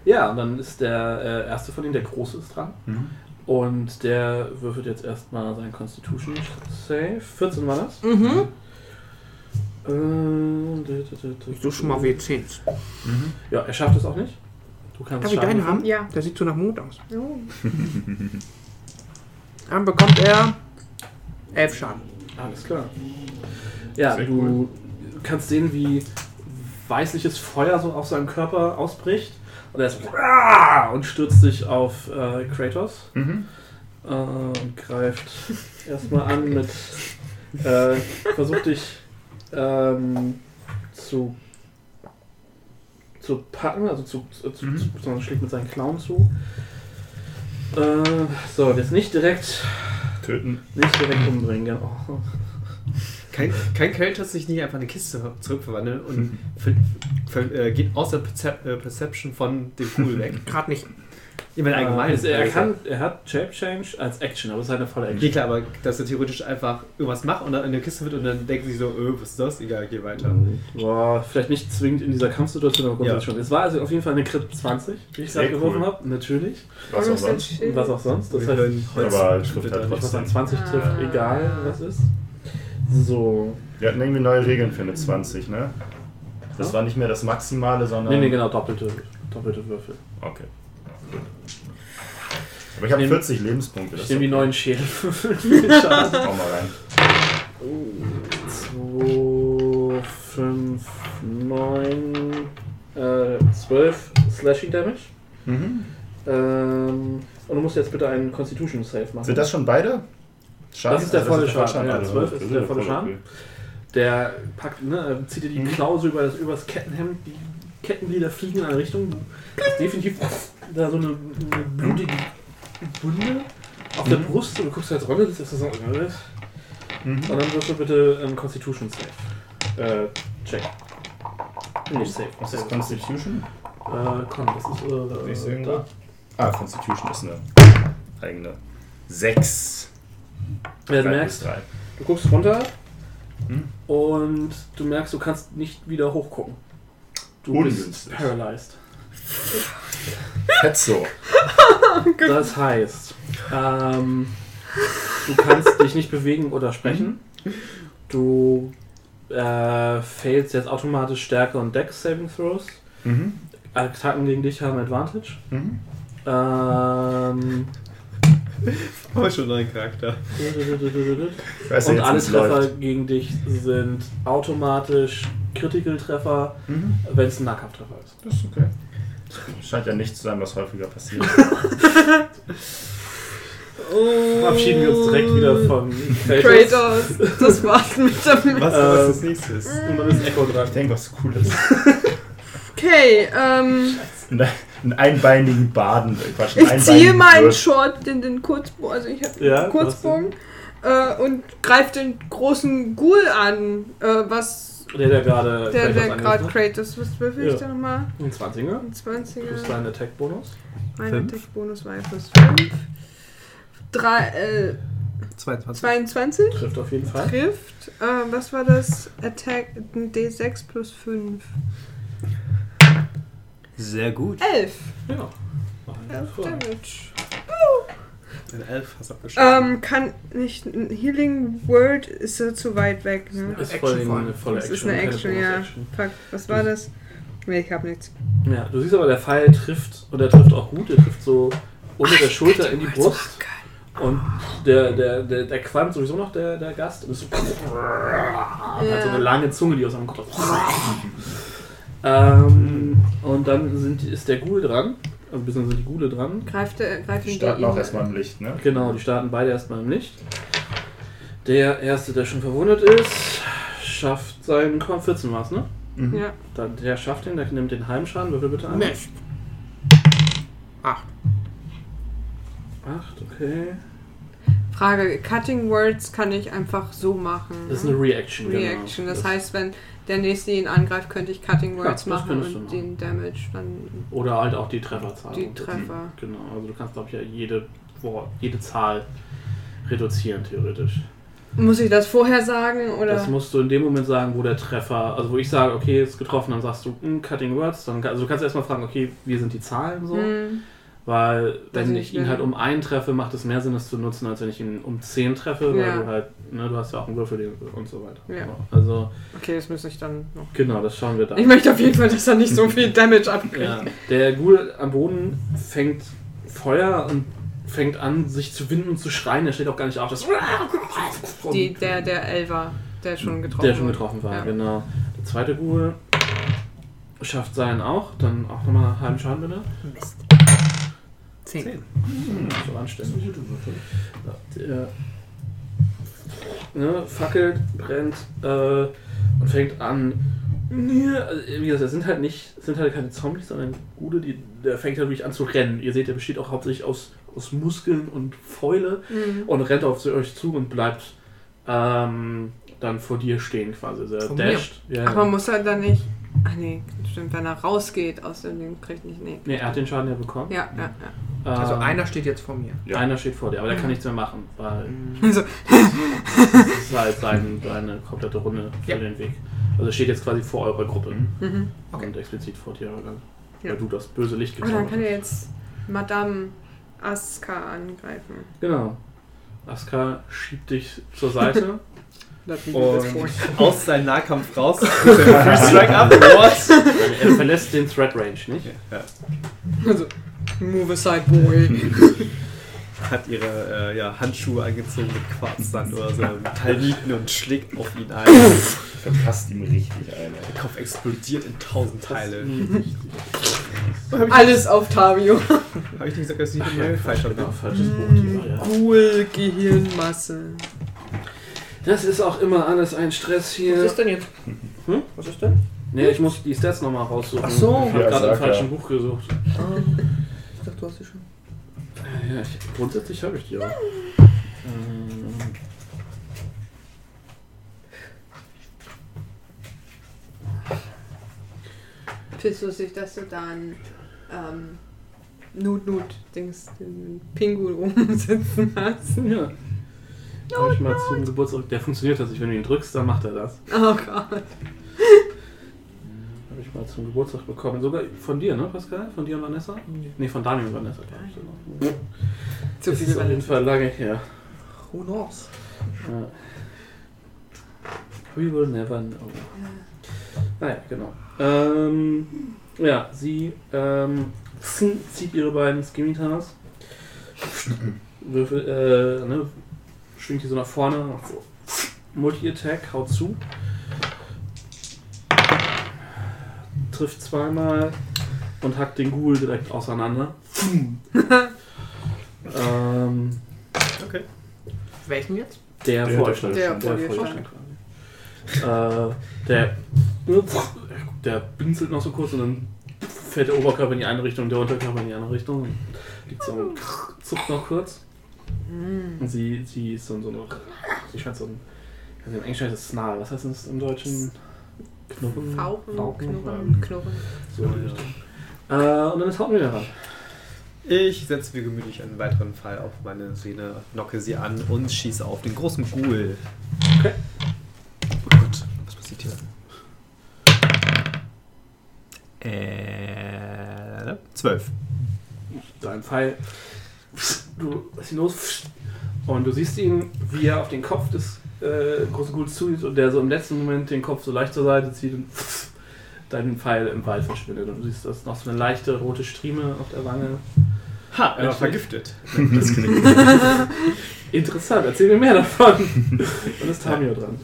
ja, und dann ist der äh, erste von ihnen, der Große, ist dran. Mhm. Und der würfelt jetzt erstmal seinen Constitution Save. 14 war das? Mhm. Äh, Ich tue schon mal W10. Ja, er schafft es auch nicht. Du kannst Darf ich deinen haben? Ja. Der sieht so nach Mond aus. Oh. Dann bekommt er 11 Schaden. Alles klar. Ja, Sehr du cool. kannst sehen, wie weißliches Feuer so auf seinem Körper ausbricht. Und er ist und stürzt sich auf äh, Kratos Mhm. äh, und greift erstmal an mit. Äh, versucht dich ähm, zu, zu packen, also zu, zu, zu, Mhm. zu sondern schlägt mit seinen Klauen zu. Äh, so, jetzt nicht direkt, Töten. nicht direkt umbringen. Ja. Oh. Kein, kein Charakter sich nicht einfach in eine Kiste zurückverwandelt und ver, ver, äh, geht aus der Percep äh, Perception von dem Pool weg. Gerade nicht. Ich meine allgemein. Äh, ist er, er, kann, er hat Shape Change als Action, aber es ist eine volle Nee, Action. klar, aber dass er theoretisch einfach irgendwas macht und dann in der Kiste wird und dann denken sie so, öh, was ist das? Egal, geh weiter. Boah, vielleicht nicht zwingend in dieser Kampfsituation, aber grundsätzlich Ja. schon. Es war also auf jeden Fall eine Crit 20, die ich gerade geworfen cool. habe, natürlich. Was auch sonst. Was auch sonst. Das heißt, Holz- Aber trifft halt was trotzdem. an 20 trifft, Ah. egal was ist. So. Wir hatten irgendwie neue Regeln für eine 20, ne? Das war nicht mehr das Maximale, sondern. Nee, nee, genau, doppelte, doppelte Würfel. Okay. Aber ich habe nehm- 40 Lebenspunkte. Ich nehme die ist neuen den Schaden. Hau mal rein. 2, 5, 9, äh, 12 Slashing Damage. Mhm. Ähm, und du musst jetzt bitte einen Constitution Save machen. Sind das schon beide? Schaden? Das ist der Also volle der Schaden, ja, Also, 12 ist das der volle voll Schaden. der packt, ne, er zieht dir die Mhm. Klausel über das, über das Kettenhemd, die Kettenglieder fliegen in eine Richtung. Du hast definitiv da so eine, eine blutige Wunde auf der Mhm. Brust und du guckst als Rolle, das ist das so alles. Mhm. Und dann wirst du bitte einen Constitution Save. Äh, check. Nicht Save. Was ist. Constitution? Äh, Con, das ist äh, da. Ah, Constitution ist eine eigene 6. Ja, du merkst, du guckst runter Hm? und du merkst, du kannst nicht wieder hochgucken. Du Ungünstig. bist paralyzed. Fetzo. Das heißt, ähm, du kannst dich nicht bewegen oder sprechen. Du äh, failst jetzt automatisch Stärke und Dex Saving Throws. Mhm. Attacken gegen dich haben Advantage. Mhm. Ähm, Aber schon ein Charakter. Ich weiß ja und alle Treffer läuft. gegen dich sind automatisch Critical Treffer, Mhm. wenn es ein Nahkampftreffer ist. Das ist okay. Scheint ja nicht zu sein, was häufiger passiert. Verabschieden wir uns direkt wieder von Kratos. Kratos. Das war's mit dem. Was, Ähm, was das nächste ist? Und dann ist Echo dran. Ich denke, was cool ist. Okay, ähm. Einen- Einen einbeinigen Baden. Quatsch, einen Ich ziehe meinen. Short, den, den Kurzbogen, also ich habe Ja, Kurzbogen äh, und greife den großen Ghoul an, äh, was Der, der gerade der, der gerade? Kratos, was würfel ich Ja. da nochmal? Ein 20er. Ein 20er. Plus dein Attack-Bonus. Mein. Attack-Bonus war ja plus 5. Drei, äh, 22. 22 Trifft auf jeden Fall. trifft. Äh, was war das? Attack ein D6 plus 5. Sehr gut. 11. Ja. Mach einen 11 Erfolg. Damage. Ein Elf hast abgeschlossen. Ähm, kann nicht. Healing Word ist so zu weit weg, ne? Ist voll Action eine volle Das Action. ist eine Action, ja. Fuck, was war das? Nee, ich hab nichts. Ja, du siehst aber, der Pfeil trifft, und der trifft auch gut, der trifft so unter der Schulter in die Brust. Und der, der, der, der qualmt sowieso noch, der, der Gast. Und ist so, hat so eine lange Zunge, die aus seinem Kopf. ähm, und dann sind, ist der Ghoul dran. Also beziehungsweise sind die Ghule dran. Greift er, greift Die starten der auch erstmal im Licht, ne? Genau, die starten beide erstmal im Licht. Der erste, der schon verwundet ist, schafft seinen Korn 14 was, ne? Mhm. Ja. Dann, der schafft den, der nimmt den Heimschaden. Würfel bitte ein. Mist. Acht. 8, okay. Frage: Cutting Words kann ich einfach so machen. Das ist ne? eine Reaction. Reaction. Genau. Das heißt, wenn der nächste ihn angreift, könnte ich Cutting Ja, Words das machen und machen. den Damage dann. Oder halt auch die Trefferzahl. Die Treffer. Genau, also du kannst, glaube ich, ja jede, Wort- jede Zahl reduzieren, theoretisch. Muss ich das vorher sagen oder? Das musst du in dem Moment sagen, wo der Treffer, also wo ich sage, okay, ist getroffen, dann sagst du, hm, Cutting Words, dann, also du kannst erstmal fragen, okay, wie sind die Zahlen so? Hm, Weil wenn Also ich ihn halt um einen treffe, macht es mehr Sinn, das zu nutzen, als wenn ich ihn um 10 treffe, weil Ja. du halt, ne, du hast ja auch einen Würfel und so weiter. Ja. Also, okay, das müsste ich dann noch. genau, das schauen wir dann. Ich möchte auf jeden Fall, dass er nicht so viel Damage abkriegt. Ja, der Ghoul am Boden fängt Feuer und fängt an, sich zu winden und zu schreien. Der steht auch gar nicht auf. Das Die, der, der Elver, der schon getroffen der schon getroffen war, Ja. genau. Der zweite Ghoul schafft seinen auch. Dann auch nochmal einen halben Schaden bitte. Mist. Zehn. Hm, so anständig. Ja, der ne, fackelt, brennt äh, und fängt an. Nee, also, wie gesagt, das sind halt nicht, das sind halt keine Zombies, sondern Gude, die, der fängt halt wirklich an zu rennen. Ihr seht, der besteht auch hauptsächlich aus, aus Muskeln und Fäule Mhm. und rennt auf euch zu und bleibt ähm, dann vor dir stehen quasi. Also er dasht. Ja, Aber muss er dann nicht. Ach nee, stimmt, wenn er rausgeht aus dem Ding, kriegt nicht. Nee. nee, er hat den Schaden ja bekommen. Ja, ja, ja. Also Ähm, einer steht jetzt vor mir. Ja. Einer steht vor dir, aber der kann nichts mehr machen, weil Also, das ist halt sein, seine komplette Runde für Ja. den Weg. Also er steht jetzt quasi vor eurer Gruppe mhm. Okay. und explizit vor dir, weil, Ja. weil du das böse Licht Aber dann gezaubert kann er hast. jetzt Madame Aska angreifen. Genau. Aska schiebt dich zur Seite. Und aus seinem Nahkampf raus. Free Strike up. What? er verlässt den Threat Range, nicht? Ja. Also, move aside, boy. Hat ihre äh, ja, Handschuhe angezogen mit Quarzsand oder so Metallnieten und schlägt auf ihn ein. Verpasst ihm richtig ein. Der Kopf explodiert in tausend Teile. Alles auf Tavio. Habe ich nicht gesagt, dass ich nicht mehr falsch habe? Falsches Buch. Ja. Cool Gehirnmasse. Das ist auch immer alles ein Stress Was hier. ist denn jetzt? Hm? Was ist denn? Nee, ich muss die Stats nochmal raussuchen. Ach so. Ich habe Ja, gerade im falschen ja. Buch gesucht. Ah, ich dachte, du hast sie schon. Ja, ich, grundsätzlich habe ich die auch. Ähm, Findest du lustig, dass du dann ähm, Nut-Nut-Dings, den Pinguin rumsitzen hast? ja. Habe ich mal zum Geburtstag. Der funktioniert tatsächlich. Wenn du ihn drückst, dann macht er das. Oh Gott. Habe ich mal zum Geburtstag bekommen. Sogar von dir, ne, Pascal? Von dir und Vanessa? Nee, von Daniel und Vanessa, glaube ich. sogar. Zu Das viel ist auf jeden Fall lange her. Who knows? Ja. We will never know. Naja, genau. Ähm, ja, sie ähm, zieht ihre beiden Skimitars, würfel, äh, ne, schwingt die so nach vorne, macht so Multi-Attack, haut zu. Trifft zweimal und hackt den Ghoul direkt auseinander. ähm, Okay. Welchen jetzt? der, Der Vorstand. der Der. Vorstand quasi. Äh, der, der pinselt noch so kurz und dann fällt der Oberkörper in die eine Richtung, der Unterkörper in die andere Richtung. Liegt so und zuckt noch kurz. Und sie, sie ist so, so eine. Sie scheint so ein. Also Im Englischen heißt es Snarl. Was heißt das im Deutschen? Knurren? Fauchen, Fauchen, knurren, knurren. So in die Richtung. Äh, und dann ist wieder dran. Ich setze mir gemütlich einen weiteren Pfeil auf meine Sehne, knocke sie an und schieße auf den großen Ghoul. Okay. Oh Gott, was passiert hier? Äh, zwölf. Dein Pfeil. Du lässt ihn los. Und du siehst ihn, wie er auf den Kopf des äh, großen Ghouls zieht und der so im letzten Moment den Kopf so leicht zur Seite zieht und dein Pfeil im Wald verschwindet. Und du siehst, dass noch so eine leichte rote Strieme auf der Wange. Ha, er war vergiftet. Das Interessant, erzähl mir mehr davon. Dann ist Tamio dran.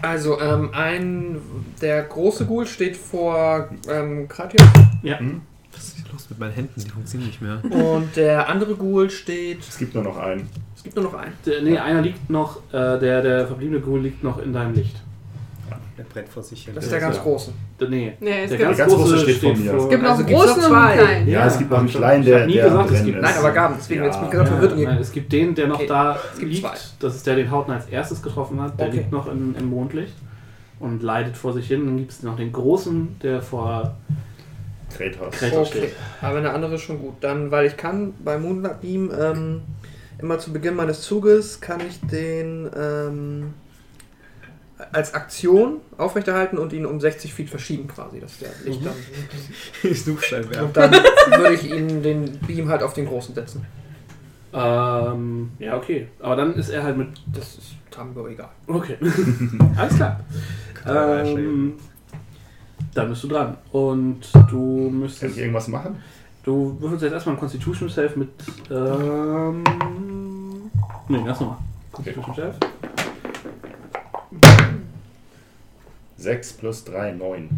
Also, ähm, ein. Der große Ghoul steht vor ähm, Kratios Ja. Hm? Was ist hier los mit meinen Händen? Die funktionieren nicht mehr. und der andere Ghoul steht. Es gibt nur noch einen. Es gibt nur noch einen. Der, nee, einer liegt noch, äh, der, der verbliebene Ghoul liegt noch in deinem Licht. Der brennt vor sich hin. Das ist der ganz ja. große. Der, nee, Nee, es der gibt, ganz, ganz große große steht, steht vor mir. vor. es gibt noch Also einen großen und einen zwei. kleinen. Ja, es gibt noch einen kleinen, ich hab der, nie der gesagt, es gibt-. Nein, aber Gaben, deswegen Ja. jetzt bin ich gerade verwirrt und Nein, es gibt den, der noch Okay. da Es gibt liegt. zwei. Das ist der, den Hauten als erstes getroffen hat. Der Okay. liegt noch in, im Mondlicht und leidet vor sich hin. Dann gibt es noch den großen, der vor Kratos. Kratos Okay, steht. aber eine andere ist schon gut. Dann, weil ich kann bei Moonlight Beam ähm, immer zu Beginn meines Zuges kann ich den ähm, als Aktion aufrechterhalten und ihn um 60 Feet verschieben quasi, dass der Licht dann. Suchstein werfen. Und dann würde ich ihn den Beam halt auf den großen setzen. Ähm, ja, okay. Aber dann ist er halt mit. Das ist Tambo egal. Okay. Alles klar. Ähm, dann bist du dran. Und du Kann ich müsstest. irgendwas machen? Du würfelst jetzt erstmal ein Constitution Self mit. Ähm. Nee, ganz normal. Constitution Self. 6 plus 3, 9.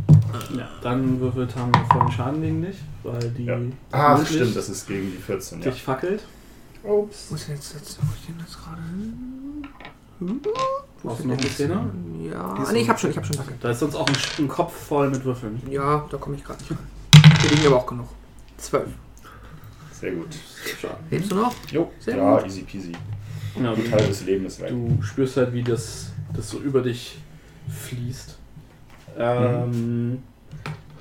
Ja, dann würfelt Tamio vollen Schaden gegen dich, weil die. Ja. Ach, Mondlicht stimmt, das ist gegen die 14, ja. dich fackelt. Ups. Wo ist jetzt, jetzt wo ist denn das gerade? Hm? Wo Brauchst ist du noch eine Szene? Ja. Ah, nee, ich hab schon, ich hab schon. Danke. Da ist sonst auch ein, ein Kopf voll mit Würfeln. Ja, da komme ich gerade nicht ran. Hier liegen aber auch genug. Zwölf. Sehr gut. Lebst du noch? Jo, Sehr ja, gut. easy peasy. Ja, Ein Teil des Lebens ist weg. Du spürst halt, wie das, das so über dich fließt. Ähm,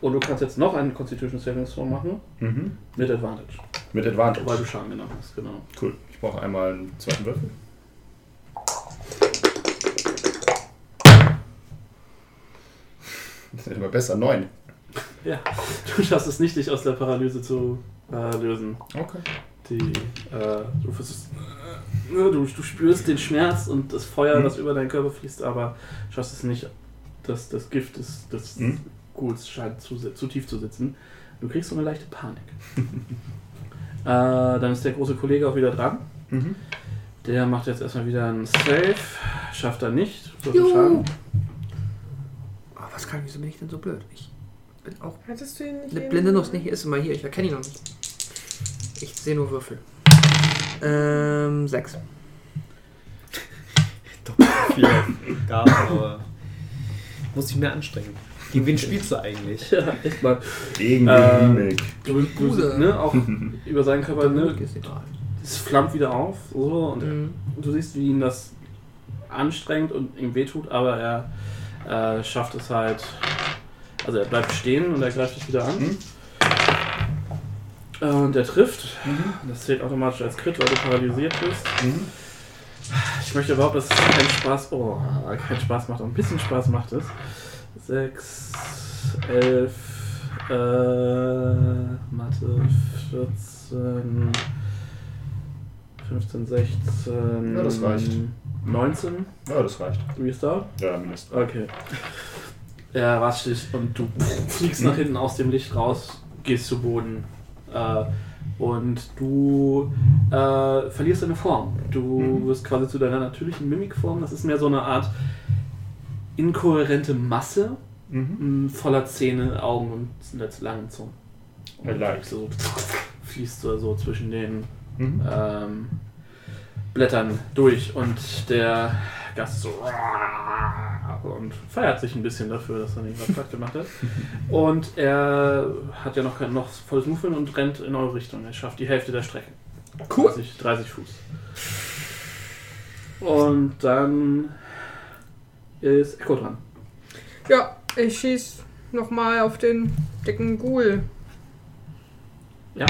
Und du kannst jetzt noch einen Constitution Saving Throw machen Mhm. mit Advantage, Mit weil Advantage. du Schaden genommen hast. Genau. Cool. Ich brauche einmal einen zweiten Würfel. Das ist immer besser, 9. Ja, du schaffst es nicht, dich aus der Paralyse zu äh, lösen. Okay. Die, äh, du, versuchst, äh, du, du spürst den Schmerz und das Feuer, Mhm. das über deinen Körper fließt, aber schaffst es nicht, dass das Gift des, des Mhm. Ghouls scheint zu, zu tief zu sitzen. Du kriegst so eine leichte Panik. äh, dann ist der große Kollege auch wieder dran. Mhm. Der macht jetzt erstmal wieder einen Save. Schafft er nicht. So. Schaden. Was kann, wieso bin ich denn so blöd? Ich bin auch. Hattest du ihn nicht? Eine blinde Nuss, nicht, hier ist immer hier, ich erkenne ihn noch nicht. Ich sehe nur Würfel. Ähm, sechs. viele Gaben, aber muss ich mehr anstrengen. Gegen wen spielst du eigentlich? Ja, echt mal. Gegen Äh, den Remake. Du, du Gute. ne, auch über seinen Körper, ne, es flammt wieder auf, so, und Mhm. du siehst, wie ihn das anstrengt und ihm wehtut, aber er äh, schafft es halt, also er bleibt stehen und er greift dich wieder an. Mhm. Äh, Und er trifft, das zählt automatisch als Crit, weil du paralysiert bist. Mhm. Ich möchte überhaupt, dass es keinen Spaß, oh, keinen Spaß macht, aber ein bisschen Spaß macht es. 6, 11, äh, Mathe, 14, 15, 16, Ja, das reicht. 19, Ja, das reicht. Restart. Ja, mindestens. Okay. Er rascht dich und du fliegst nach hinten aus dem Licht raus, gehst zu Boden. Äh, und du äh, verlierst deine Form. Du Mhm. wirst quasi zu deiner natürlichen Mimikform. Das ist mehr so eine Art inkohärente Masse Mhm. mh, voller Zähne, Augen und langen Zunge. I like. so fließt so, so zwischen den Mhm. ähm, Blättern durch und der Gast so und feiert sich ein bisschen dafür, dass er nicht was falsch gemacht hat. Und er hat ja noch kein noch volles Movement und rennt in eure Richtung. Er schafft die Hälfte der Strecke. Cool. 30, 30 Fuß. Und dann ist Echo dran. Ja, ich schieß nochmal auf den dicken Ghoul. Ja.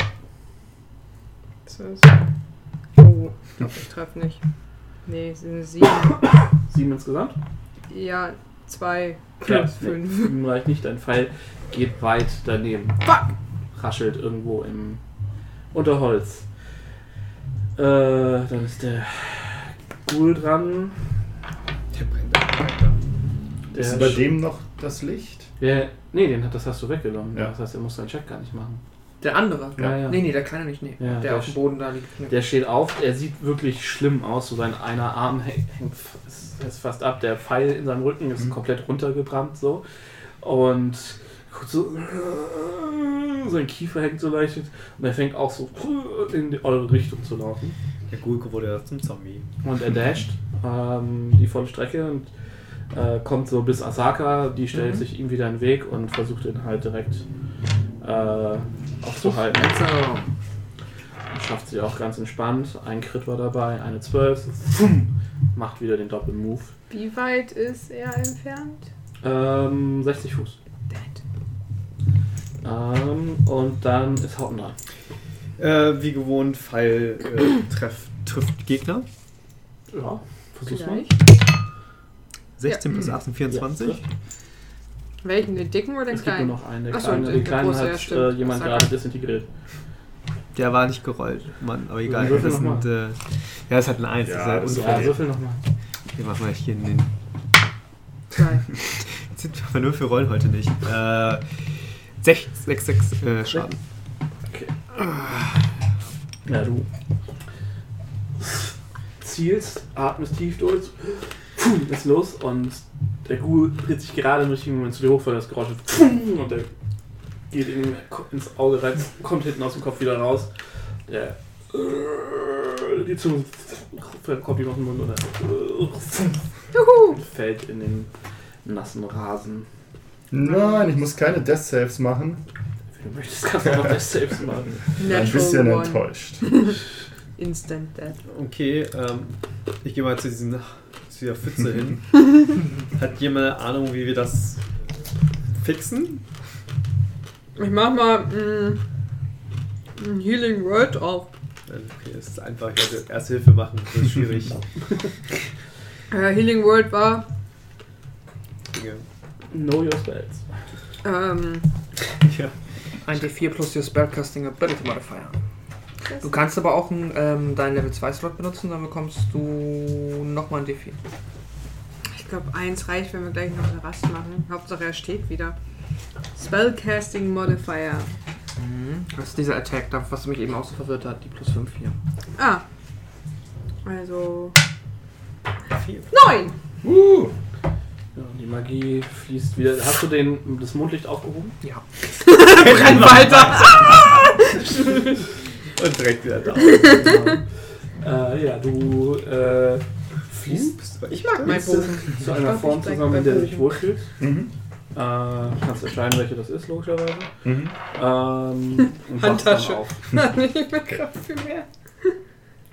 Das ist. Ich glaube, ich treffe nicht. Nee, es sind sieben. Sieben insgesamt. Ja, zwei Ja, plus nee, fünf. sieben reicht nicht. Dein Pfeil geht weit daneben. Fuck! raschelt irgendwo im Unterholz. Äh, dann ist der Ghoul dran. Der brennt einfach weiter. Der Ist bei dem noch das Licht? Der, nee, den hat, das hast du weggenommen. Ja. Das heißt, er muss seinen Check gar nicht machen. Der andere? Ja, ja. Nee, nee, der kleine nicht, nee. Ja, der, der auf dem Boden da liegt. Nee. Der steht auf, er sieht wirklich schlimm aus. So sein einer Arm hängt, hängt ist, ist fast ab. Der Pfeil in seinem Rücken ist Mhm. komplett runtergebrannt so. Und guckt so. Sein Kiefer hängt so leicht. Und er fängt auch so in die, eure Richtung zu laufen. Der Gulke wurde ja zum Zombie. Und er dasht ähm, die volle Strecke und äh, kommt so bis Asaka. Die stellt Mhm. sich ihm wieder in den Weg und versucht ihn halt direkt äh, aufzuhalten. Also, Schafft sie auch ganz entspannt. Ein Crit war dabei, eine 12. Fum, macht wieder den Doppel-Move. Wie weit ist er entfernt? Ähm, 60 Fuß. Dead. Ähm, und dann ist Hauten dran. Äh, wie gewohnt, Pfeil äh, treff, trifft Gegner. Ja, versuch's mal. Vielleicht. 16 plus 18, 24. Ja, Welchen? Den dicken oder den es gibt nur kleinen? noch einen. Der Ach so, kleine, der- den der kleinen große, ja, hat stimmt. äh, jemand gerade desintegriert. Der war nicht gerollt, Mann, aber egal. Das sind, äh, ja, es hat eine 1. Ja, das ist halt. Ja, würfel nochmal. Wir machen mal hier in den. Zwei. Jetzt sind wir nur für Rollen heute nicht. Äh, 6, 6, 6 äh, Schaden. Okay. Ja, du zielst, atmest tief durch, puh, ist los und der Ghoul dreht sich gerade im richtigen Moment zu dir hoch, weil das Geräusch puh, und der geht in, ins Auge rein, kommt hinten aus dem Kopf wieder raus. Der äh, die Zunge kommt ihm aus dem Mund und er Juhu! fällt in den nassen Rasen. Nein, ich muss keine Death Saves machen. Wenn du möchtest, kannst du auch noch das selbst machen. Ein bisschen enttäuscht. Instant Dead. Okay, ähm, ich gehe mal zu, diesen, zu dieser Pfütze hin. Hat jemand eine Ahnung, wie wir das fixen? Ich mach mal mm, ein Healing Word auf. Okay, es ist einfach, ich wollte erste Hilfe machen, das ist schwierig. Äh, Healing Word war Dinge. Know your spells. ähm, Ja. ein D4 plus your Spellcasting Ability Modifier. Du kannst aber auch einen, ähm, deinen Level 2 Slot benutzen, dann bekommst du nochmal ein D4. ich glaube, eins reicht, wenn wir gleich noch eine Rast machen. Hauptsache, er steht wieder. Spellcasting Modifier. Mhm. Das ist dieser Attack, da- was mich eben auch so verwirrt hat, die plus 5 hier. Ah. Also. Vier. Neun! Uh, Ja, die Magie fließt wieder. Hast du den, das Mondlicht aufgehoben? Ja. Brenn weiter! Und direkt wieder da. äh, ja, du äh, fließt Ich mag meinen Bogen. zu einer Form zusammen, in der du dich wohlfühlst. Mhm. Äh, kannst entscheiden, welche das ist, logischerweise. Mhm. Ähm, und Handtasche. dann auf. ich bin gerade viel mehr.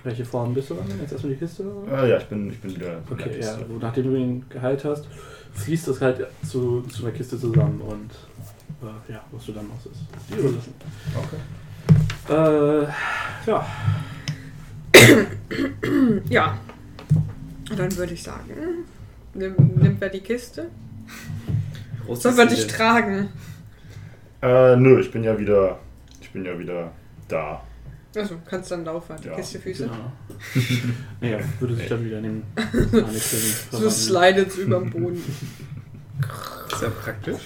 Welche Form bist du dann? Jetzt erstmal die Kiste? Oder? Ah, ja, ich bin, ich bin wieder. in der Okay, ja. Also, nachdem du ihn geheilt hast, fließt das halt zu, zu einer Kiste zusammen und äh, ja, was du dann machst, ist die überlassen. Okay. Äh, ja, Ja. Dann würde ich sagen, nimm, nimmt wer die Kiste? Sollen wir dich tragen? Äh, nö, ich bin ja wieder. Ich bin ja wieder da. Also, kannst dann laufen, die Ja, Kiste Füße. genau. naja, würde sich dann wieder Mannequin So slidet über den Boden. Sehr praktisch.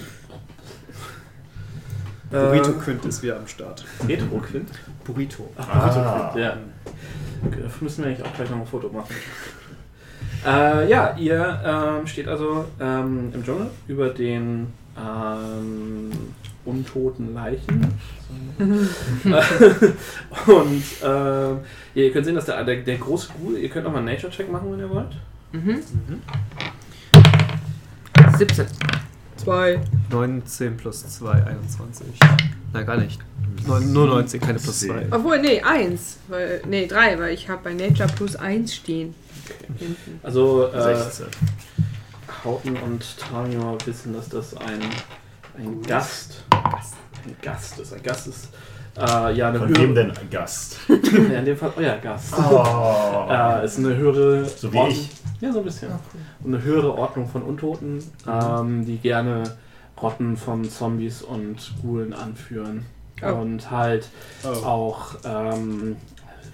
Äh, Burrito Quint ist wieder am Start. Retro-Quint? Burrito. Ach, Ah. Burrito-Quint, ja. Dafür müssen wir eigentlich auch gleich noch ein Foto machen. Äh, ja, ihr ähm, steht also ähm, im Dschungel über den ähm, untoten Leichen. Und ähm, ihr könnt sehen, dass der, der, der große Ghoul, ihr könnt auch mal einen Nature-Check machen, wenn ihr wollt. Mhm. 17. 2. 19 plus 2, 21. Nein, gar nicht. Neun- Nur 19, keine plus 2. Obwohl, nee, 1. Weil, nee, 3, weil ich habe bei Nature plus 1 stehen. Hinten. Also äh, 16. Hauten und Tamio wissen, dass das ein, ein Gast, ein Gast ist. Ein Gast ist äh, ja eine Von höhere, wem denn ein Gast? Ja, in dem Fall euer Gast. Oh. Äh, ist eine höhere So wie Ordnung- ich. Ja, so ein bisschen. Eine höhere Ordnung von Untoten, ähm, die gerne Rotten von Zombies und Ghoulen anführen. Oh. Und halt Oh. auch ähm,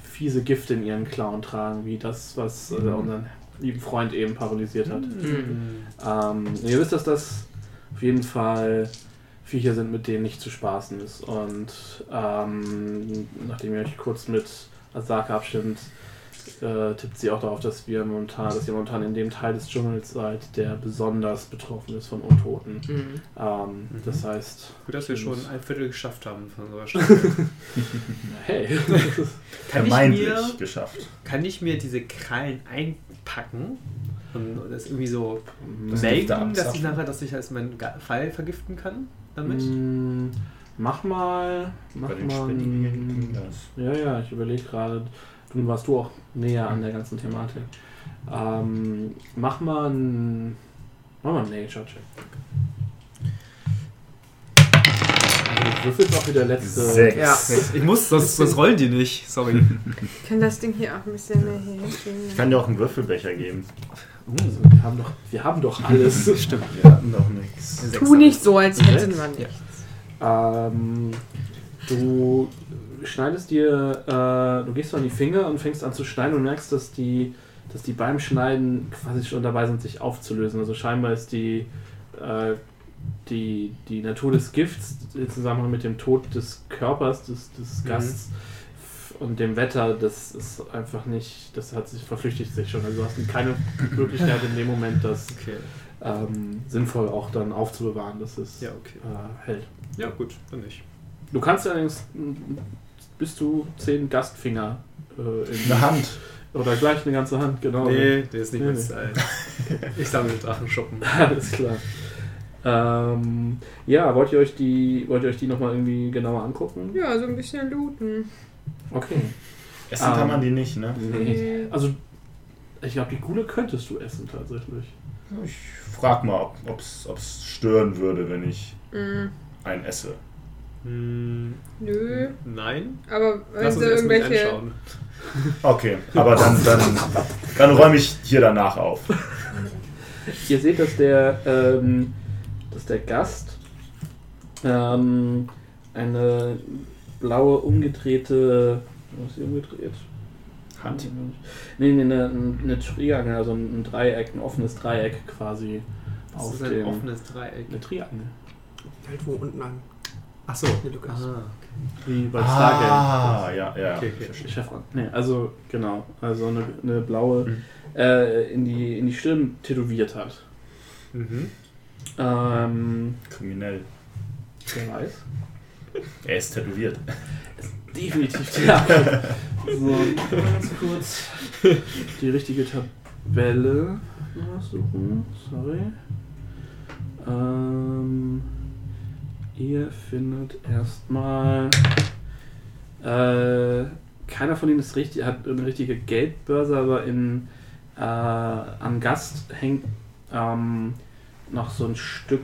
fiese Gifte in ihren Klauen tragen, wie das, was äh, unseren lieben Freund eben paralysiert hat. Ähm, ihr wisst, dass das auf jeden Fall Viecher sind, mit denen nicht zu spaßen ist. Und ähm, nachdem ihr euch kurz mit Asaka abstimmt, äh, tippt sie auch darauf, dass wir momentan, dass ihr momentan in dem Teil des Dschungels seid, der besonders betroffen ist von Untoten. Mhm. Ähm, Das heißt, Gut, dass wir schon ein Viertel geschafft haben von unserer Staffel. hey, kann, ich Vermeintlich mir, geschafft. kann ich mir diese Krallen einpacken und das irgendwie so Das melden, dass ich nachher, dass ich als meinen Pfeil vergiften kann damit? Mm, Mach mal, mach Bei den mal. Ja, ja, ich überlege gerade. Nun warst du auch näher an der ganzen Thematik. Ähm, mach mal einen. Mach mal einen Nature-Check. Also, du würfelst auch wieder letzte. Sechs. Ja. Ich muss, sonst, sonst rollen die nicht. Sorry. Ich kann das Ding hier auch ein bisschen mehr hier Ich hinschieben. kann dir auch einen Würfelbecher geben. Also, wir, haben doch, wir haben doch alles. Stimmt. Wir hatten doch nichts. Tu nicht so, als hätten wir nichts. Ähm, du schneidest dir, äh, du gehst so an die Finger und fängst an zu schneiden und merkst, dass die, dass die beim Schneiden quasi schon dabei sind, sich aufzulösen. Also scheinbar ist die, äh, die, die Natur des Gifts im Zusammenhang mit dem Tod des Körpers, des, des Mhm. Gasts und dem Wetter, das ist einfach nicht, das hat sich, verflüchtigt sich schon. Also du hast keine Möglichkeit in dem Moment, das Okay. ähm, sinnvoll auch dann aufzubewahren, dass es Ja, okay. äh, hält. Ja, gut, dann nicht. Du kannst allerdings bis zu zehn Gastfinger äh, in Eine Hand. Oder gleich eine ganze Hand, genau. Nee, der ist nicht Nee, mein nee. Style. Ich sammle Drachenschuppen. Alles klar. Ähm, ja, wollt ihr euch die, wollt ihr euch die nochmal irgendwie genauer angucken? Ja, so ein bisschen looten. Okay. Essen kann Ähm, man die nicht, ne? Nee. Also, ich glaube, die Gule könntest du essen tatsächlich. Ich frag mal, ob es stören würde, wenn ich Mhm. einen esse. Hm, Nö. nein. Aber wenn Lass sie uns mal irgendwelche. anschauen. Okay, aber dann, dann, dann räume ich hier danach auf. Ihr seht, dass der, ähm, dass der Gast ähm, eine blaue umgedrehte. Was ist die umgedreht? Hand. Nee, nee, eine, eine Triangel, also ein Dreieck, ein offenes Dreieck quasi Das auf ist ein dem. offenes Dreieck. Eine Triangel. Halt wo unten an. Ach so. Hier, Lukas. Ah, Wie bei Stargate. Ah, ja, ja. okay, okay. verstehe. Chefran. Nee, also genau, also eine, eine blaue Mhm. äh, in, die, in die Stirn tätowiert hat. Mhm. Ähm, Kriminell. wer weiß. Er ist tätowiert. Definitiv der. so, ganz kurz die richtige Tab Tabelle raussuchen. Sorry. Ähm, ihr findet erstmal. Äh, keiner von ihnen ist richtig, hat eine richtige Geldbörse, aber in, äh, am Gast hängt ähm, noch so ein Stück.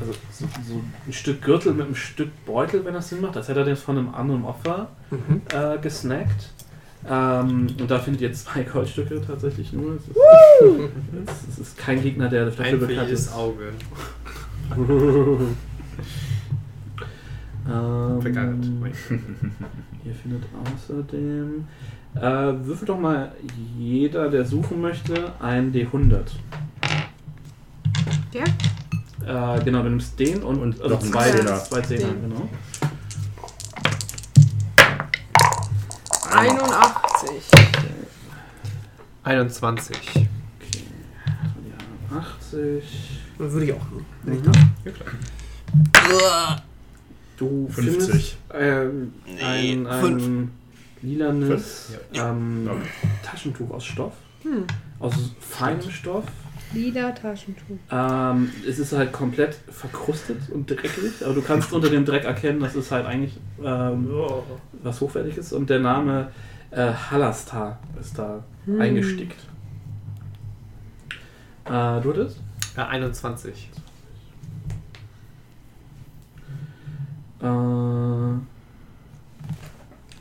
Also so, so ein Stück Gürtel mit einem Stück Beutel, wenn das Sinn macht. Das hätte er den von einem anderen Opfer Mhm. äh, gesnackt. Ähm, und da findet ihr zwei Goldstücke tatsächlich nur. Es ist, es ist kein Gegner, der dafür Ein bekannt jedes ist. Auge. ähm, Vergangen. Ihr findet außerdem. Äh, würfelt doch mal jeder, der suchen möchte, ein D100. Der? Äh, genau, du nimmst den und, und also noch zwei, Zehner. zwei Zehner, genau. 81. 21. Okay. Das die 81. Würde ich auch machen, wenn ich darf. Ja, klar. Du 50. findest ähm, ein, ein Fünf. lilanes Ja. Ähm, Taschentuch aus Stoff. Hm. Aus feinem Stoff. Lila Taschentuch. Ähm, es ist halt komplett verkrustet und dreckig, aber du kannst unter dem Dreck erkennen, dass es halt eigentlich ähm, was Hochwertiges und der Name äh, Halastar ist da hm. eingestickt. Äh, du hattest? Äh, 21. Äh,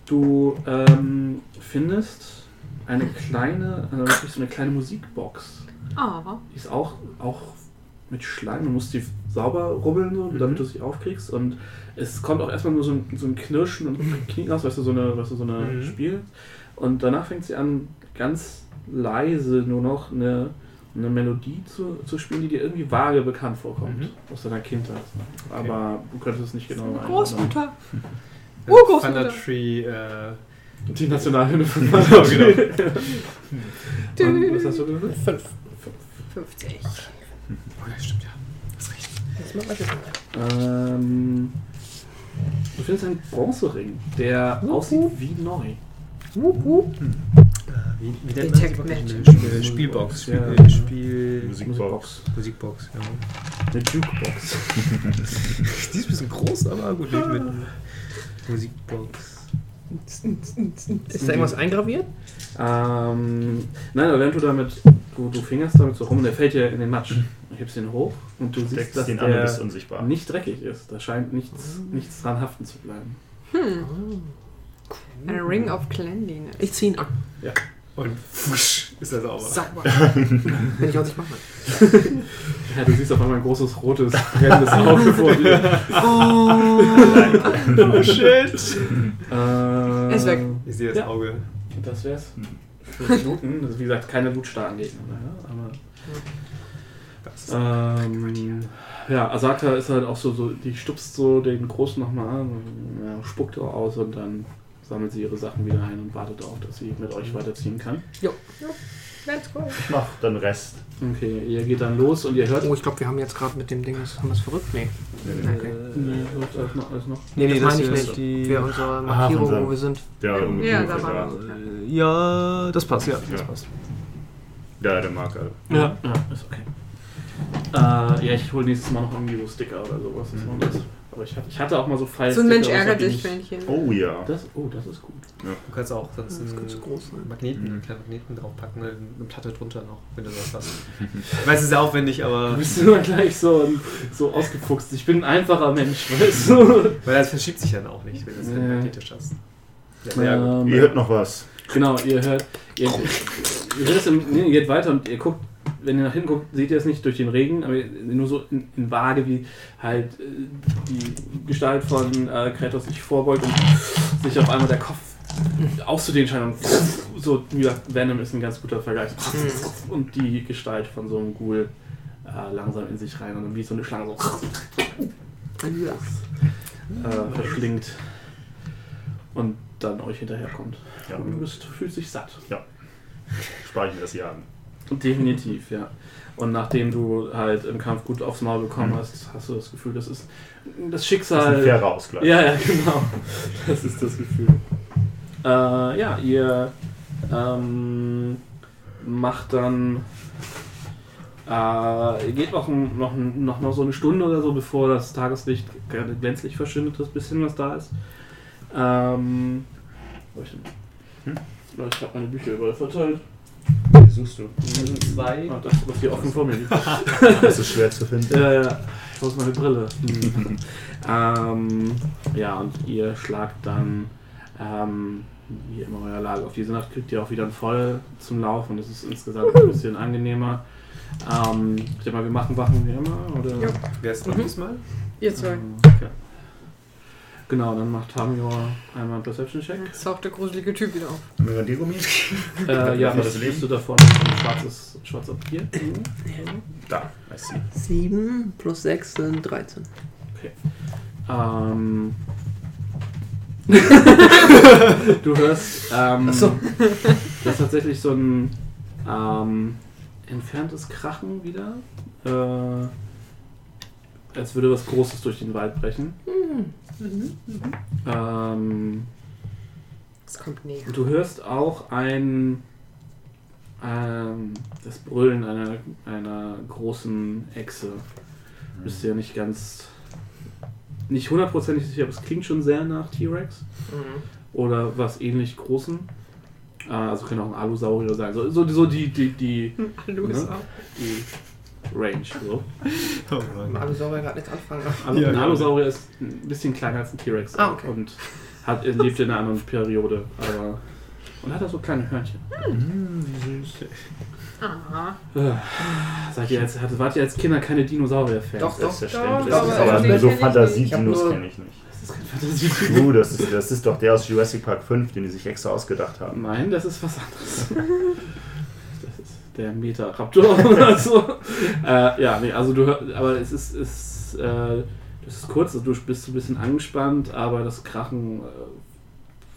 du ähm, findest eine kleine, also wirklich so eine kleine Musikbox. Ah. Die ist auch, auch mit Schleim. Du musst die sauber rubbeln, so, damit du sie aufkriegst. Und es kommt auch erstmal nur so ein, so ein Knirschen und Knicken aus, weißt du, so eine, weißt du, so eine Mhm. Spiel. Und danach fängt sie an, ganz leise nur noch eine, eine Melodie zu, zu spielen, die dir irgendwie vage bekannt vorkommt. Mhm. Aus deiner Kindheit. Aber du könntest es nicht genau einordnen. Großmutter. Urgroßmutter. Thunder Tree, äh, Die Nationalhymne von genau. Und Was hast du gesagt? Fünf. 50. oh ja, stimmt ja. Hast recht. Das macht man jetzt. Ähm, du findest einen Bronzering, der aussieht wie neu. Wup, wup. Äh, wie, wie nennt man Detect das? Magic. Spiel, Spielbox. Ja. Spiel, Spiel Musikbox. Musikbox, ja. Eine Jukebox. Die ist ein bisschen groß, aber gut, nicht mit Musikbox. Ist da irgendwas eingraviert? ähm, nein, aber während du damit, du, du fingerst damit so rum und der fällt dir in den Matsch. Du hebst ihn hoch und du siehst, Deckst dass den an der unsichtbar. nicht dreckig ist. Da scheint nichts, nichts dran haften zu bleiben. Hm. Ein Ring of Cleanliness. Ich zieh ihn an. Und fusch, ist er sauber. Sauber. Wenn ich auch nicht machen. Ja, du siehst auf einmal ein großes rotes, brennendes Auge vor dir. oh shit! Äh, Er ist weg. Ich sehe das Ja. Auge. Das wär's. Für Minuten. Das ist wie gesagt keine blutstarken Gegner. Ja, aber Das ist Ähm, ja, Asaka ist halt auch so, so die stupst so den Großen nochmal an, ja, spuckt auch aus und dann sammelt sie ihre Sachen wieder ein und wartet darauf, dass sie mit euch weiterziehen kann. Let's go. Ich mach dann Rest. Okay, ihr geht dann los und ihr hört. Oh, ich glaube, wir haben jetzt gerade mit dem Ding, das haben wir es verrückt? Nee. Nee, nee. Okay. Nee, läuft alles noch. Alles noch. Nee, das das meine ich nicht. die- Wer unsere Ah, Markierung, von wo wir sind. Ja, ungefähr. Ja, da war ja. Ja, das passt, ja. Das Ja. passt. Ja, der Marker. Ja, ja, ist okay. Äh, ja, ich hole nächstes Mal noch irgendwie so Sticker oder sowas. Das was. Aber ich hatte, ich hatte auch mal so Pfeil. So ein Mensch ärgert dich, Männchen. Oh ja. Das, oh, das ist gut. Du kannst auch sonst Das einen könnte groß sein. Magneten, Mhm. einen kleinen Magneten draufpacken, eine, eine Platte drunter noch, wenn du das hast. Ich weiß, es ist sehr aufwendig, Du aber. bist immer gleich so, so ausgefuchst. Ich bin ein einfacher Mensch, weißt du? Weil das verschiebt sich dann auch nicht, wenn du es Nee. magnetisch hast. Ja. Ähm, Ihr hört noch was. Genau, ihr hört, ihr, ihr, hört es im, nee, ihr geht weiter und ihr guckt, wenn ihr nach hinten guckt, seht ihr es nicht durch den Regen, aber nur so in, in vage, wie halt äh, die Gestalt von äh, Kratos sich vorbeugt und sich auf einmal der Kopf auszudehnen scheint und so, wie gesagt, Venom ist ein ganz guter Vergleich. Und die Gestalt von so einem Ghoul äh, langsam in sich rein und wie so eine Schlange so äh, verschlingt und dann euch hinterherkommt. Ja. Und du bist, fühlst dich satt. Ich mir das hier an. Definitiv, ja. Und nachdem du halt im Kampf gut aufs Maul bekommen hast, hast du das Gefühl, das ist das Das ist Schicksal. ein fairer Ausgleich. ja, ja, genau. Das ist das Gefühl. Äh, ja, ihr ähm, macht dann. Äh, geht noch, noch, noch, noch so eine Stunde oder so, bevor das Tageslicht gerade glänzlich verschwindet, das bisschen, was da ist. Ähm. wo ich denn? Hm? Ich habe meine Bücher überall verteilt. Die suchst du. Zwei. Ah, das, was hier offen vor mir. Das ist schwer zu finden. Ja, ja. Wo ist meine Brille? ähm, ja, und ihr schlagt dann, ähm, wie immer euer Lager auf diese Nacht, kriegt ihr auch wieder ein Voll zum Laufen. Das ist insgesamt ein bisschen angenehmer. Ähm, ich denke mal, wir machen Wachen wie immer, oder? Ja. Wer ist dran Mhm. diesmal? Ihr zwei. Ähm, Okay. Genau, dann macht Tamio einmal einen Perception-Check. Jetzt taucht der gruselige Typ wieder auf. Haben wir die Gummi? Äh, ja, das das Leben? bist du davon ein schwarzes, schwarzer Papier. Da, I see. 7 plus 6 sind 13. Ähm. du hörst, ähm, so. das ist tatsächlich so ein ähm, entferntes Krachen wieder. Äh, als würde was Großes durch den Wald brechen. Ähm, Es kommt näher. du hörst auch ein ähm, das Brüllen einer, einer großen Echse. Bist dir nicht ganz nicht hundertprozentig sicher, aber es klingt schon sehr nach T-Rex oder was ähnlich großen. Äh, Also kann auch ein Alusaurier sein. So, so, so die, die, die, auch. die Range. So. Oh Mit Mann. Alusaurier gerade nichts anfangen. Also Ja, ein ja. Alusaurier ist ein bisschen kleiner als ein T-Rex Ah, okay. und hat, lebt in einer anderen Periode. Aber, und hat da so kleine Hörnchen. Aha. Seid ihr als, wart ihr als Kinder keine Dinosaurier-Fans? Doch, doch. Selbstverständlich. Doch, aber aber den so Fantasie-Dinos kenne ich nicht. Das ist kein Fantasie. Du, das ist, das ist doch der aus Jurassic Park 5, den die sich extra ausgedacht haben. Nein, das ist was anderes. Der Meta-Raptor oder so. äh, ja, nee, also du hör- aber es ist, ist äh, das ist kurz, also du bist ein bisschen angespannt, aber das Krachen äh,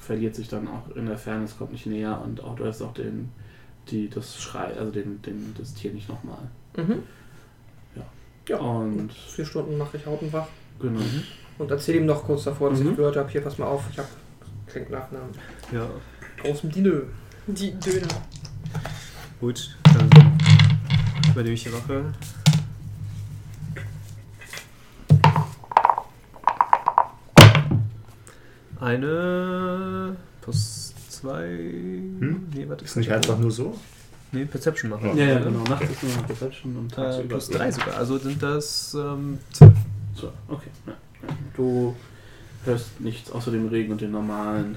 verliert sich dann auch in der Ferne, es kommt nicht näher und auch du hörst auch den, die, das Schrei, also den, den, das Tier nicht nochmal. Mhm. Ja. Und Vier Stunden mache ich Hautenwach genau. und erzähle ihm noch kurz davor, dass Mhm. ich gehört habe, hier pass mal auf, ich habe klingt nach einem Ja, großen Dino. Die Döner. gut. Dann übernehme ich die Wache. Eine plus zwei. Hm? Nee, warte. Ist nicht einfach nur so? Nee, Perception machen. Ja, ja, genau. Nachts ist nur noch Perception und Äh, tagsüber. plus drei sogar. Also sind das ähm, zwölf. So, okay. Ja. Du hörst nichts außer dem Regen und den normalen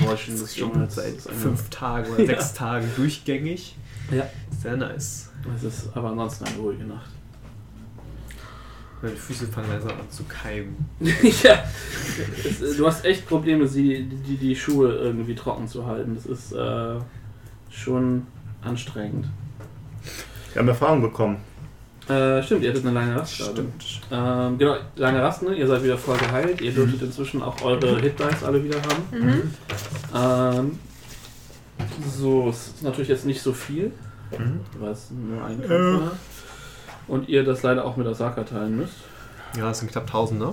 Geräuschen Das des ist schon Dschungels. seit fünf Tagen oder Ja. sechs Tagen durchgängig. Ja. Sehr nice. Es ist aber ansonsten eine ruhige Nacht. Meine Füße fangen langsam an zu keimen. ja. Es, du hast echt Probleme, sie, die, die Schuhe irgendwie trocken zu halten. Das ist äh, schon anstrengend. Wir haben Erfahrung bekommen. Äh, stimmt, ihr hattet eine lange Rast gerade. Ähm, genau, lange Rast, ne? Ihr seid wieder voll geheilt. Ihr dürftet inzwischen auch eure Hitdice alle wieder haben. Mhm. Ähm, so, es ist natürlich jetzt nicht so viel, Mhm. weil es nur ein Kampf war. Und ihr das leider auch mit Asaka teilen müsst. Ja, es sind knapp 1000, ne?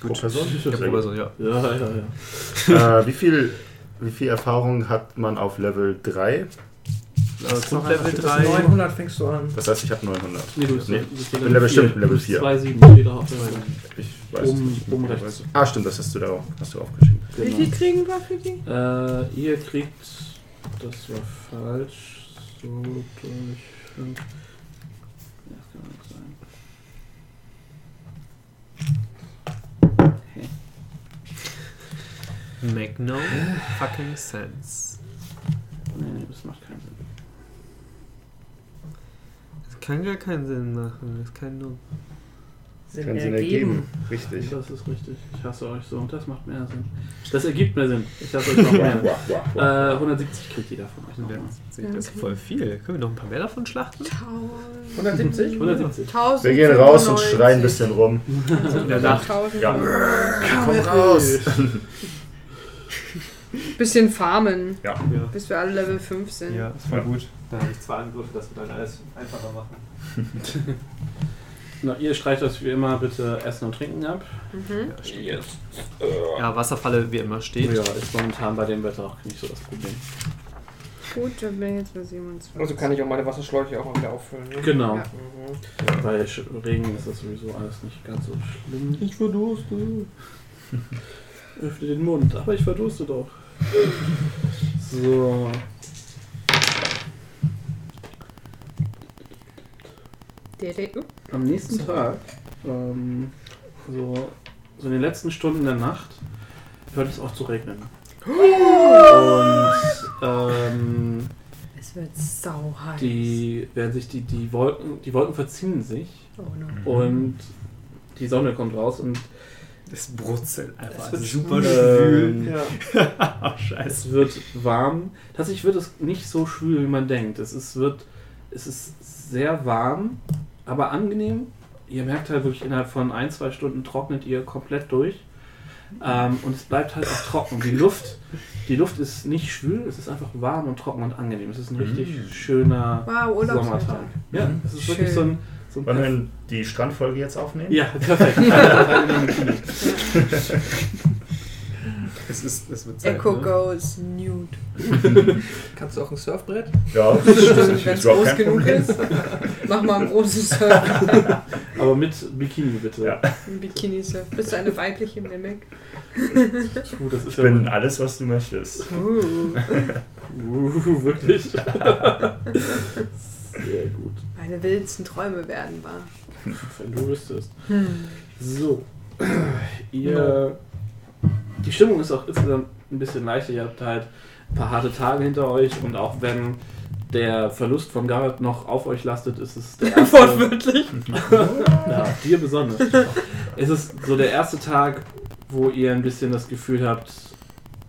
Pro Person? Ja, Sehr pro gut. Person, ja. Ja, ja, ja. äh, wie, viel, wie viel Erfahrung hat man auf Level 3? Also Bis 3. 900 fängst du an. Das heißt, ich habe 900. Nee, du bist, Nee, bist ich bin Level, stimmt, Level 4. 2,7 steht da auf der Seite. Ich weiß es nicht. oben rechts. Ah, stimmt, das hast du da auch, hast du aufgeschrieben. Wie viel kriegen wir für die? Äh, ihr kriegt, das war falsch, so durch fünf. Ja, das kann nicht sein. Make no fucking sense. Nee, nee, das macht keinen Sinn. Das kann gar keinen Sinn machen. Das kann nur. Sinn Kann Sinn ergeben. Richtig. Das ist richtig. Ich hasse euch so und das macht mehr Sinn. Das ergibt mehr Sinn. Ich hasse euch noch mehr. äh, 170 kriegt jeder von euch nochmal. Das ist voll viel. Können wir noch ein paar mehr davon schlachten? 170? 170. 1000. Wir gehen raus und schreien ein bisschen rum. In der Nacht. 1000. Ja. Komm raus! Bisschen farmen, Ja. Ja. bis wir alle Level 5 sind. Ja, ist voll gut. Da habe ich zwei Angriffe, das wird dann alles einfacher machen. Na, ihr streicht das wie immer bitte Essen und Trinken ab. Mhm. Yes. Ja, Wasserfalle wie immer steht. Ja, ist momentan bei dem Wetter auch nicht so das Problem. Gut, dann bin ich jetzt bei 27. Also kann ich auch meine Wasserschläuche auch mal wieder auffüllen. Ne? Genau. Ja. Mhm. Bei Regen ist das sowieso alles nicht ganz so schlimm. Ich verdurste. Öffne den Mund, aber ich verdurste doch. So. Der, der, uh, Am nächsten Tag, ähm, so, so in den letzten Stunden der Nacht, hört es auch zu regnen. Und ähm, es wird sau heiß. die werden sich die, die Wolken, die Wolken verziehen sich oh no. und die Sonne kommt raus und Das brutzelt einfach. Es wird super schwül. schwül. Ja. Scheiße. Es wird warm. Tatsächlich wird es nicht so schwül, wie man denkt. Es ist, wird, es ist sehr warm, aber angenehm. Ihr merkt halt wirklich, innerhalb von ein, zwei Stunden trocknet ihr komplett durch. Ähm, und es bleibt halt auch trocken. Die Luft, die Luft ist nicht schwül, es ist einfach warm und trocken und angenehm. Es ist ein richtig schöner Wow. Sommertag. Ja, es ist wirklich Schön. so ein, so ein Wollen wir die Strandfolge jetzt aufnehmen? Ja, perfekt. Rein in den Bikini. Es, ist, es wird Zeit, Echo ne? goes nude. Kannst du auch ein Surfbrett? Ja, Stimmt, ist wenn es groß genug Problem. ist. Mach mal ein großes Surf. Aber mit Bikini bitte. Ja. Ein Bikini-Surf. Bist du eine weibliche Mimic? Gut, das ist Ich ja bin alles, was du möchtest. Uh, Uh, wirklich? Sehr gut. meine wildsten Träume werden wahr. Wenn du wüsstest. Hm. So. Ihr. Die Stimmung ist auch insgesamt ein bisschen leichter. Ihr habt halt ein paar harte Tage hinter euch und auch wenn der Verlust von Garrett noch auf euch lastet, ist es der erste. Wortwörtlich. ja, auf dir besonders. Es ist so der erste Tag, wo ihr ein bisschen das Gefühl habt,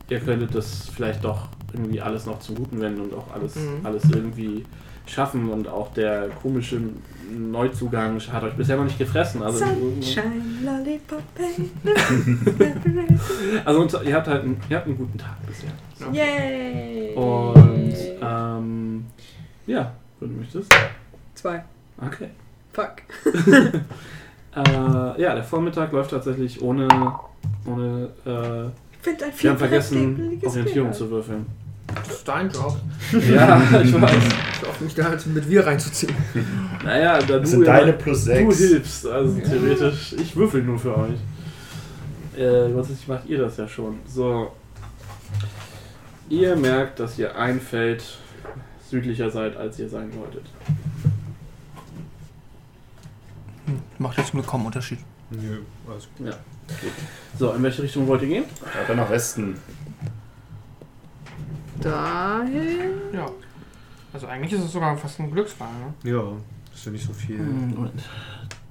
ihr könntet das vielleicht doch irgendwie alles noch zum Guten wenden und auch alles, Mhm. alles irgendwie schaffen und auch der komische Neuzugang hat euch bisher noch nicht gefressen. Also, Sunshine, Lollipop, also und ihr habt halt einen, ihr habt einen guten Tag bisher. So. Yay! Und ähm, ja, wenn du möchtest. Zwei. Okay. Fuck. Äh, ja, der Vormittag läuft tatsächlich ohne, ohne äh, Find ein Wir haben vergessen, Orientierung zu würfeln. Das ist dein Job. Ja, ich weiß. Ich hoffe, mich da halt mit wir reinzuziehen. Naja, da Das du, sind ja- deine plus du 6. hilfst, also theoretisch. Ich würfel nur für euch. Äh, grundsätzlich macht ihr das ja schon. So. Ihr merkt, dass ihr ein Feld südlicher seid, als ihr sein wolltet. Macht jetzt nur kaum Unterschied. Nö, alles gut. So, in welche Richtung wollt ihr gehen? Ja, dann nach Westen. Dahin. Ja. Also eigentlich ist es sogar fast ein Glücksfall, ne? Ja, ist ja nicht so viel. Moment.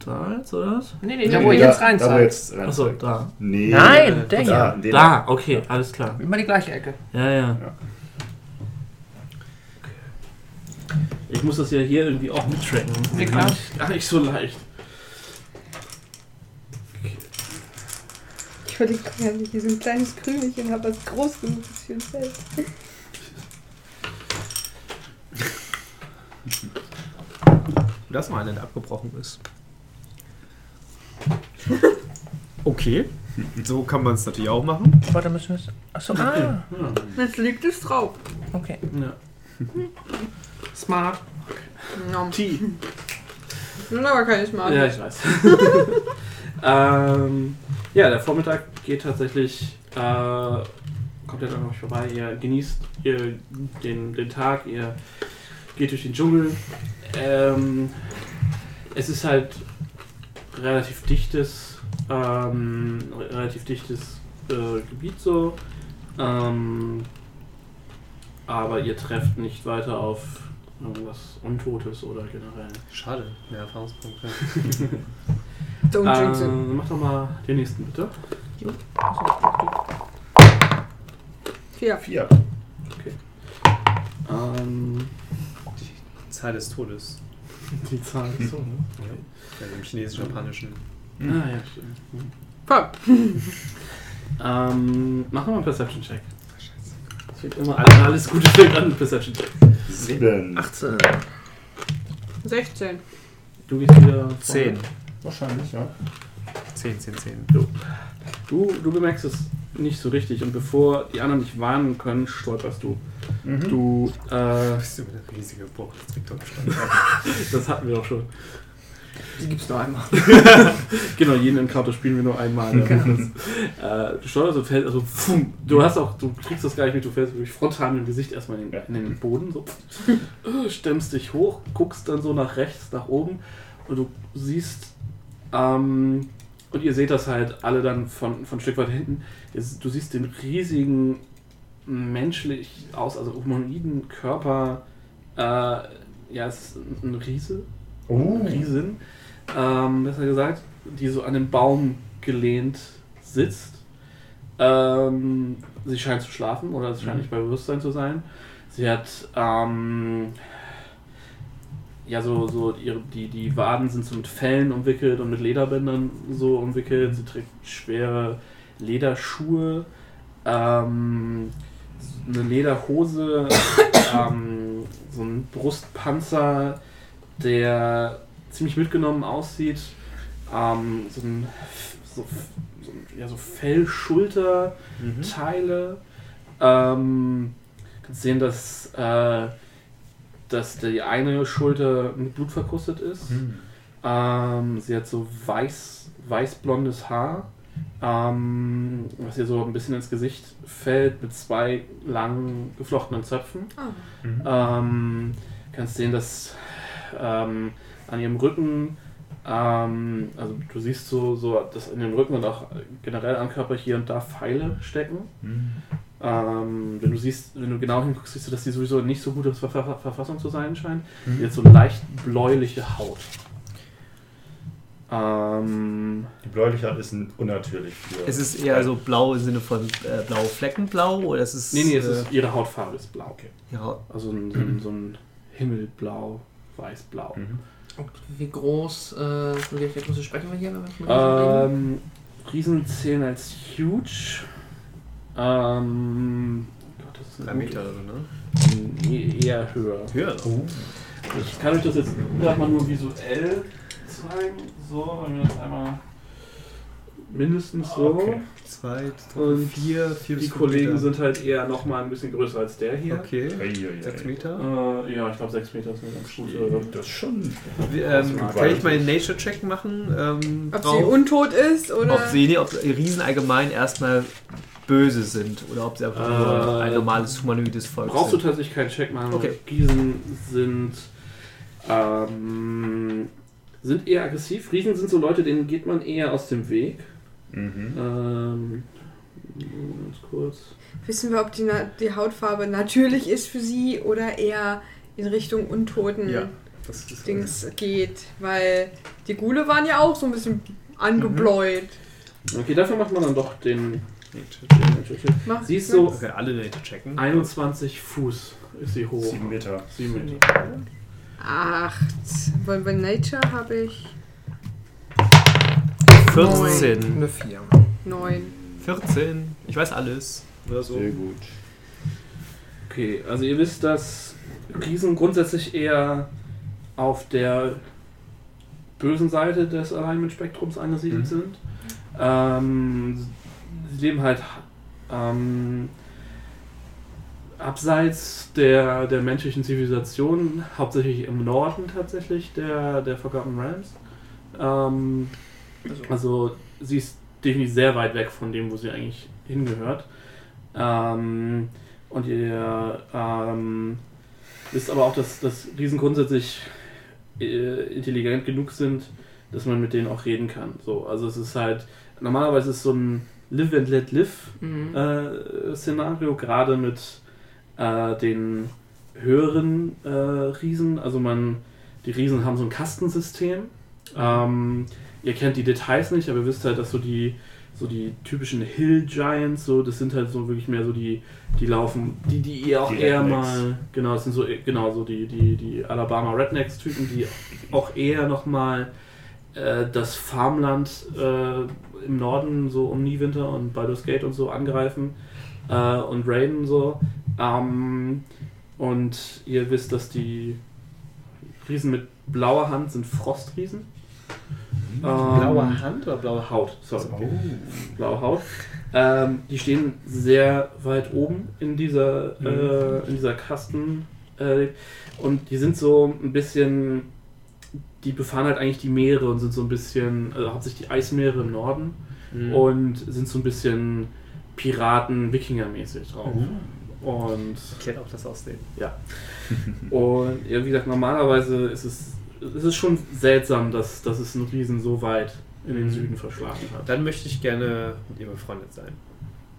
Da jetzt, oder was? Nee, nee, da wo ihr jetzt rein Da, jetzt rein Achso, da. Nee. Nein, der da, hier. in den- Da, okay, alles klar. Immer die gleiche Ecke. Ja, ja. Ja. Ich muss das ja hier irgendwie auch mittracken. Ja, klar. Gar nicht so leicht. Ich überlege gerade, ich hier so ein kleines Krümelchen habe, was groß genug ist für ein Feld. Das mal einer, der abgebrochen ist. Okay. So kann man es natürlich auch machen. Warte, müssen wir es. Achso, ah. Ja. Jetzt liegt es drauf. Okay. ja. Smart. No. T. Nun aber keine Smart. Ja, ich weiß. ähm, ja, der Vormittag geht tatsächlich äh, komplett an euch vorbei. Ihr genießt ihr, den, den Tag, ihr geht durch den Dschungel. Ähm, es ist halt relativ dichtes, ähm, relativ dichtes äh, Gebiet so. Ähm, aber ihr trefft nicht weiter auf irgendwas Untotes oder generell. Schade, mehr Erfahrungspunkte. Don't jinx it. Ähm, mach doch mal den nächsten bitte. Vier. Vier. Ähm, Zahl des Todes. die Zahl ist so, ne? Ja, Im chinesisch-japanischen. Ah, ja, stimmt. Fuck. Ähm, mach doch mal einen Perception-Check. Es fängt immer alles, alles Gute fängt an mit Perception-Check. Sieben. 18. 16. Du gehst wieder. vorne. 10. Wahrscheinlich, ja. 10, 10, 10. Du, du bemerkst es nicht so richtig. Und bevor die anderen dich warnen können, stolperst du. Mhm. Du, äh, Bist du mit einer riesigen Bruch des Victor gestanden? das hatten wir doch schon. Die gibt's nur einmal. Genau, jeden Encounter spielen wir nur einmal. Ja. Das, äh, du steuerst und fällst, also pfum, du hast auch, du kriegst das gar nicht mit, du fällst wirklich frontal dem Gesicht erstmal in, den- in den Boden, so stemmst dich hoch, guckst dann so nach rechts, nach oben und du siehst, ähm, und ihr seht das halt alle dann von, von ein Stück weit hinten, du siehst den riesigen, menschlich aus, also humanoiden Körper, äh, ja, es ist ein Riese, Oh. Riesin, ähm, besser gesagt, die so an den Baum gelehnt sitzt. Ähm, sie scheint zu schlafen oder sie scheint nicht bei Bewusstsein zu sein. Sie hat ähm, ja so, so ihre, die, die Waden sind so mit Fellen umwickelt und mit Lederbändern so umwickelt. Sie trägt schwere Lederschuhe, ähm, eine Lederhose, ähm, so ein Brustpanzer, der ziemlich mitgenommen aussieht. Ähm, so ein, so, so, ein- ja, so Fellschulterteile. Ähm, kannst sehen, dass, äh, dass die eine Schulter mit Blut verkrustet ist. Ähm, sie hat so weiß, weiß-blondes Haar, ähm, was ihr so ein bisschen ins Gesicht fällt mit zwei langen geflochtenen Zöpfen. Ah. Ähm, kannst sehen, dass ähm, an ihrem Rücken, ähm, also du siehst so, so, dass in den Rücken und auch generell am Körper hier und da Pfeile stecken. Ähm, wenn du siehst, wenn du genau hinguckst, siehst du, dass die sowieso nicht so guter Ver Ver Verfassung zu sein scheint. Die hat so leicht bläuliche Haut. Ähm, Die Bläulichkeit ist ein- unnatürlich für. Es ist eher so blau im Sinne von äh, blaue Fleckenblau oder es ist. nee, nee, es äh, ist, ihre Hautfarbe ist blau. ja, Also ein, so, ein, so ein Himmelblau, weißblau. Mhm. Und wie groß, äh, welcher Größe sprechen wir hier? Ähm, Riesen zählen als huge. Ähm, Gott, das ist Drei Meter oder so, ne? Nee, eher höher. Höher. Ich kann euch das jetzt gerade mal nur visuell zeigen. So, wenn wir das einmal mindestens so. Okay. Zwei, Und vier, vier Die Kollegen Meter. sind halt eher noch mal ein bisschen größer als der hier. Okay. Sechs Meter. Äh, ja, ich glaube 6 Meter ist eine ganz gute. Das ist schon. Wie, ähm, Das kann ich mal einen Nature-Check machen? Ähm, Ob drauf? sie untot ist oder. ob sie, nee, ob Riesen allgemein erstmal böse sind oder ob sie einfach nur Äh, ein normales humanoides Volk Brauchst du sind. tatsächlich keinen Check machen. Okay. Riesen sind, ähm, sind eher aggressiv. Riesen sind so Leute, denen geht man eher aus dem Weg. Mhm. Ähm, ganz kurz. Wissen wir, ob die, Na die Hautfarbe natürlich ist für sie oder eher in Richtung Untoten Ja. Das ist Dings geht? Weil die Gule waren ja auch so ein bisschen angebläut. Okay, dafür macht man dann doch den. Mach- Sie ist so Okay, alle Nature checken. 21 Fuß ist sie hoch. Sieben Meter. Sieben Meter. Acht. Weil bei Nature habe ich 14. Eine 4. neun. 14. Ich weiß alles. Oder so. Sehr gut. Okay, also ihr wisst, dass Riesen grundsätzlich eher auf der bösen Seite des Alignment-Spektrums angesiedelt Mhm. sind. Ähm, sie leben halt ähm, abseits der, der menschlichen Zivilisation, hauptsächlich im Norden tatsächlich der, der Forgotten Realms. Ähm, also sie ist definitiv sehr weit weg von dem, wo sie eigentlich hingehört. Ähm, und ihr ähm, wisst aber auch, dass, dass Riesen grundsätzlich äh, intelligent genug sind, dass man mit denen auch reden kann. So, also es ist halt, normalerweise ist so ein Live and Let Live Mhm. äh, Szenario, gerade mit äh, den höheren äh, Riesen. Also man, die Riesen haben so ein Kastensystem. Ähm, ihr kennt die Details nicht, aber ihr wisst halt, dass so die so die typischen Hill Giants, so das sind halt so wirklich mehr so die, die laufen, die die ihr auch Die eher Rednecks. mal, genau, das sind so genau so die die die Alabama Rednecks Typen, die auch eher noch mal äh, das Farmland äh, im Norden so um Niewinter und Baldur's Gate und so angreifen äh, und raiden so. Ähm, und ihr wisst, dass die Riesen mit blauer Hand sind Frostriesen. Blaue Ähm, Hand oder blaue Haut, sorry. Oh. Blaue Haut. Ähm, die stehen sehr weit oben in dieser, äh, in dieser Kasten. Äh, und die sind so ein bisschen. Die befahren halt eigentlich die Meere und sind so ein bisschen. Also hauptsächlich die Eismeere im Norden. Mhm. Und sind so ein bisschen Piraten-Wikinger-mäßig drauf. Mhm. Und. Erklärt auch das Aussehen. Und ja, wie gesagt, normalerweise ist es, es ist schon seltsam, dass, dass es einen Riesen so weit in den Mhm. Süden verschlagen hat. Dann möchte ich gerne mit ihr befreundet sein.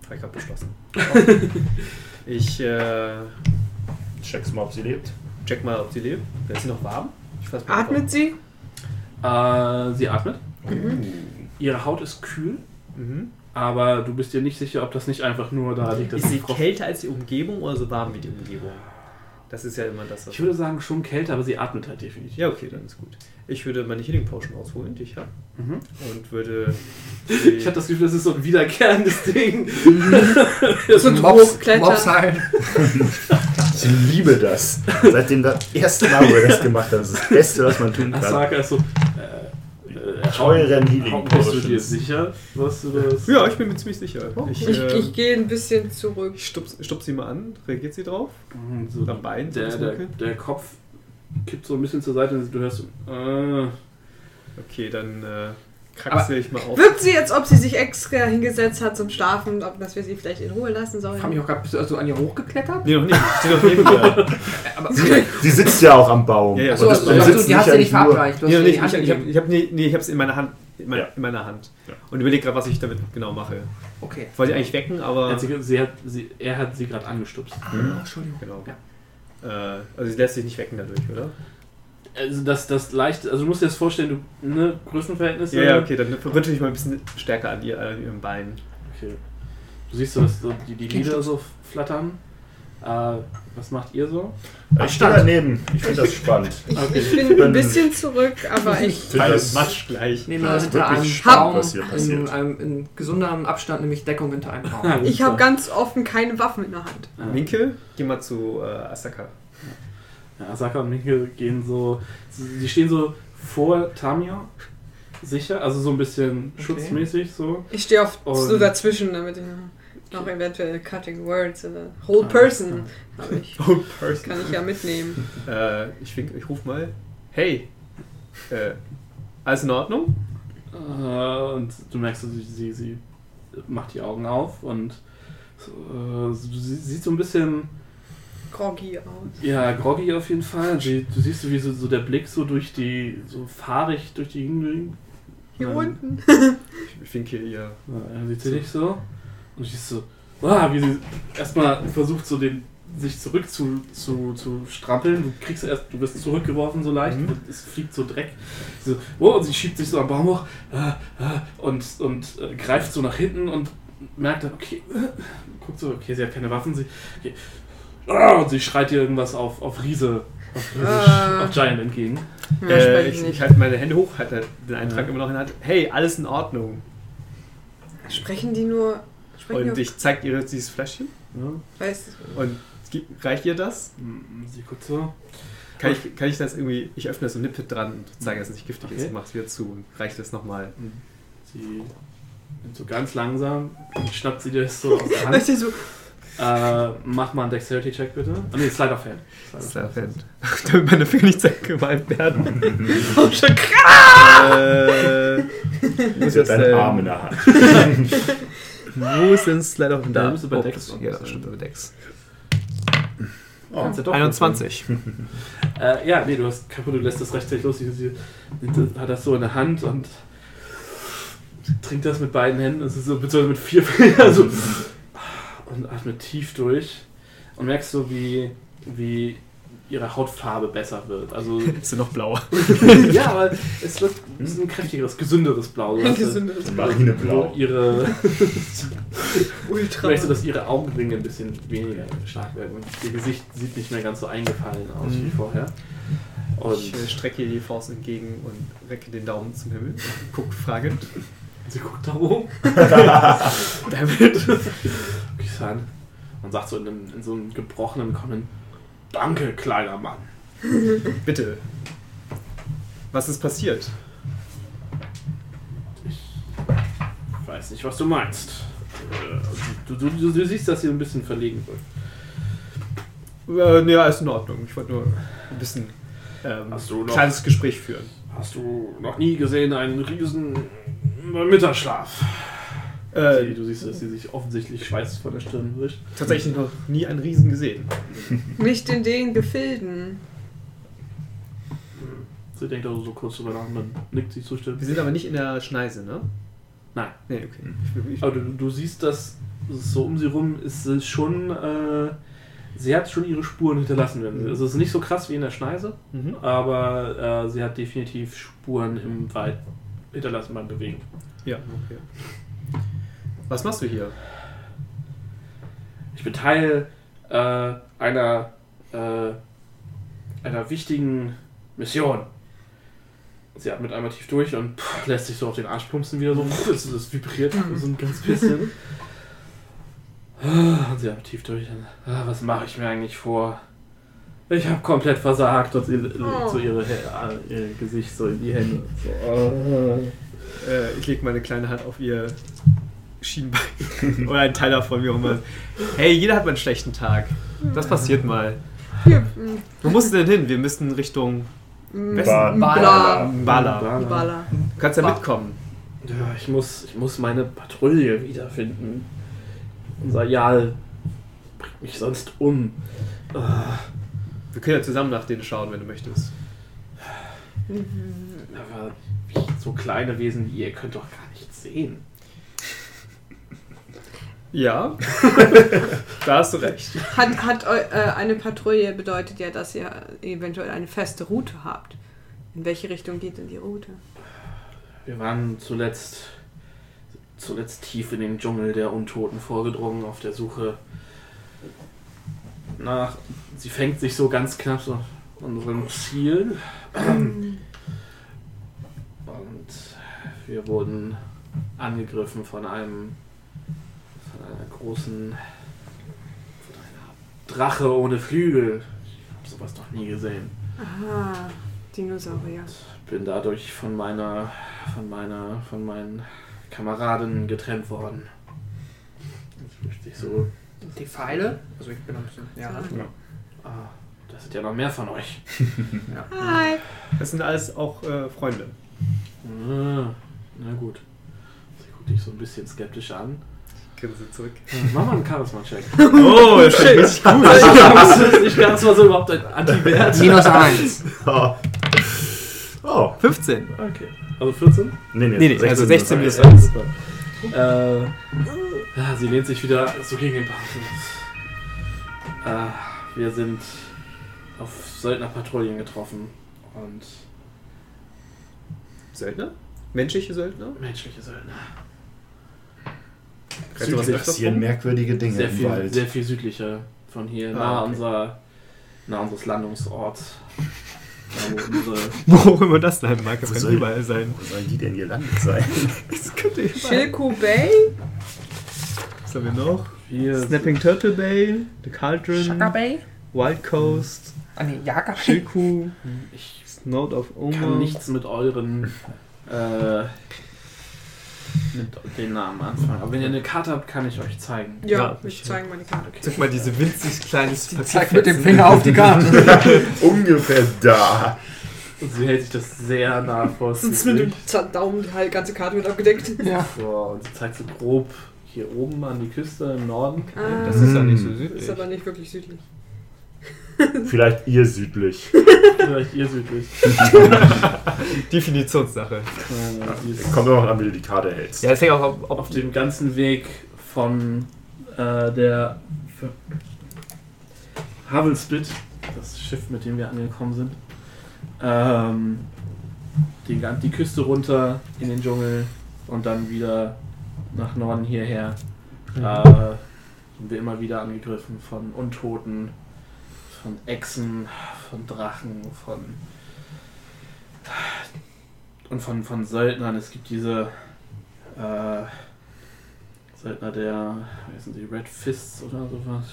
Habe ich gerade beschlossen. ich äh, Check's mal, ob sie lebt. check mal, ob sie lebt. Ist sie noch warm? Atmet sie? Äh, sie atmet. Mhm. Ihre Haut ist kühl, Mhm. aber du bist dir nicht sicher, ob das nicht einfach nur da liegt. dass Ist sie kälter als die Umgebung oder so warm wie die Umgebung? Das ist ja immer das. was- Ich würde sagen, schon kälter, aber sie atmet halt definitiv. Ja, okay, dann ist gut. Ich würde meine Healing Potion ausholen, die ich habe. Mhm. Und würde. Ich habe das Gefühl, das ist so ein wiederkehrendes Ding. So ein Mobs, Hochklettern. Mobs heilen. Ich liebe das. Seitdem das erste Mal, wo er das gemacht hat, das ist das Beste, was man tun kann. Asaka ist so. Äh, Teuren Healing Bist du dir sicher, was du das. Ja, ich bin mir ziemlich sicher. Ich, Ich, äh, ich gehe ein bisschen zurück. ich stups, stups sie mal an. Reagiert sie drauf? Mhm, so Am Bein? so Der, der, der Kopf kippt so ein bisschen zur Seite und du hörst so, äh, Okay, dann äh, kraxel ich mal auf. Wirkt sie, als ob sie sich extra hingesetzt hat zum Schlafen, ob dass wir sie vielleicht in Ruhe lassen sollen? Haben mich auch gerade bist du also an ihr hochgeklettert? Nee, noch nicht. Ich stehe noch neben. Aber, Sie sitzt ja auch am Baum. Ja, ja, Achso, also, also, sitzen die hast du ja nicht verabreicht. Du hast Nee, noch ihr nicht. Ich, ich habe gegeben. ich hab, nee, nee, ich hab's in meiner Hand. In, mein, Ja. in meiner Hand. Ja. Und überlege gerade, was ich damit genau mache. Okay. Ich wollte sie eigentlich wecken, aber. er, hat sie, sie hat, sie, er hat sie gerade angestupst. Ah, Entschuldigung. Genau. Ja. Äh, also sie lässt sich nicht wecken dadurch, oder? Also das, das leicht, also du musst dir das vorstellen, du, ne, Größenverhältnisse. Ja, ja, okay, dann verwünsche ich mal ein bisschen stärker an, ihr, an ihrem Bein. Okay. Du siehst so, dass so die, die Lieder so flattern. Äh, was macht ihr so? Ich stehe daneben. Ich finde das spannend. Ich, Okay. ich bin ein bisschen zurück, aber ich. Ich das Matsch gleich. Nehme Das hinter einem Baum was hier in, einem, in gesunderem Abstand, nämlich Deckung hinter einem Baum. Ah, Ich habe ganz offen keine Waffen in der Hand. Minke, geh mal zu äh, Asaka. Asaka und Minke gehen so. Sie stehen so vor Tamio. Sicher, also so ein bisschen Okay. schutzmäßig so. Ich stehe auf Und- so dazwischen, damit ich noch eventuell Cutting Words oder Whole Person habe ich. Oh, person. Kann ich ja mitnehmen. Äh, ich, ich ruf mal. Hey, äh, alles in Ordnung? Äh, und du merkst, sie, sie, sie macht die Augen auf und so, äh, sie sieht so ein bisschen Groggy aus. Ja, groggy auf jeden Fall. Sie, du siehst, so, wie so, so der Blick so durch die, so fahrig durch die Gegend. Hier Ähm, unten. Ich, winke ihr. Ja, er sieht sie dich so. Und siehst so, ah, wie sie erstmal versucht, so den, sich zurück zu, zu, zu strampeln. Du kriegst erst, du wirst zurückgeworfen so leicht, Mhm. es fliegt so Dreck. So, oh, und sie schiebt sich so am Baum hoch äh, äh, und, und äh, greift so nach hinten und merkt dann, okay, äh, guckt so, okay, sie hat keine Waffen, sie, okay, ah, und sie schreit dir irgendwas auf, auf Riese, auf, Riese, Ah. auf Giant entgegen. Ja, äh, ich, ich halte meine Hände hoch, halte den Eintrag Ja. immer noch in der Hand. Hey, alles in Ordnung. Sprechen die nur. Sprechen Und ich zeige ihr dieses Fläschchen Ja. weiß, und reicht ihr das? Sie guckt so. Kann ich, kann ich das irgendwie, ich öffne das so Nippet dran und zeige, dass es nicht giftig ist Okay. und mache es wieder zu und reiche das nochmal. Sie nimmt so ganz langsam, schnappt sie dir das so aus der Hand. Du, so, Äh, mach mal einen Dexterity-Check bitte. Oh ne, Slide of Hand. Ist der Fan. Damit meine Finger nicht zergemalt werden. oh, schon krass. äh, wo ist das einen denn? Arm in der Hand. Wo ist denn Slide of Da müsste bei oh, Dex Ja, das stimmt bei Dex. Oh. Doch 21. Äh, ja, nee, du hast kaputt, du lässt das rechtzeitig los. Sie, hat das so in der Hand und trinkt das mit beiden Händen, also so, beziehungsweise mit vier Fingern so und atmet tief durch und merkst so, wie, wie ihre Hautfarbe besser wird. Also, Ist sie noch blauer? ja, aber es wird es ist ein kräftigeres, gesünderes Blau. Ein gesünderes Marineblau. Wo ihre, Ultra. so, dass ihre Augenringe ein bisschen weniger stark werden und ihr Gesicht sieht nicht mehr ganz so eingefallen aus wie Mhm. vorher. Und Ich äh, strecke ihr die Faust entgegen und recke den Daumen zum Himmel. Guck fragend. Sie guckt da oben. Damit. Kisan. Und sagt so in, einem, in so einem gebrochenen Kommen: Danke, kleiner Mann. Bitte. Was ist passiert? Ich weiß nicht, was du meinst. du, du, du, du siehst, dass sie ein bisschen verlegen wird. Äh, ja, ist in Ordnung. Ich wollte nur ein bisschen ähm, Hast du noch- kleines Gespräch führen. Hast du noch nie gesehen einen riesen Mittagsschlaf? Sie, Äh, du siehst, dass sie sich offensichtlich Schweiß von der Stirn wischt. tatsächlich noch nie einen Riesen gesehen. Nicht in den Gefilden. Sie denkt also so kurz drüber nach und dann nickt sie Wir zustimmend. sind aber nicht in der Schneise, ne? Nein. Nee, okay. Ich, ich, Aber du, du siehst, dass so um sie rum ist es schon. Äh, sie hat schon ihre Spuren hinterlassen. Also es ist nicht so krass wie in der Schneise, mhm. aber äh, sie hat definitiv Spuren im Wald hinterlassen beim Bewegen. Ja, okay. Was machst du hier? Ich bin Teil äh, einer, äh, einer wichtigen Mission. Sie atmet einmal tief durch und pff, lässt sich so auf den Arsch plumpsen wieder so. Das, das vibriert so ein ganz bisschen. Und sie atmet tief durch. Und, ah, was mache ich mir eigentlich vor? Ich habe komplett versagt und sie legt so ihre, äh, ihr Gesicht so in die Hände. So, ah. Äh, ich lege meine kleine Hand auf ihr Schienbein. Oder einen Teil davon, wie auch immer. Hey, jeder hat mal einen schlechten Tag. Das passiert mal. Hier, mm, Wo musst du denn hin? Wir müssen Richtung mm, Westen. Bala. Bala. Du kannst ja Ba- mitkommen. Ja, ich muss, ich muss meine Patrouille wiederfinden. Unser Jarl bringt mich sonst um. Ah, Wir können ja zusammen nach denen schauen, wenn du möchtest. aber so kleine Wesen wie ihr könnt doch gar nichts sehen. Ja, da hast du recht. Hat, hat äh, eine Patrouille bedeutet ja, dass ihr eventuell eine feste Route habt. In welche Richtung geht denn die Route? Wir waren zuletzt, zuletzt tief in den Dschungel der Untoten vorgedrungen auf der Suche nach. Sie fängt sich so ganz knapp so unserem Ziel. Und wir wurden angegriffen von einem von einer großen von einer Drache ohne Flügel. Ich habe sowas noch nie gesehen. Aha, Dinosaurier. Bin dadurch von meiner von meiner von meinen Kameraden getrennt worden. Jetzt möchte ich so. Die Pfeile? Also ich bin ein bisschen. Ja, Ah, das sind ja noch mehr von euch. Hi. Das sind alles auch äh, Freunde. Ah, na gut. Sie guckt dich so ein bisschen skeptisch an. Grinse zurück. Mach mal einen Charisma-Check. Oh, das ist richtig gut. Das ist nicht ganz mal so überhaupt ein Anti-Wert. Minus 1. Oh. oh. 15. Okay. Also 14? Nee, nee, Nee, nee, also 16 minus minus eins. Super. Äh, ja, sie lehnt sich wieder so gegen den Bauch. Äh, wir sind auf Söldnerpatrouillen getroffen und Söldner? Menschliche Söldner? menschliche Söldner. Kannst du was Südlich öfters passieren merkwürdige Dinge Sehr im viel, Wald. sehr viel südlicher von hier, Ah, nah, okay. unser, nah unseres Landungsorts. Wo auch immer das sein mag, das kann soll- überall sein. Wo sollen die denn gelandet sein? Das könnte überall. Shilku Bay? Was haben wir noch? wir Snapping Turtle Bay, The Cauldron, Bay? Wild Coast, Ah ne, Jager Shilku, Ich Snout of Oma. kann nichts mit euren äh, mit den Namen anfangen. Aber wenn ihr eine Karte habt, kann ich euch zeigen. Ja, Ja, ich zeige meine Karte. Guck mal, diese winzig kleines Papier. Zeig mit dem Finger auf die Karte. Ungefähr da. Und sie hält sich das sehr nah vor Sonst mit dem Daumen die halt ganze Karte wird abgedeckt. ja. vor und sie zeigt so grob hier oben an die Küste im Norden. Ah, Das ist ja nicht so das südlich. ist aber nicht wirklich südlich. Vielleicht ihr südlich. Vielleicht ihr südlich. Definitionssache. Ist Kommt auch noch an, wie du die Karte hältst. Ja, hängt auch ob, ob auf dem ganzen Weg von äh, der Havelspit, das Schiff, mit dem wir angekommen sind, ähm, die, die Küste runter in den Dschungel und dann wieder nach Norden hierher. Äh, sind wir immer wieder angegriffen von Untoten, von Echsen, von Drachen, von und von, von Söldnern. Es gibt diese äh, Söldner der, wie heißen die, Red Fists oder sowas.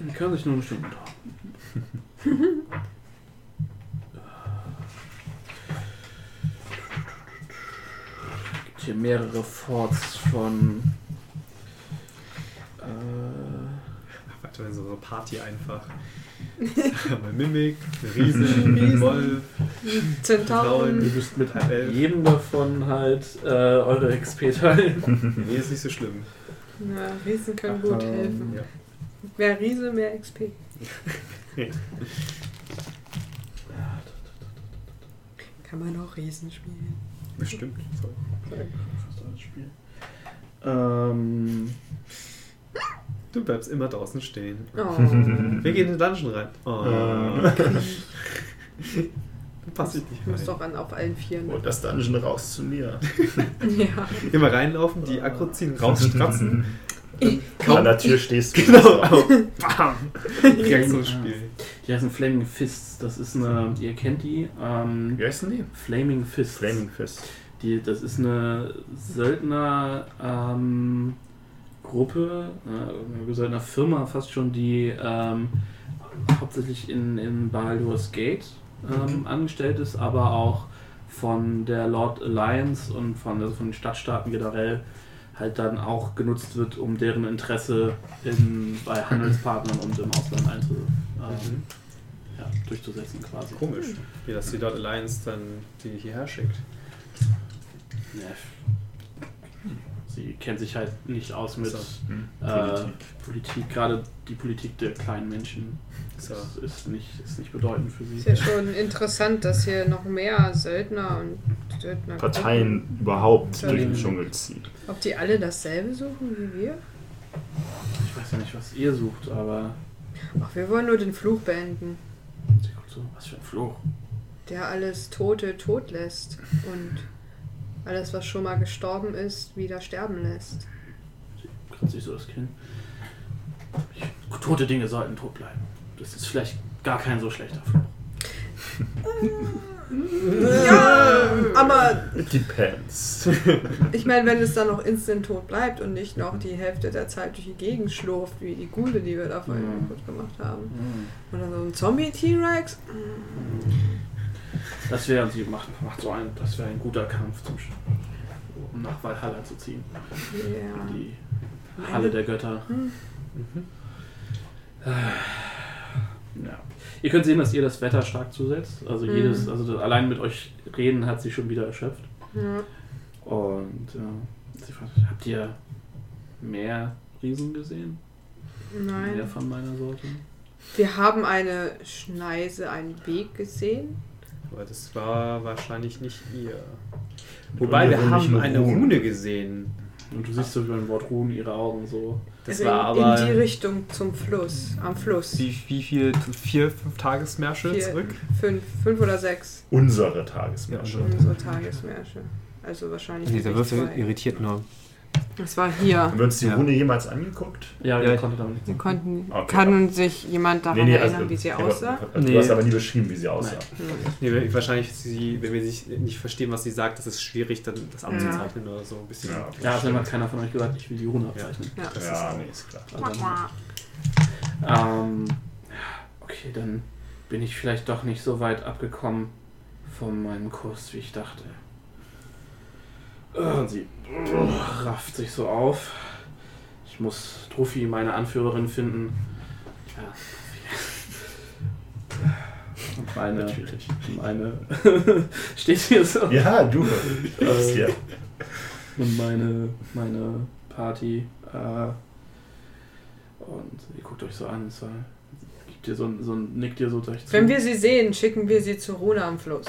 Die können sich nur eine hier mehrere Forts von. Äh, Warte, wenn so eine Party einfach. Mal Mimik, Riese, Wolf, Zentauren. ihr müsst mit Halb jedem davon halt äh, eure XP teilen. Nee, ist nicht so schlimm. Ja, Riesen können gut Ähm, helfen. Ja. Mehr Riese, mehr XP. Kann man auch Riesen spielen. Bestimmt. Ähm, Du bleibst immer draußen stehen. Oh. Wir gehen in den Dungeon rein. Oh. Äh, Passt ich nicht Ich muss rein. doch an auf allen Vieren. und das Dungeon raus zu mir. Ja. Immer reinlaufen, die Akku ziehen, rausstratzen. An der Tür stehst du. Genau. Bam. Die heißen Flaming Fists. Das ist eine. Ihr kennt die. Ähm, Wie heißen die? Flaming Fists. Flaming Fist. Die, das ist eine Söldner ähm, Gruppe, äh, Söldner Firma fast schon, die ähm, hauptsächlich in, in Baldur's Gate ähm, angestellt ist, aber auch von der Lord Alliance und von, also von den Stadtstaaten generell halt dann auch genutzt wird, um deren Interesse in, bei Handelspartnern und im Ausland einzu, ähm, ja, durchzusetzen quasi. Komisch, wie das die Dot Alliance dann die hierher schickt. Ja. Sie kennt sich halt nicht aus mit So. Hm. äh, Politik. gerade die Politik der kleinen Menschen. So. Das ist nicht, ist nicht bedeutend für Ist sie. ja schon interessant, dass hier noch mehr Söldner und Söldner Parteien überhaupt Ja. durch den Dschungel ziehen. Ob die alle dasselbe suchen wie wir? Ich weiß ja nicht, was ihr sucht, aber Ach, wir wollen nur den Fluch beenden, sie guckt so, was für ein Fluch. der alles Tote tot lässt und alles, was schon mal gestorben ist, wieder sterben lässt. Kratzt sich so das. Ich, tote Dinge sollten tot bleiben. Das ist vielleicht gar kein so schlechter Fluch. Ja, aber Depends. ich meine, wenn es dann noch instant tot bleibt und nicht noch die Hälfte der Zeit durch die Gegend schlurft, wie die Gule, die wir da vorhin Ja. kaputt gemacht haben. Oder so ein Zombie-T-Rex. Das wäre, sie macht, macht so ein, das wäre ein guter Kampf, zum, um nach Valhalla zu ziehen. Ja. Die Halle der Götter. Hm. Ja. Ihr könnt sehen, dass ihr das Wetter stark zusetzt. Also Mhm. jedes, also allein mit euch reden hat sie schon wieder erschöpft. Ja. Und äh, sie fragt, habt ihr mehr Riesen gesehen? Mehr Nein. von meiner Sorte? Wir haben eine Schneise, einen Weg gesehen. Aber das war wahrscheinlich nicht ihr. Wobei wir ungewöhnlichen haben eine Ruhen. Rune gesehen. Und du siehst so wie beim Wort Ruhen ihre Augen so. Das in, war aber. in die Richtung zum Fluss, am Fluss. Wie, wie viel? Vier, fünf Tagesmärsche Vier. zurück? Fünf, fünf oder sechs Unsere Tagesmärsche. unsere Tagesmärsche. Also wahrscheinlich. Nee, der Würfel irritiert nur. Das war hier. Haben wir uns die Ja. Rune jemals angeguckt? Ja, Ja, ihr ich- konntet aber nicht. Wir konnten, Okay. kann sich jemand daran erinnern, wie sie aussah? Du Nee. hast aber nie beschrieben, wie sie aussah. Nee, wir- wahrscheinlich, sie, wenn wir sich nicht verstehen, was sie sagt, ist es schwierig, dann das abzuzeichnen oder so ein bisschen. Ja, okay, Ja, hat immer keiner von euch gesagt, ich will die Rune abzeichnen. Ja. Das Ja, ist nee, ist klar. Also dann, ähm, okay, dann bin ich vielleicht doch nicht so weit abgekommen von meinem Kurs, wie ich dachte. Und sie rafft sich so auf. Ich muss Trophy, meine Anführerin, finden. Ja. Und meine, Natürlich. meine steht hier so. Ja, du. Äh, ja. und meine, meine Party. Äh, und ihr guckt euch so an, es war, gibt dir so ein, so ein, nickt dir so durch zu. Wenn wir sie sehen, schicken wir sie zur Rune am Fluss.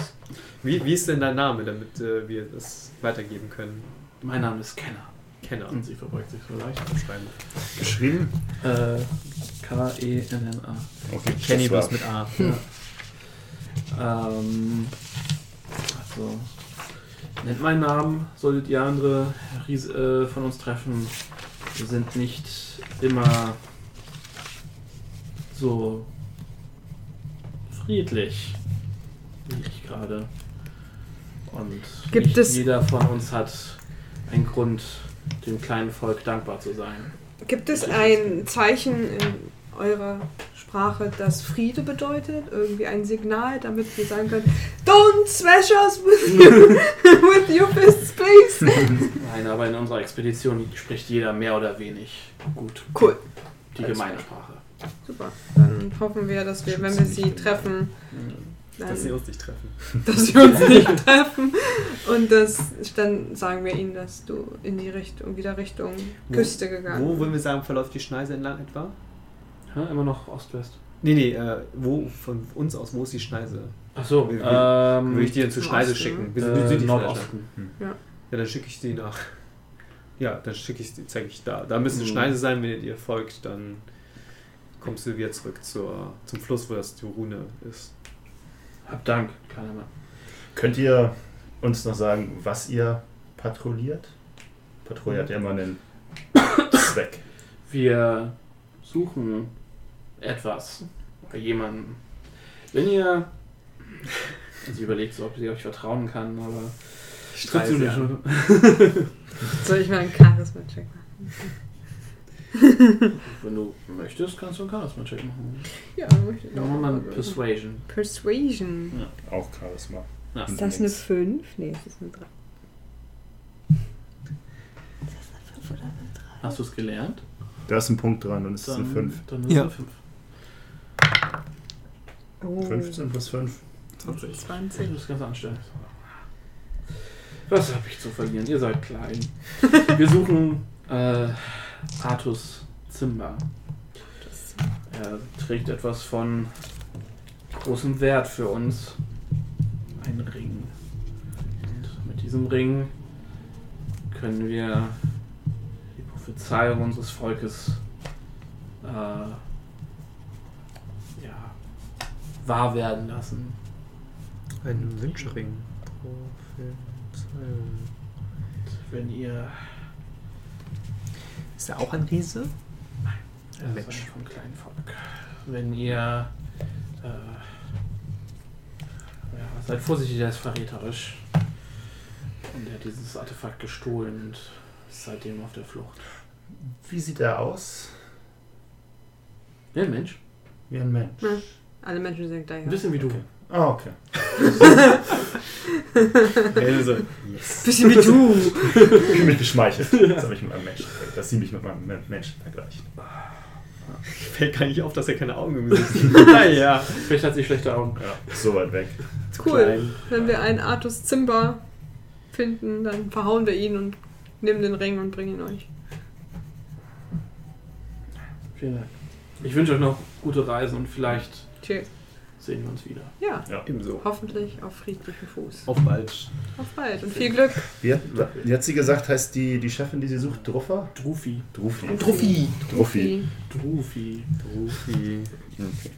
Wie, wie ist denn dein Name, damit äh, wir das weitergeben können? mein Name ist Kenner. Kenner. Und sie verbeugt sich so leicht. Schreiben. Geschrieben? Äh, E K-E-N-N-A. Okay, Kenny bloß mit A. Ähm, also, nennt meinen Namen, solltet ihr andere Ries äh, von uns treffen. Wir sind nicht immer so friedlich, wie ich gerade. Und Gibt nicht es- jeder von uns hat einen Grund, dem kleinen Volk dankbar zu sein. Gibt es ein Zeichen in eurer Sprache, das Friede bedeutet? Irgendwie ein Signal, damit wir sagen können, Don't smash us with your, with your fists, please! Nein, aber in unserer Expedition spricht jeder mehr oder wenig gut Cool. die Alles Gemeinsprache. Super. Dann hoffen wir, dass wir, wenn wir sie treffen, dann, Dass sie uns nicht treffen. dass sie uns nicht treffen. Und das, dann sagen wir ihnen, dass du in die Richtung, wieder Richtung Wo- Küste gegangen Wo bist. würden wir sagen, verläuft die Schneise entlang etwa? Ja, immer noch Ost-West. Nee, nee, äh, wo von uns aus, wo ist die Schneise? Achso, Wie- wie- ähm, Würde ich die denn zur Schneise Osten, schicken? Wir sind äh, südlich Nordosten. Stadt. Ja, dann schicke ich sie nach. Ja, dann schicke ich sie, zeige ich da. Da müsste Mhm. Schneise sein, wenn ihr ihr folgt, dann kommst du wieder zurück zur, zum Fluss, wo das die Rune ist. Hab Dank, Mann. Könnt ihr uns noch sagen, was ihr patrouilliert? Patrouille hat ja immer einen Zweck. Wir suchen etwas oder jemanden. Wenn ihr. Sie überlegt so, ob sie euch vertrauen kann, aber. Ich streite sie an. Soll ich mal einen Charisma-Check machen? Wenn du möchtest, kannst du einen Charisma-Check machen. Ja, möchte ich Machen wir mal. Persuasion. Persuasion. Auch Charisma. Ja. Ist das eine 5? Nee, das ist eine 3. Hast du es gelernt? Da ist ein Punkt dran und es ist eine 5. Dann ist Ja. eine 5. Oh, 15 plus 5. 20. 20. Du bist ganz anständig. Was habe ich zu verlieren? Ihr seid klein. Wir suchen äh, Artus Zimba. Er trägt etwas von großem Wert für uns. Ein Ring. Und mit diesem Ring können wir die Prophezeiung unseres Volkes äh, ja, wahr werden lassen. Ein Wünschring. Prophezeiung. Wenn ihr Ist er auch ein Riese? Ja, Ein das Mensch. vom kleinen Volk. Wenn ihr äh, ja, seid vorsichtig, der ist verräterisch. Und er hat dieses Artefakt gestohlen und ist seitdem auf der Flucht. Wie sieht er aus? Ja, ein Mensch. Wie ein Mensch. Ja. Alle Menschen sind gleich. Ein bisschen wie du. Okay. Ah, okay. Also, Bisschen wie du. Ich mich geschmeichelt. Das habe ich mit meinem Menschen, dass sie mich mit meinem Men- Menschen vergleicht. fällt gar nicht auf, dass er keine Augen im Gesicht hat. naja. Vielleicht hat sie schlechte Augen. Ja, so weit weg. Cool. Wenn wir einen Artus Zimba finden, dann verhauen wir ihn und nehmen den Ring und bringen ihn euch. Vielen Dank. Ich wünsche euch noch gute Reisen und vielleicht Cheers. Sehen wir uns wieder. Ja, Ebenso. hoffentlich auf friedlichem Fuß. Auf bald. Auf bald und viel Glück. Wie hat, wie hat sie gesagt, heißt die, die Chefin, die sie sucht, Druffa? Drufi. Drufi. Trophy. Drufi. Drufi. Trophy. Okay.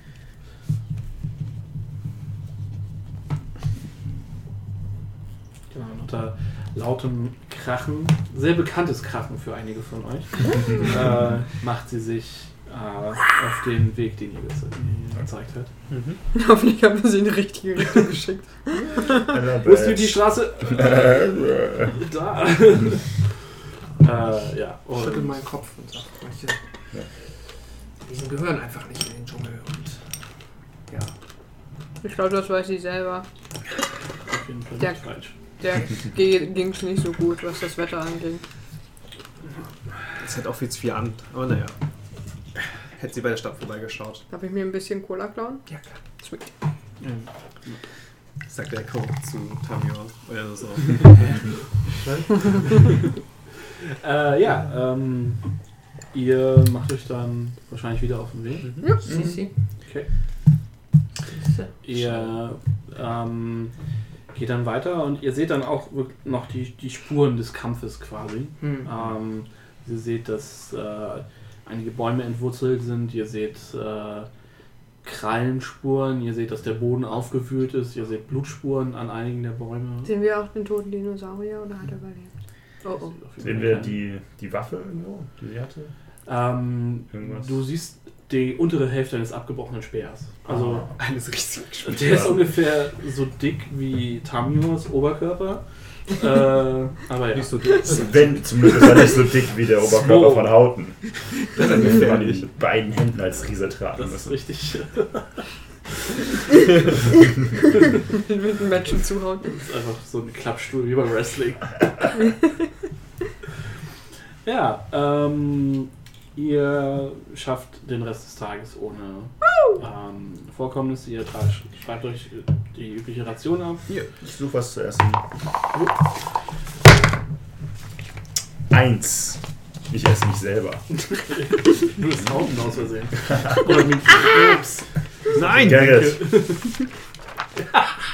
Genau, und unter lautem Krachen, sehr bekanntes Krachen für einige von euch, äh, macht sie sich auf den Weg, den ihr ge- ihr gezeigt hat. Mhm. Hoffentlich haben wir sie in die richtige Richtung geschickt. Wo ist die, Straße? da. äh, ja, Ich schüttel und meinen Kopf und sage, manche Ja. Wesen gehören einfach nicht in den Dschungel. Und ja, Ich glaube, das weiß sie selber. auf jeden Fall Der- nicht falsch. Der ging es nicht so gut, was das Wetter anging. Das hat auch viel zu viel an. Aber naja. Hätte sie bei der Stadt vorbeigeschaut, Darf ich mir ein bisschen Cola klauen? ja klar. Sweet. sagt der Echo zu Tamio. Oder so. Äh, ja, ähm, ihr macht euch dann wahrscheinlich wieder auf den Weg. Ja. Sisi. Okay. Ihr ähm, geht dann weiter und ihr seht dann auch noch die, die Spuren des Kampfes quasi. Hm. Ähm, ihr seht, dass äh, einige Bäume entwurzelt sind, ihr seht äh, Krallenspuren, ihr seht, dass der Boden aufgewühlt ist, ihr seht Blutspuren an einigen der Bäume. Sehen wir auch den toten Dinosaurier oder hat er überlebt? Oh oh. Sehen wir die, die Waffe irgendwo, die sie hatte? Ähm, Irgendwas? du siehst die untere Hälfte eines abgebrochenen Speers. Also Eines richtig der ist ungefähr so dick wie Tamios Oberkörper. Äh, aber ja. Nicht so dick. Wenn, zumindest ist er nicht so dick wie der Oberkörper So. von Hauten. Das ist Wenn man mit beiden Händen als Riese tragen Das ist müssen. richtig. Mit dem Menschen zuhauen. Das ist einfach so ein Klappstuhl wie beim Wrestling. ja, ähm, ihr schafft den Rest des Tages ohne ähm, Vorkommnisse. Ihr schreibt euch die übliche Ration ab. Ich suche was zu essen. Eins. Ich esse mich selber. Du bist Augen aus Versehen. Oder mit Ups. Nein! Gerrit,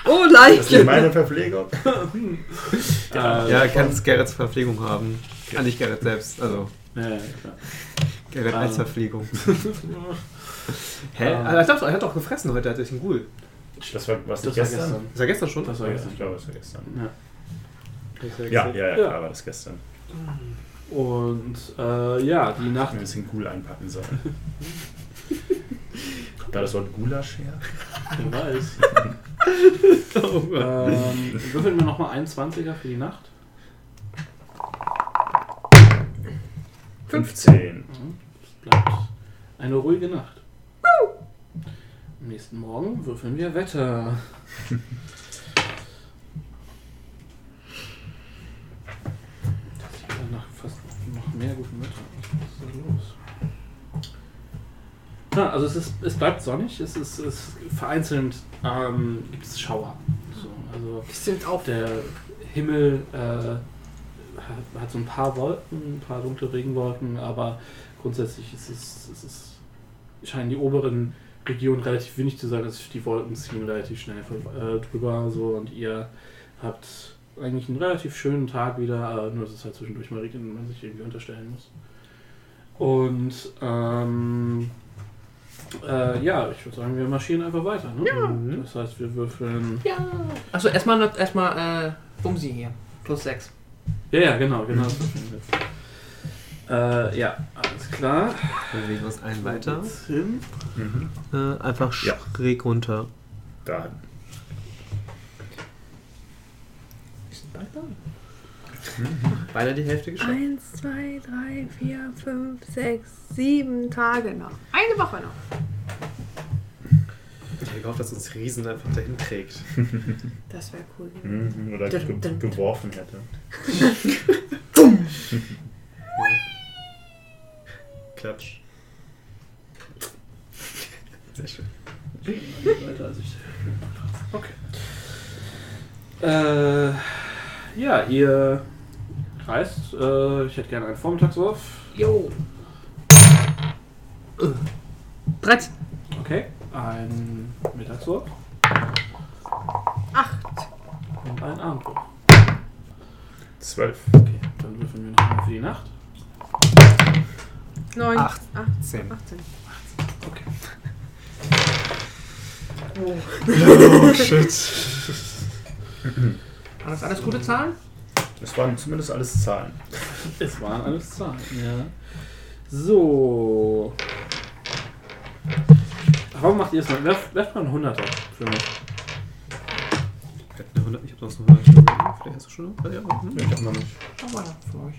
Oh, das ist Leiche! meine Verpflegung. Äh, Ja, kannst Gerrits Verpflegung haben. Ja, nicht Gerrit selbst, also ja, ja, klar. Gerrit Ah. als Verpflegung. Hä? Ähm. Ah, ich dachte, er hat doch gefressen heute, er hat sich einen Ghoul. Das war was Das nicht war gestern? gestern. Ist er gestern schon? Das war Ja, gestern. ich glaube, das war gestern. Ja. Ja, ja, ja, Ja. klar war das gestern. Und äh, ja, die Nacht. Ein bisschen cool einpacken sollen. Kommt da das Wort Gulasch her? Wer weiß. ähm, würfeln wir nochmal 21er für die Nacht. 15. Es bleibt eine ruhige Nacht. Am nächsten Morgen würfeln wir Wetter. Das sieht ja nach fast noch mehr gutem Wetter aus. Was ist da los? Ja, also es, ist, es bleibt sonnig, es ist, es vereinzelt ähm, gibt es Schauer. So, also sind auf. der Himmel äh, hat, hat so ein paar Wolken, ein paar dunkle Regenwolken, aber grundsätzlich ist es, es ist, scheinen die oberen Regionen relativ windig zu sein, also die Wolken ziehen relativ schnell äh, drüber so und ihr habt eigentlich einen relativ schönen Tag wieder, nur dass es halt zwischendurch mal regnet und man sich irgendwie unterstellen muss. Und ähm, äh, ja, ich würde sagen, wir marschieren einfach weiter. Ne? Mhm. Das heißt, wir würfeln Ja. Achso, erstmal erstmal äh, Bumsi hier. Plus 6. Ja, ja, genau, genau. jetzt. Äh, ja, alles klar. Wir bewegen uns einen weiter. Hin. Mhm. Äh, einfach Ja. schräg runter. Da. Beinahe die Hälfte geschafft. Eins, zwei, drei, vier, fünf, sechs, sieben Tage noch. Eine Woche noch. Ich hätte gehofft, dass uns Riesen einfach dahin trägt. Das wäre cool. Mhm. Oder Dun, ge dun, dun. geworfen hätte. Klatsch. Sehr schön. Weiter als ich. Okay. Äh, ja, ihr reist. Äh, ich hätte gerne einen Vormittagswurf. Jo. 13. Okay. Ein Mittagswurf. Acht. Und ein Abendwurf. Zwölf. Okay, dann würfeln wir nochmal für die Nacht. Neun. Acht. Acht. Zehn. 18. Okay. Oh, shit. Waren das alles gute Zahlen? Das waren zumindest alles Zahlen. Es waren alles Zahlen, ja. So. Warum macht ihr es mal? Werft, werft mal einen Hunderter für mich. Ich hab eine 100 ich hab sonst noch 100 Vielleicht hast du schon noch? Ja, mhm. Ich hab noch nicht. Schau mal für euch.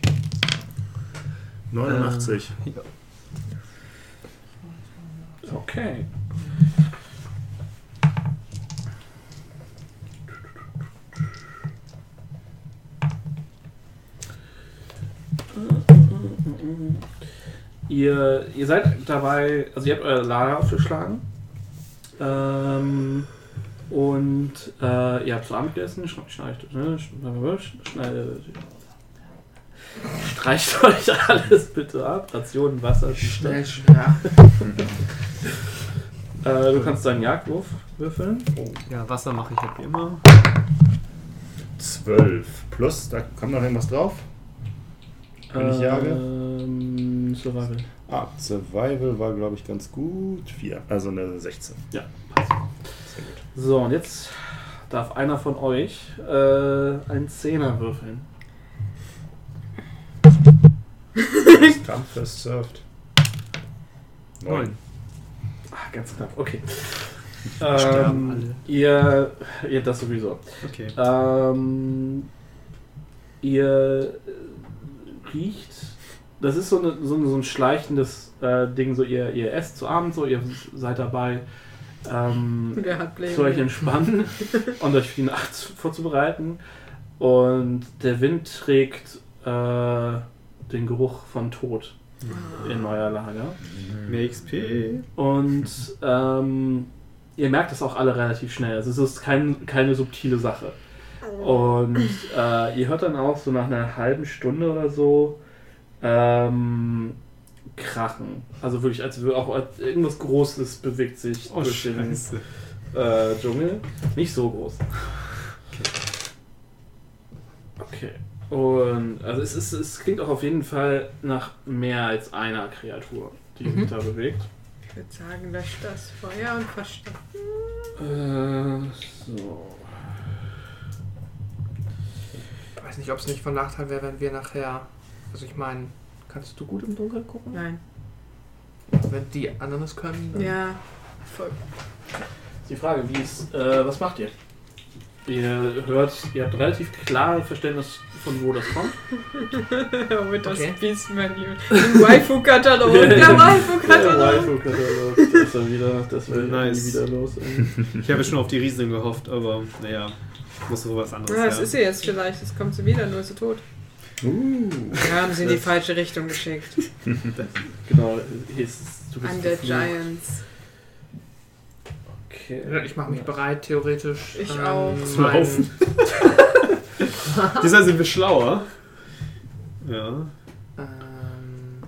89. ja. Okay. Ihr, ihr seid dabei, also ihr habt euer Lager aufgeschlagen. Ähm, und äh, ihr habt zu Abend gegessen, schne- schneidet, ne, schne- schneidet, streicht euch alles bitte ab. Rationen, Wasser, Schnell, schnell. Äh, du kannst deinen Jagdwurf würfeln. ja, Wasser mache ich halt wie immer. 12. Plus, da kommt noch irgendwas drauf? Wenn ich jage? Ähm, Survival. Ah, Survival war, glaube ich, ganz gut. 4. Also eine 16. Ja, passt. Sehr gut. So, und jetzt darf einer von euch äh, einen Zehner würfeln. Kampf first served. Neun. Ah, ganz knapp, okay. Sterben Ähm, alle. ihr, ihr das sowieso. Okay. Ähm, ihr riecht, das ist so, eine, so, ein- so ein schleichendes äh, Ding, so ihr, ihr esst zu Abend, so ihr seid dabei, ähm, zu euch entspannen und euch für die Nacht vorzubereiten. Und der Wind trägt äh, den Geruch von Tod in euer Lager. Mehr XP. Und ähm, ihr merkt das auch alle relativ schnell. Also es ist kein, keine subtile Sache. Und äh, ihr hört dann auch so nach einer halben Stunde oder so ähm, Krachen. Also wirklich, als würde auch als irgendwas Großes bewegt sich Oh, durch den äh, Dschungel. Nicht so groß. Okay. Und also es, ist, es klingt auch auf jeden Fall nach mehr als einer Kreatur, die Mhm. sich da bewegt. Ich würde sagen, löscht das Feuer und versteckt. Äh, so. Ich weiß nicht, ob es nicht von Nachteil wäre, wenn wir nachher. Also ich meine, kannst du gut im Dunkeln gucken? Nein. Wenn die anderen es können. dann- Ja. Voll. Die Frage, wie ist, äh, was macht ihr? Ihr hört, ihr habt relativ klares Verständnis von wo das kommt. Mit das Okay. Beast-Menü. Im Waifu-Katalog. Der Der Waifu-Katalog. Waifu-Katalog, das ist er wieder, das wird Nice. nie wieder los. ey. Ich habe schon auf die Riesen gehofft, aber naja, muss doch was anderes Ja, das ist sie jetzt vielleicht. Jetzt kommt sie wieder, nur ist sie tot. Uh. Wir haben sie in die falsche Richtung geschickt. Genau, hier ist es- du bist geflucht. Giants. Okay. Ich mache mich bereit, theoretisch. Ich ähm, auch. Zu laufen. Diesmal sind wir schlauer. Ja. Ähm,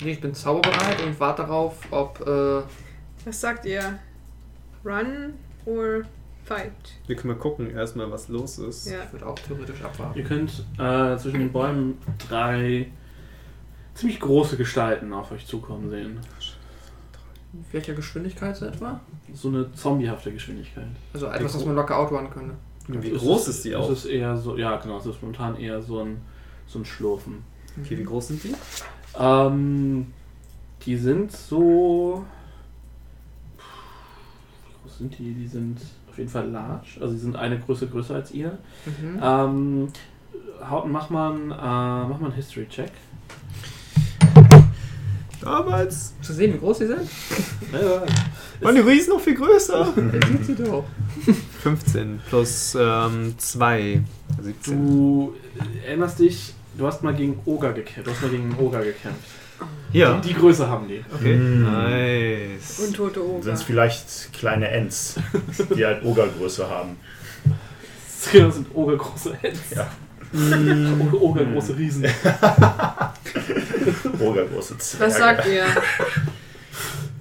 nee, ich bin zauberbereit und warte darauf, ob. Äh, Was sagt ihr? Run or fight? Wir können mal gucken erstmal, was los ist. Ja. ich würde auch theoretisch abwarten. Ihr könnt äh, zwischen den Bäumen drei ziemlich große Gestalten auf euch zukommen sehen. Welcher Geschwindigkeit so etwa? So eine zombiehafte Geschwindigkeit. Also etwas, was man locker outrun könnte. Wie Es groß ist die auch? Es ist eher so, ja genau, es ist momentan eher so ein, so ein Schlurfen. Okay, wie groß sind die? Ähm, die sind so. Wie groß sind die? Die sind auf jeden Fall large. Also die sind eine Größe größer als ihr. Mhm. Ähm, haut, mach mal einen, äh, mach mal einen History-Check. Damals Zu sehen, wie groß die sind? Ja, waren die Riesen noch viel größer. Sind sie doch. 15 plus ähm, 2. 17. Du erinnerst dich, du hast mal gegen Oger gekämpft. Du hast mal gegen einen Oger gekämpft. Ja. Die, die Größe haben die. Okay. Mm. Nice. Untote Oger. Sind es vielleicht kleine Ents, die halt Ogergröße haben? Das sind ogergroße Hens. Ja. O- Ogergroße Riesen. Ogergroße Zwerge. Was sagt ihr?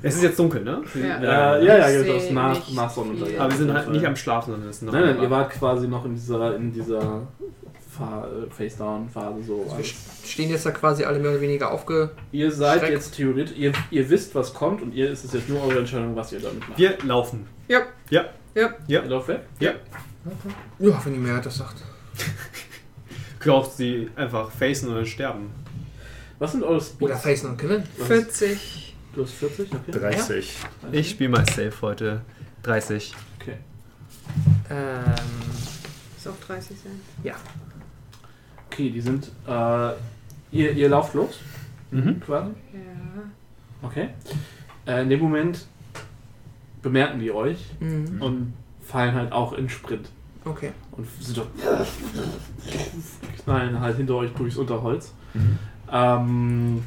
Es ist jetzt dunkel, ne? Ja. Äh, ja, ja, aus nach, nach Sonnenuntergang. Aber wir sind halt nicht am Schlafen, sondern es ist noch. Nein, nein, ihr wart quasi noch in dieser, in dieser Face-Down-Phase so. Wir stehen jetzt da quasi alle mehr oder weniger aufge. Ihr seid Schreck. jetzt theoretisch, ihr, ihr wisst, was kommt und ihr ist es jetzt nur eure Entscheidung, was ihr damit macht. Wir laufen. Ja. Ja. Ja. Ja. Ihr lauft weg? Ja, wenn die Mehrheit das sagt. Glaubt sie einfach facen oder sterben. Was sind eure Speeds? Oder facen und killen. Was- 40. Du hast 40? Okay. 30. Ich spiele mal safe heute. 30. Okay. Ähm, Ist auch 30 sein. Okay, die sind, äh, ihr, ihr lauft los, Mhm. quasi. Ja. Okay. Äh, in dem Moment bemerken die euch mhm. und fallen halt auch in Sprint. Okay. Und sind doch knallen halt hinter euch durchs Unterholz. Mhm. Ähm,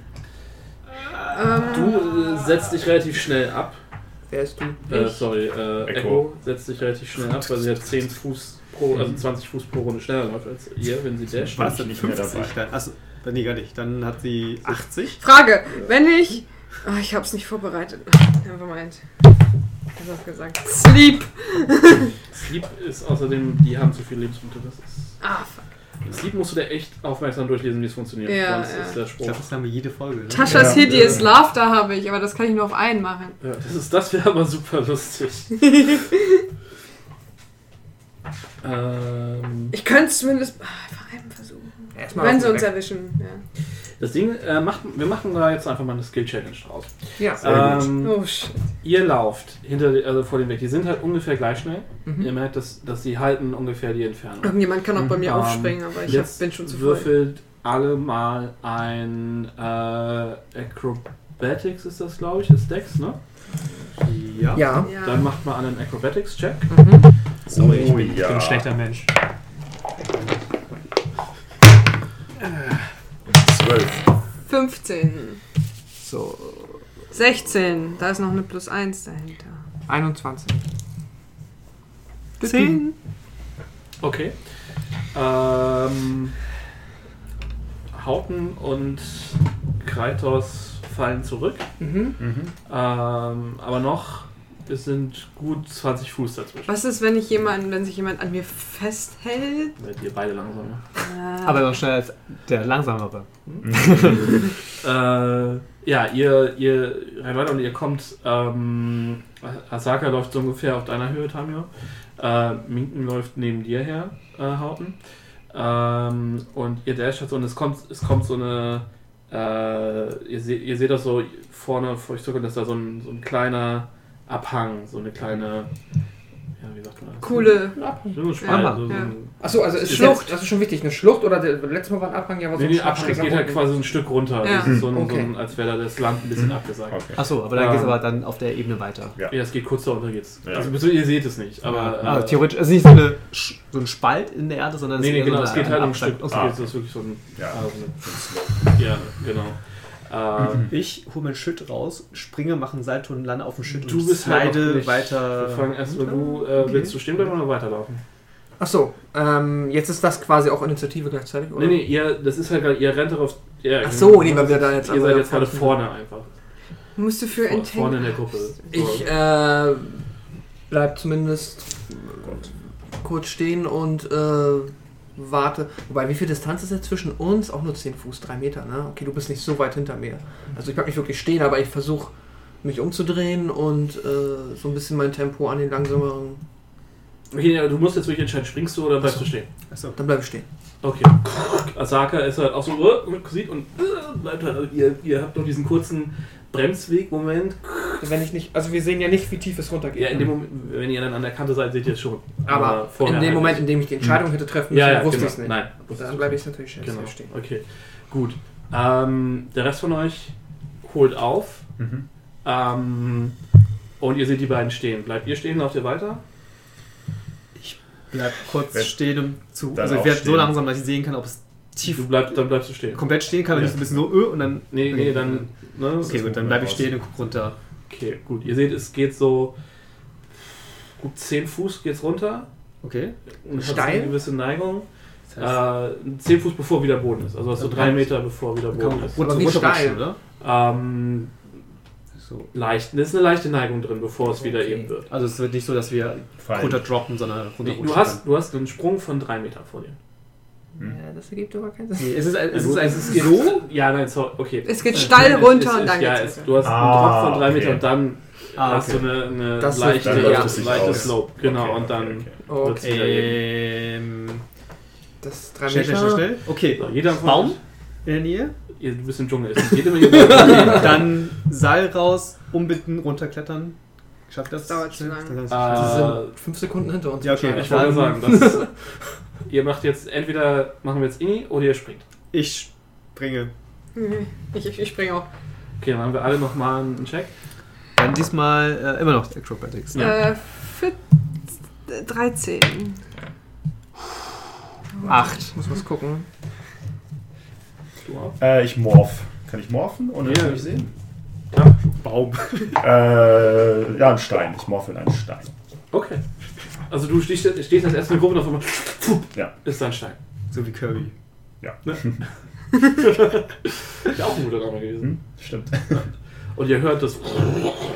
Ähm, du setzt dich relativ schnell ab. Wer ist du? Äh, sorry, äh, Echo. Echo setzt sich relativ schnell ab, weil sie jetzt 10 Fuß pro, also 20 Fuß pro Runde schneller läuft als ihr, wenn sie dasht. Was? nicht mehr dabei. Dann, achso, nee, gar nicht. Dann hat sie 80. Frage. Wenn ich. Oh, ich hab's nicht vorbereitet. Nevermind. Ich hab gesagt. Sleep. Sleep ist außerdem, die haben zu viele Lebenspunkte. Das ist Ah, fuck. Sleep musst du dir echt aufmerksam durchlesen, wie es funktioniert. Ja, Sonst ja. ist der Ich Spruch. glaube, das haben wir jede Folge. Ne? Taschas Ja. Hideous Ja. Laughter habe ich, aber das kann ich nur auf einen machen. Ja, das ist, das wäre aber super lustig. ähm, Ich könnte es zumindest ah, einfach einen versuchen. Erstmal Wenn sie uns Weg. erwischen. Ja. das Ding, äh, macht, wir machen da jetzt einfach mal eine Skill-Challenge draus. Ja. Sehr gut. Ähm, Oh shit. ihr lauft hinter, also vor dem Weg. Die sind halt ungefähr gleich schnell. Ihr Mhm. merkt, dass, dass sie halten ungefähr die Entfernung. Irgendjemand kann auch bei mir Ähm, aufspringen, aber ich hab, bin schon zu voll. würfelt alle mal ein äh, Acrobatics ist das, glaube ich, ist Dex, ne? Ja. Ja. Ja. Dann macht mal einen Acrobatics-Check. Sorry, ich Oh, bin, ich ja. bin ein schlechter Mensch. Zwölf. 15. So, 16. Da ist noch eine plus 1 dahinter. 21. 10. Okay. Ähm, Hauten und Kreitos fallen zurück. Mhm. Mhm. Ähm, aber noch es sind gut 20 Fuß dazwischen. Was ist, wenn ich jemand, wenn sich jemand an mir festhält? Seid ihr beide langsamer. Äh, Aber noch schneller als der langsamere. Äh, ja, ihr, ihr rennt weiter und ihr kommt. Ähm, Asaka läuft so ungefähr auf deiner Höhe, Tamio. Äh, Minken läuft neben dir her, äh, Hauten. Ähm, und ihr dasht halt so und es kommt, es kommt so eine. Äh, ihr, seht, ihr seht das so vorne vor euch zurück, dass da so ein, so ein kleiner Abhang, so eine kleine. Ja, wie sagt man das? Coole. So Abhang, so, so ja. Achso, also ist Ist Schlucht, jetzt- das ist schon wichtig. Eine Schlucht oder der, letztes Mal war ein Abhang, ja, war so Nee, ein nee, Abhang, es geht halt quasi so ein Stück runter. Ja. Das ist so ein, Okay. so ein, als wäre da das Land ein bisschen abgesagt. Okay. Achso, aber dann Ähm, geht es aber dann auf der Ebene weiter. Ja. Ja, es geht kurz darunter geht's. Ja. Also ihr seht es nicht, aber. ah, äh, theoretisch, also nicht so, eine, so ein Spalt in der Erde, sondern Nee, nee, so genau, eine- es geht halt um ein. Stück. Es Ah. das ist wirklich so ein. Ja. so eine, ja, genau. Ähm, Ich hole mein Schild raus, springe, mache einen Salto und lande auf dem Schild Du und bist halt slide nicht- weiter. wir fangen erst mal, du äh, Okay. willst du stehen bleiben oder weiterlaufen? Achso, ähm, jetzt ist das quasi auch Initiative gleichzeitig, oder? Nee, nee, ihr, das ist halt gerade, ihr rennt darauf. Ja, Ach so, nee, weil wir da jetzt Ihr seid jetzt gerade vorne einfach. Musst du für Vor, vorne in der Gruppe. So. Ich äh, bleib zumindest kurz stehen und äh, warte. Wobei, wie viel Distanz ist jetzt zwischen uns? Auch nur 10 Fuß, 3 Meter, ne? Okay, du bist nicht so weit hinter mir. Also ich bleib nicht wirklich stehen, aber ich versuche mich umzudrehen und äh, so ein bisschen mein Tempo an den langsameren. Okay, du musst jetzt wirklich entscheiden, springst du oder bleibst Ach so. du stehen? Achso. Dann bleib ich stehen. Okay. Asaka ist halt auch so, uh, sieht und uh, bleibt halt. Also ihr, ihr habt noch diesen kurzen Bremsweg-Moment. Wenn ich nicht, also wir sehen ja nicht, wie tief es runtergeht. Ja, in dem Moment, wenn ihr dann an der Kante seid, seht ihr es schon. aber vorher in dem halt Moment, in dem ich die Entscheidung hätte treffen müssen, ja, ja, wusste genau. ich es nicht. Nein, Dann bleibe ich natürlich Genau. genau. stehen. Okay, gut. Ähm, der Rest von euch holt auf. Mhm. Ähm, und ihr seht die beiden stehen. Bleibt ihr stehen, lauft ihr weiter? Bleib kurz stehen um zu. Also ich werde so langsam, dass ich sehen kann, ob es tief Du bleibst, dann bleibst du stehen. komplett stehen kann, wenn Ja. ich so ein bisschen so, öh, und dann. Nee, nee, dann. Ne? Okay, gut, dann bleibe ich stehen und guck runter. Okay, gut. Ihr seht, es geht so gut 10 Fuß geht's runter. Okay. Und so Steil? eine gewisse Neigung. Das heißt, Äh, 10 Fuß bevor wieder Boden ist. Also hast du Okay. drei Meter bevor wieder Boden ist. runter, nicht runterrutschen, steil. oder? Ähm, So. leicht. Da ist eine leichte Neigung drin, bevor es wieder Okay. eben wird. Also es wird nicht so, dass wir Fallen. runter droppen, sondern runter Nee, du, hast, du hast einen Sprung von drei Metern vor dir. Ja, das ergibt aber keinen Sinn. Nee, es ist, ein- es Ja, ist gut, ein es geht so. Ja, nein, so, okay. Es geht steil Es- runter es, und es, dann ja, geht's es. Du hast Ah, einen Drop von drei okay. Metern und dann Ah, hast du okay. eine, eine Das leichte, dann es sich leichte. Slope. Genau, Okay, und okay, dann okay. wird's wieder. Ähm, Das ist drei schnell, schnell, Meter. schnell, schnell. Okay. So, jeder Baum in der Nähe. Ihr, du bist im Dschungel. Es geht immer Dann Seil raus, umbitten, runterklettern. Schafft das? Dauert zu lang. Das- äh, sind fünf Sekunden hinter uns. Ja, okay. Ich wollte sagen, das, ihr macht jetzt entweder machen wir jetzt Ini oder ihr springt. Ich springe. Nee, Ich, ich, ich springe auch. Okay, dann haben wir alle nochmal einen Check. Dann diesmal äh, immer noch Acrobatics. Ja. Äh, für 13. Acht. Ich muss was gucken. Du auch? Äh, ich morph. Kann ich morphen? Oder Ja. kann ich sehen? Baum. Äh, ja, ein Stein. Ich morphe in einen Stein. Okay. Also du stehst, stehst als erste Gruppe und auf einmal Ja. ist da ein Stein. So wie Kirby. Ja. Ist ja auch ein guter Name gewesen. Hm? Stimmt. Und ihr hört das.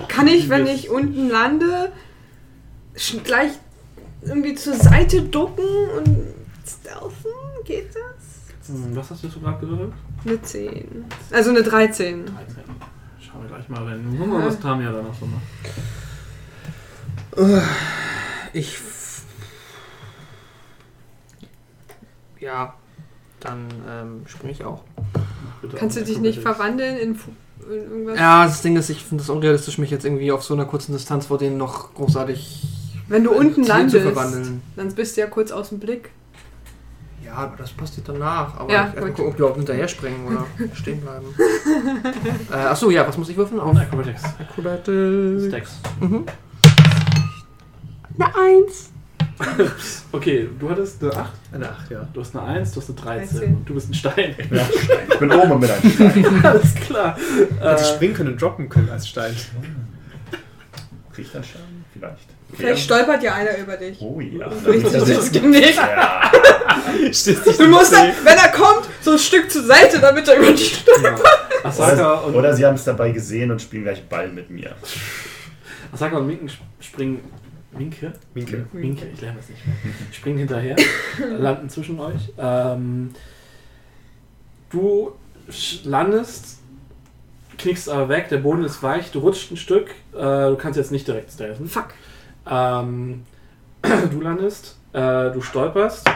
Kann ich, wenn ich unten lande, sch- gleich irgendwie zur Seite ducken und stealthen? Geht das? Hm, Was hast du so gerade gehört? Eine 10. Also eine 13. 13. Wir gleich mal rein. Wir mal, was Tamia da noch so macht. Ich. f- Ja, dann ähm, springe ich auch. Bitte Kannst du dich nicht verwandeln in, Fu- in irgendwas? Ja, das Ding ist, ich finde es unrealistisch, mich jetzt irgendwie auf so einer kurzen Distanz vor denen noch großartig Wenn du unten landest, zu verwandeln. dann bist du ja kurz aus dem Blick. Ja, aber das passiert danach. Aber Ja, ich erst mal gut. gucken, ob die überhaupt hinterher springen oder stehen bleiben. äh, achso, ja, was muss ich würfeln? Auf Acrobatics. Acrobatics. Stacks. Mhm. Eine Eins. Okay, du hattest eine 8, Eine 8, ja. du hast eine 1, du hast eine 13 13. und du bist ein Stein. Ja. Ich bin oben und mit einem Stein. Alles klar. Hätte Äh, springen können und droppen können als Stein. Riecht ein Stein? Vielleicht. Vielleicht stolpert ja einer über dich. Oh ja. Das Genick. Ja. Du musst dann, wenn er kommt, so ein Stück zur Seite, damit er über dich stolpert. Asaka Oder, und, oder sie haben es dabei gesehen und spielen gleich Ball mit mir. Asaka und Minken springen. Minke? Minke. Minke, ich lerne das nicht mehr. Springen hinterher, landen zwischen euch. Ähm, du landest, knickst aber weg, der Boden ist weich, du rutscht ein Stück. Äh, du kannst jetzt nicht direkt stealthen. Fuck. Ähm, du landest, äh, du stolperst,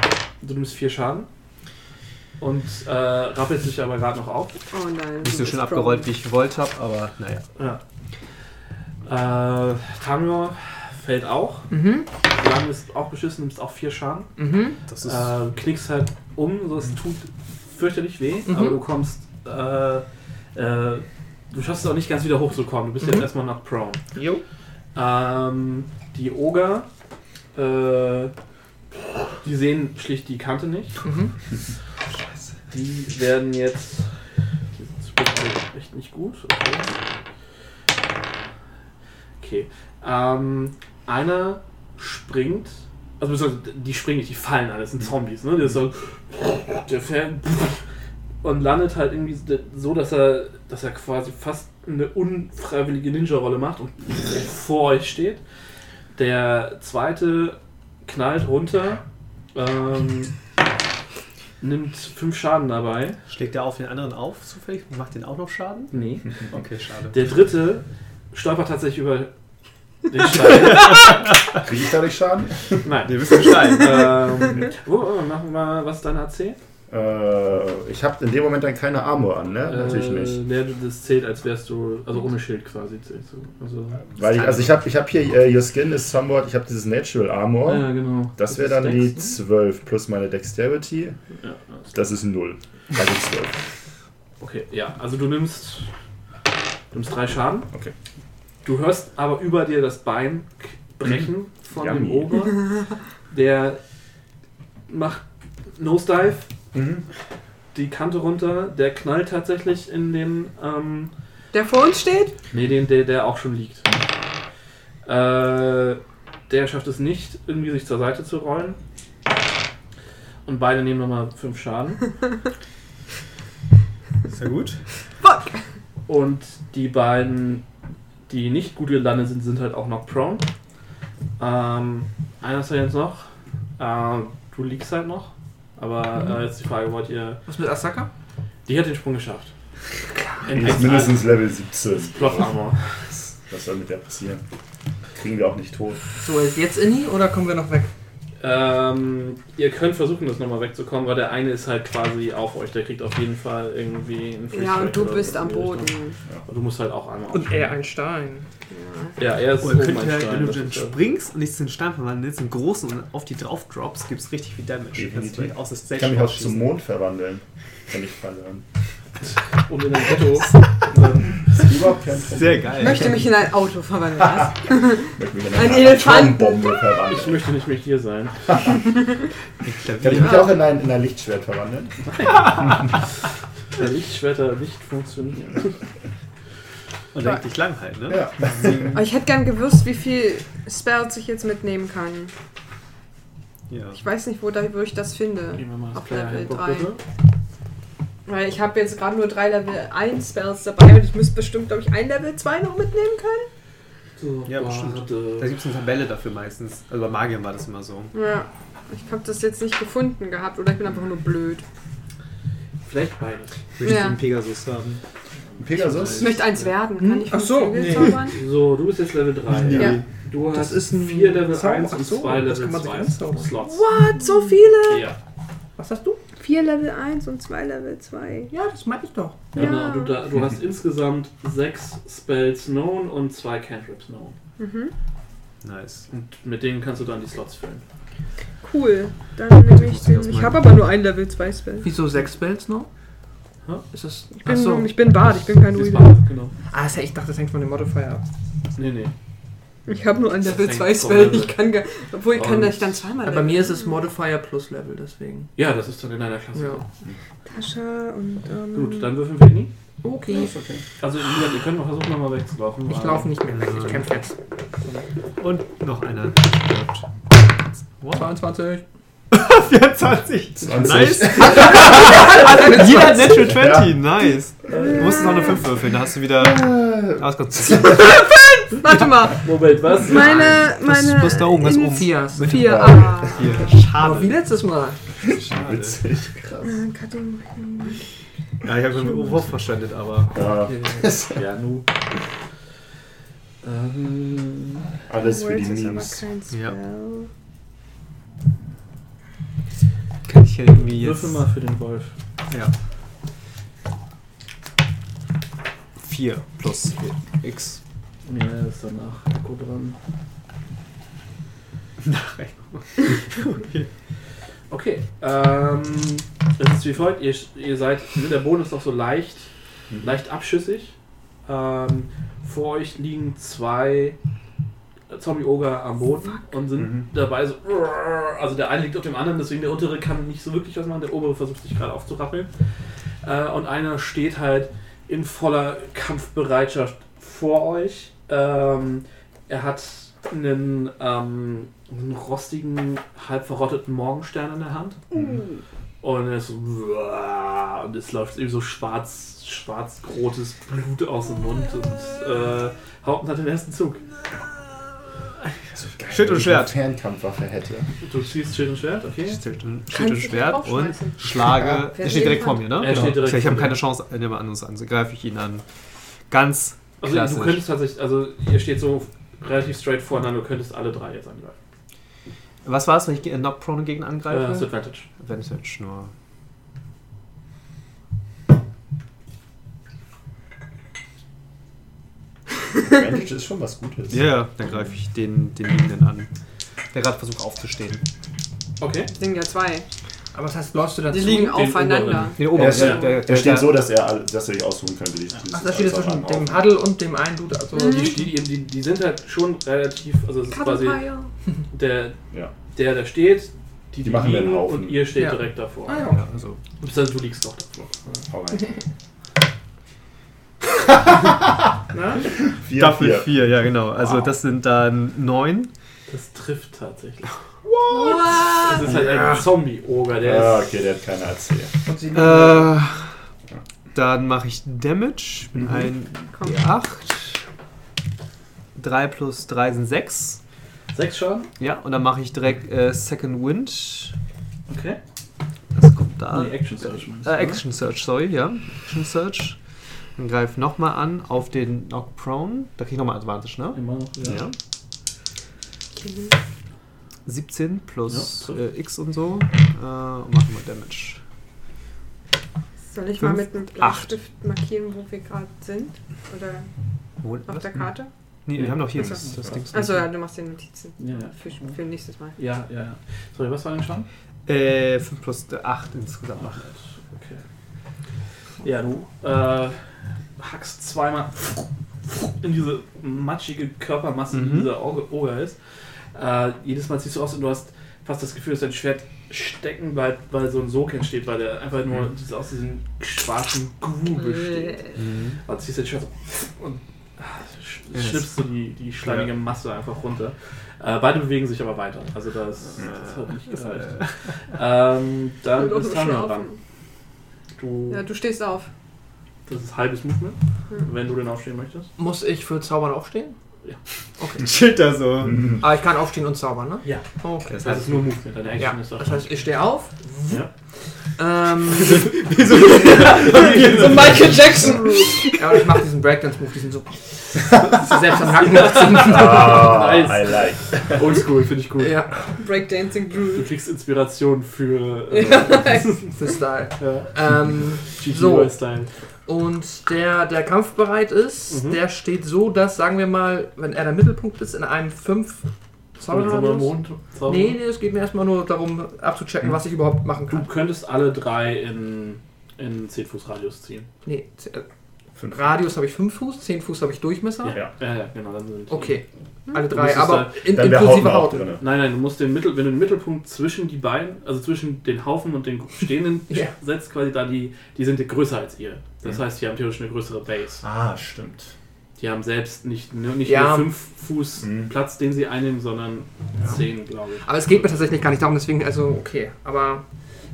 du nimmst vier Schaden und äh, rappelst dich aber gerade noch auf. Oh nein. Nicht so schön abgerollt, wie ich gewollt habe, aber naja. Ja. Äh, Tamio fällt auch. Mhm. Du landest auch beschissen, nimmst auch vier Schaden. Mhm. Das ist. Äh, knickst halt um, so es tut fürchterlich weh, Mhm. aber du kommst. Äh, äh, du schaffst es auch nicht ganz wieder hochzukommen. Du bist Mhm. jetzt erstmal noch prone. Jo. Ähm, die Oger, äh, die sehen schlicht die Kante nicht. Mhm. Die werden jetzt. Die sind wirklich echt nicht gut. Okay. Okay. Ähm, einer springt. Also die springen nicht, die fallen alle, das sind Zombies, ne? Der ist so. Der fällt und landet halt irgendwie so, dass er, dass er quasi fast eine unfreiwillige Ninja-Rolle macht und vor euch steht. Der zweite knallt runter, ähm, nimmt fünf Schaden dabei. Schlägt er auf den anderen auf zufällig und macht den auch noch Schaden? Nee. Okay, schade. Der dritte stolpert tatsächlich über den Stein. Kriege ich dadurch Schaden? Nein. Der bist ein Stein. ähm, wo, oh, machen wir mal, was ist dein AC? Äh, ich habe in dem Moment dann keine Armor an, ne? Natürlich äh, nicht. Der, das zählt, als wärst du, also ohne Schild quasi zählst du. Also, Weil ich, also ich habe ich hab hier, äh, Your Skin is somewhat, ich habe dieses Natural Armor. ja, genau. Das wäre ist dann die Dex, ne? 12 plus meine Dexterity. Ja, Das ist 0. Also 12. okay, ja, also du nimmst, du nimmst drei Schaden. Okay. Du hörst aber über dir das Bein brechen von dem Yummy. Ober. Der macht Nosedive, Mhm. die Kante runter, der knallt tatsächlich in den, ähm, Der vor uns steht? nee, den, der, der auch schon liegt. Äh, der schafft es nicht, irgendwie sich zur Seite zu rollen. Und beide nehmen nochmal fünf Schaden. Sehr gut. Fuck. Und die beiden, die nicht gut gelandet sind, sind halt auch noch prone. Ähm, einer ist ja jetzt noch. Ähm, du liegst halt noch. Aber äh, jetzt die Frage, wollt ihr. Was mit Asaka? Die hat den Sprung geschafft. Die ist mindestens Level 17. Plot Armor. Was soll mit der passieren? Kriegen wir auch nicht tot. So, ist jetzt Inni oder kommen wir noch weg? Ähm, ihr könnt versuchen, das nochmal wegzukommen, weil der eine ist halt quasi auf euch. Der kriegt auf jeden Fall irgendwie einen Free Ja, und du bist am Boden. Richtung. Und du musst halt auch einmal Und er ein Stein. Ja. Ja, er ist Oder oben könnt ein ihr, Stein, wenn du dann ist, springst und dich in den Stein verwandelst, einen großen und auf die drauf droppst, gibt es richtig viel Damage. Definitiv. Kannst du aus der Ich kann mich auch zum Mond verwandeln, wenn ich falle. Und in ein Auto. Sehr Ich geil. möchte mich in ein Auto verwandeln. Ich Ein eine Elefant. Atombombe Ich möchte nicht mit dir sein. Kann ich mich auch in ein, in ein Lichtschwert verwandeln? Der Lichtschwerter nicht funktionieren. Und richtig lang halt, ne? Ja. Aber ich hätte gern gewusst, wie viel Spells ich jetzt mitnehmen kann. Ja. Ich weiß nicht, wo, da, wo ich das finde. Gehen wir mal Auf Level Handbook, 3. bitte. Weil ich habe jetzt gerade nur drei Level 1 Spells dabei und ich müsste bestimmt, glaube ich, ein Level 2 noch mitnehmen können. So, Ja, bestimmt. Da gibt es eine Tabelle dafür meistens. Also bei Magiern war das immer so. Ja. Ich habe das jetzt nicht gefunden gehabt oder ich bin einfach nur blöd. Vielleicht beides. Möchte ich Ja. einen Pegasus haben. Pegasus? Ich möchte eins werden. Kann ich Ach so, nee. zaubern? So, du bist jetzt Level 3. Ja. Du hast Das ist ein vier Level Zauber. 1 Ach und so, zwei Level kann man sich 2 anzaubern. Slots. What? So viele? Ja. Was hast du? Vier Level 1 und zwei Level 2. Ja, das meinte ich doch. Ja. Genau, du, da, du hast insgesamt sechs Spells known und zwei Cantrips known. Mhm. Nice. Und mit denen kannst du dann die Slots füllen. Cool. Dann nehme ich den. Ich habe aber nur ein Level 2 Spell. Wieso sechs Spells noch? Hä? Ist das. Ich bin, Achso. ich bin Bart, ich bin kein du, Genau. Ah, ja- ich dachte, das hängt von dem Modifier ab. Nee, nee. Ich habe nur ein Level Das 2 hängt vom Spell. Ich kann gar. Obwohl ich kann das dann zweimal. Aber bei mir ist es Modifier plus Level, deswegen. Ja, das ist dann in deiner Klasse. Ja. Tascha und. Ähm, Gut, dann würfeln wir nie. Okay. Also, wie gesagt, ihr könnt mal versuchen, nochmal wegzulaufen. Ich laufe nicht mehr weg, ich kämpfe jetzt. Und noch einer. Wow. 22. 24. 20. Nice. Jeder hat Natural 20. Nice. Du musst noch eine 5 würfeln, da hast du wieder. Ah, ist ganz Warte mal. Moment, was? Meine. Das ist meine bloß da oben, das oben. Vias. Vier. Ah. Hier. Aber wie letztes Mal. Witzig. Äh, Cutting. Ja, ich habe einen Wurf verschwendet, aber. Ja, Ja, nu. Ähm, alles für die Memes. Ja. Kann ich ja irgendwie jetzt. würfel mal für den Wolf. Ja. 4 plus X. Ja, ist danach Echo dran. okay. Okay, ähm, es ist wie folgt, ihr, ihr seid, der Boden ist noch so leicht, leicht abschüssig. Ähm, vor euch liegen zwei Zombie-Oger am Boden und sind Mhm. dabei so, also der eine liegt auf dem anderen, deswegen der untere kann nicht so wirklich was machen, der obere versucht sich gerade aufzurappeln. Äh, und einer steht halt in voller Kampfbereitschaft vor euch. Ähm, er hat einen, ähm, einen rostigen, halb verrotteten Morgenstern in der Hand. Und er ist so, und es läuft irgendwie so schwarz, schwarz-rotes Blut aus dem Mund und äh, Haupten hat den ersten Zug. Schild und Schwert. Fernkampfwaffe hätte. Du ziehst Schild und Schwert, okay? Schild und, Schild und Schwert und schlage. Ja, er steht direkt vor mir, ne? Er steht direkt ich habe keine. Chance, jemand anderes anzugreife ich ihn an. Ganz Also klassisch. du könntest tatsächlich, also ihr steht so relativ straight voreinander, du könntest alle drei jetzt angreifen. Was war es, wenn ich ge- Knock Prone gegen Äh, angreife? hast du Advantage. Advantage nur. Advantage ist schon was Gutes. Ja, ja, dann greife ich den, den Liegenden an. Der gerade versucht aufzustehen. Okay. Das sind ja zwei. Aber was heißt, läufst du dazu? Die liegen den aufeinander. oberen. Den Er, oberen, ist, der, der, er steht so, dass er, dass er sich ausruhen könnte. Dieses, Ach, da steht jetzt zwischen dem Huddle. Und dem einen Dude. Also Mhm. Die, die, die, die sind halt schon relativ, also es ist quasi der, der, der steht, die, Die die, machen liegen den Haufen. und ihr steht Ja. direkt davor. Ah, ja. ja, also. Also du liegst doch davor. Hau rein. Na? Vier, Staffel vier. 4, ja genau. Also Wow. das sind dann 9. Das trifft tatsächlich. What? Das ist halt ein Zombie-Oger, der Ah, ist. okay, der hat keine AC. Äh, dann mache ich Damage. Mhm. Ein Komm. D8. 3 plus 3 sind 6. Sechs Schaden? Ja, und dann mache ich direkt äh, Second Wind. Okay. Das kommt da. Nee, Action Search. meinst du, Äh, oder? Action Search, sorry, ja. Action Search. Dann greif nochmal an auf den Knock Prone. Da krieg ich nochmal Advantage, ne? Immer noch, ja. Ja. 17 plus Ja, äh, X und so. Äh, und machen wir Damage. Soll ich Fünf, mal mit einem acht. Bleistift markieren, wo wir gerade sind? Oder Wo, auf was? der Karte? Nee, wir haben doch hier Ach so. das, das Ding. Achso, ja, du machst die Notizen. Ja, ja. Für, für nächstes Mal. Ja, ja, ja. Sorry, was war dein Schaden? Äh, 5 plus 8 insgesamt. Okay. Ja, du äh, hackst zweimal in diese matschige Körpermasse, die Mhm. dieser Oger ist. Äh, jedes Mal ziehst du aus und du hast fast das Gefühl, dass dein Schwert stecken bleibt, weil so ein Sog entsteht, weil der einfach nur diese, aus diesem schwarzen Gru besteht. Mhm. Und ziehst dein Schwert so und ah, sch- Yes. schnippst du die, die schleimige Masse einfach runter. Äh, beide bewegen sich aber weiter. Also das, das hat nicht gereicht. ähm, dann ist Tanja dran. Du, Ja, du stehst auf. Das ist halbes Movement, Hm. wenn du denn aufstehen möchtest. Muss ich für Zaubern aufstehen? Schild da so. Ah, ich kann aufstehen und zaubern, ne? Ja. Okay. Das heißt, es ist nur Movement, deine Action Ja, ist auch. das heißt, ich stehe auf Ja. Ähm, So Michael Jackson. ja, und ich mache diesen Breakdance-Move, diesen so. selbst am Hacken hochziehen. Ah, Nice. I like. Oldschool, finde ich gut. ja, Breakdancing Du Groove. kriegst Inspiration für äh, für Style. ja, Ähm, So. Style. Und der, der kampfbereit ist, Mhm. der steht so, dass, sagen wir mal, wenn er der Mittelpunkt ist, in einem 5 Zoll Zauber Radius. Mond. Nee, nee, es geht mir erstmal nur darum abzuchecken, was ich überhaupt machen Du kann. könntest alle drei in, in 10 Fuß Radius ziehen. Nee, äh, Fünf. Radius habe ich 5 Fuß, 10 Fuß habe ich Durchmesser. Ja. ja, ja genau. Dann sind Okay, alle Du drei, aber da- in, Dann inklusive Haut. drin. Nein, nein, du musst den Mittel, wenn du den Mittelpunkt zwischen die beiden, also zwischen den Haufen und den stehenden Ja. setzt, quasi da die, die sind größer als ihr. Das Mhm. heißt, die haben theoretisch eine größere Base. Ah, stimmt. Die haben selbst nicht, nur- nicht Ja. nur 5 Fuß Mhm. Platz, den sie einnehmen, sondern 10, glaube ich. Aber es geht mir tatsächlich gar nicht darum, deswegen, also okay, aber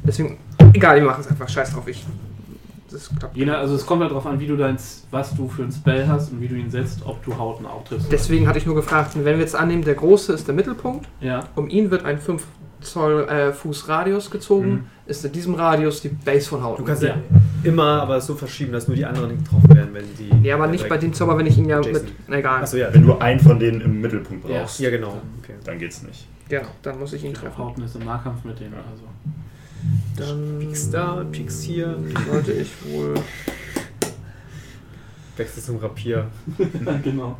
deswegen, egal, wir machen es einfach, scheiß drauf, ich, das klappt. Je nach, also es kommt halt darauf an, wie du dein, was du für ein Spell hast und wie du ihn setzt, ob du Hauten auch triffst. Deswegen hatte ich nur gefragt, wenn wir jetzt annehmen, der Große ist der Mittelpunkt, Ja, um ihn wird ein 5 Zoll äh, Fuß Radius gezogen, Mhm. ist in diesem Radius die Base von Haut. Du kannst Ja. ja immer aber so verschieben, dass nur die anderen getroffen werden, wenn die. ja, aber nicht bei dem Zauber, wenn ich ihn ja Jason. mit, egal, Achso, ja. Wenn du einen von denen im Mittelpunkt Ja. brauchst, Ja, genau. Okay. dann geht's nicht. ja, dann muss ich ihn treffen. Hauten ist im Nahkampf mit denen. Also. Dann Piekst da, piekst hier, sollte ich wohl, wechselst zum Rapier. genau.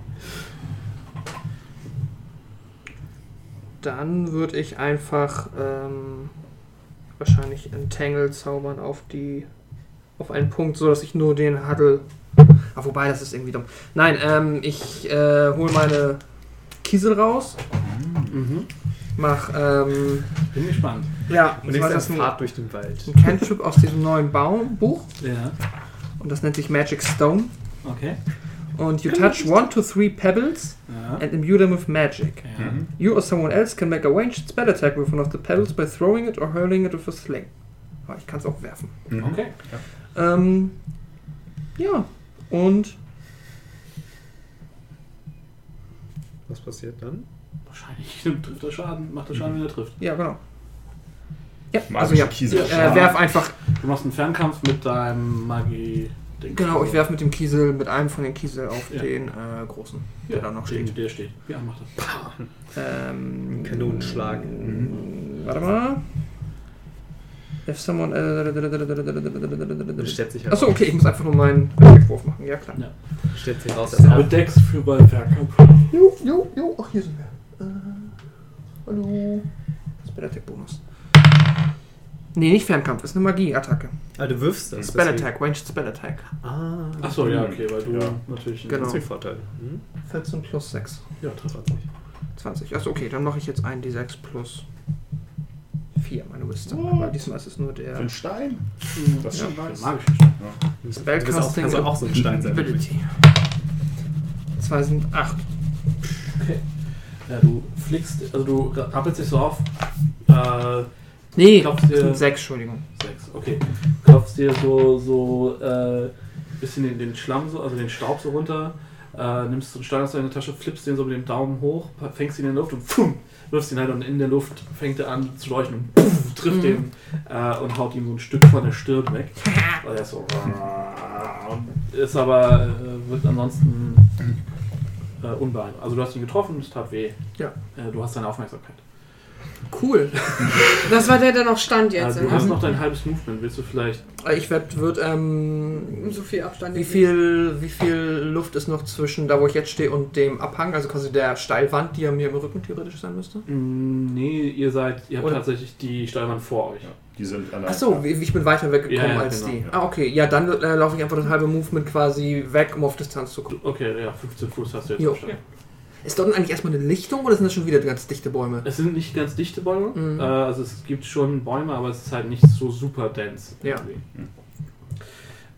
dann würde ich einfach ähm, wahrscheinlich Entangle zaubern auf die, auf einen Punkt, so dass ich nur den Huddle Ah, wobei, das ist irgendwie dumm. Nein, ähm, ich äh, hole meine Kiesel raus, Mhm. Mach, ähm, Bin gespannt. ja, Und nächstes das ein Pfad durch den Wald. ein Cantrip aus diesem neuen Baumbuch Ja, und das nennt sich Magic Stone. okay. Und you touch one to three pebbles Ja. and imbue them with magic. ja. Mhm. You or someone else can make a ranged spell attack with one of the pebbles by throwing it or hurling it with a sling. Aber ich kann es auch werfen. Mhm. Okay. Ähm, ja, und Was passiert dann? Wahrscheinlich trifft er Schaden, macht er Schaden, wenn er trifft. ja, genau. Ja, also ja, Kiesel. äh, werf einfach, Du machst einen Fernkampf mit deinem Magie-Ding. genau, ich werf mit dem Kiesel, mit einem von den Kiesel auf Ja. den äh, großen, der ja, da noch den, steht. Der steht. Ja, mach das. Ähm, Kanonenschlag. Warte mal. If someone. Äh, stellt sich, halt Achso, okay, ich muss einfach nur meinen Wurf machen. Ja, klar. Ja. stellt sich raus, Das ist mit Dex für beim Fernkampf. Jo, jo, jo, ach, hier sind wir. Äh, hallo. Spell Attack Bonus. Nee, nicht Fernkampf, ist eine Magie-Attacke. Ah, du wirfst das. Spell deswegen- Attack, Ranged Spell Attack. Ah, Achso, ja, okay, weil du Ja. natürlich. Genau. das ist ein Vorteil. Hm? 14 plus 6. Ja, trifft. 20. Achso, okay, dann mache ich jetzt einen D6 plus 4, meine Wisdom. What? Weil diesmal ist es nur der Für einen Stein? Das ist Ja. schon nice. Magischer Stein. Du bist auch, Spellcasting kannst auch so ein Stein sein. Ability. 2 sind 8. Ja, du fliegst, also du rappelst dich so auf. Äh, Nee, Klopfst dir- 6, Entschuldigung. sechs, okay. Klopfst dir so, so äh, bisschen den, den Schlamm, so, also den Staub so runter. Äh, nimmst so einen Stein aus deiner Tasche, flippst den so mit dem Daumen hoch, fängst ihn in der Luft und pfumm, wirfst ihn halt und in der Luft fängt er an zu leuchten und puff, trifft Mhm. den äh, und haut ihm so ein Stück von der Stirn weg. Und er ist so. Ist aber, äh, wird ansonsten äh, unbeeindruckt. Also du hast ihn getroffen, es tat weh. Ja. Äh, du hast seine Aufmerksamkeit. Cool. Das war der, der noch stand jetzt. Also, du hast noch dein halbes Movement. Willst du vielleicht. Ich werd, würd, ähm, so viel Abstand. wie viel, wie viel Luft ist noch zwischen da, wo ich jetzt stehe und dem Abhang, also quasi der Steilwand, die ja mir im Rücken theoretisch sein müsste? Mm, Nee, ihr seid. Ihr habt Oder- tatsächlich die Steilwand vor euch. Die sind an der Achso, ich bin weiter weggekommen Ja, ja, als genau, die. ja. Ah, okay. Ja, dann äh, laufe ich einfach das halbe Movement quasi weg, um auf Distanz zu kommen. Okay, ja, 15 Fuß hast du jetzt Jo. Ist dort eigentlich erstmal eine Lichtung oder sind das schon wieder ganz dichte Bäume? Es sind nicht ganz dichte Bäume. Mhm. Äh, also es gibt schon Bäume, aber es ist halt nicht so super dense. Ja. irgendwie.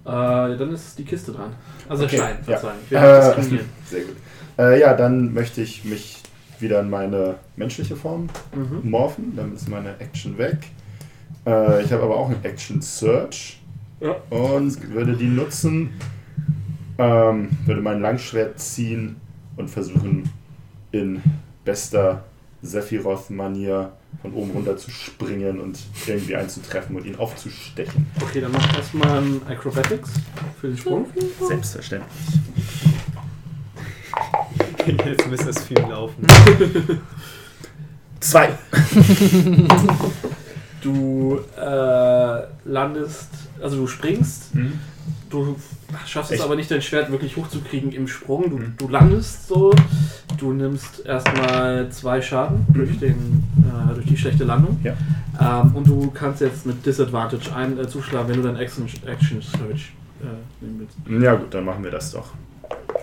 Äh, dann ist die Kiste dran. Also Okay, ja. verzeihen. Nicht Äh. Sehr gut. Äh, ja, dann möchte ich mich wieder in meine menschliche Form Mhm. morphen. Dann ist meine Action weg. Äh, ich habe aber auch einen Action Search. Ja. Und würde die nutzen. Ähm, würde mein Langschwert ziehen und versuchen, in bester Sephiroth-Manier von oben runter zu springen und irgendwie einzutreffen und ihn aufzustechen. Okay, dann mach erstmal ein Acrobatics für den Sprung. Selbstverständlich. Jetzt müsste das viel laufen. Zwei. Du äh, landest, also du springst, du schaffst es Echt? aber nicht, dein Schwert wirklich hochzukriegen im Sprung. Du, Mhm. du landest so, du nimmst erstmal zwei Schaden durch, den, äh, durch die schlechte Landung. Ja. Ähm, und du kannst jetzt mit Disadvantage ein, äh, zuschlagen, wenn du dein Action, Action Search äh, nehmen willst. Ja gut, dann machen wir das doch.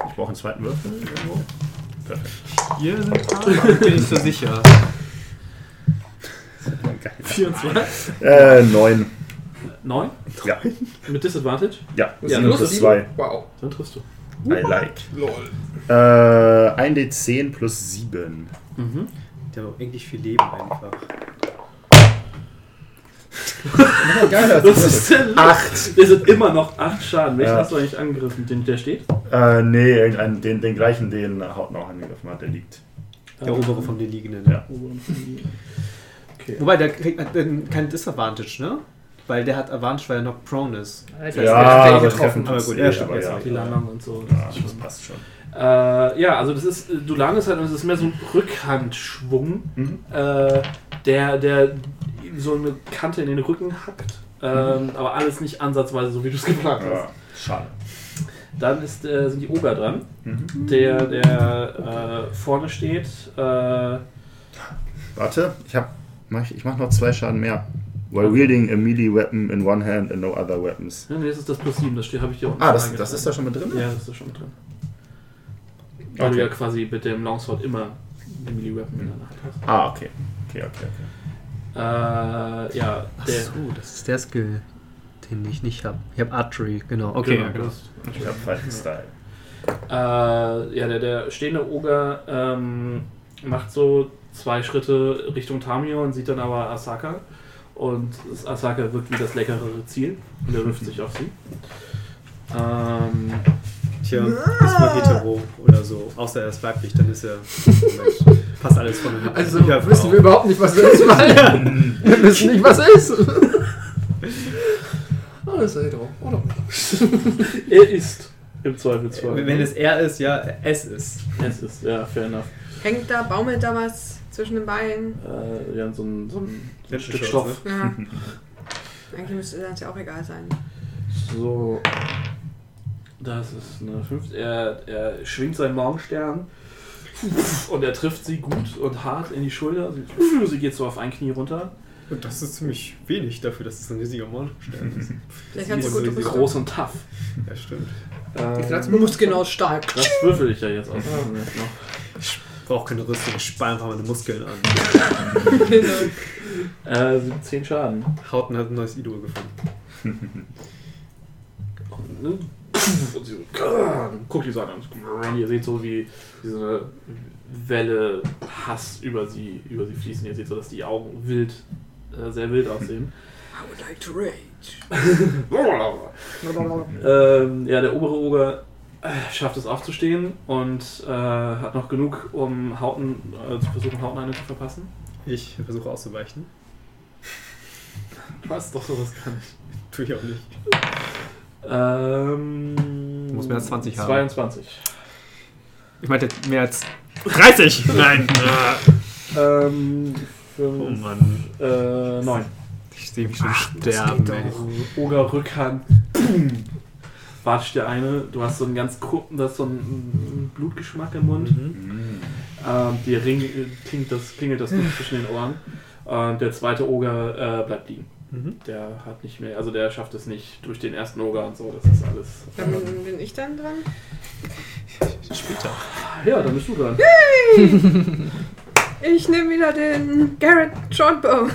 Ich brauche einen zweiten Würfel. irgendwo. Perfekt. Hier sind paar, bin ich so sicher. Geil. 4 und 2. Äh, neun. 9 Ja, mit Disadvantage. ja. Ja, Sieben plus plus sieben? zwei. Wow. Dann triffst du. I like. Lol. Äh, 1d10 plus 7. Mhm. Der hat auch eigentlich viel Leben einfach. Geil, Was ist denn? Acht. Das sind immer noch 8 Schaden. Welchen Ja. hast du eigentlich angegriffen? Den, der steht? Äh, nee, irgendein, den, den gleichen, den Haut noch angegriffen hat, der liegt. Der obere von den liegenden. Ja. Okay. Wobei, der kriegt dann kein Disadvantage, ne? Weil der hat Advantage, weil er noch prone ist. Alter, Ja, das aber ist treffen Aber gut, ja, stimmt, jetzt ja. auch die Landung und so. Ja, Das ist das schon. passt schon. Äh, ja, also das ist, du landest halt und es ist mehr so ein Rückhandschwung, Mhm. äh, der, der so eine Kante in den Rücken hackt. Ähm, Aber alles nicht ansatzweise so, wie du es geplant hast. Ja, schade. Dann ist, äh, sind die Oger dran, Mhm. der, der äh, vorne steht. Äh, Warte, ich hab, mach, ich ich mach noch zwei Schaden mehr. While wielding a melee weapon in one hand and no other weapons. ja, nee, das ist das plus 7, das steht- habe ich dir unten Ah, das, das ist da schon mit drin? Ja, das ist da schon mit drin. Weil Okay. du ja quasi mit dem Longsword immer die Melee Weapon in deiner Hand hast. Ah, okay. Okay, okay, okay. Äh, ja, Ach der. so, das ist der Skill, den ich nicht habe. Ich habe Archery, genau. Okay, Genau, genau. Ich hab Fighting Style. Äh, ja, der, der stehende Oger ähm, macht so zwei Schritte Richtung Tamio und sieht dann aber Asaka. Und Asaka wirkt wie das leckerere Ziel. Und er wirft sich auf sie. Ähm, Tja, ist wohl hetero oder so. Außer er ist weiblich, dann ist er. Passt alles von einem. Also Ja, wissen Frau. wir überhaupt nicht, was das ist, weil wir wissen nicht, was es ist. oh, das ist hetero. Oder? er ist im Zweifelsfall. Wenn wenn es er ist, ja, es ist. es ist, ja, fair enough. Hängt da, baumelt da was zwischen den Beinen? Äh, ja, so ein, so ein Letzte Stück Chance, Stoff. Ja. Eigentlich müsste das ja auch egal sein. So. Das ist eine 5. Er, er schwingt seinen Morgenstern und er trifft sie gut und hart in die Schulter. Sie, sie geht so auf ein Knie runter. Und das ist ziemlich wenig dafür, dass es ein riesiger Mondstern ist. Vielleicht hat sie ist gute so Rüstung. Groß und tough. Ja, stimmt. Ähm, Muss genau stark. das würfel ich ja jetzt aus. Jetzt noch. Ich brauche keine Rüstung, ich spann einfach meine Muskeln an. Äh, sind 10 Schaden. Hauten hat ein neues Idol gefunden. Und sie so, guckt die so an und ihr seht so, wie diese Welle Hass über sie, über sie fließen. Ihr seht so, dass die Augen wild, äh, sehr wild aussehen. I would like to rage. ähm, ja, der obere Oger äh, schafft es aufzustehen und äh, hat noch genug, um Hauten, äh, zu versuchen, Hauten eine zu verpassen. Ich versuche auszuweichen. Du hast doch sowas gar nicht. Tue ich auch nicht. Ähm, Du musst mehr als 20 haben. 22. Ich meinte mehr als 30! Nein! Ähm, oh fünf, Mann. äh, 9. Ich sehe mich schon sterben, ey. Watscht der eine. Du hast so einen ganz kurzen, das so einen Blutgeschmack im Mund. Mhm. Ähm, dir ring, klingt das, klingelt das Blut zwischen den Ohren. Und der zweite Oger äh, bleibt liegen. Mhm. Der hat nicht mehr, also der schafft es nicht durch den ersten Oger und so. Das ist alles. Dann bin ich dann dran. Später. Ja, dann bist du dran. Ich nehme wieder den Garrett Shortbow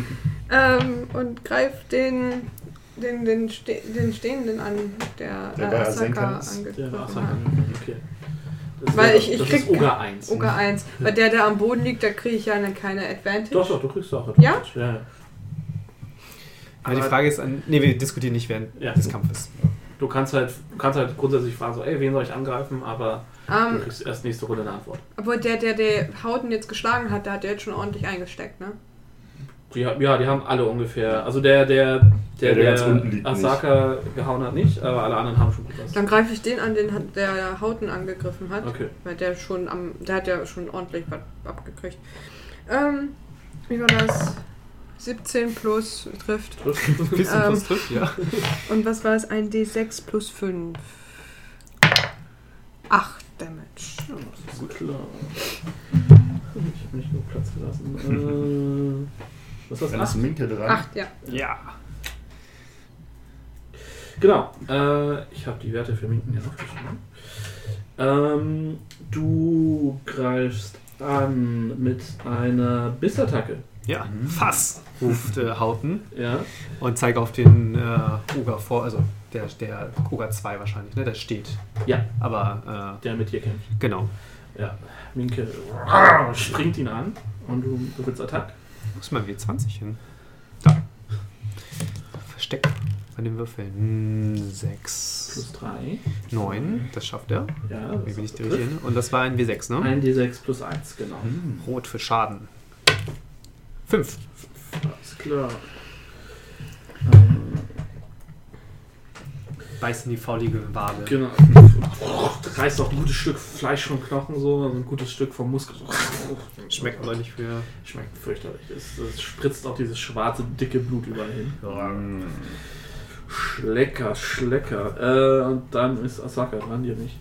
ähm, und greife den, den, den, Ste den Stehenden an, der, Der äh, Asaka? Der angegriffen hat. Okay. Das Weil wäre- ich- ich das krieg- ist Oger 1. Oga 1. Bei der, der am Boden liegt, da kriege ich ja dann keine Advantage. Doch, doch, du kriegst auch Ja? Advantage. ja? ja. Aber die Frage ist an. Ne, wir diskutieren nicht während Ja. des Kampfes. Du kannst halt, du kannst halt grundsätzlich fragen, so, ey, wen soll ich angreifen, aber du Ähm, kriegst erst nächste Runde eine Antwort. aber der, der der Hauten jetzt geschlagen hat, der hat ja jetzt schon ordentlich eingesteckt, ne? Ja, die haben alle ungefähr. Also der, der, der, Ja, der ganz unten liegt Asaka gehauen hat nicht, aber alle anderen haben schon gut was. Dann greife ich den an, den hat, der Hauten angegriffen hat. Okay. Weil der schon am. Der hat ja schon ordentlich was abgekriegt. Ähm, wie war das? 17 plus trifft. Bisschen Ähm. was trifft, ja. Und was war es? Ein D6 plus 5. 8 Damage. Ja, das ist klar. Ich habe nicht genug Platz gelassen. Äh, was ist Dann das? ist Minke dran. 8, ja. Ja. Genau. Äh, ich habe die Werte für Minken hier aufgeschrieben. Ähm, du greifst an mit einer Bissattacke. Ja, Fass, ruft äh, Hauten Ja. und zeigt auf den äh, Oger vor, also der, der Oger 2 wahrscheinlich, ne? Der steht. Ja. Aber, Der mit dir kämpft. äh, genau. Ja. Minke springt ihn an und du, du willst Attack. Wo ist mein W20 hin? Da. Versteckt bei den Würfeln. 6, Plus 3. 9, das schafft er. Ja. Das bin ich die richtige? Und das war ein W6, ne? Ein D6 plus 1, genau. Rot für Schaden. 5. Alles klar. Ähm, Beißt in die faulige Waage. Genau. Reißt auch ein gutes Stück Fleisch vom Knochen so, also ein gutes Stück vom Muskel. Schmeckt aber nicht für. Schmeckt fürchterlich. Es, es spritzt auch dieses schwarze, dicke Blut überall hin. Schlecker, Schlecker. Äh, und dann ist Asaka dran, die nicht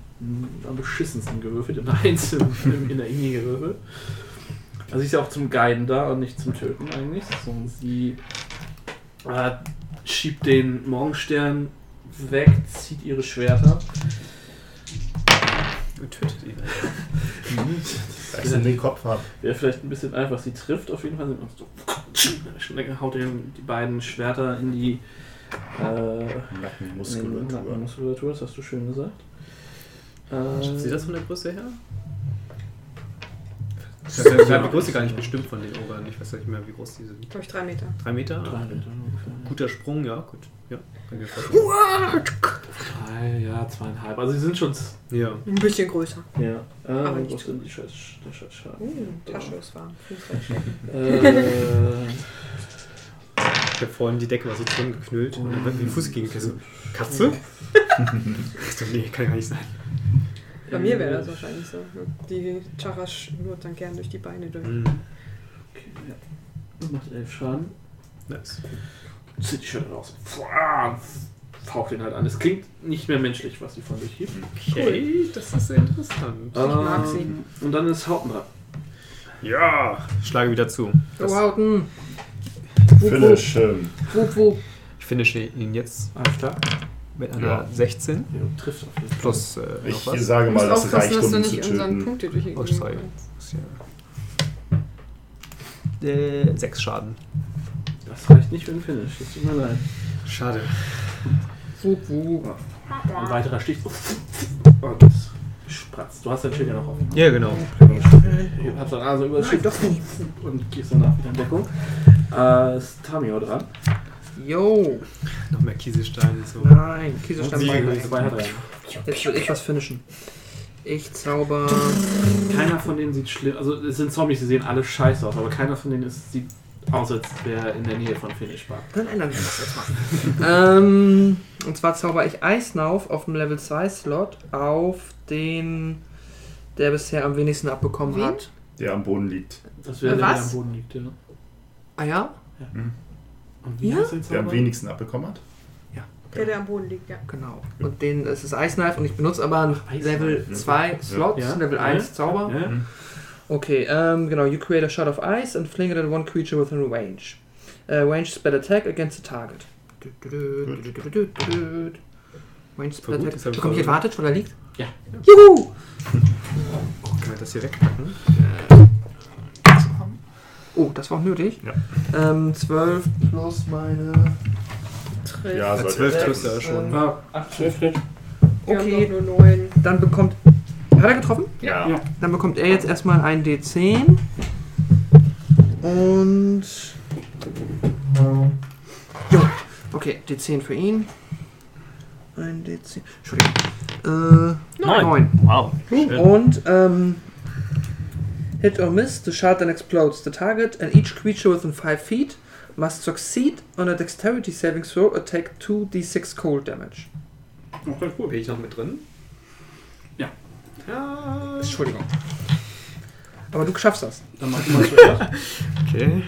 am beschissensten gewürfelt, in der Einzel in der Inni gewürfelt. Also ist ja auch zum Guiden da und nicht zum Töten eigentlich. Und sie äh, schiebt den Morgenstern weg, zieht ihre Schwerter. Und tötet ihn. Da ich in den Kopf habe. Wäre vielleicht ein bisschen einfach, sie trifft auf jeden Fall. so haut ihr die beiden Schwerter in die äh, Nackenmuskulatur. Nackenmuskulatur, das hast du schön gesagt. Äh, Sieht das von der Größe her? Ich habe die Größe gar nicht bestimmt von den Ogern. Ich weiß ja nicht mehr, wie groß die sind. Glaube ich 3 Meter. Drei Meter? Drei Meter ungefähr. Guter Sprung, ja, gut. Drei, ja, zweieinhalb. Also sie sind schon. Ja. Ein bisschen größer. Ja. Aber Äh, nicht was zu sind die Scheiß, der Scheißschaden? Uh, Tasche ist warm. Äh, Ich habe vorhin die Decke mal so zusammengeknüllt und dann wird mir den Fuß gegen Katze. Katze? Ich dachte, nee, kann ja gar nicht sein. Bei mir wäre das wahrscheinlich so. Die Chara schnurrt dann gern durch die Beine durch. Mhm. okay, ja. Das macht elf Schaden. Nice. Zieht die Schwerter raus. Faucht ihn halt an. Es klingt nicht mehr menschlich, was sie von sich gibt. Okay, das ist sehr interessant. Ich mag sie. Ähm, Und dann ist Haupten dran. Ja, schlage wieder zu. Das, Oh, Hauten. Finish. ähm, Wup, wup. ich finische ihn jetzt Alles klar. mit einer Ja. 16 Ja, du triffst auf jeden Fall. plus äh, noch Ich was. sage mal, das aufpassen, reicht, dass um zu nicht unseren töten. Oh, sorry. rennst. Äh, sechs Schaden. Das reicht nicht für den Finish. Das tut mir leid. Schade. Wup, wup. Ein weiterer Stich. Und spratzt. Du hast dein Schild ja noch offen. Ja, genau. Du hast deine Nase über das Schild und gehst danach wieder in Deckung. Äh, ist Tamio dran. Yo. Noch mehr Kieselsteine. So. Nein, Kieselstein Sie bei zwei hat er. Jetzt will ich was finishen. Ich zauber. Keiner von denen sieht schlimm. Also es sind Zombies, die sehen alle scheiße aus, aber keiner von denen ist, sieht aus, als wäre in der Nähe von Finish war. Dann ändern wir das jetzt mal. ähm, und zwar zauber ich Eisnauf auf dem Level 2 Slot auf den, der bisher am wenigsten abbekommen Wen? hat. Der am Boden liegt. Das wäre Äh, der, der was? am Boden liegt, ja. Ah ja? Und wie Ja? heißt der Der am wenigsten abbekommen hat. Der, der am Boden liegt, ja. Genau. Und den es ist Eisknife und ich benutze aber ein Ach, Ice Level Knife. 2 Slots, Ja. Level Ja. 1 Zauber. Okay, ähm, genau. You create a shot of ice and fling it at one creature within range. Uh, range spell attack against the target. Du, du, du, du, du, du, du, du. Range spell attack. Bekomme ich voll- Advantage, weil er liegt? Ja. Juhu! Kann ich das hier wegpacken? Oh, das war auch nötig. Ja. Ähm, 12 plus meine. Tritt. Ja, sollte 12 er trifft er schon. Ah, 8, 12 Tritt. Wir haben Okay, nur 9. dann bekommt. Hat er getroffen? Ja. Ja. Dann bekommt er jetzt erstmal ein D10. Und. Jo. Okay, D10 für ihn. Ein D10. Entschuldigung. Äh, Neun. 9. Wow. Schön. Und, ähm. Hit or miss, the shard then explodes. The target and each creature within 5 feet must succeed on a dexterity saving throw or take 2d6 cold damage. Okay, cool. Bin ich noch mit drin? Ja. Entschuldigung. Aber du schaffst das. Dann mach du mal zuerst. Okay.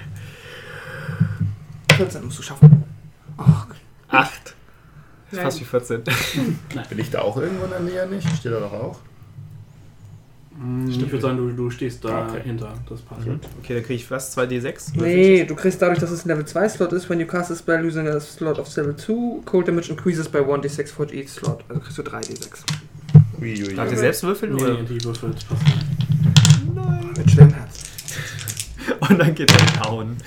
14 musst du schaffen. Ach, Acht. Ist Nein. fast wie 14. Bin ich da auch irgendwo in der Nähe nicht? Steht da doch auch? Mm, Ich würde sagen, du, du stehst Okay. dahinter. Das passt. Mhm. Okay, dann kriege ich was? 2d6? Nee, du kriegst dadurch, dass es ein Level 2 Slot ist, when you cast a spell using a slot of Level 2, cold damage increases by 1d6 for each slot. Also kriegst du 3d6. Uiuiui. Darf ich selbst würfeln? Nee, Oder? nee, die Würfel, nicht. Mit schwerem Herz. Und dann geht er down.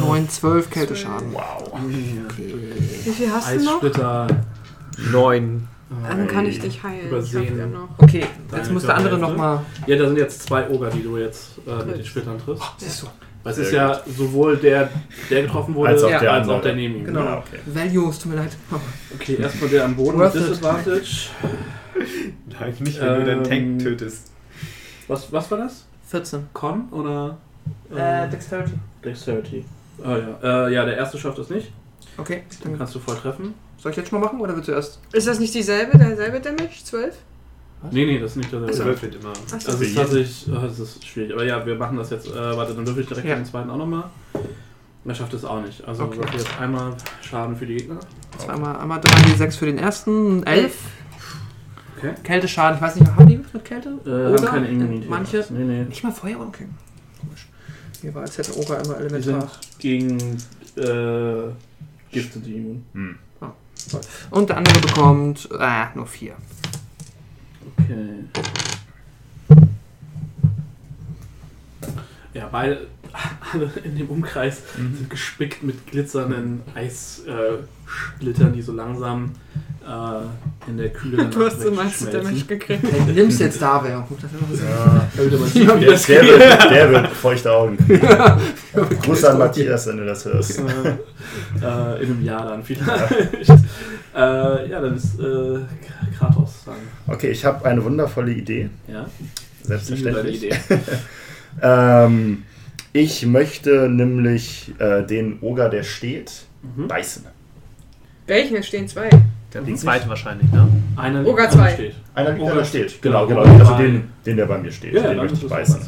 9, 12 Kälteschaden. Wow. Wie viel hast du noch? Eissplitter. 9. Dann kann ich dich heilen. Übersehen. Ich noch. Okay, jetzt Deine muss der andere nochmal. Ja, da sind jetzt zwei Oger, die du jetzt äh, mit den Triffst. Splittern triffst. Siehst du. Weil es ist ja sowohl der, der getroffen wurde, Als auch der als auch der neben ihm. Genau. Ja, okay. Values, tut mir leid. Oh. Okay, erstmal der am Boden Worth mit it. Nein, nicht, wenn du deinen Tank Ähm, tötest. Was, was war das? 14. Con oder Äh, Dexterity. Dexterity? Ah ja. Äh, ja, der erste schafft es nicht. Okay, dann kannst du voll treffen. soll ich jetzt schon mal machen oder willst du erst? Ist das nicht dieselbe, derselbe Damage? 12? Nee, nee, das ist nicht Er derselbe. würfelt immer. Achso. Also es ist tatsächlich, oh, das ist schwierig. Aber ja, wir machen das jetzt. Äh, warte, dann würfel ich direkt Ja. den zweiten auch nochmal. Er schafft es auch nicht. Also Okay. jetzt einmal Schaden für die Gegner. Zweimal, einmal 3d6 für den ersten, 11. Okay. Kälteschaden, ich weiß nicht, haben die mit Kälte? Äh, haben Oder? keine Immunität. Manche. Nee, nee. Nicht mal Feuer, okay. Komisch. Mir war, als hätte Oga immer Die sind elementar. gegen äh, Gifte die immun. Hm. Und der andere bekommt, äh, nur 4. Okay. Ja, beide, alle in dem Umkreis sind gespickt mit glitzernden Eissplittern, die so langsam äh, in der Kühle Du hast so meinst wegschmelzen. Damage gekriegt. Hey, du nimmst jetzt da, wer? Ja. Da Ja, Der, das der, wird, der wird feuchte Augen. Gruß an Matthias, wenn du das hörst. äh, äh, in einem Jahr dann vielleicht. äh, ja, dann ist äh, Kratos dann. Okay, ich habe eine wundervolle Idee. Ja, Selbstverständlich. Idee. Ähm, ich möchte nämlich äh, den Oger, der steht, Mhm. beißen. Welchen? Es stehen zwei. Der die zweite wahrscheinlich, ne? Einer Oga einer zwei. steht. Einer, der Oger da steht. genau, Genau. Also den, den, der bei mir steht. Ja, den möchte ich beißen.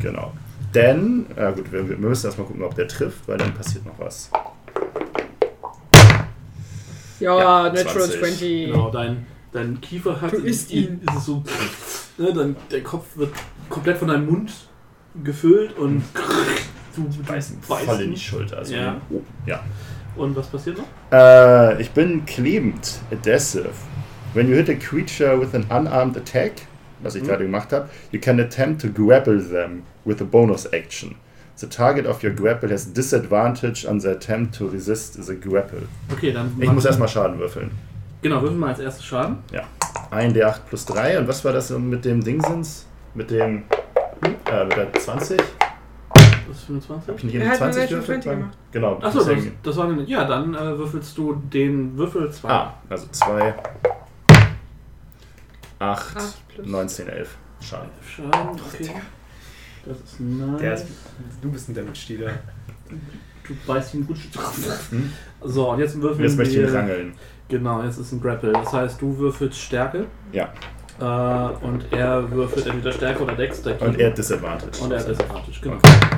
Genau. Denn, ja gut, wir, wir müssen erstmal gucken, ob der trifft, weil dann passiert noch was. Ja, Ja, Natural 20. 20. Genau, dein, dein Kiefer hat. Du isst ihn. Ist es so, ne, dein, der Kopf wird komplett von deinem Mund gefüllt und du Beißen beißt voll in ihn. die Schulter. Also, Ja. oh, ja. Und was passiert noch? Äh, ich bin klebend, adhesive. When you hit a creature with an unarmed attack, was ich Mhm. gerade gemacht habe, you can attempt to grapple them with a bonus action. The target of your grapple has disadvantage on the attempt to resist the grapple. Okay, dann. Ich muss erstmal Schaden würfeln. Genau, würfeln wir als erstes Schaden. Ein D8 plus 3. Und was war das mit dem Dingsens? Mit dem. Äh, mit der 20? Das ist 25. Hab ich nicht in die hat 20 Natural gewürfelt? 20 gemacht. Genau. Achso, das, das war eine. Ja, dann äh, würfelst du den Würfel 2. Ah, also 2. 8, Acht plus. 19, 11. Schaden. Schaden, okay. Das ist nice. Der ist, du bist ein Damage-Dealer. du beißt ihn gut. Hm? So, und jetzt würfeln Jetzt möchte ich ihn wir. rangeln. Genau, jetzt ist ein Grapple. Das heißt, du würfelst Stärke. Ja. Äh, und er würfelt entweder Stärke oder Dex. Und er hat Disadvantage. Und er hat Disadvantage, genau. Okay.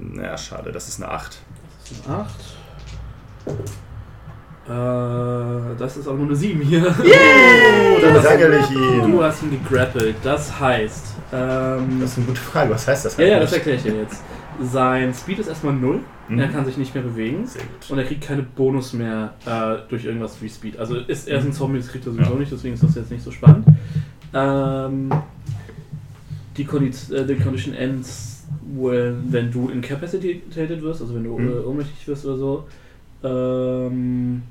Naja, schade, das ist eine 8. Das ist eine 8. Äh, das ist aber nur eine 7 hier. Oh, dann rangel ich ihn. Du hast ihn gegrappelt. Das heißt. Ähm, Das ist eine gute Frage. Was heißt das ja, ja, das erkläre ich dir jetzt. Sein Speed ist erstmal 0. Mhm. Er kann sich nicht mehr bewegen. Sehr gut. Und er kriegt keine Bonus mehr äh, durch irgendwas wie Speed. Also ist er ist ein Zombie, das kriegt er sowieso Ja. nicht, deswegen ist das jetzt nicht so spannend. Ähm, die, Condi- äh, die Condition ends, wenn du incapacitated wirst, also wenn du Mhm. äh, ohnmächtig wirst oder so. Ähm,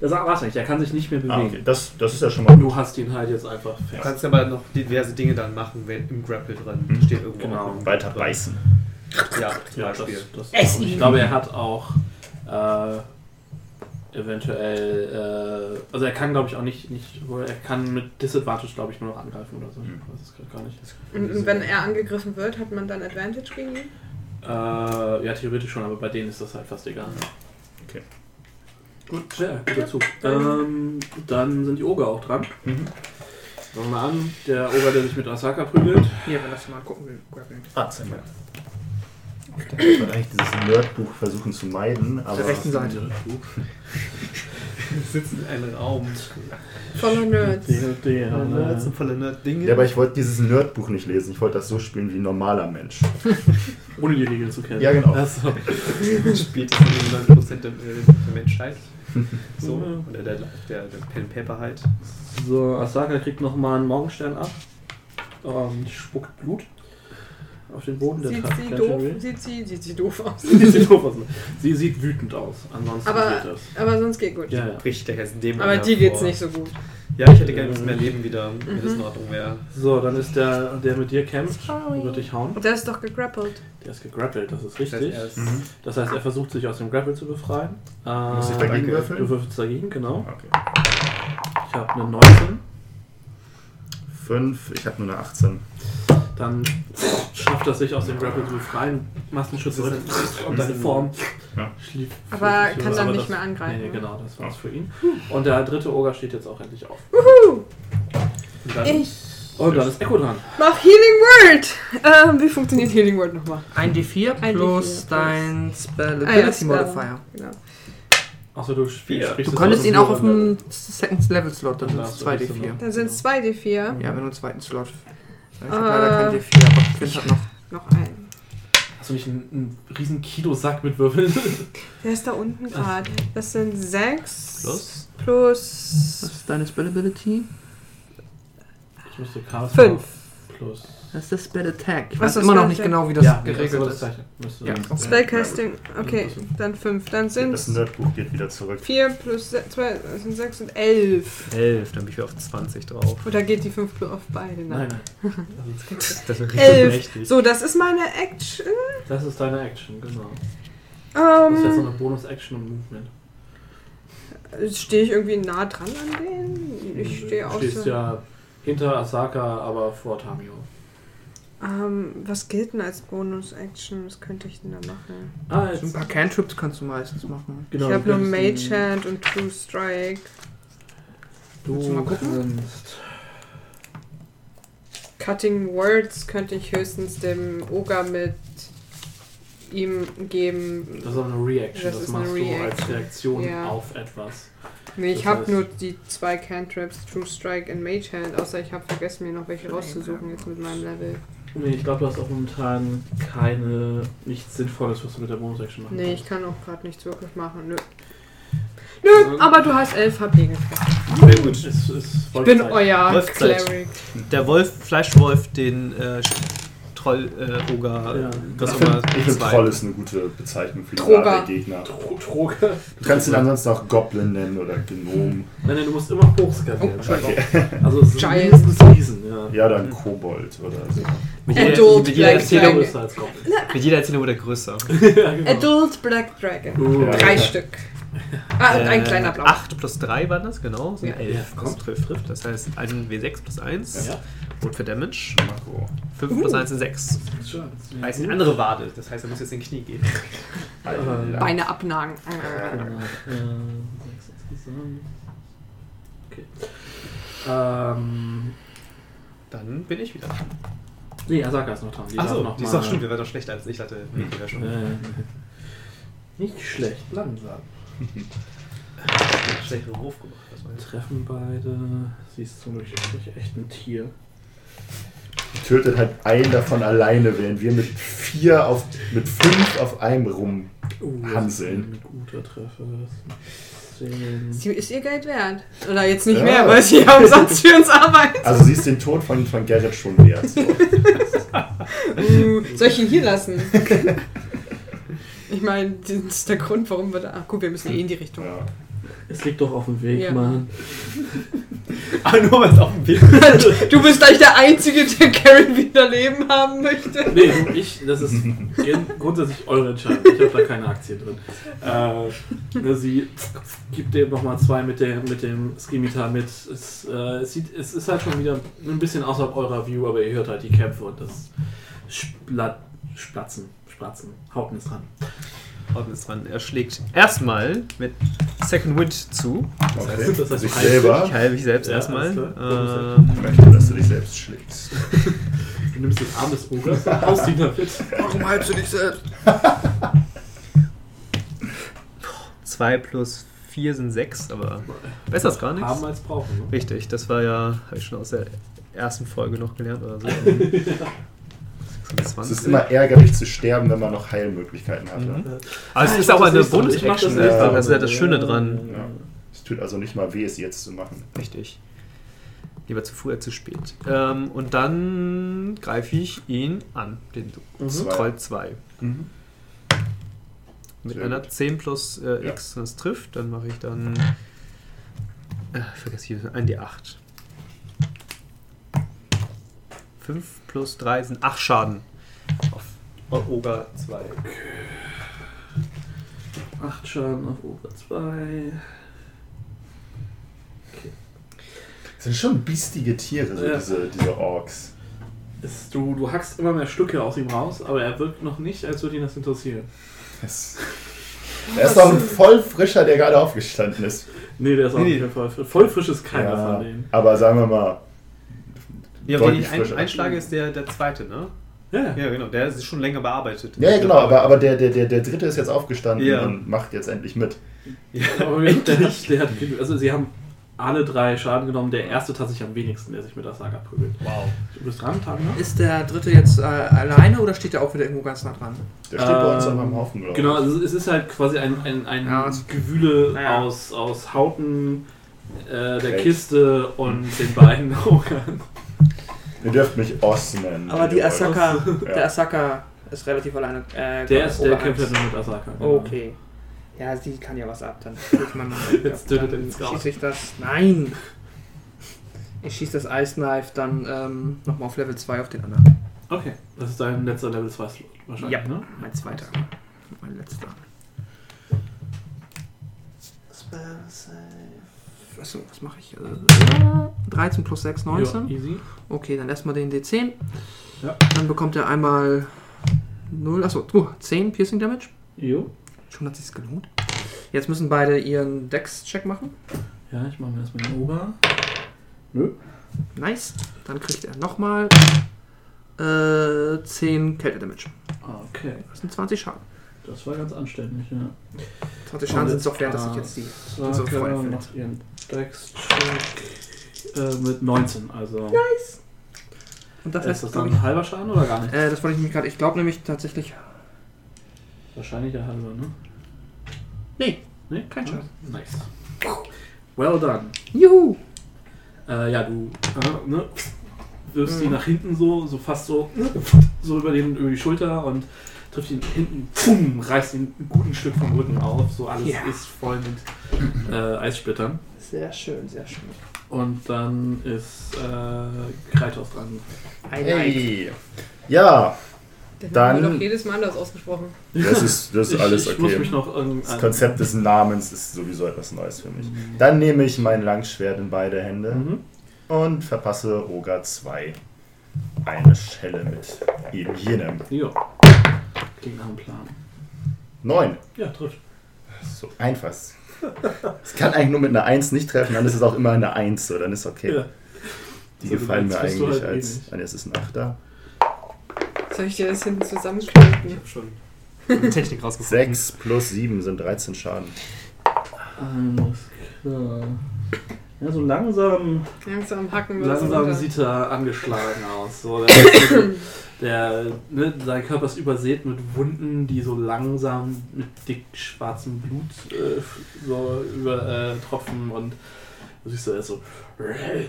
das war es nicht, er kann sich nicht mehr Ah, bewegen. okay. das, das ist ja schon mal Und gut. du hast ihn halt jetzt einfach Du fest. kannst aber noch diverse Dinge dann machen, wenn im Grapple drin Mhm. steht irgendwo. Genau. Weiter beißen. Ja, zum Ja, das, Beispiel. das Ess ich glaube, er hat auch äh, eventuell, äh, also er kann glaube ich auch nicht, nicht, er kann mit Disadvantage glaube ich nur noch angreifen oder so. Mhm. Ich weiß es gerade gar nicht. Und, und wenn er angegriffen wird, hat man dann Advantage gegen ihn? Äh, ja, theoretisch schon, aber bei denen ist das halt fast egal. Okay. Gut, ja, guter Zug. Ähm, dann sind die Oger auch dran. Mhm. Fangen wir mal an. Der Oger, der sich mit Asaka prügelt. Hier, wenn das mal gucken will. Grappling. Ah, zeig mal. Ich wollte eigentlich dieses Nerdbuch versuchen zu meiden, aber. der rechten Seite. Wir sitzen in einem Raum. Voller Nerds. Voller Nerds und voller Nerd-Dinge. Ja, aber ich wollte dieses Nerdbuch nicht lesen. Ich wollte das so spielen wie ein normaler Mensch. Ohne die Regeln zu kennen. Ja, genau. Achso. spielt das in 90% der, der Menschheit. So, oder der, der, der Pen Paper halt. So, Asaka kriegt nochmal einen Morgenstern ab. Und spuckt Blut auf den Boden. Der Sieht sie doof? Sieht sie, sieht sie doof aus. Sie sieht doof aus. Sie sieht wütend aus. Ansonsten Aber, geht das. aber sonst geht gut. Ja, ja. Bricht der Dämon Aber dir geht's nicht so gut. Ja, ich hätte gerne ein bisschen mehr Leben wieder, wenn das in Ordnung wäre. So, dann ist der, der mit dir kämpft, Sorry. wird dich hauen. Der ist doch gegrappelt. Der ist gegrappelt, das ist Das heißt, richtig. er ist Mhm. Das heißt, er versucht sich aus dem Grapple zu befreien. Äh, Muss ich dagegen würfeln? Du würfelst dagegen, genau. Okay. Ich habe eine 19. Fünf, ich habe nur eine 18. Dann schafft er sich aus dem Grapple zu befreien. Massenschütze zurück und deine Form Ja. schlief. Aber kann dann aber nicht mehr angreifen. Nee, nee, genau, das war's für ihn. Und der dritte Oger steht jetzt auch endlich auf. Wuhu! Und dann, Ich und dann ist Echo dran. mach Healing Word! Ähm, wie funktioniert Healing Word nochmal? Ein D4 Ein plus D4 plus- dein Ah, Spellability ja, Spell. Modifier. Genau. Achso, du spielst. Du könntest ihn auch auf dem Second Level Slot, dann sind es darfst du 2 nicht so D4. Dann sind es 2 D4. Ja, wenn du einen zweiten Slot. Ich hab Äh. leider kein D4, aber Quint hat noch. Noch ein. Hast du nicht einen, einen riesen Kilo-Sack mit Würfeln? Der ist da unten gerade. Das sind 6 Plus? plus Was ist deine Spellability? Ich müsste Chaos Fünf. plus. Das ist der Spell Attack. Ich Was weiß ist immer noch nicht Attack? genau, wie das ja, geregelt das ist. Müsste- Ja, okay. Spellcasting. Okay, dann 5. Dann sind Das Nerdbuch geht wieder zurück. 4 plus 2 sind 6 und 11. 11, dann bin ich wieder auf 20 drauf. Oder geht die 5 plus auf beide? Nein, nein. Das wäre richtig 11. mächtig. So, das ist meine Action. Das ist deine Action, genau. Das ist jetzt so Ähm, eine Bonus-Action und Movement. stehe ich irgendwie nah dran an denen? Ich stehe Du auch stehst so. ja hinter Asaka, aber vor Tamio. Ähm, was gilt denn als Bonus-Action? Was könnte ich denn da machen? Ah, So ein paar Cantrips kannst du meistens machen. Genau, ich habe nur Mage Hand und True Strike. Du Willst du mal gucken? Cutting Words könnte ich höchstens dem Oger mit ihm geben. Das ist auch eine Reaction. Das Das, ist eine machst du als Reaction. Reaktion Ja. auf etwas. Nee, ich habe nur die zwei Cantrips, True Strike und Mage Hand, außer ich habe vergessen, mir noch welche rauszusuchen jetzt mit meinem Level. Nee, ich glaube, du hast auch momentan keine, nichts Sinnvolles, was du mit der Bonus-Action machen Nee, ich kann auch gerade nichts wirklich machen. Nö. Nö, aber du hast elf HP gekriegt. Sehr gut. Es ist Ich bin euer. Cleric. Der Wolf, Fleischwolf, den äh, Troll, äh, Oger, Ja. Ich immer. finde, ich find zwei. Troll ist eine gute Bezeichnung für der Gegner. Tro- Droge. Du kannst ihn ansonsten auch Goblin nennen oder Gnom. Nein, nein, du musst immer hochskalieren. Oh, Entschuldigung. Also es ist Giant. mindestens Riesen, ja. Ja, ein Kobold oder so. Mit jeder, Adult mit jeder Black Erzählung, Dragon. größer als Goblin. mit jeder Erzählung wurde er größer. ja, genau. Adult Black Dragon. Uh, Ja. Drei Stück. Ah, und ein kleiner Blau. 8 plus 3 waren das, genau. Sind Ja. 11. Ja, das kommt. trifft, trifft. Das heißt, ein W6 plus 1. Ja. Rot für Damage. Marco. 5 plus 1 sind 6. Schön. Heißt eine andere Wade, das heißt, er muss jetzt in den Knie gehen. Beine abnagen. Äh, insgesamt. Okay. Ähm. Dann bin ich wieder dran. Nee, Asaka ist noch dran. Die Achso, die ist doch stimmt, wir waren doch schlechter als ich. Hatte die wäre schon Äh, nicht schlecht, langsam. Einen schlechteren Wurf gemacht. Das Treffen beide. Sie ist zum Glück wirklich echt ein Tier. Die tötet halt einen davon alleine, während wir mit vier auf, mit fünf auf einem rum. Uh, guter Treffer. Sie ist ihr Geld wert. Oder jetzt nicht Ja. mehr, weil sie ja umsonst für uns arbeitet. Also sie ist den Tod von, von Garrett schon wert. So. Uh, soll ich ihn hier lassen? Ich meine, das ist der Grund, warum wir da. Ach gut, wir müssen eh in die Richtung. Ja. Es liegt doch auf dem Weg, Ja. Mann. Aber nur weil es auf dem Bild Du bist gleich der Einzige, der Karen wieder Leben haben möchte. Nee, ich, das ist grundsätzlich eure Entscheidung. Ich habe da keine Aktien drin. Äh, ne, sie gibt dem nochmal zwei mit dem, mit dem Skimitar mit. Es, äh, es, sieht, es ist halt schon wieder ein bisschen außerhalb eurer View, aber ihr hört halt die Kämpfe und das Splat, Splatzen, Spratzen. Hauten ist dran. Hauten ist dran. Er schlägt erstmal mit Second Wind zu. Okay. das heißt, Sich du heißt- selber. Ich heile mich selbst Ja, erstmal. Ähm, Ich möchte, dass du dich selbst schlägst. Du nimmst den Arm des Ogers und haust ihn damit. Warum halbst du dich selbst? 2 plus 4 sind 6, aber besser ist gar nichts. Haben als brauchen. Ne? Richtig, das war ja, habe ich schon aus der ersten Folge noch gelernt oder so. 25. Es ist immer ärgerlich zu sterben, wenn man noch Heilmöglichkeiten hat. Mhm. Aber ah, es ist auch eine bunte Action, das, ja. das ist ja das Schöne dran. Ja. Es tut also nicht mal weh, es jetzt zu machen. Richtig. Lieber zu früh als zu spät. Ähm, und dann greife ich ihn an, den mhm. Troll 2. Mhm. Mit Sehr einer gut. 10 plus äh, X, ja. das trifft, dann mache ich dann. Äh, vergesse ich, 1d8. 5 plus 3 sind 8 Schaden. Auf Oga 2. 8 Schaden auf Ober 2. Das sind schon biestige Tiere, so Ja. diese, diese Orks. Ist, du, du hackst immer mehr Stücke aus ihm raus, aber er wirkt noch nicht, als würde ihn das interessieren. Das er ist doch ein voll frischer, der gerade aufgestanden ist. Nee, der ist auch Nee, nicht voll frisch. Voll frisch ist keiner Ja, von denen. aber sagen wir mal, Ja, wenn ich ein, einschlage, ist der, der zweite, ne? Ja, ja. Ja, genau. Der ist schon länger bearbeitet. ja, ja genau, aber, aber der, der, der, der dritte ist jetzt aufgestanden Ja. und macht jetzt endlich mit. Aber der, der, hat, der hat, also sie haben alle drei Schaden genommen. Der erste tatsächlich am wenigsten, der sich mit der Saga prügelt. Wow. Du bist dran, Tanja? Ist der dritte jetzt äh, alleine oder steht der auch wieder irgendwo ganz nah dran? Der steht bei uns Ähm, auf meinem Haufen, glaube ich. Genau, also es ist halt quasi ein, ein, ein Ja, Gewühle Naja. aus, aus Hauten, äh, der. Kiste und den beiden Ogern. Ihr dürft mich Oss nennen. Aber die. Asaka, Ja. der Asaka ist relativ alleine. Äh, Der, ist, der kämpft halt nur mit Asaka. genau. Okay. Ja, sie kann ja was ab, dann schießt man Jetzt tötet er dann den schieße ich das. Nein! Ich schieße das Ice Knife dann ähm, nochmal auf Level 2 auf den anderen. Okay, das ist dein letzter Level 2 Slot wahrscheinlich, Ja. ne? Mein zweiter. Mein letzter. Achso, was mache ich? Äh, 13 plus 6, 19. Ja, easy. Okay, dann erstmal den D10. Ja. Dann bekommt er einmal 0, achso, uh, 10 Piercing Damage. Jo. Schon hat sich's gelohnt. Jetzt müssen beide ihren Dex-Check machen. Ja, ich mache mir erstmal den Oger. Nö. Nice. Dann kriegt er nochmal äh, 10 Kälte-Damage. Okay, Das sind 20 Schaden. das war ganz anständig, ja. 20 Schaden sind es doch wert, dass ich jetzt die unsere Freunde macht ihren Dex-Check äh, mit 19, also... Und das ist heißt, das glaub dann ich, ein halber Schaden oder gar nicht? äh, das wollte ich nämlich gerade, ich glaube nämlich tatsächlich, Wahrscheinlich der halbe, ne? nee, Nee? Kein Ah, Schaden. Nice. Well done. juhu. Äh, ja, du äh, ne, wirfst ihn nach hinten so, so fast so, so über, den, über die Schulter und trifft ihn hinten, pum, reißt ihn ein gutes Stück vom Rücken auf. So alles Ja. ist voll mit äh, Eissplittern. Sehr schön, sehr schön. Und dann ist äh, Kratos dran. Ein Like. Hey! Ja, Der Dann- wird doch jedes Mal anders ausgesprochen. das ist, das ist Ich- alles ich muss okay. mich noch Das. Konzept des Namens ist sowieso etwas Neues für mich. Dann nehme ich mein Langschwert in beide Hände Mhm. und verpasse Roga 2 eine Schelle mit eben jenem. Jo. Klingt nach einem Plan. 9. Ja, trifft. So einfach. Es kann eigentlich nur mit einer 1 nicht treffen, dann ist es auch immer eine 1, so, dann ist okay. Ja. Die So, gefallen mir eigentlich halt eh als. nee, es ist ein 8er. Soll ich dir das hinten zusammenklicken? schon eine Technik rausgefunden. 6 plus 7 sind 13 Schaden. Alles klar. Ja, so langsam Langsam hacken wir Langsam runter. sieht er angeschlagen aus. So, der, der, ne, sein Körper ist übersät mit Wunden, die so langsam mit dick schwarzem Blut äh, so über äh, tropfen und du siehst, er ist so äh,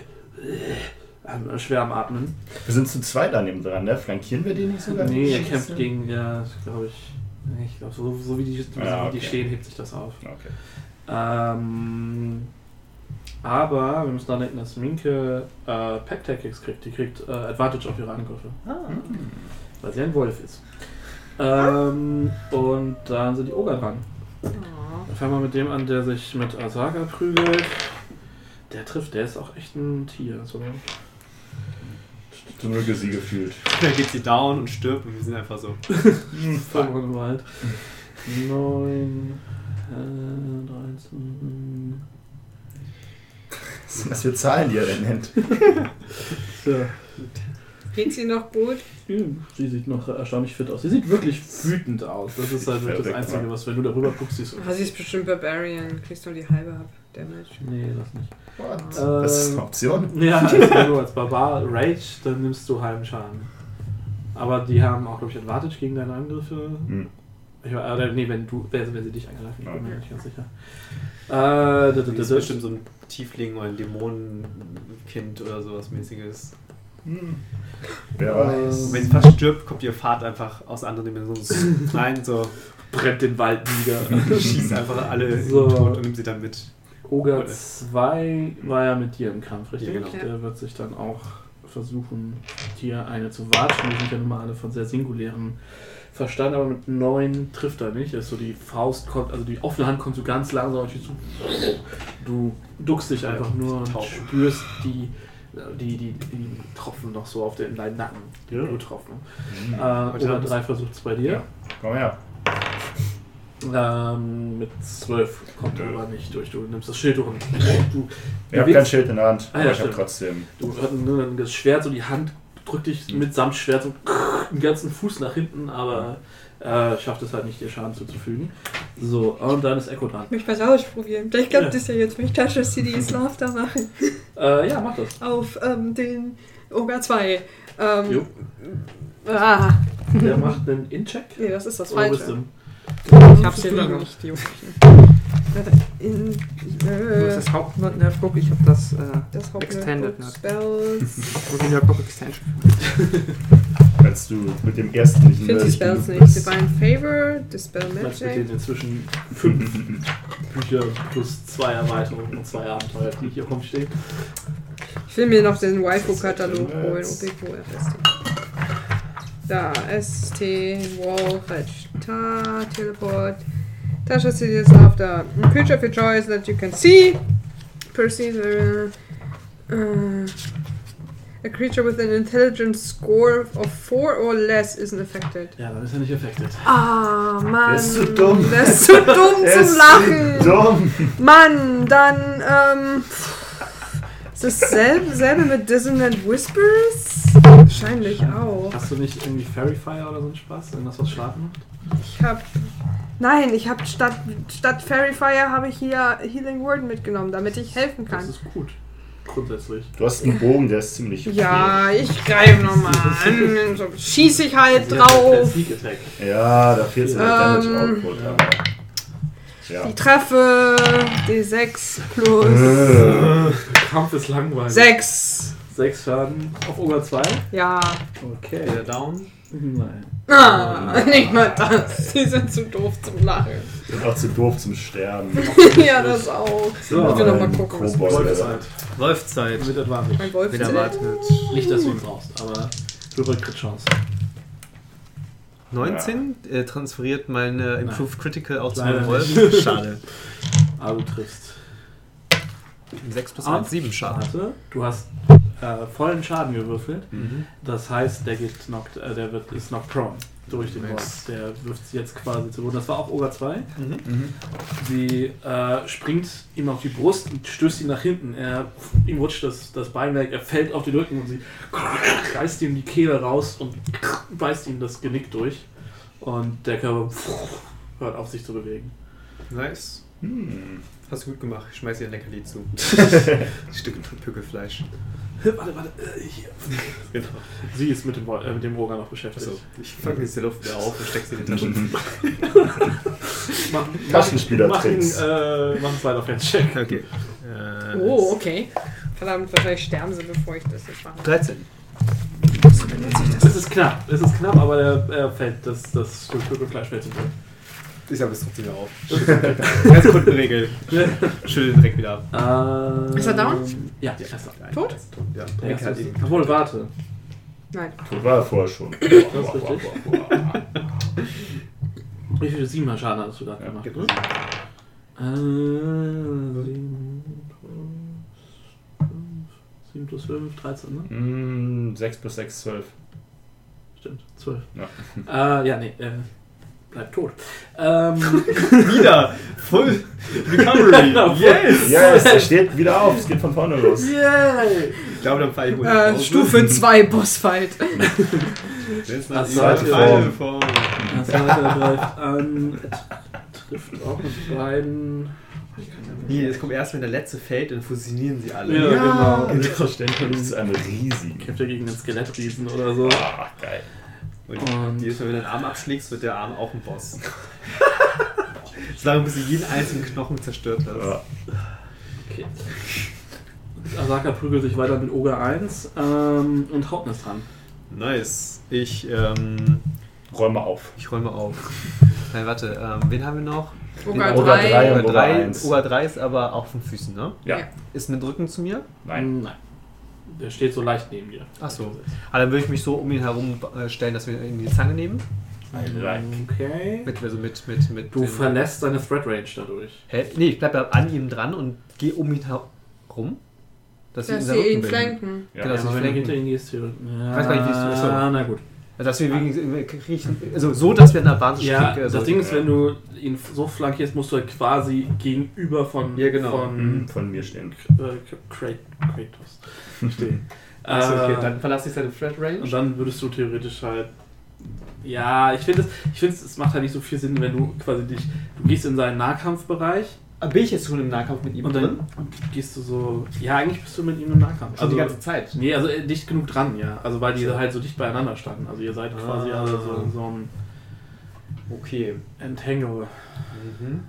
schwer am Atmen. Wir sind zu zweit an ihm dran, ne? Flankieren wir den nicht sogar? Nee, er kämpft gegen, ja, glaube ich, nee, ich glaube, so, so wie die, so Ja, wie die okay. stehen, hebt sich das auf. Okay. Ähm, aber wir müssen daran denken, dass Minke äh, Pack Tactics kriegt. Die kriegt äh, Advantage auf ihre Angriffe. Weil sie ein Wolf ist. Ähm, und dann sind die Oger dran. Dann fangen wir mit dem an, der sich mit Asaga prügelt. Der trifft, der ist auch echt ein Tier. So. Du möge sie gefühlt. Dann geht sie down und stirbt und wir sind einfach so. Verloren im Wald. 9, äh, 13. Was für Zahlen, die er denn nennt. So. Geht sie noch gut? Sie sieht noch erstaunlich fit aus. Sie sieht wirklich wütend aus. Das ist halt wirklich das Einzige, wa? was, wenn du darüber guckst, siehst du. Ah, sie ist bestimmt Barbarian. Kriegst nur die halbe ab. Damage. Nee, das nicht. What? Das ist eine Option. Ja, also wenn du als Barbar Rage, dann nimmst du halben Schaden. Aber die haben auch, glaube ich, Advantage gegen deine Angriffe. Hm. Ich, oder, nee, wenn, du, wenn, wenn sie dich angreifen, ich bin mir nicht ganz sicher. Äh, d- Das ist bestimmt so ein Tiefling oder ein Dämonenkind oder sowas mäßiges. Hm. Wer weiß. Und wenn sie fast stirbt, kommt ihr Vater einfach aus anderen Dimensionen rein, so brennt den Wald nieder. schießt einfach alle So. tot und nimmt sie dann mit. Oger 2 war ja mit dir im Kampf, richtig? Ja, genau. Der wird sich dann auch versuchen, dir eine zu watschen. Die sind ja nun mal alle von sehr singulären Verstand, aber mit 9 trifft er nicht. Das ist so die Faust kommt, also die offene Hand kommt so ganz langsam auf dich zu. Du duckst dich einfach nur und Taub. spürst die, die, die, die Tropfen noch so auf den, deinen Nacken, die Ja. Bluttropfen. Hm. Äh, dann- 3 versucht es bei dir. Ja. Komm her. Ähm, mit 12 kommt er aber nicht durch. Du nimmst das Schild und du Ich habe kein Schild in der Hand, Ah, aber ja, ich habe trotzdem. Du hast nur das Schwert, so die Hand drückt dich mitsamt Schwert so den ganzen Fuß nach hinten, aber äh, schafft es halt nicht, dir Schaden zuzufügen. So, und dann ist Echo dran. Ich möchte was ausprobieren. Vielleicht klappt Ja. das ja jetzt, wenn ich Touch CDs Laughter machen. Äh, ja, mach das. Auf ähm, den Oga 2. Ähm, Jo. ah, Der macht einen In-Check. nee, das ist das Oder Falsche. Ich hab's hier Solange. nicht, die Jungs. In, Du hast äh, das Haupt-Nerdbook, ich habe das äh, das Extended Nerd. Spells. Nerdbook Extension. Falls du mit dem ersten nicht Ich finde die Spells nicht. Divine Favor, Dispel Magic. den inzwischen fünf Bücher plus zwei Erweiterungen und zwei Abenteuer, die hier rumstehen. Ich will mir noch den Waifu-Katalog Das ist holen. jetzt- OP, wo FST. Da, ST, Wall, Fetch, Ta, Teleport. Tasha Cities Laughter. A creature of your choice that you can see. Perceive. Uh, uh, a creature with an intelligence score of 4 or less isn't affected. Ja, dann ist er nicht affected. Ah, Mann. Der ist zu dumm. Der ist zu dumm zum ist Lachen. Dumm. Mann, dann, ähm. Ist das selbe, selbe mit Dissonant Whispers? Wahrscheinlich auch. Hast du nicht irgendwie Fairy Fire oder so einen Spaß? Irgendwas, was schlafen macht? Ich hab. Nein, ich hab statt, statt Fairy Fire habe ich hier Healing Word mitgenommen, damit ich helfen Das kann. ist gut. Grundsätzlich. Du hast einen Bogen, der ist ziemlich. Ja, ich greife nochmal an. So schieß ich halt drauf. Ja, da fehlt so der Damage Ähm, Output. ja. aber- Ja. Ich treffe D6 plus Äh, Kampf ist langweilig. 6. Sechs Schaden auf Ober 2. Ja. Okay. Wieder down. Nein. Ah, nicht mal das. Die sind zu doof zum Lachen. Sind auch zu doof zum Sterben. ja, das auch. So, ich will noch mal gucken, was. Wolfszeit. Wolfzeit. Mit mein Wolf Wieder zählt. wartet. Nicht, dass du ihn brauchst, aber höhere Crit-Chance. 19 äh, transferiert meine Improved Critical auch zu meinem Wolf. Schade. Aber du triffst. 6 plus Ah. 1, 7 Schaden. Warte, du hast äh, vollen Schaden gewürfelt. Mhm. Das heißt, der geht knocked, äh, der wird, ist knocked prone durch den. Wolf. Der wirft sie jetzt quasi zu Boden. Das war auch Oger 2. Mhm. Sie äh, springt ihm auf die Brust und stößt ihn nach hinten. Er, ihm rutscht das, das Bein weg, er fällt auf den Rücken und sie reißt ihm die Kehle raus und beißt ihm das Genick durch. Und der Körper hört auf sich zu bewegen. Nice. Hm. Hast du gut gemacht. Ich schmeiß dir ein Leckerli zu. Stück Pückelfleisch. Warte, warte, äh, hier. Genau. Sie ist mit dem, äh, mit dem Oger noch beschäftigt. Also, ich fange jetzt die Luft wieder auf und steck sie in die Tasche. Mach, Taschenspielertricks. Mach einen, äh, mach einen Slide of Hand Check. Okay. Äh, Oh, okay. Verdammt, wahrscheinlich sterben sie, bevor ich das jetzt mache. 13. Es ist knapp, es ist knapp, aber er, er fällt, das, das Stück Fleisch fällt zu Boden. Ich sag es trotzdem wieder auf. Ganz Kundenregel. Schüttel den Dreck wieder ab. Äh, Ist er down? Ja, er ist down. Tot? Ja, Der Dreck Obwohl, warte. Nein. Das war er vorher schon. Das ist richtig. Wie viel Siebener Schaden hast du da gemacht? Ne? Äh, 7 plus 5, 7 plus 5, 13, ne? Mm, 6 plus 6, 12. Stimmt, 12. Ja. Äh, ja, nee, äh, bleibt tot. Ähm, Wieder! Full Recovery! yes! Yes, er steht wieder auf. Es geht von vorne los. yay! Ich glaube, dann fahre ich wohl Äh. Stufe 2 Bossfight. Jetzt Ach, nach zweite Form. Form. Das zweite greift an, trifft auch mit beiden. Hier, es kommt erst, wenn der letzte fällt, dann fusionieren sie alle. Ja, Ja. genau. Selbstverständlich. Das ist ein riesigen. Kämpft er gegen einen Skelettriesen oder so. Ah, geil. Und, Und- jedes Mal, wenn du den Arm abschlägst, wird der Arm auch ein Boss. Solange bis du jeden einzelnen Knochen zerstört hast. Ja. Okay. Asaka prügelt sich weiter mit Oga 1 ähm, und Haupten ist dran. Nice. Ich, ähm, Räume auf. ich räume auf. Nein, warte, ähm, wen haben wir noch? Oga Oga 3. drei. Oga Oga 3, eins. Oga 3 ist aber auch von Füßen, ne? Ja. Ja. Ist mit Rücken zu mir? Nein. Nein. Der steht so leicht neben dir. Ach so. Ah, dann würde ich mich so um ihn herum äh, stellen, dass wir ihn in die Zange nehmen. Like. Okay. Mit, also mit, mit, mit Du verlässt deine Threat Range dadurch. Hä? Nee, ich bleib ja an ihm dran und gehe um ihn herum. Dass wir Dass in sie ihn bilden. flanken. Ja. Genau, Ja, dass aber ich wenn du flanken. hinter ihn gehst, hier. Ja, weiß gar nicht, wie es ist. Ah, na gut. Also, dass wir wegen kriechen, also so, dass wir in der Advantage Ja, kriegen, also, das Ding ist, ja. wenn du ihn so flankierst, musst du halt quasi gegenüber von, Ja, genau. von Hm, Von mir stehen. äh, Krat- Kratos stehen. Achso, okay, Äh, dann verlasse ich seine Threat Range. Und dann würdest du theoretisch halt. Ja, ich finde es, ich finde es, macht halt nicht so viel Sinn, wenn du quasi dich, du gehst in seinen Nahkampfbereich Ah, Bin ich jetzt schon im Nahkampf mit ihm und drin? dann gehst du so, ja, eigentlich bist du mit ihm im Nahkampf. Schon die ganze Zeit. nee, also äh, dicht genug dran, ja. Also weil die halt so dicht beieinander standen. Also ihr seid Ah. quasi alle so in so einem Okay. Entangle. Mhm.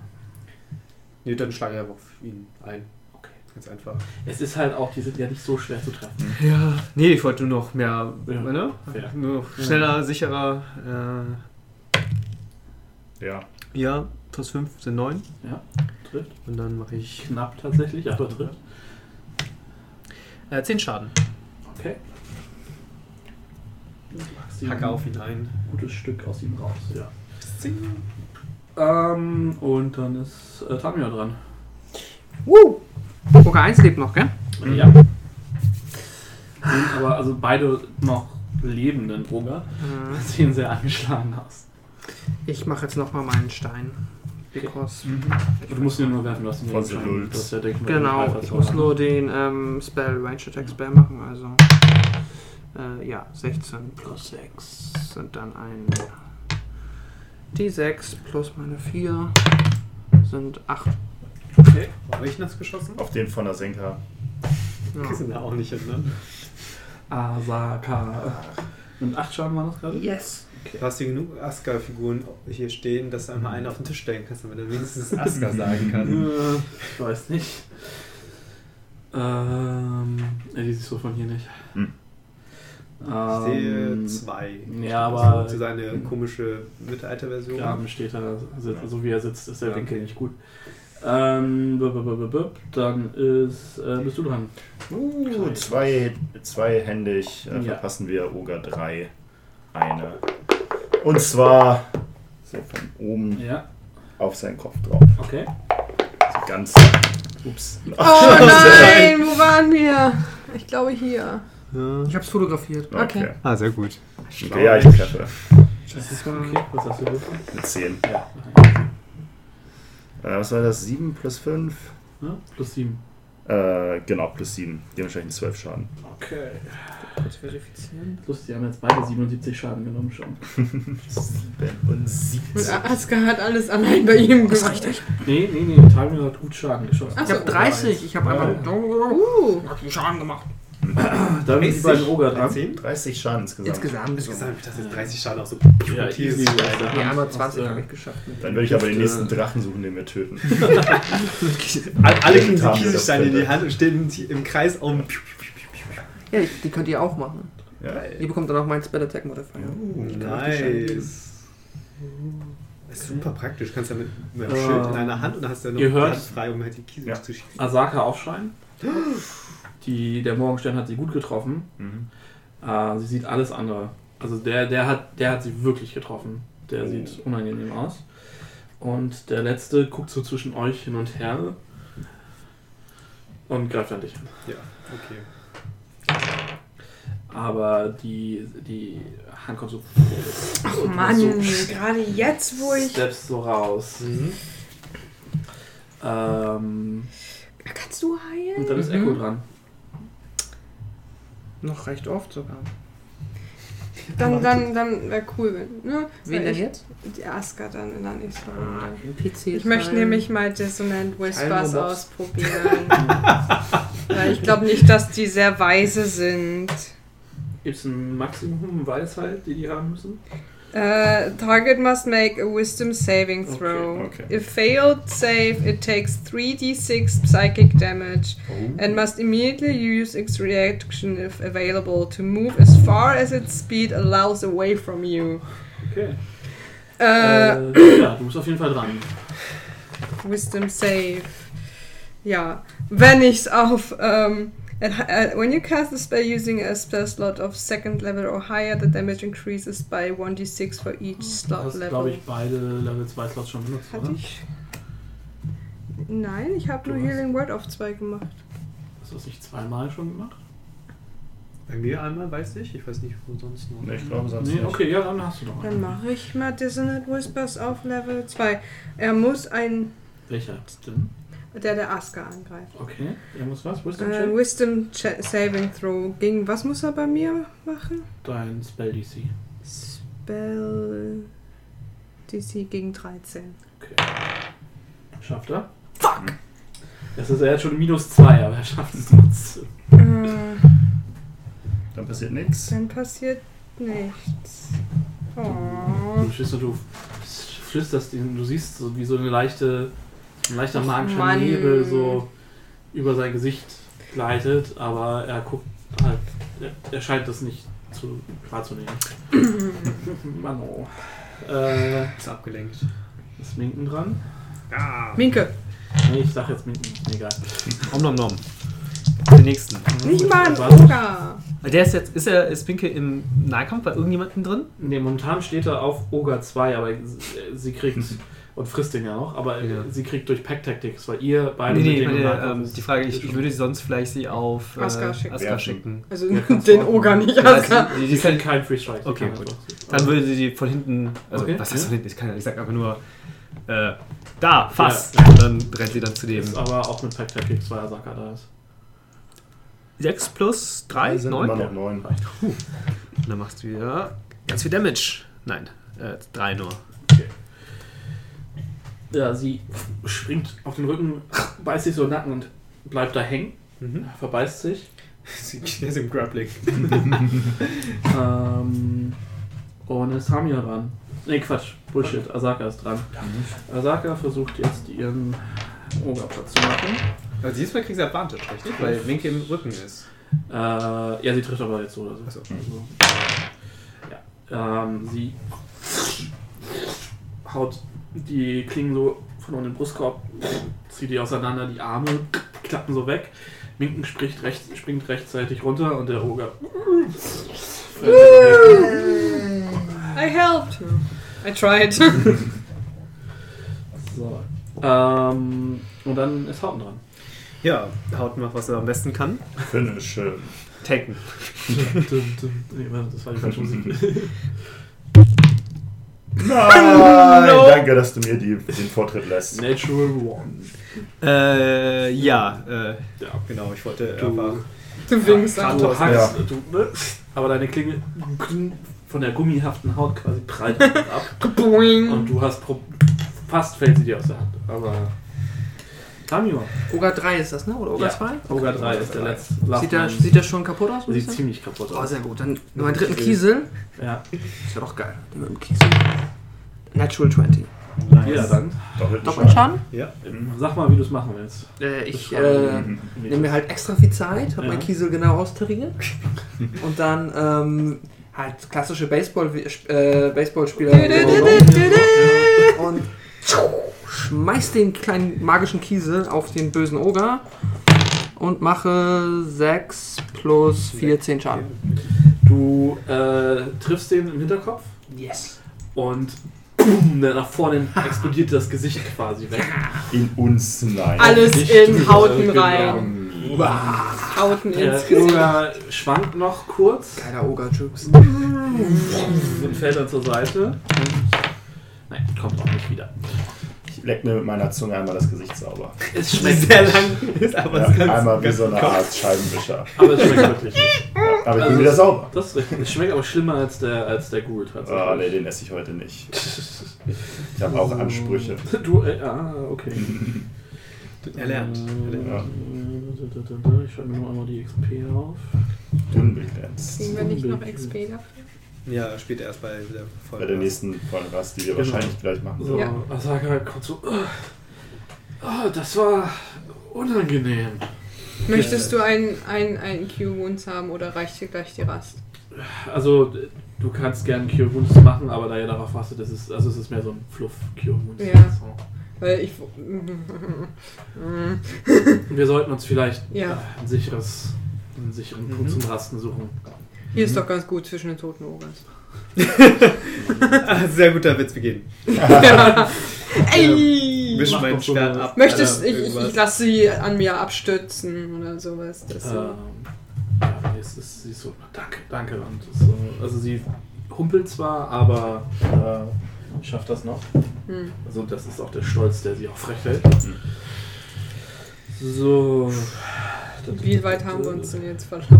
Nee, dann schlage ich einfach auf ihn ein. Okay. Ganz einfach. Es ist halt auch, die sind ja nicht so schwer zu treffen. Ja. Nee, ich wollte nur noch mehr, Ja. ne? Fair. Nur noch schneller, sicherer. Äh, Ja. ja, plus 5 sind 9. Ja, trifft. Und dann mache ich Knapp tatsächlich, aber trifft. äh, 10 Schaden. Okay. Hacke auf ihn ein. ein gutes Stück aus ihm raus, ja. Ähm, und dann ist äh, Tamio dran. Woo! Oga 1 lebt noch, gell? Ja. Und aber also beide noch lebenden Oger Äh, sehen sehr angeschlagen aus. Ich mache jetzt nochmal meinen Stein. Because. Du musst ihn nur werfen, ja Von. Du hast ja denken, Genau, ich muss nur den ähm, Spell, Range Attack Spell machen, also. Äh, ja, 16 plus 6 sind dann ein. D6 plus meine 4 sind 8. Okay. Wo habe ich das geschossen? Auf den von der Senka. Ja. Die sind da auch nicht hin, ne? Asaka. Mit 8 Schaden war das gerade? Yes. Du hast hier genug Aska-Figuren hier stehen, dass du einmal einen auf den Tisch stellen kannst, damit er wenigstens Aska sagen kann. Ich weiß nicht. Ähm, ja, die siehst du von hier nicht. Hm. Ich sehe Ähm, zwei. Ja, Das aber ist seine komische Mittelalter-Version. Graben steht er, sitzt, so wie er sitzt, ist der Ja. Winkel nicht gut. Ähm, dann ist, äh, bist du dran. Uh, zwei, zweihändig äh, Ja. verpassen wir Oga 3 eine. Und zwar so von oben Ja, auf seinen Kopf drauf. okay. So ganz. Ups. Oh nein, wo waren wir? Ich glaube hier. Ja. Ich hab's fotografiert. Okay. Ah, sehr gut. Okay, ja, ich treffe. Das ist okay. Was hast du gewürfelt? Mit 10. Ja. Äh, was war das? 7 plus 5? ja. Plus 7. Äh, genau, plus 7. Dementsprechend 12 Schaden. Okay. Kurz verifizieren. Plus, die haben jetzt beide 77 Schaden genommen schon. 7 und 17. Und Aska hat alles allein bei ihm Das gemacht. richtig. Nee, nee, nee, Tamio hat gut Schaden geschossen. Ach Ich hab 30. Ich hab Ja. einfach. Uh, Schaden gemacht. Dann sind die beiden Oger dran. 10? 30 Schaden insgesamt. Insgesamt. Ich gesagt, ich dachte, 30 Schaden auch so. Ja, Hier easy. Alter. Nee, einmal Aus, 20 äh, habe ich geschafft. Dann würde ich aber den Äh, nächsten Drachen suchen, den wir töten. Alle kriegen die Kieselsteine das in die. Hand und stehen im Kreis um. Ja, die, die könnt ihr auch machen. Ja. Ihr bekommt dann auch meinen Spell Attack Modifier. Nice. Das ist super praktisch. Du kannst ja mit, mit Ähm, Schild in einer Hand und dann hast du ja noch hört- Hand frei, um halt die Kiesel Ja. zu schießen. Asaka aufschreien. Die, der Morgenstern hat sie gut getroffen. Mhm. Äh, sie sieht alles andere. Also der, der, hat, der hat sie wirklich getroffen. Der Oh. sieht unangenehm aus. Und der letzte guckt so zwischen euch hin und her und greift an dich an. Ja, okay. Aber die, die Hand kommt so. Oh und Mann, so gerade jetzt, wo ich. steppst so raus. Mhm. Ähm, Kannst du heilen? und dann ist Mhm. Echo dran. Noch recht oft sogar. Dann, dann, dann wäre cool, wenn. Ne? Wen denn jetzt? Die Aska dann in der nächsten Runde. PC. Ich möchte nämlich mal Dissonant Whispers ausprobieren. Weil ich glaube nicht, dass die sehr weise sind. Gibt es ein Maximum Weisheit, die die haben müssen? Uh, target must make a wisdom saving throw. Okay, okay. If failed save, it takes 3d6 psychic damage Oh. and must immediately use its reaction if available to move as far as its speed allows away from you. Okay. Uh, Äh, ja, du bist auf jeden Fall dran. Wisdom save. Ja, wenn ich's auf. Ähm, at, uh, when you cast a spell using a spell slot of second level or higher, the damage increases by 1d6 for each Du slot hast, level. glaube ich, beide Level 2 Slots schon benutzt, Hatte oder? ich? Nein, ich habe nur hast- Healing Word auf 2 gemacht. Hast du das nicht zweimal schon gemacht? Bei mir einmal, weiß ich. Ich weiß nicht, wo sonst noch. Nee, ich glaube sonst Nee, nicht. okay, ja, dann hast du noch Dann einen. mache ich mal Dissonant Whispers auf Level 2. Er muss ein. Welcher denn? Der der Aska angreift. Okay, er muss was? Wisdom Äh, Check? Wisdom Cha- Saving Throw. Gegen was muss er bei mir machen? Dein Spell DC. Spell. DC gegen 13. Okay. Schafft er? Fuck! Das ist er hat schon minus 2, aber er schafft es trotzdem. Äh, Dann passiert nichts. dann passiert nichts. Oh. Du und du flüsterst ihn, du siehst so wie so eine leichte, ein leichter Ach, magischer Mann. Nebel so über sein Gesicht gleitet, aber er guckt halt, er, er scheint das nicht zu wahrzunehmen. Mann, oh. Äh, Ist abgelenkt. ist Minken dran? Ah. Minke. Nee, ich sag jetzt Minken, egal. Om nom nom. Den nächsten. Nicht mal ein? Oger. Der ist jetzt, ist er, ist Pinke im Nahkampf bei irgendjemandem drin? Nee, momentan steht er auf Oga 2, aber sie- sie kriegt, und frisst den ja auch, aber Ja. sie kriegt durch Pack Tactics, weil ihr beide Nee, nee, meine, ähm, die Frage, ich, ist ich würde sonst vielleicht sie auf äh, Aska schicken. Aska schicken. Also Ja, den machen. nicht Ja, Aska. Die die können kann, keinen Free Strike. Okay, gut. dann würde sie die von hinten, also Okay, was heißt ja. von hinten? Ich, kann, ich sag einfach nur, äh, da, fast. Ja. Und dann rennt sie dann zu dem. Ist aber auch mit Pack Tactics, weil Asaka da ist. 6 plus 3, sind 9. immer Und noch neun. dann machst du wieder ganz viel Damage. Nein, äh, 3 nur. Ja, sie springt auf den Rücken, beißt sich so in den Nacken und bleibt da hängen, Mhm. verbeißt sich. Sie ist im Grappling. Ähm, und ist Hamia dran. Nee, Quatsch, Bullshit, Asaka ist dran. Asaka versucht jetzt ihren Ogerplatz zu machen. Aber diesmal kriegst du Advantage, richtig? Weil Winke im Rücken ist. Äh, ja, sie trifft aber jetzt so oder so. Achso. Also, ja. Ähm, sie haut die Klingen so von unten in den Brustkorb, zieht die auseinander, die Arme klappen so weg. Minken spricht rechts, springt rechtzeitig runter und der Oger. I helped. I tried. so. Ähm, und dann ist Hauten dran. Ja, Haut macht, was er am besten kann. Finish. Taken. Das war die falsche Musik. Nein! Danke, dass du mir die, den Vortritt lässt. Natural One. Äh, ja, äh, Ja. Genau, ich wollte Du- einfach. Du winkst Du an. hackst, du, ne? aber deine Klinge von der gummihaften Haut quasi prallt ab. Und du hast pro fast fällt sie dir aus der Hand. Aber Tamio, Oga 3 ist das, ne? Oder Oga Ja. 2? Oga 3 ist der letzte. Sieht der, sieht der schon kaputt aus? Sieht ziemlich kaputt Oh, aus. sehr gut. Dann meinen dritten Kiesel. Ja, Ist ja doch geil. Mit dem Kiesel. Natural 20. ja dann. Doppelten Doppelten Schaden? Ja. Sag mal, wie du es machen willst. Äh, ich äh, Schaden. nehme mir halt extra viel Zeit, habe Ja. meinen Kiesel genau austariert. und dann ähm, halt klassische Baseball, äh, Baseballspieler. und schmeiß den kleinen magischen Kiesel auf den bösen Oger und mache 6 plus 4, 10 Schaden. Du äh, triffst den im Hinterkopf Yes. und boom, nach vorne explodiert das Gesicht quasi weg. In uns nein. Alles Nicht in Hauten rein. Hauten Der ins Gesicht. Oger schwankt noch kurz Geiler Oger-Jukes. und fällt dann zur Seite. Nein, kommt auch nicht wieder. Ich leck mir mit meiner Zunge einmal das Gesicht sauber. Es schmeckt Sehr lang ist, aber Ja, es kann einmal wie so eine Art Scheibenwischer. Aber es schmeckt wirklich nicht. Aber ich Also bin wieder sauber. Das ist richtig. Es schmeckt aber schlimmer als der, als der Ghoul tatsächlich. Ah, nee, den esse ich heute nicht. Ich habe auch Ansprüche. Du, äh, ah, okay. Er lernt. Er lernt. Ja. Ich schreibe mir nur einmal die XP auf. Unbegrenzt. Kriegen wir nicht noch XP dafür? Ja, später erst bei der Folge. Bei der nächsten vollen Rast, die wir Genau. wahrscheinlich gleich machen. So, Ja. Asaka kommt so. Oh, das war unangenehm. Möchtest du einen, einen, einen Q-Wounds haben oder reicht dir gleich die Rast? Also, du kannst gerne Cure Wounds machen, aber da ihr darauf wartet, das ist, also es ist mehr so ein Fluff Cure Wounds. Ja. So. Weil ich. Wir sollten uns vielleicht Ja. äh, ein sicheres, einen sicheren Punkt zum Rasten suchen. Hier ist doch ganz gut zwischen den toten. Ah, Sehr guter Witz, wir gehen. Ey! Wisch meinen Stern ab. Möchtest ich, ich, ich lasse sie an mir abstützen oder sowas. Das so. Ähm, ja, es ist, sie ist so, danke, danke. Und so, also sie humpelt zwar, aber äh, schafft das noch. Hm. Also das ist auch der Stolz, der sie aufrecht hält. So. Wie weit haben wir uns denn jetzt verlaufen?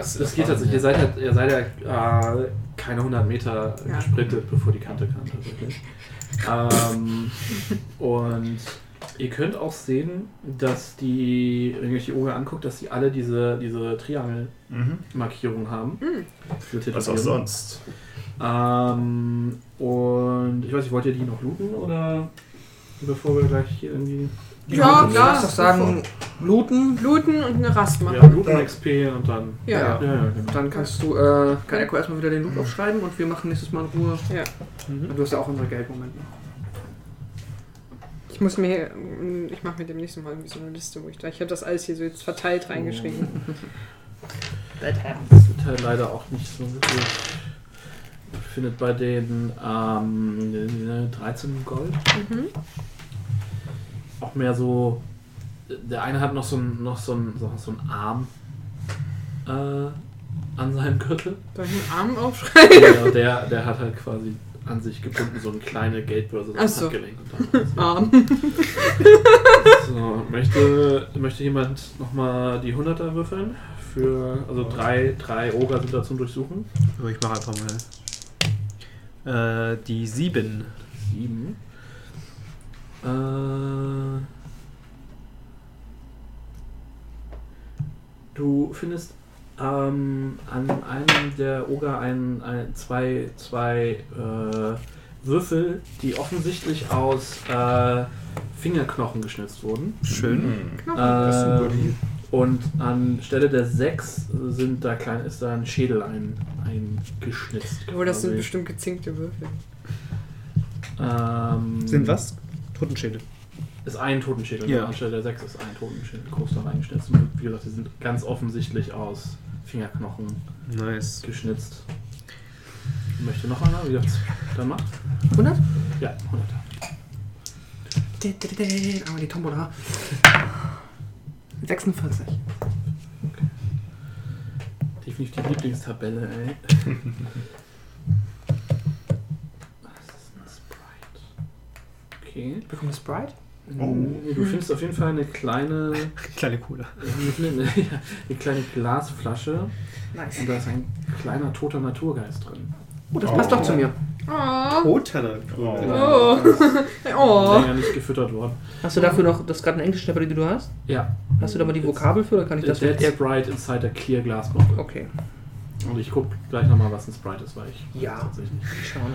Das, Das geht tatsächlich. Ihr seid, halt, ihr seid ja äh, keine 100 Meter Ja. gesprintet, bevor die Kante kam. Tatsächlich. ähm, und ihr könnt auch sehen, dass die, wenn ihr euch die Oger anguckt, dass sie alle diese, diese Triangelmarkierung Mhm. haben. Hm. Diese Was auch sonst. Ähm, und ich weiß nicht, wollt ihr die noch looten oder bevor wir gleich hier irgendwie. Ja, ich klar. lass doch sagen, looten. Bluten und eine Rast machen. Ja, looten XP und dann. Ja. Ja, ja, genau. Dann kannst du, äh, kann Echo erstmal wieder den Loot aufschreiben und wir machen nächstes Mal in Ruhe. Ja. Und du hast ja auch unsere Geldmomente. Ich muss mir, ich mache mir demnächst mal irgendwie so eine Liste, wo ich da, ich habe das alles hier so jetzt verteilt reingeschrieben. Das wird halt leider auch nicht so wirklich. Findet bei den ähm, 13 Gold. Mhm. Auch mehr so. Der eine hat noch so einen noch so so, so Arm äh, an seinem Gürtel. Soll ich einen Arm aufschreiben? ja, der, der hat halt quasi an sich gebunden so eine kleine Geldbörse Ach so. Handgelenk. Arm. so, möchte, möchte jemand nochmal die 100er würfeln? Für, also drei, drei Oger sind da zum Durchsuchen. Aber ich mache einfach mal. Äh, die 7. Sieben. Äh, du findest ähm, an einem der Oger ein, ein, zwei, zwei äh, Würfel, die offensichtlich aus äh, Fingerknochen geschnitzt wurden. Schön. Ähm, und anstelle der sechs sind da klein, ist da ein Schädel ein, eingeschnitzt. Oh, das sind bestimmt gezinkte Würfel. Ähm, Sind was? Totenschädel. Ist ein Totenschädel. Ja. Anstelle der sechs ist ein Totenschädel groß da reingeschnitzt. Und wie gesagt, die sind ganz offensichtlich aus Fingerknochen Nice. geschnitzt. Möchte noch einer? Wie das dann macht? 100? Ja, 100. Einmal die Tombola. 46. Definitiv die Lieblingstabelle, ey. Okay. Bekomme Sprite? Oh. Du findest auf jeden Fall eine kleine, Kleine Cola. eine, eine kleine Glasflasche Nice. und da ist ein kleiner toter Naturgeist drin. Oh, das passt doch zu mir. Oh. Roter Oh. Oh. oh. Länger nicht gefüttert worden. Hast du dafür noch, das ist gerade eine englische Tabelle, die du hast? Ja. Hast du da mal die Vokabel für oder kann ich das Dead? Sprite inside a clear glass bottle. Okay. Und ich gucke gleich nochmal, was ein Sprite ist, weil ich Ja. tatsächlich. Ich schau mal.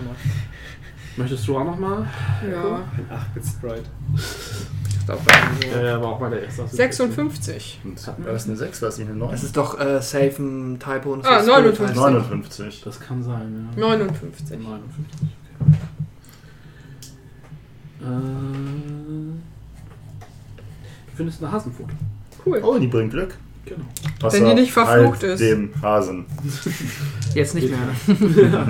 Möchtest du auch nochmal? Ja. Ein 8-Bit-Sprite. Das ist auch Ja, ja, aber auch bei der ersten. 56. Und war das eine 6? War das nicht eine 9? Das ist doch äh, safe ein Typo. Und Ah, 59. 59. Das kann sein, ja. 59. 59, okay. du findest eine Hasenpfote. Cool. Oh, die bringt Glück. Genau. Außer die nicht verflucht halt ist. dem Hasen. Jetzt nicht mehr.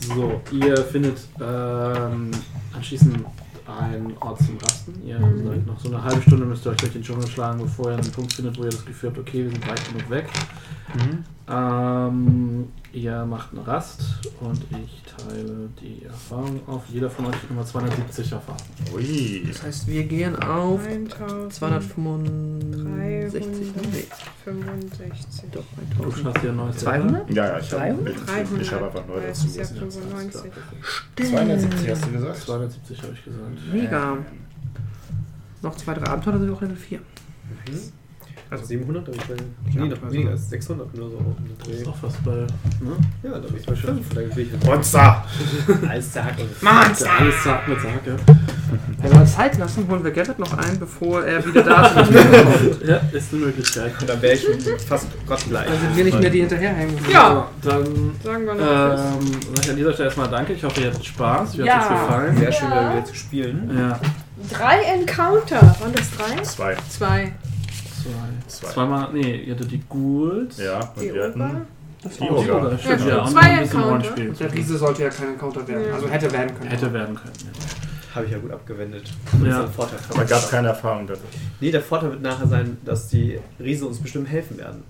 So, ihr findet ähm, anschließend einen Ort zum Rasten. Ihr Mhm. seid noch so eine halbe Stunde müsst ihr euch durch den Dschungel schlagen, bevor ihr einen Punkt findet, wo ihr das Gefühl habt, okay, wir sind weit genug weg. Ähm, ihr macht eine Rast und ich teile die Erfahrung auf. Jeder von euch kriegt nochmal 270 Erfahrung. Ui. Das heißt, wir gehen auf 1365. 265. Nee, 65. doch, Du 1000. hast hier ein neues 200? Ja, ja, ich habe 300? ich hab einfach neu dazu. ja 95. 270 hast du gesagt? 270 habe ich gesagt. Mega. Noch zwei, drei Abenteuer, sind wir auch Level 4. Also 700, da bin ich. Ja, Nee, noch also- weniger, als 600 oder so. Das ist auch fast bei. Ne? Ja, da bin ich bei 5. Da bin ich Monster! Alles Tag und Ja, alles sagt mit Sag, ja. Wenn wir Zeit lassen, holen wir Garrett noch ein, bevor er wieder da ist. Ja, ist eine Möglichkeit. dann wäre ich schon fast gottgleich. Dann sind wir nicht mehr die hinterherhängen. Ja. Dann Sagen wir noch. ähm, sag ich an dieser Stelle erstmal Danke. Ich hoffe, ihr hattet Spaß. Wie Ja. hat es gefallen? Sehr schön, wieder zu spielen. Ja, Drei Encounter. Waren das drei? Zwei. Zwei. Zwei. Zwei. Zweimal, nee, ihr hattet die Ghouls. Ja, und Die wir hatten Das die war Oh, Oger. Oger, stimmt, Ja, ja. Und zwei ein bisschen Encounter. Rollenspiel. Der Riese sollte ja kein Encounter werden. Ja. Also hätte werden können. Hätte werden können. Habe ich ja gut abgewendet. Ja. Das ist ein Vorteil. Aber gab keine Erfahrung dadurch. Nee, der Vorteil wird nachher sein, dass die Riesen uns bestimmt helfen werden.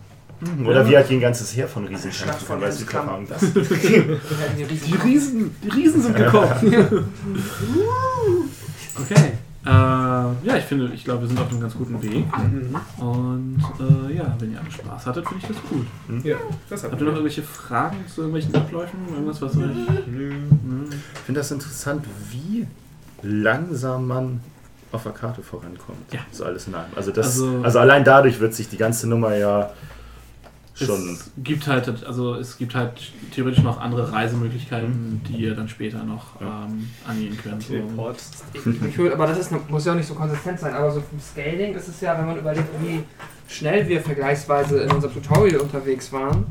Oder wir halt ein ganzes Heer von Riesen Schlacht kämpfen, von weil sie Ernst Erfahrung Das. das. Wir hätten die Riesen. Die Riesen, die Riesen sind gekommen. okay. Äh, ja, ich finde, ich glaube, wir sind auf einem ganz guten Weg. Und äh, ja, wenn ihr alle Spaß hattet, finde ich das gut. Ja, das hat Habt ihr noch irgendwelche Fragen zu irgendwelchen Abläufen? Irgendwas, was euch. Hm? Ich finde das interessant, wie langsam man auf der Karte vorankommt. Ja. So alles in allem. Also, das, Also- also, allein dadurch wird sich die ganze Nummer ja schon. Es gibt halt, also es gibt halt theoretisch noch andere Reisemöglichkeiten, die ihr dann später noch Ja. ähm, angehen könnt. So. Ich, ich aber das ist, muss ja auch nicht so konsistent sein. Aber so vom Scaling ist es ja, wenn man überlegt, wie schnell wir vergleichsweise in unserem Tutorial unterwegs waren,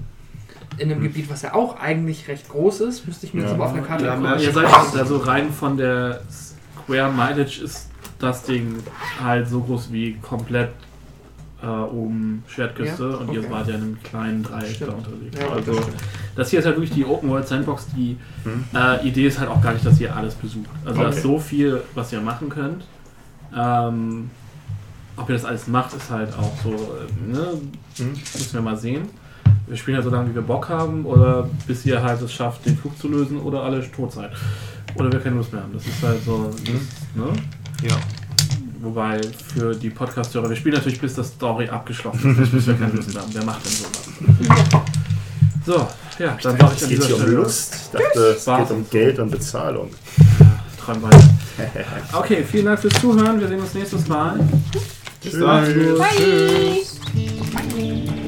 in einem Gebiet, was ja auch eigentlich recht groß ist, müsste ich mir Ja. das aber auf einer Karte Ja, angucken. Ihr seid also rein von der Square Mileage ist das Ding halt so groß wie komplett äh, oben Schwertküste Ja? und ihr Okay. wart ja in einem kleinen Dreieck Stimmt. da unterwegs. Ja, also das das hier ist halt wirklich die Open World Sandbox. Die Hm? äh, Idee ist halt auch gar nicht, dass ihr alles besucht. Also da Okay. ist so viel, was ihr machen könnt. Ähm, ob ihr das alles macht, ist halt auch so, äh, ne? Hm? müssen wir mal sehen. Wir spielen halt so lange, wie wir Bock haben, oder bis ihr halt es schafft, den Flug zu lösen, oder alle tot seid. Oder wir keine Lust mehr haben. Das ist halt so, ne? Ja. Wobei für die Podcast-Hörer, wir spielen natürlich bis das Story abgeschlossen ist, bis wir keine Lust haben. Wer macht denn sowas? So, ja, dann sag ich an geht dieser hier um Stelle Lust. Ich dachte, es geht um Geld und Bezahlung. Träum weiter. Okay, vielen Dank fürs Zuhören. Wir sehen uns nächstes Mal. Tschüss. Macht's gut. Bye.